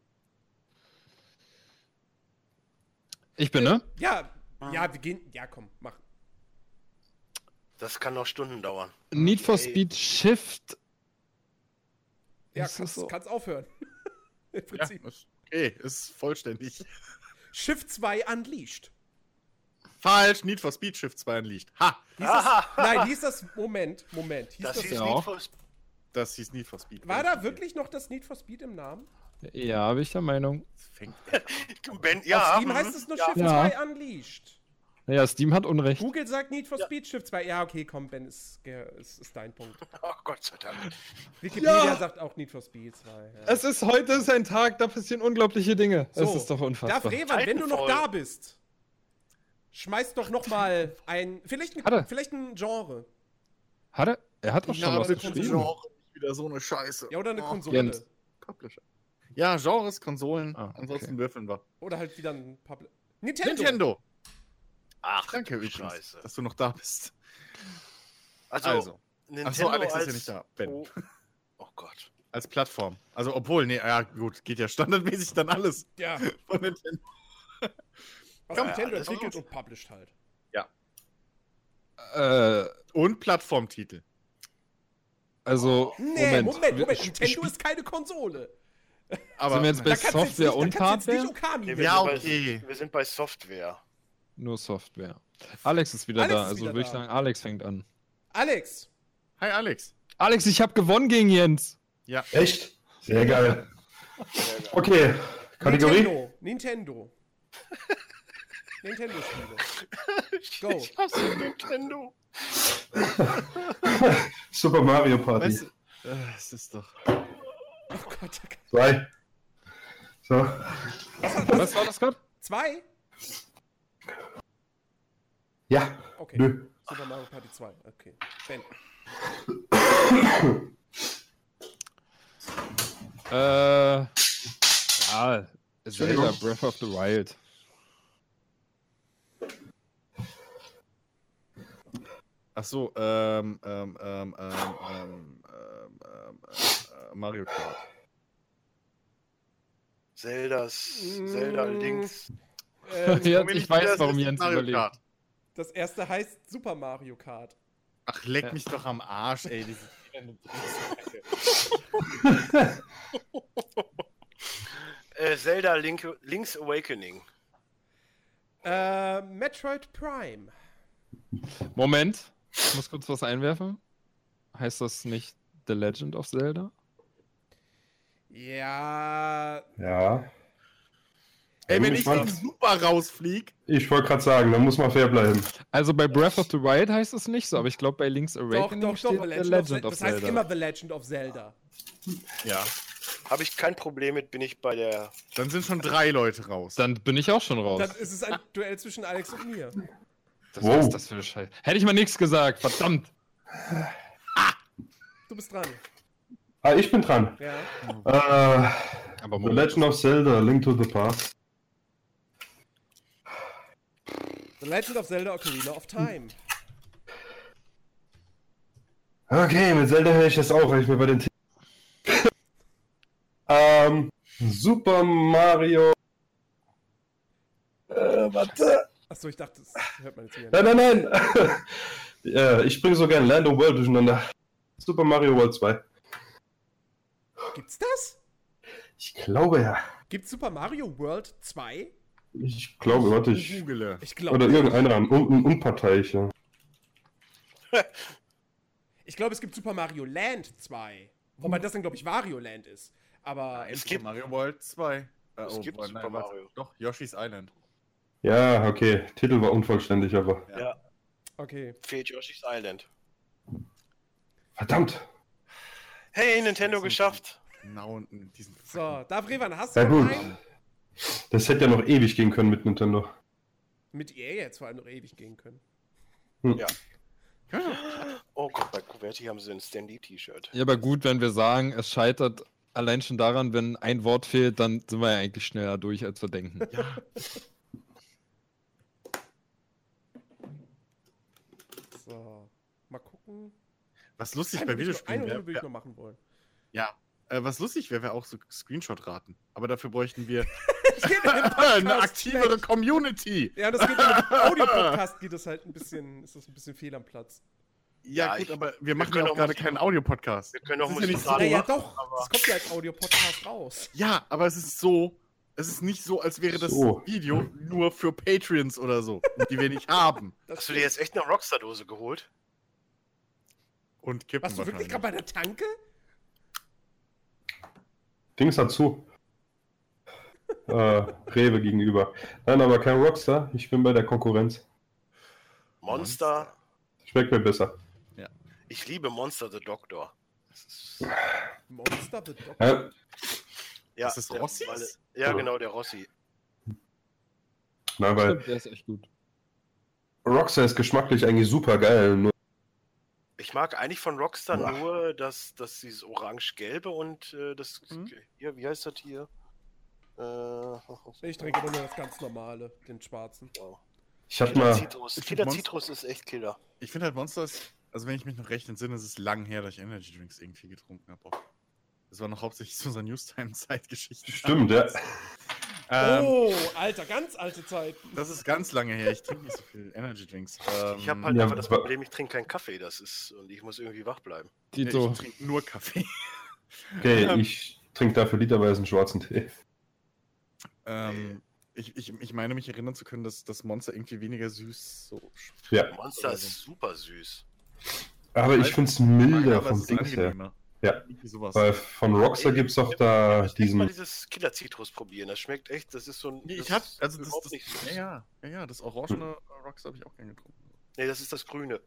Ich bin, ne? Ja, ja, wir gehen. Ja, komm, mach. Das kann noch Stunden dauern. Need for Ey. Speed Shift. Ja, Ist das kannst, so? kannst aufhören. Im Ja, Prinzip. das Okay, ist vollständig. Shift 2 Unleashed. Falsch, Need for Speed Shift 2 Unleashed. Ha! Hieß das, nein, hieß das, Moment, Moment. Hieß Das das, hieß ja Need auch. for Speed. Das hieß Need for Speed. war da wirklich noch das Need for Speed im Namen? Ja, bin ich der Meinung. Das fängt Ben, Auf ja, Steam mhm. heißt es nur ja. Shift Ja. 2 Unleashed. Naja, Steam hat Unrecht. Google sagt Need for Speed Shift 2. Ja, okay, komm, Ben, ist, ist, ist dein Punkt. Oh Gott sei Dank. Wikipedia Ja. sagt auch Need for Speed 2. Ja. Es ist heute ist ein Tag, da passieren unglaubliche Dinge. es So, ist doch Da, unfassbar. Revan, wenn du noch da bist, schmeiß doch noch mal ein, vielleicht ein, vielleicht ein Genre. Hat er? Er hat doch schon was geschrieben. Genre nicht wieder so eine Scheiße. Ja, oder eine Oh, Konsole. Jens. Publisher. Ja, Genres, Konsolen. Ah, okay. Ansonsten würfeln wir. Oder halt wieder ein Public. Nintendo. Nintendo. Ach, Danke übrigens, Scheiße. dass du noch da bist. Also, Also. Nintendo Achso, Alex als... ist ja nicht da. Ben. Oh, oh Gott. Als Plattform. Also, obwohl, nee, ja, gut, geht ja standardmäßig dann alles Ja, von Nintendo. was Ja, Nintendo alles entwickelt und published halt. Äh, Und Plattformtitel. also, Nee, Moment, Moment, Wir- Nintendo ist keine Konsole. Aber Sind wir jetzt bei Software nicht, und Hardware? nicht Okami Nee, Ja, okay. bei, wir sind bei Software. Nur Software. Alex ist wieder Alex da, ist also wieder würde ich da. sagen, Alex fängt an. Alex, Hi Alex. Alex, ich habe gewonnen gegen Jens. Ja. Echt? Sehr geil. Sehr geil. Okay, Kategorie? Nintendo. Nintendo. Nintendo-Spiele. Go. Ich hasse Nintendo. Super Mario Party. Weißt du, äh, es ist doch. Oh Gott. Zwei. So. Was war das gerade? Zwei? Ja. Okay. Nö. Super Mario Party 2. Okay. Ben. Äh, ja, Zelda. Breath of the Wild. Ach so, ähm, ähm, ähm, ähm, ähm, ähm, ähm, äh, Mario Kart. Zeldas. Zelda links. Ja, Moment, ich weiß, das warum ist Jens Mario überlegt. Kart. das erste heißt Super Mario Kart. Ach, leck mich doch am Arsch, ey. Diese Äh, Zelda Link, Link's Awakening. Äh, Metroid Prime. Moment, ich muss kurz was einwerfen. Heißt das nicht The Legend of Zelda? Ja. Ja. Ey, wenn Ich ich Super rausflieg. Ich wollte gerade sagen, da muss man fair bleiben. Also bei Breath of the Wild heißt es nicht so, aber ich glaube bei Link's Doch, Awakening doch, doch. steht The The Legend, of Legend Zelda. of Das heißt Zelda. immer The Legend of Zelda. Ja. Habe ich kein Problem mit, bin ich bei der. Dann sind schon drei Leute raus. Dann bin ich auch schon raus. Dann ist es ein Duell zwischen Alex und mir. Das, Wow. Was ist das für eine Scheiße? Hätte ich mal nichts gesagt, verdammt. Du bist dran. Ah, ich bin dran. Ja. Äh, Aber the Legend of Zelda, Link to the Past. The Legend of Zelda Ocarina of Time. Okay, mit Zelda höre ich das auch, weil ich mir bei den ähm, Super Mario. Äh, warte. Achso, ich dachte, das hört man jetzt hier. Nein, nein, nein. ja, ich bringe so gern Land und World durcheinander. Super Mario World 2. Gibt's das? Ich glaube ja. Gibt's Super Mario World 2? Ich glaube, warte, ich. Google. Ich glaube. Oder irgendeiner, ein, un, unparteiicher. Ich glaube, es gibt Super Mario Land 2. Wobei das dann, glaube ich, Wario Land ist. Aber Es Super gibt- Mario World 2. Äh, Es gibt boah, Super warte. Mario. Doch, Yoshi's Island. Ja, okay. Titel war unvollständig, aber. Ja. Ja, okay. fehlt Yoshi's Island. Verdammt. Hey, Nintendo geschafft. Genau unten. Diesen So, Davrevan, hast du Ja, einen? Das hätte ja noch ewig gehen können mit Nintendo. Mit ihr jetzt vor allem noch ewig gehen können. Oh Gott, bei Kuverti haben sie ein Standy-T-Shirt. Ja, aber gut, wenn wir sagen, es scheitert allein schon daran, wenn ein Wort fehlt, dann sind wir ja eigentlich schneller durch, als wir denken. So, mal gucken. Was lustig Eine bei Videospielen Eine Runde würde ich wäre. noch machen wollen. Ja. Äh, was lustig wäre, wäre auch so Screenshot-Raten. Aber dafür bräuchten wir eine aktivere schlecht. Community. Ja, das geht in dem Audio-Podcast geht das halt ein bisschen, ist das ein bisschen fehl am Platz. Ja, Ja, gut, ich- aber wir machen können ja auch auch gerade keinen Audio-Podcast. Wir können auch Das ist ja nicht so. Naja, machen, doch, aber- das kommt ja als Audio-Podcast raus. Ja, aber es ist so, Es ist nicht so, als wäre das So. Video nur für Patreons oder so, die wir nicht haben. Das Hast du dir jetzt echt eine Rockstar-Dose geholt? Und kippen Warst du wirklich gerade bei der Tanke? Dings hat zu. äh, Rewe gegenüber. Nein, aber kein Rockstar. Ich bin bei der Konkurrenz. Monster. Schmeckt mir besser. Ich liebe Monster the Doctor. Monster the. Äh, ja, Ist das der- weil- Ja, genau, der Rossi. nein, weil Stimmt, der ist echt gut. Rockstar ist geschmacklich eigentlich super geil. Nur Ich mag eigentlich von Rockstar Boah. nur das, das dieses orange-gelbe und äh, das Mhm. hier, wie heißt das hier? Äh, Ich trinke nur das ganz normale, den schwarzen. wow. ich hatte Killer mal. Citrus. Ich Killer Citrus ist echt Killer. Ich finde halt Monster ist, also wenn ich mich noch recht entsinne, ist es lang her, dass ich Energy Drinks irgendwie getrunken habe. Das war noch hauptsächlich zu unserer Newstime-Zeitgeschichte. Stimmt, ja. Ähm, oh, Alter, ganz alte Zeiten. Das ist ganz lange her. Ich trinke nicht so viel Energy Drinks. Ähm, Ich habe halt Ja, einfach das Problem, ich trinke keinen Kaffee, das ist und ich muss irgendwie wach bleiben. Dito. ich trinke nur Kaffee. Okay, Ähm. ich trinke dafür literweise einen schwarzen Tee. Ähm, ich, ich, ich meine mich erinnern zu können, dass das Monster irgendwie weniger süß so Ja. Monster ist super süß. Aber ich finde es milder vom ist Dings her. Ja. Sowas. Weil von Rockstar gibt es auch da Ich muss mal diesen. dieses Killer Citrus probieren. Das schmeckt echt, das ist so ein. Nee, das ich hab, also das, überhaupt das, nicht ja, ja, ja, das orangene Rocks habe ich auch gerne getrunken. Nee, das ist das Grüne.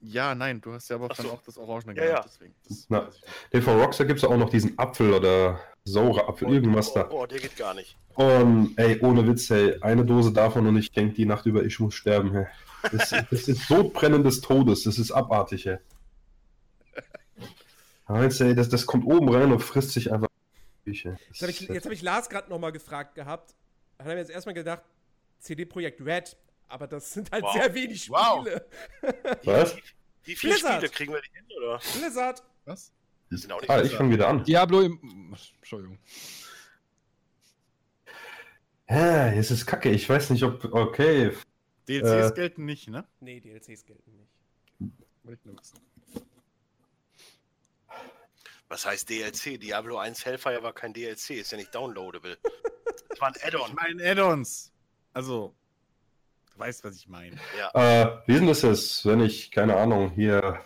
Ja, nein, du hast ja aber so. auch das Orangene Ja, genannt, ja. deswegen. Das Na. ich von Rockstar gibt es auch noch diesen Apfel oder saure Apfel, irgendwas oh, da. Oh, der geht gar nicht. Und ey, ohne Witz, ey, eine Dose davon und ich denke die Nacht über, ich muss sterben, hey. Das, das ist Sodbrennen des Todes, das ist abartig, ey. Meinst du, ey, das, das kommt oben rein und frisst sich einfach. Ich. Jetzt habe ich, jetzt hab ich Lars gerade nochmal gefragt gehabt. Hat er mir jetzt erstmal gedacht, CD Projekt Red, aber das sind halt Wow. sehr wenig Wow. Spiele. Was? Wie viele Blizzard. Spiele kriegen wir die hin, oder? Blizzard. Was? Die sind auch nicht Ah, ich besser. fange wieder an. Diablo im. Entschuldigung. Ja, es ist kacke, ich weiß nicht, ob. Okay. DLCs Äh. gelten nicht, ne? Nee, DLCs gelten nicht. Wollte ich nur wissen. Was heißt DLC? Diablo 1 Hellfire war kein DLC, ist ja nicht downloadable. Das war ein Ich meine Add-ons. Also, du weißt, was ich meine. Ja. Äh, wie ist denn das jetzt, wenn ich, keine Ahnung, hier.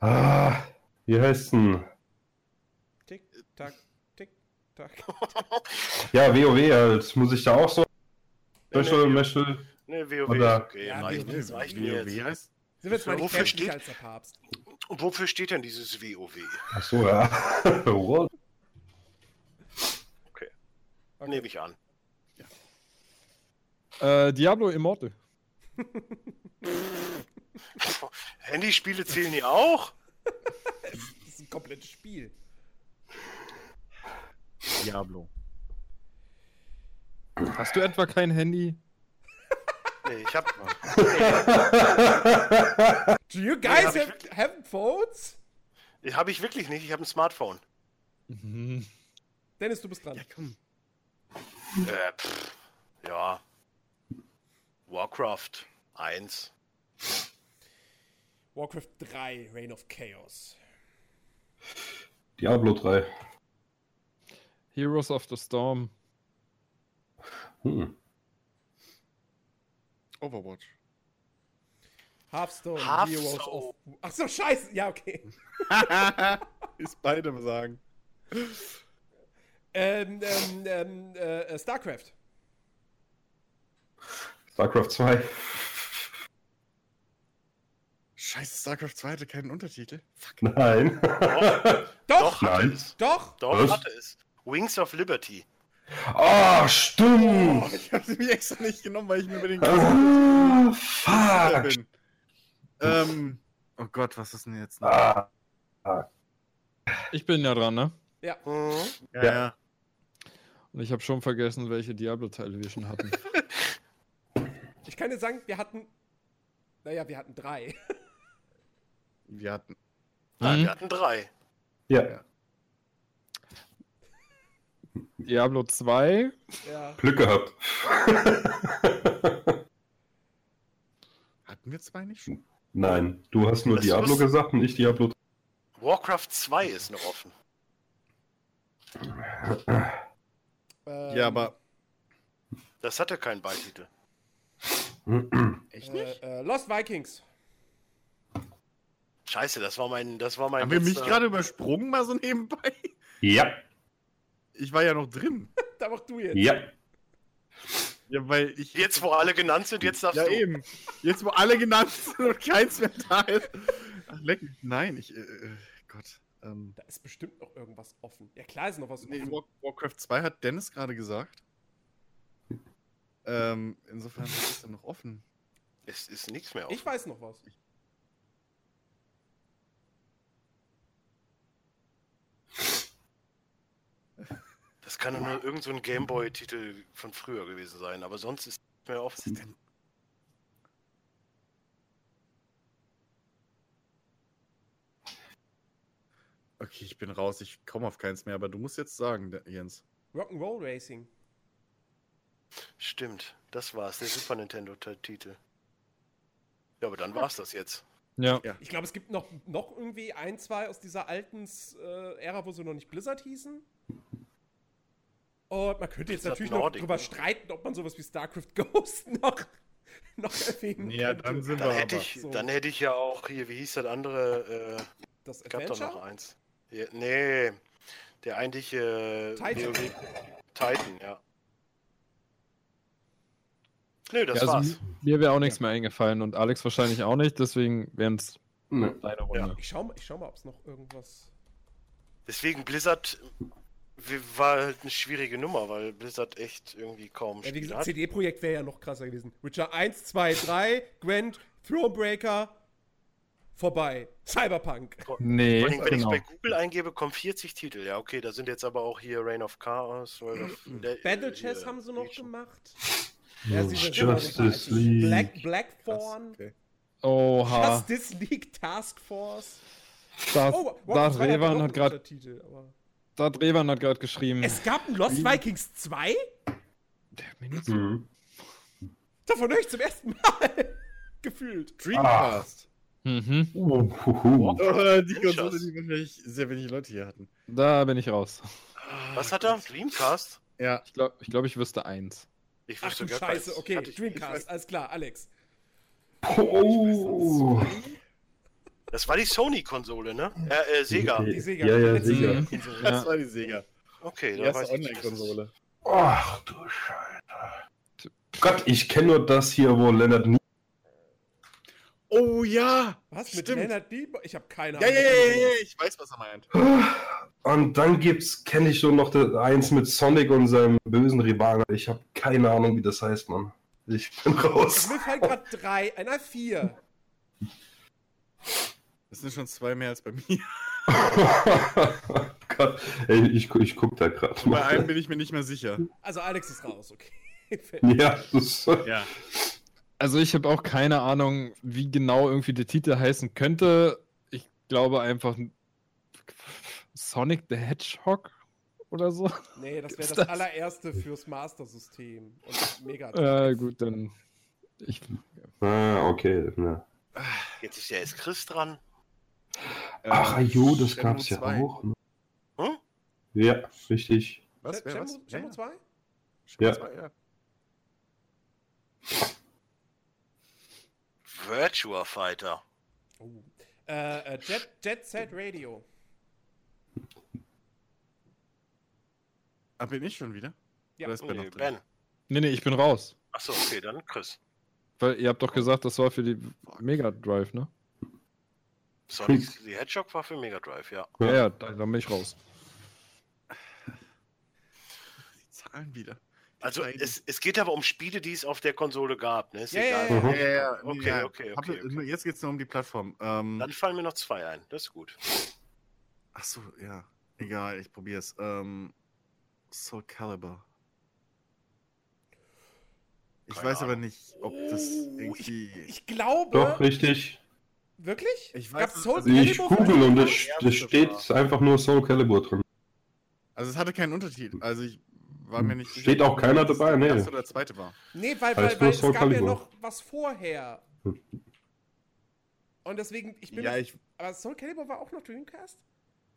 Ah, wie heißt denn? Tick, tack, tick, tack. Ja, WoW halt. Muss ich da auch so. Nee, Special, nee, Meshel? Nee, WoW Oder- okay. Ja, reicht, WoW das reicht mir jetzt. WoW heißt? Sind wir jetzt mal kämpflich steht- als der Papst? Und wofür steht denn dieses WoW? Achso, ja. What? Okay. Nehme ich an. Äh, Diablo Immortal. Handyspiele zählen hier auch? Das ist ein komplettes Spiel. Diablo. Hast du etwa kein Handy? Nee, ich hab. Do you guys hab ich have, have phones? Habe ich wirklich nicht, ich habe ein Smartphone. Mhm. Dennis, du bist dran. Ja, komm. Äh, pff, ja. Warcraft 1. Warcraft 3, Reign of Chaos. Diablo 3. Heroes of the Storm. Hm. Overwatch. Hearthstone, Hearthstone. Heroes of... Ach so, scheiße. Ja, okay. Ist beide sagen. Ähm, ähm, ähm, äh, StarCraft. StarCraft 2. Scheiße, StarCraft 2 hatte keinen Untertitel. Fuck. Nein. Doch, Doch, hatte Nein. doch. Doch, Was? hatte es. Wings of Liberty. Oh, stimmt. Ich habe sie mir extra nicht genommen, weil ich mir über den sicher fuck. bin. Ähm, oh Gott, was ist denn jetzt? noch? Ah, Ich bin ja dran, ne? Ja. Mhm. Ja, ja. ja. Und ich habe schon vergessen, welche Diablo-Teile wir schon hatten. Ich kann dir sagen, wir hatten... Naja, wir hatten drei. Wir hatten. Nein, Mhm. wir hatten drei. ja, Diablo 2. Ja. Glück gehabt. Hatten wir zwei nicht schon? Nein, du hast nur Das Diablo gesagt und ich Diablo. Warcraft 2 ist noch offen. Ähm, Ja, aber. Das hatte keinen Beititel. Echt Äh, äh, Lost Vikings. Scheiße, das war mein, das war mein. Haben wir mich letzter- gerade übersprungen, mal so nebenbei? Ja, Ich war ja noch drin. Da mach du jetzt. ja. Ja, weil ich. Jetzt, wo alle genannt sind, jetzt darfst Ja, du. eben. Jetzt, wo alle genannt sind und keins mehr da ist. Ach, leck mich. Nein, ich. Äh, äh, Gott. Ähm, Da ist bestimmt noch irgendwas offen. Ja, klar ist noch was nee, offen. War- Warcraft 2 hat Dennis gerade gesagt. Ähm, insofern was ist denn noch offen. Es ist nichts mehr offen. Ich weiß noch was. Das kann nur irgend so ein Gameboy-Titel von früher gewesen sein, aber sonst ist nichts mehr denn? Okay, ich bin raus. Ich komme auf keins mehr, aber du musst jetzt sagen, Jens. Rock'n'Roll Racing. Stimmt, das war's, der Super Nintendo-Titel. Ja, aber dann war's das jetzt. Ja. Ich glaube, es gibt noch, noch irgendwie ein, zwei aus dieser alten äh, Ära, wo sie noch nicht Blizzard hießen. Und man könnte jetzt natürlich Nordic, noch drüber ne? streiten, ob man sowas wie StarCraft Ghost noch, noch erwähnen Ja, könnte. dann sind Dann wir hätte, aber. ich, so. dann hätte ich ja auch hier, wie hieß das andere? Äh, Das gab doch noch Adventure? eins. Ja, nee, der eigentliche Titan. WoW Titan, ja. Nö, das ja, also war's. mir wäre auch nichts mehr eingefallen und Alex wahrscheinlich auch nicht, deswegen wären es Ne. deine Runde. Ich schau, mal- ich schau mal, ob es noch irgendwas. Deswegen Blizzard war halt eine schwierige Nummer, weil Blizzard echt irgendwie kaum Ja, wie gesagt, hat. CD-Projekt wäre ja noch krasser gewesen. Witcher 1, 2, 3, Gwent, Thronebreaker, vorbei. Cyberpunk. Nee, Vor allem, wenn genau. ich bei Google eingebe, kommen 40 Titel. Ja, okay, da sind jetzt aber auch hier Reign of Chaos, World of Le- Battle äh, Chess haben sie noch Legion. gemacht. Ja, sie sind Justice immer League. Black, Blackthorn, Okay. Oha. Justice League Task Force. Das, Oh, da Warcraft 2 Revan hat gerade da Revan hat gerade geschrieben. Es gab ein Lost Vikings 2? Der hat mir nicht so- Mhm. Davon höre ich zum ersten Mal. Gefühlt. Dreamcast. Mhm. Huhu. Oh, die. Konsole, die wahrscheinlich sehr wenig Leute hier hatten. Da bin ich raus. Was hat er? Dreamcast? Ja. Ich glaube, ich, glaub, ich wüsste eins. Ich Ach du gar Scheiße, okay, Dreamcast, alles klar, Alex. Oh. Das war die Sony-Konsole, ne? Äh, äh, Sega. Die Sega. Ja, die ja, Sega. Das war die Sega. Okay, Die da erste ich. Online-Konsole. Ach du Scheiße. Gott, ich kenne nur das hier, wo Leonard Nie Oh ja! Was, mit Stimmt. Leonard Lieber? Ich habe keine Ja, Ahnung. ja, ja, ja, ja, ich weiß, was er meint. Und dann gibt's, kenne ich nur noch das eins mit Sonic und seinem bösen Rivalen. Ich habe keine Ahnung, wie das heißt, Mann. Ich bin raus. Mir fallen gerade drei, nein, vier. Das sind schon zwei mehr als bei mir. Gott, ey, ich, ich guck da gerade Bei einem mal. bin ich mir nicht mehr sicher. Also Alex ist raus, okay. Ja, das, Ja. Also ich habe auch keine Ahnung, wie genau irgendwie der Titel heißen könnte. Ich glaube einfach Sonic the Hedgehog oder so. Nee, das wäre das, das- allererste fürs Master-System. Und mega. Äh, gut, dann. Ich, ah, okay. Ja. Jetzt ist ja jetzt Chris dran. Ach, Ähm, jo, das Shenmue gab's ja 2. auch. Ne? Hm? Ja, richtig. Was? Wer was? Shenmue, Shenmue 2? Shenmue Ja. 2, ja. Virtua Fighter. Oh. Äh, äh, Jet, Jet Set Radio. Ah, bin ich schon wieder? Ja. Oder ist Ben Nee, noch drin? Ben. nee, nee, ich bin raus. Achso, okay, dann Chris. Weil ihr habt doch gesagt, das war für die Mega Drive, ne? Sonic the Hedgehog war für Mega Drive, ja. Ja, ja, dann, dann bin ich raus. Die Zahlen wieder. Also es, es geht aber um Spiele, die es auf der Konsole gab, ne? Ist Ja, ja, egal. ja. Mhm. Ja, ja, ja. Okay, ja. okay, Hab- okay, okay. Jetzt geht es nur um die Plattform. Ähm, Dann fallen mir noch zwei ein. Das ist gut. ach so, ja. Egal, ich probier's. Ähm, Soul Calibur. Ich Keine weiß aber Ahnung. nicht, ob das Oh, irgendwie. Ich glaube. Doch, richtig. Wirklich? Ich weiß, Gab's Soul also Ich Calibur für google und es Ja, das steht einfach nur Soul Calibur drin. also es hatte keinen Untertitel. Also ich war mir nicht Steht auch keiner das dabei, der nee. oder der zweite war. Nee, weil, weil, nur weil es Soul gab ja Calibur. noch was vorher. Und deswegen, ich bin. Ja, ich. aber Soul Calibur war auch noch Dreamcast?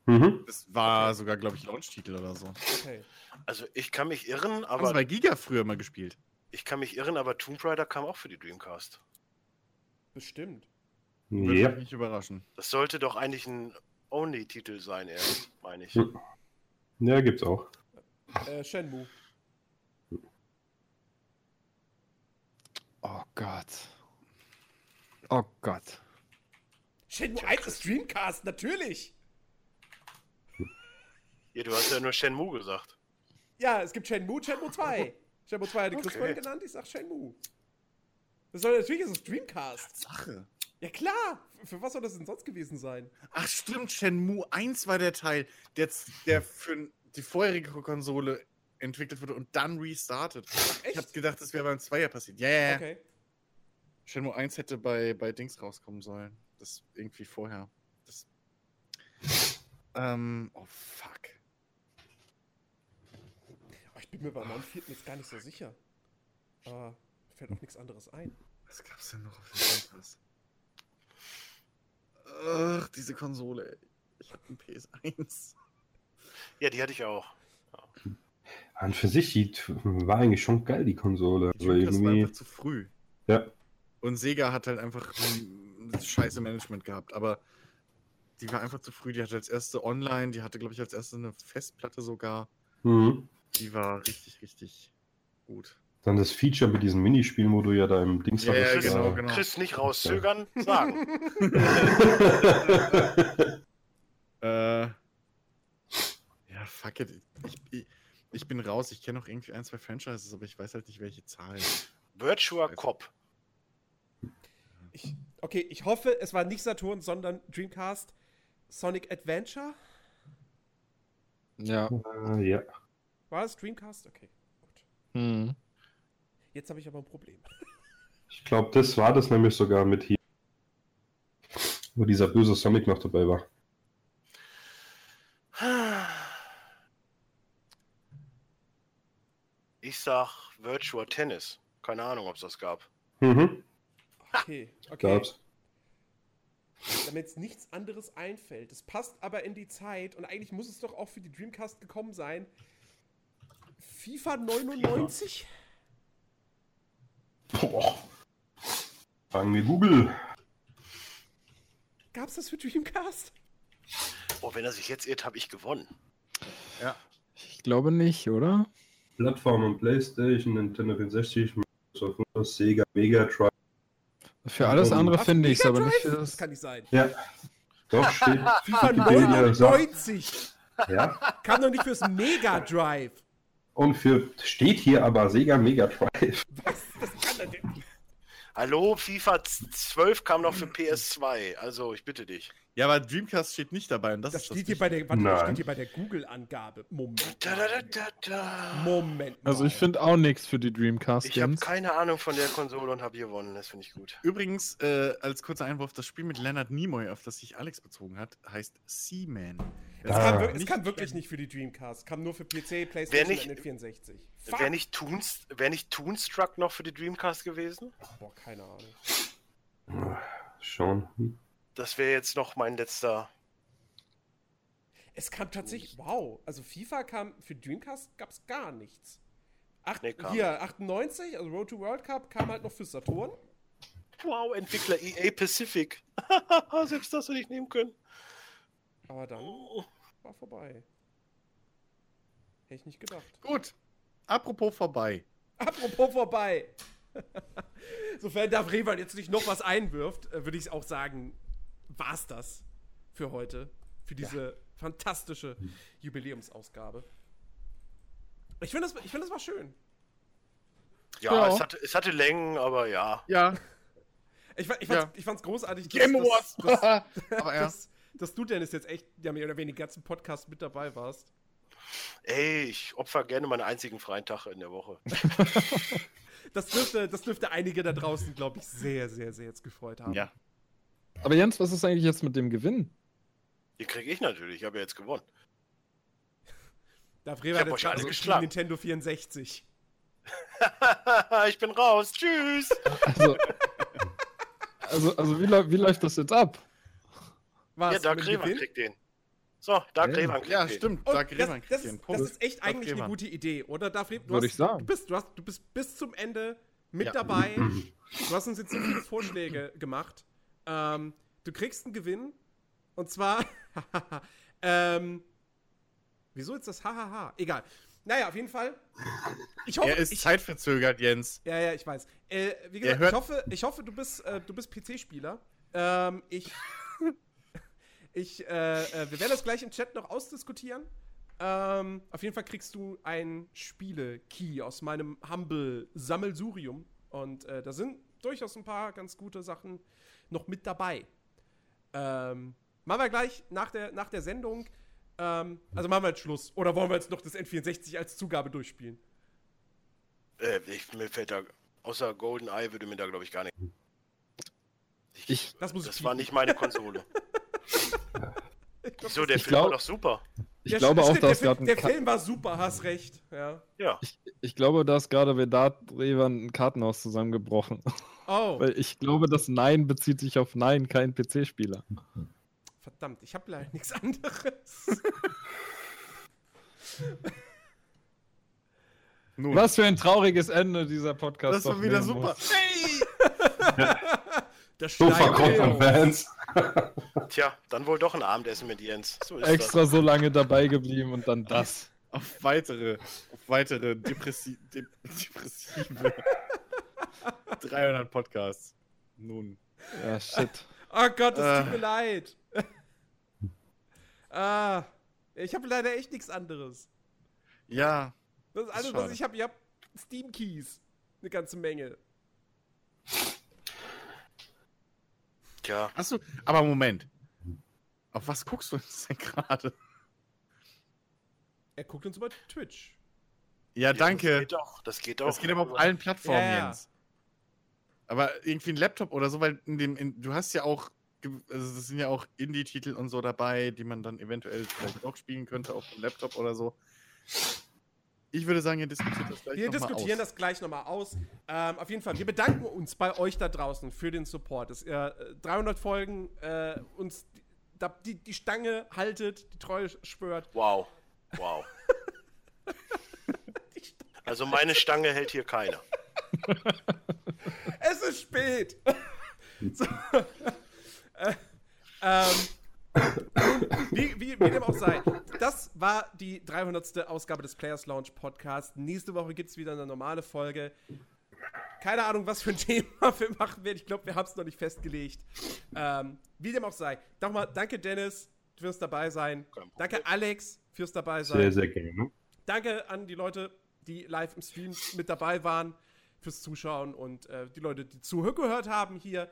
Mhm. Das war sogar, glaube ich, Launch-Titel oder so. Okay. Also ich kann mich irren, Haben sie aber bei Giga früher mal gespielt. ich kann mich irren, aber Tomb Raider kam auch für die Dreamcast. Bestimmt. Würde Ja. mich nicht überraschen. Das sollte doch eigentlich ein Only-Titel sein, erst, meine ich. Ja, gibt's auch. Äh, Shenmue. Oh Gott. Oh Gott. Shenmue 1 ist Dreamcast, natürlich. Hier, du hast ja nur Shenmue gesagt. Ja, es gibt Shenmue, Shenmue 2. Shenmue 2 hat die Chris Okay. vorhin genannt, ich sag Shenmue. Das soll natürlich ist es Dreamcast. Sache. Ja klar, für was soll das denn sonst gewesen sein? Ach stimmt, Shenmue 1 war der Teil, der, der für die vorherige Konsole entwickelt wurde und dann restartet. Ich hab Echt? gedacht, das wäre beim Zweier passiert. Ja, ja. Okay. Shenmue 1 hätte bei, bei Dings rauskommen sollen. Das irgendwie vorher. Das. Ähm, oh fuck. Oh, ich bin mir bei meinem vierten jetzt gar nicht so sicher. Aber fällt auch nichts anderes ein. Was gab's denn noch auf dem Gamepasss? Ach, diese Konsole, ey. Ich hab einen PS1. Ja, die hatte ich auch. An für sich die war eigentlich schon geil, die Konsole. Die Aber Dreamcast war irgendwie. einfach zu früh. Ja. Und Sega hat halt einfach ein scheiße Management gehabt, aber die war einfach zu früh. Die hatte als erste online, die hatte, glaube ich, als erste eine Festplatte sogar. Mhm. Die war richtig, richtig gut. Dann das Feature mit diesem Minispiel, wo du ja da im Dings Ja, ja, hattest, genau, da- genau. Chris, nicht rauszögern, sagen. Äh, ja, fuck it. Ich, ich, ich bin raus. Ich kenne noch irgendwie ein, zwei Franchises, aber ich weiß halt nicht, welche Zahlen. Virtua Cop. Ich, okay, ich hoffe, es war nicht Saturn, sondern Dreamcast. Sonic Adventure? Ja. Äh, ja. War es Dreamcast? Okay, gut. Hm. Jetzt habe ich aber ein Problem. Ich glaube, das war das nämlich sogar mit hier. Wo dieser böse Sonic noch dabei war. Ich sag Virtua Tennis. Keine Ahnung, ob es das gab. Mhm. Okay, okay. Gab's. Damit jetzt nichts anderes einfällt. Es passt aber in die Zeit und eigentlich muss es doch auch für die Dreamcast gekommen sein. FIFA 99? Boah. Fragen wir Google. Gab's das für Dreamcast? Oh, wenn er sich jetzt irrt, habe ich gewonnen. Ich glaube nicht, oder? Plattformen PlayStation, Nintendo 64, Microsoft Windows, Sega, Mega Drive. Für alles andere finde ich es, aber nicht für Das das. kann nicht sein. Ja. Doch, steht. FIFA Wikipedia sagt- 99 Ja. kam doch nicht fürs Mega Drive. Und für steht hier aber Sega Mega Drive. Was, was kann das denn? Hallo, FIFA 12 kam noch für PS2. Also, ich bitte dich. Ja, aber Dreamcast steht nicht dabei und das, Das ist steht das hier bei der, warte, das steht hier bei der Google-Angabe. Moment. Da, da, da, da, da. Moment. Also mal. ich finde auch nichts für die Dreamcast Ich habe keine Ahnung von der Konsole und habe gewonnen. Das finde ich gut. Übrigens, äh, als kurzer Einwurf, das Spiel mit Leonard Nimoy, auf das sich Alex bezogen hat, heißt Seaman. Es kam, wir- es kam wirklich nicht für die Dreamcast. Kam nur für PC, PlayStation nicht- und N64. Fuck. Wäre nicht, Toons, wär nicht Toonstruck noch für die Dreamcast gewesen? Boah, keine Ahnung. Schon. Das wäre jetzt noch mein letzter. Es kam tatsächlich, wow, also FIFA kam, für Dreamcast gab es gar nichts. Acht, Nee, kam hier, 98, also Road to World Cup, kam halt noch für Saturn. Wow, Entwickler EA Pacific. Selbst das hätte ich nehmen können. Aber dann war vorbei. Hätte ich nicht gedacht. Gut. Apropos vorbei. Apropos vorbei. Sofern da Rewald jetzt nicht noch was einwirft, äh, würde ich auch sagen, war's das für heute. Für diese fantastische Jubiläumsausgabe. Ich finde, das, ich find, das war schön. Ja, Ja. Es, hatte, es hatte Längen, aber ja. Ja, Ich, ich, Ja. fand's, ich fand's großartig, Game dass, Awards. dass, aber ja. dass, dass du, Dennis, jetzt echt ja, mehr oder weniger ganzen Podcast mit dabei warst. Ey, ich opfer gerne meinen einzigen freien Tag in der Woche. Das dürfte, das dürfte einige da draußen, glaube ich, sehr, sehr, sehr jetzt gefreut haben. Ja. Aber Jens, was ist eigentlich jetzt mit dem Gewinn? Die kriege ich natürlich. Ich habe ja jetzt gewonnen. Da Ich Rewald hab jetzt euch alle also geschlagen. Nintendo 64. ich bin raus. Tschüss. Also, also, also wie, wie läuft das jetzt ab? Was? ja, Revan Gewinn? kriegt den. So, Dark Ja. Revan kriegt Ja, den. stimmt. Und Dark das, Revan das, kriegt den ist, das Punkt. ist echt Dark eigentlich eine Revan. gute Idee, oder? Darf, du, Würde hast, ich sagen. Du, bist, du, hast, du bist bis zum Ende mit Ja. dabei. Du hast uns jetzt so viele Vorschläge gemacht. Ähm, du kriegst einen Gewinn. Und zwar. ähm, wieso ist das Hahaha? Egal. Naja, auf jeden Fall. Ich hoffe, Er ist ich, zeitverzögert, Jens. Ja, ja, ich weiß. Äh, wie gesagt, ich hoffe, ich hoffe, du bist, äh, du bist PC-Spieler. Ähm, ich, ich, äh, äh, wir werden das gleich im Chat noch ausdiskutieren. Ähm, auf jeden Fall kriegst du ein Spiele-Key aus meinem Humble-Sammelsurium. Und äh, da sind durchaus ein paar ganz gute Sachen noch mit dabei. Ähm, machen wir gleich nach der, nach der Sendung. Ähm, also machen wir jetzt Schluss. Oder wollen wir jetzt noch das N64 als Zugabe durchspielen? Äh, ich, mir fällt da, außer Golden Eye würde mir da, glaube ich, gar nicht. Ich, Das muss ich Das war piepen. nicht meine Konsole. So, der Ich Film war glaub- doch super. Ich Ja, glaube auch, dass der, gerade Film, ein der Film war super, hast recht. Ja. Ja. ich, ich glaube, dass gerade Vedat Revan ein Kartenhaus zusammengebrochen. Oh, Weil ich glaube, das Nein bezieht sich auf Nein, kein PC-Spieler. verdammt, ich habe leider nichts anderes. Nun, Was für ein trauriges Ende dieser Podcast. das war wieder super. muss. Der So Stein- verkaufen Fans. Tja, dann wohl doch ein Abendessen mit Jens. So ist Extra so lange dabei geblieben und dann das. Auf weitere, auf weitere Depressi de depressive 300 Podcasts. Nun. Ja, shit. Oh Gott, das tut Äh. mir leid. ah, ich habe leider echt nichts anderes. Ja, Das ist alles, was ich habe. Ich habe Steam Keys. Eine ganze Menge. Das. Tja, hast du. Aber Moment. Auf was guckst du jetzt denn gerade? Er guckt uns über Twitch. Ja, Das danke. geht doch. Das geht doch. Das geht aber auf allen Plattformen, Ja, ja. Jens. Aber irgendwie ein Laptop oder so, weil in dem, in, du hast ja auch, also das sind ja auch Indie-Titel und so dabei, die man dann eventuell vielleicht auch spielen könnte auf dem Laptop oder so. Ich würde sagen, ihr diskutiert das gleich Wir noch mal diskutieren aus. das gleich nochmal aus. Ähm, auf jeden Fall, wir bedanken uns bei euch da draußen für den Support. Dass ihr äh, 300 Folgen äh, uns die, die, die Stange haltet, die Treue schwört. Wow. Wow. Also meine Stange hält hier keiner. Es ist spät. so. äh, ähm, wie, wie, wie dem auch sei. Das war die 300. Ausgabe des Players Launch Podcast. Nächste Woche gibt es wieder eine normale Folge. Keine Ahnung, was für ein Thema wir machen werden. Ich glaube, wir haben es noch nicht festgelegt. Ähm, wie dem auch sei. Nochmal, danke Dennis fürs dabei sein. Danke Alex fürs dabei sein. Sehr, sehr gerne. Danke an die Leute, die live im Stream mit dabei waren, fürs Zuschauen und äh, die Leute, die zugehört haben hier.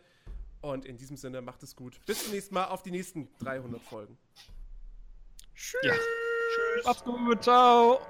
Und in diesem Sinne, macht es gut. Bis zum nächsten Mal auf die nächsten 300 Folgen. Ja. Macht's gut, ciao.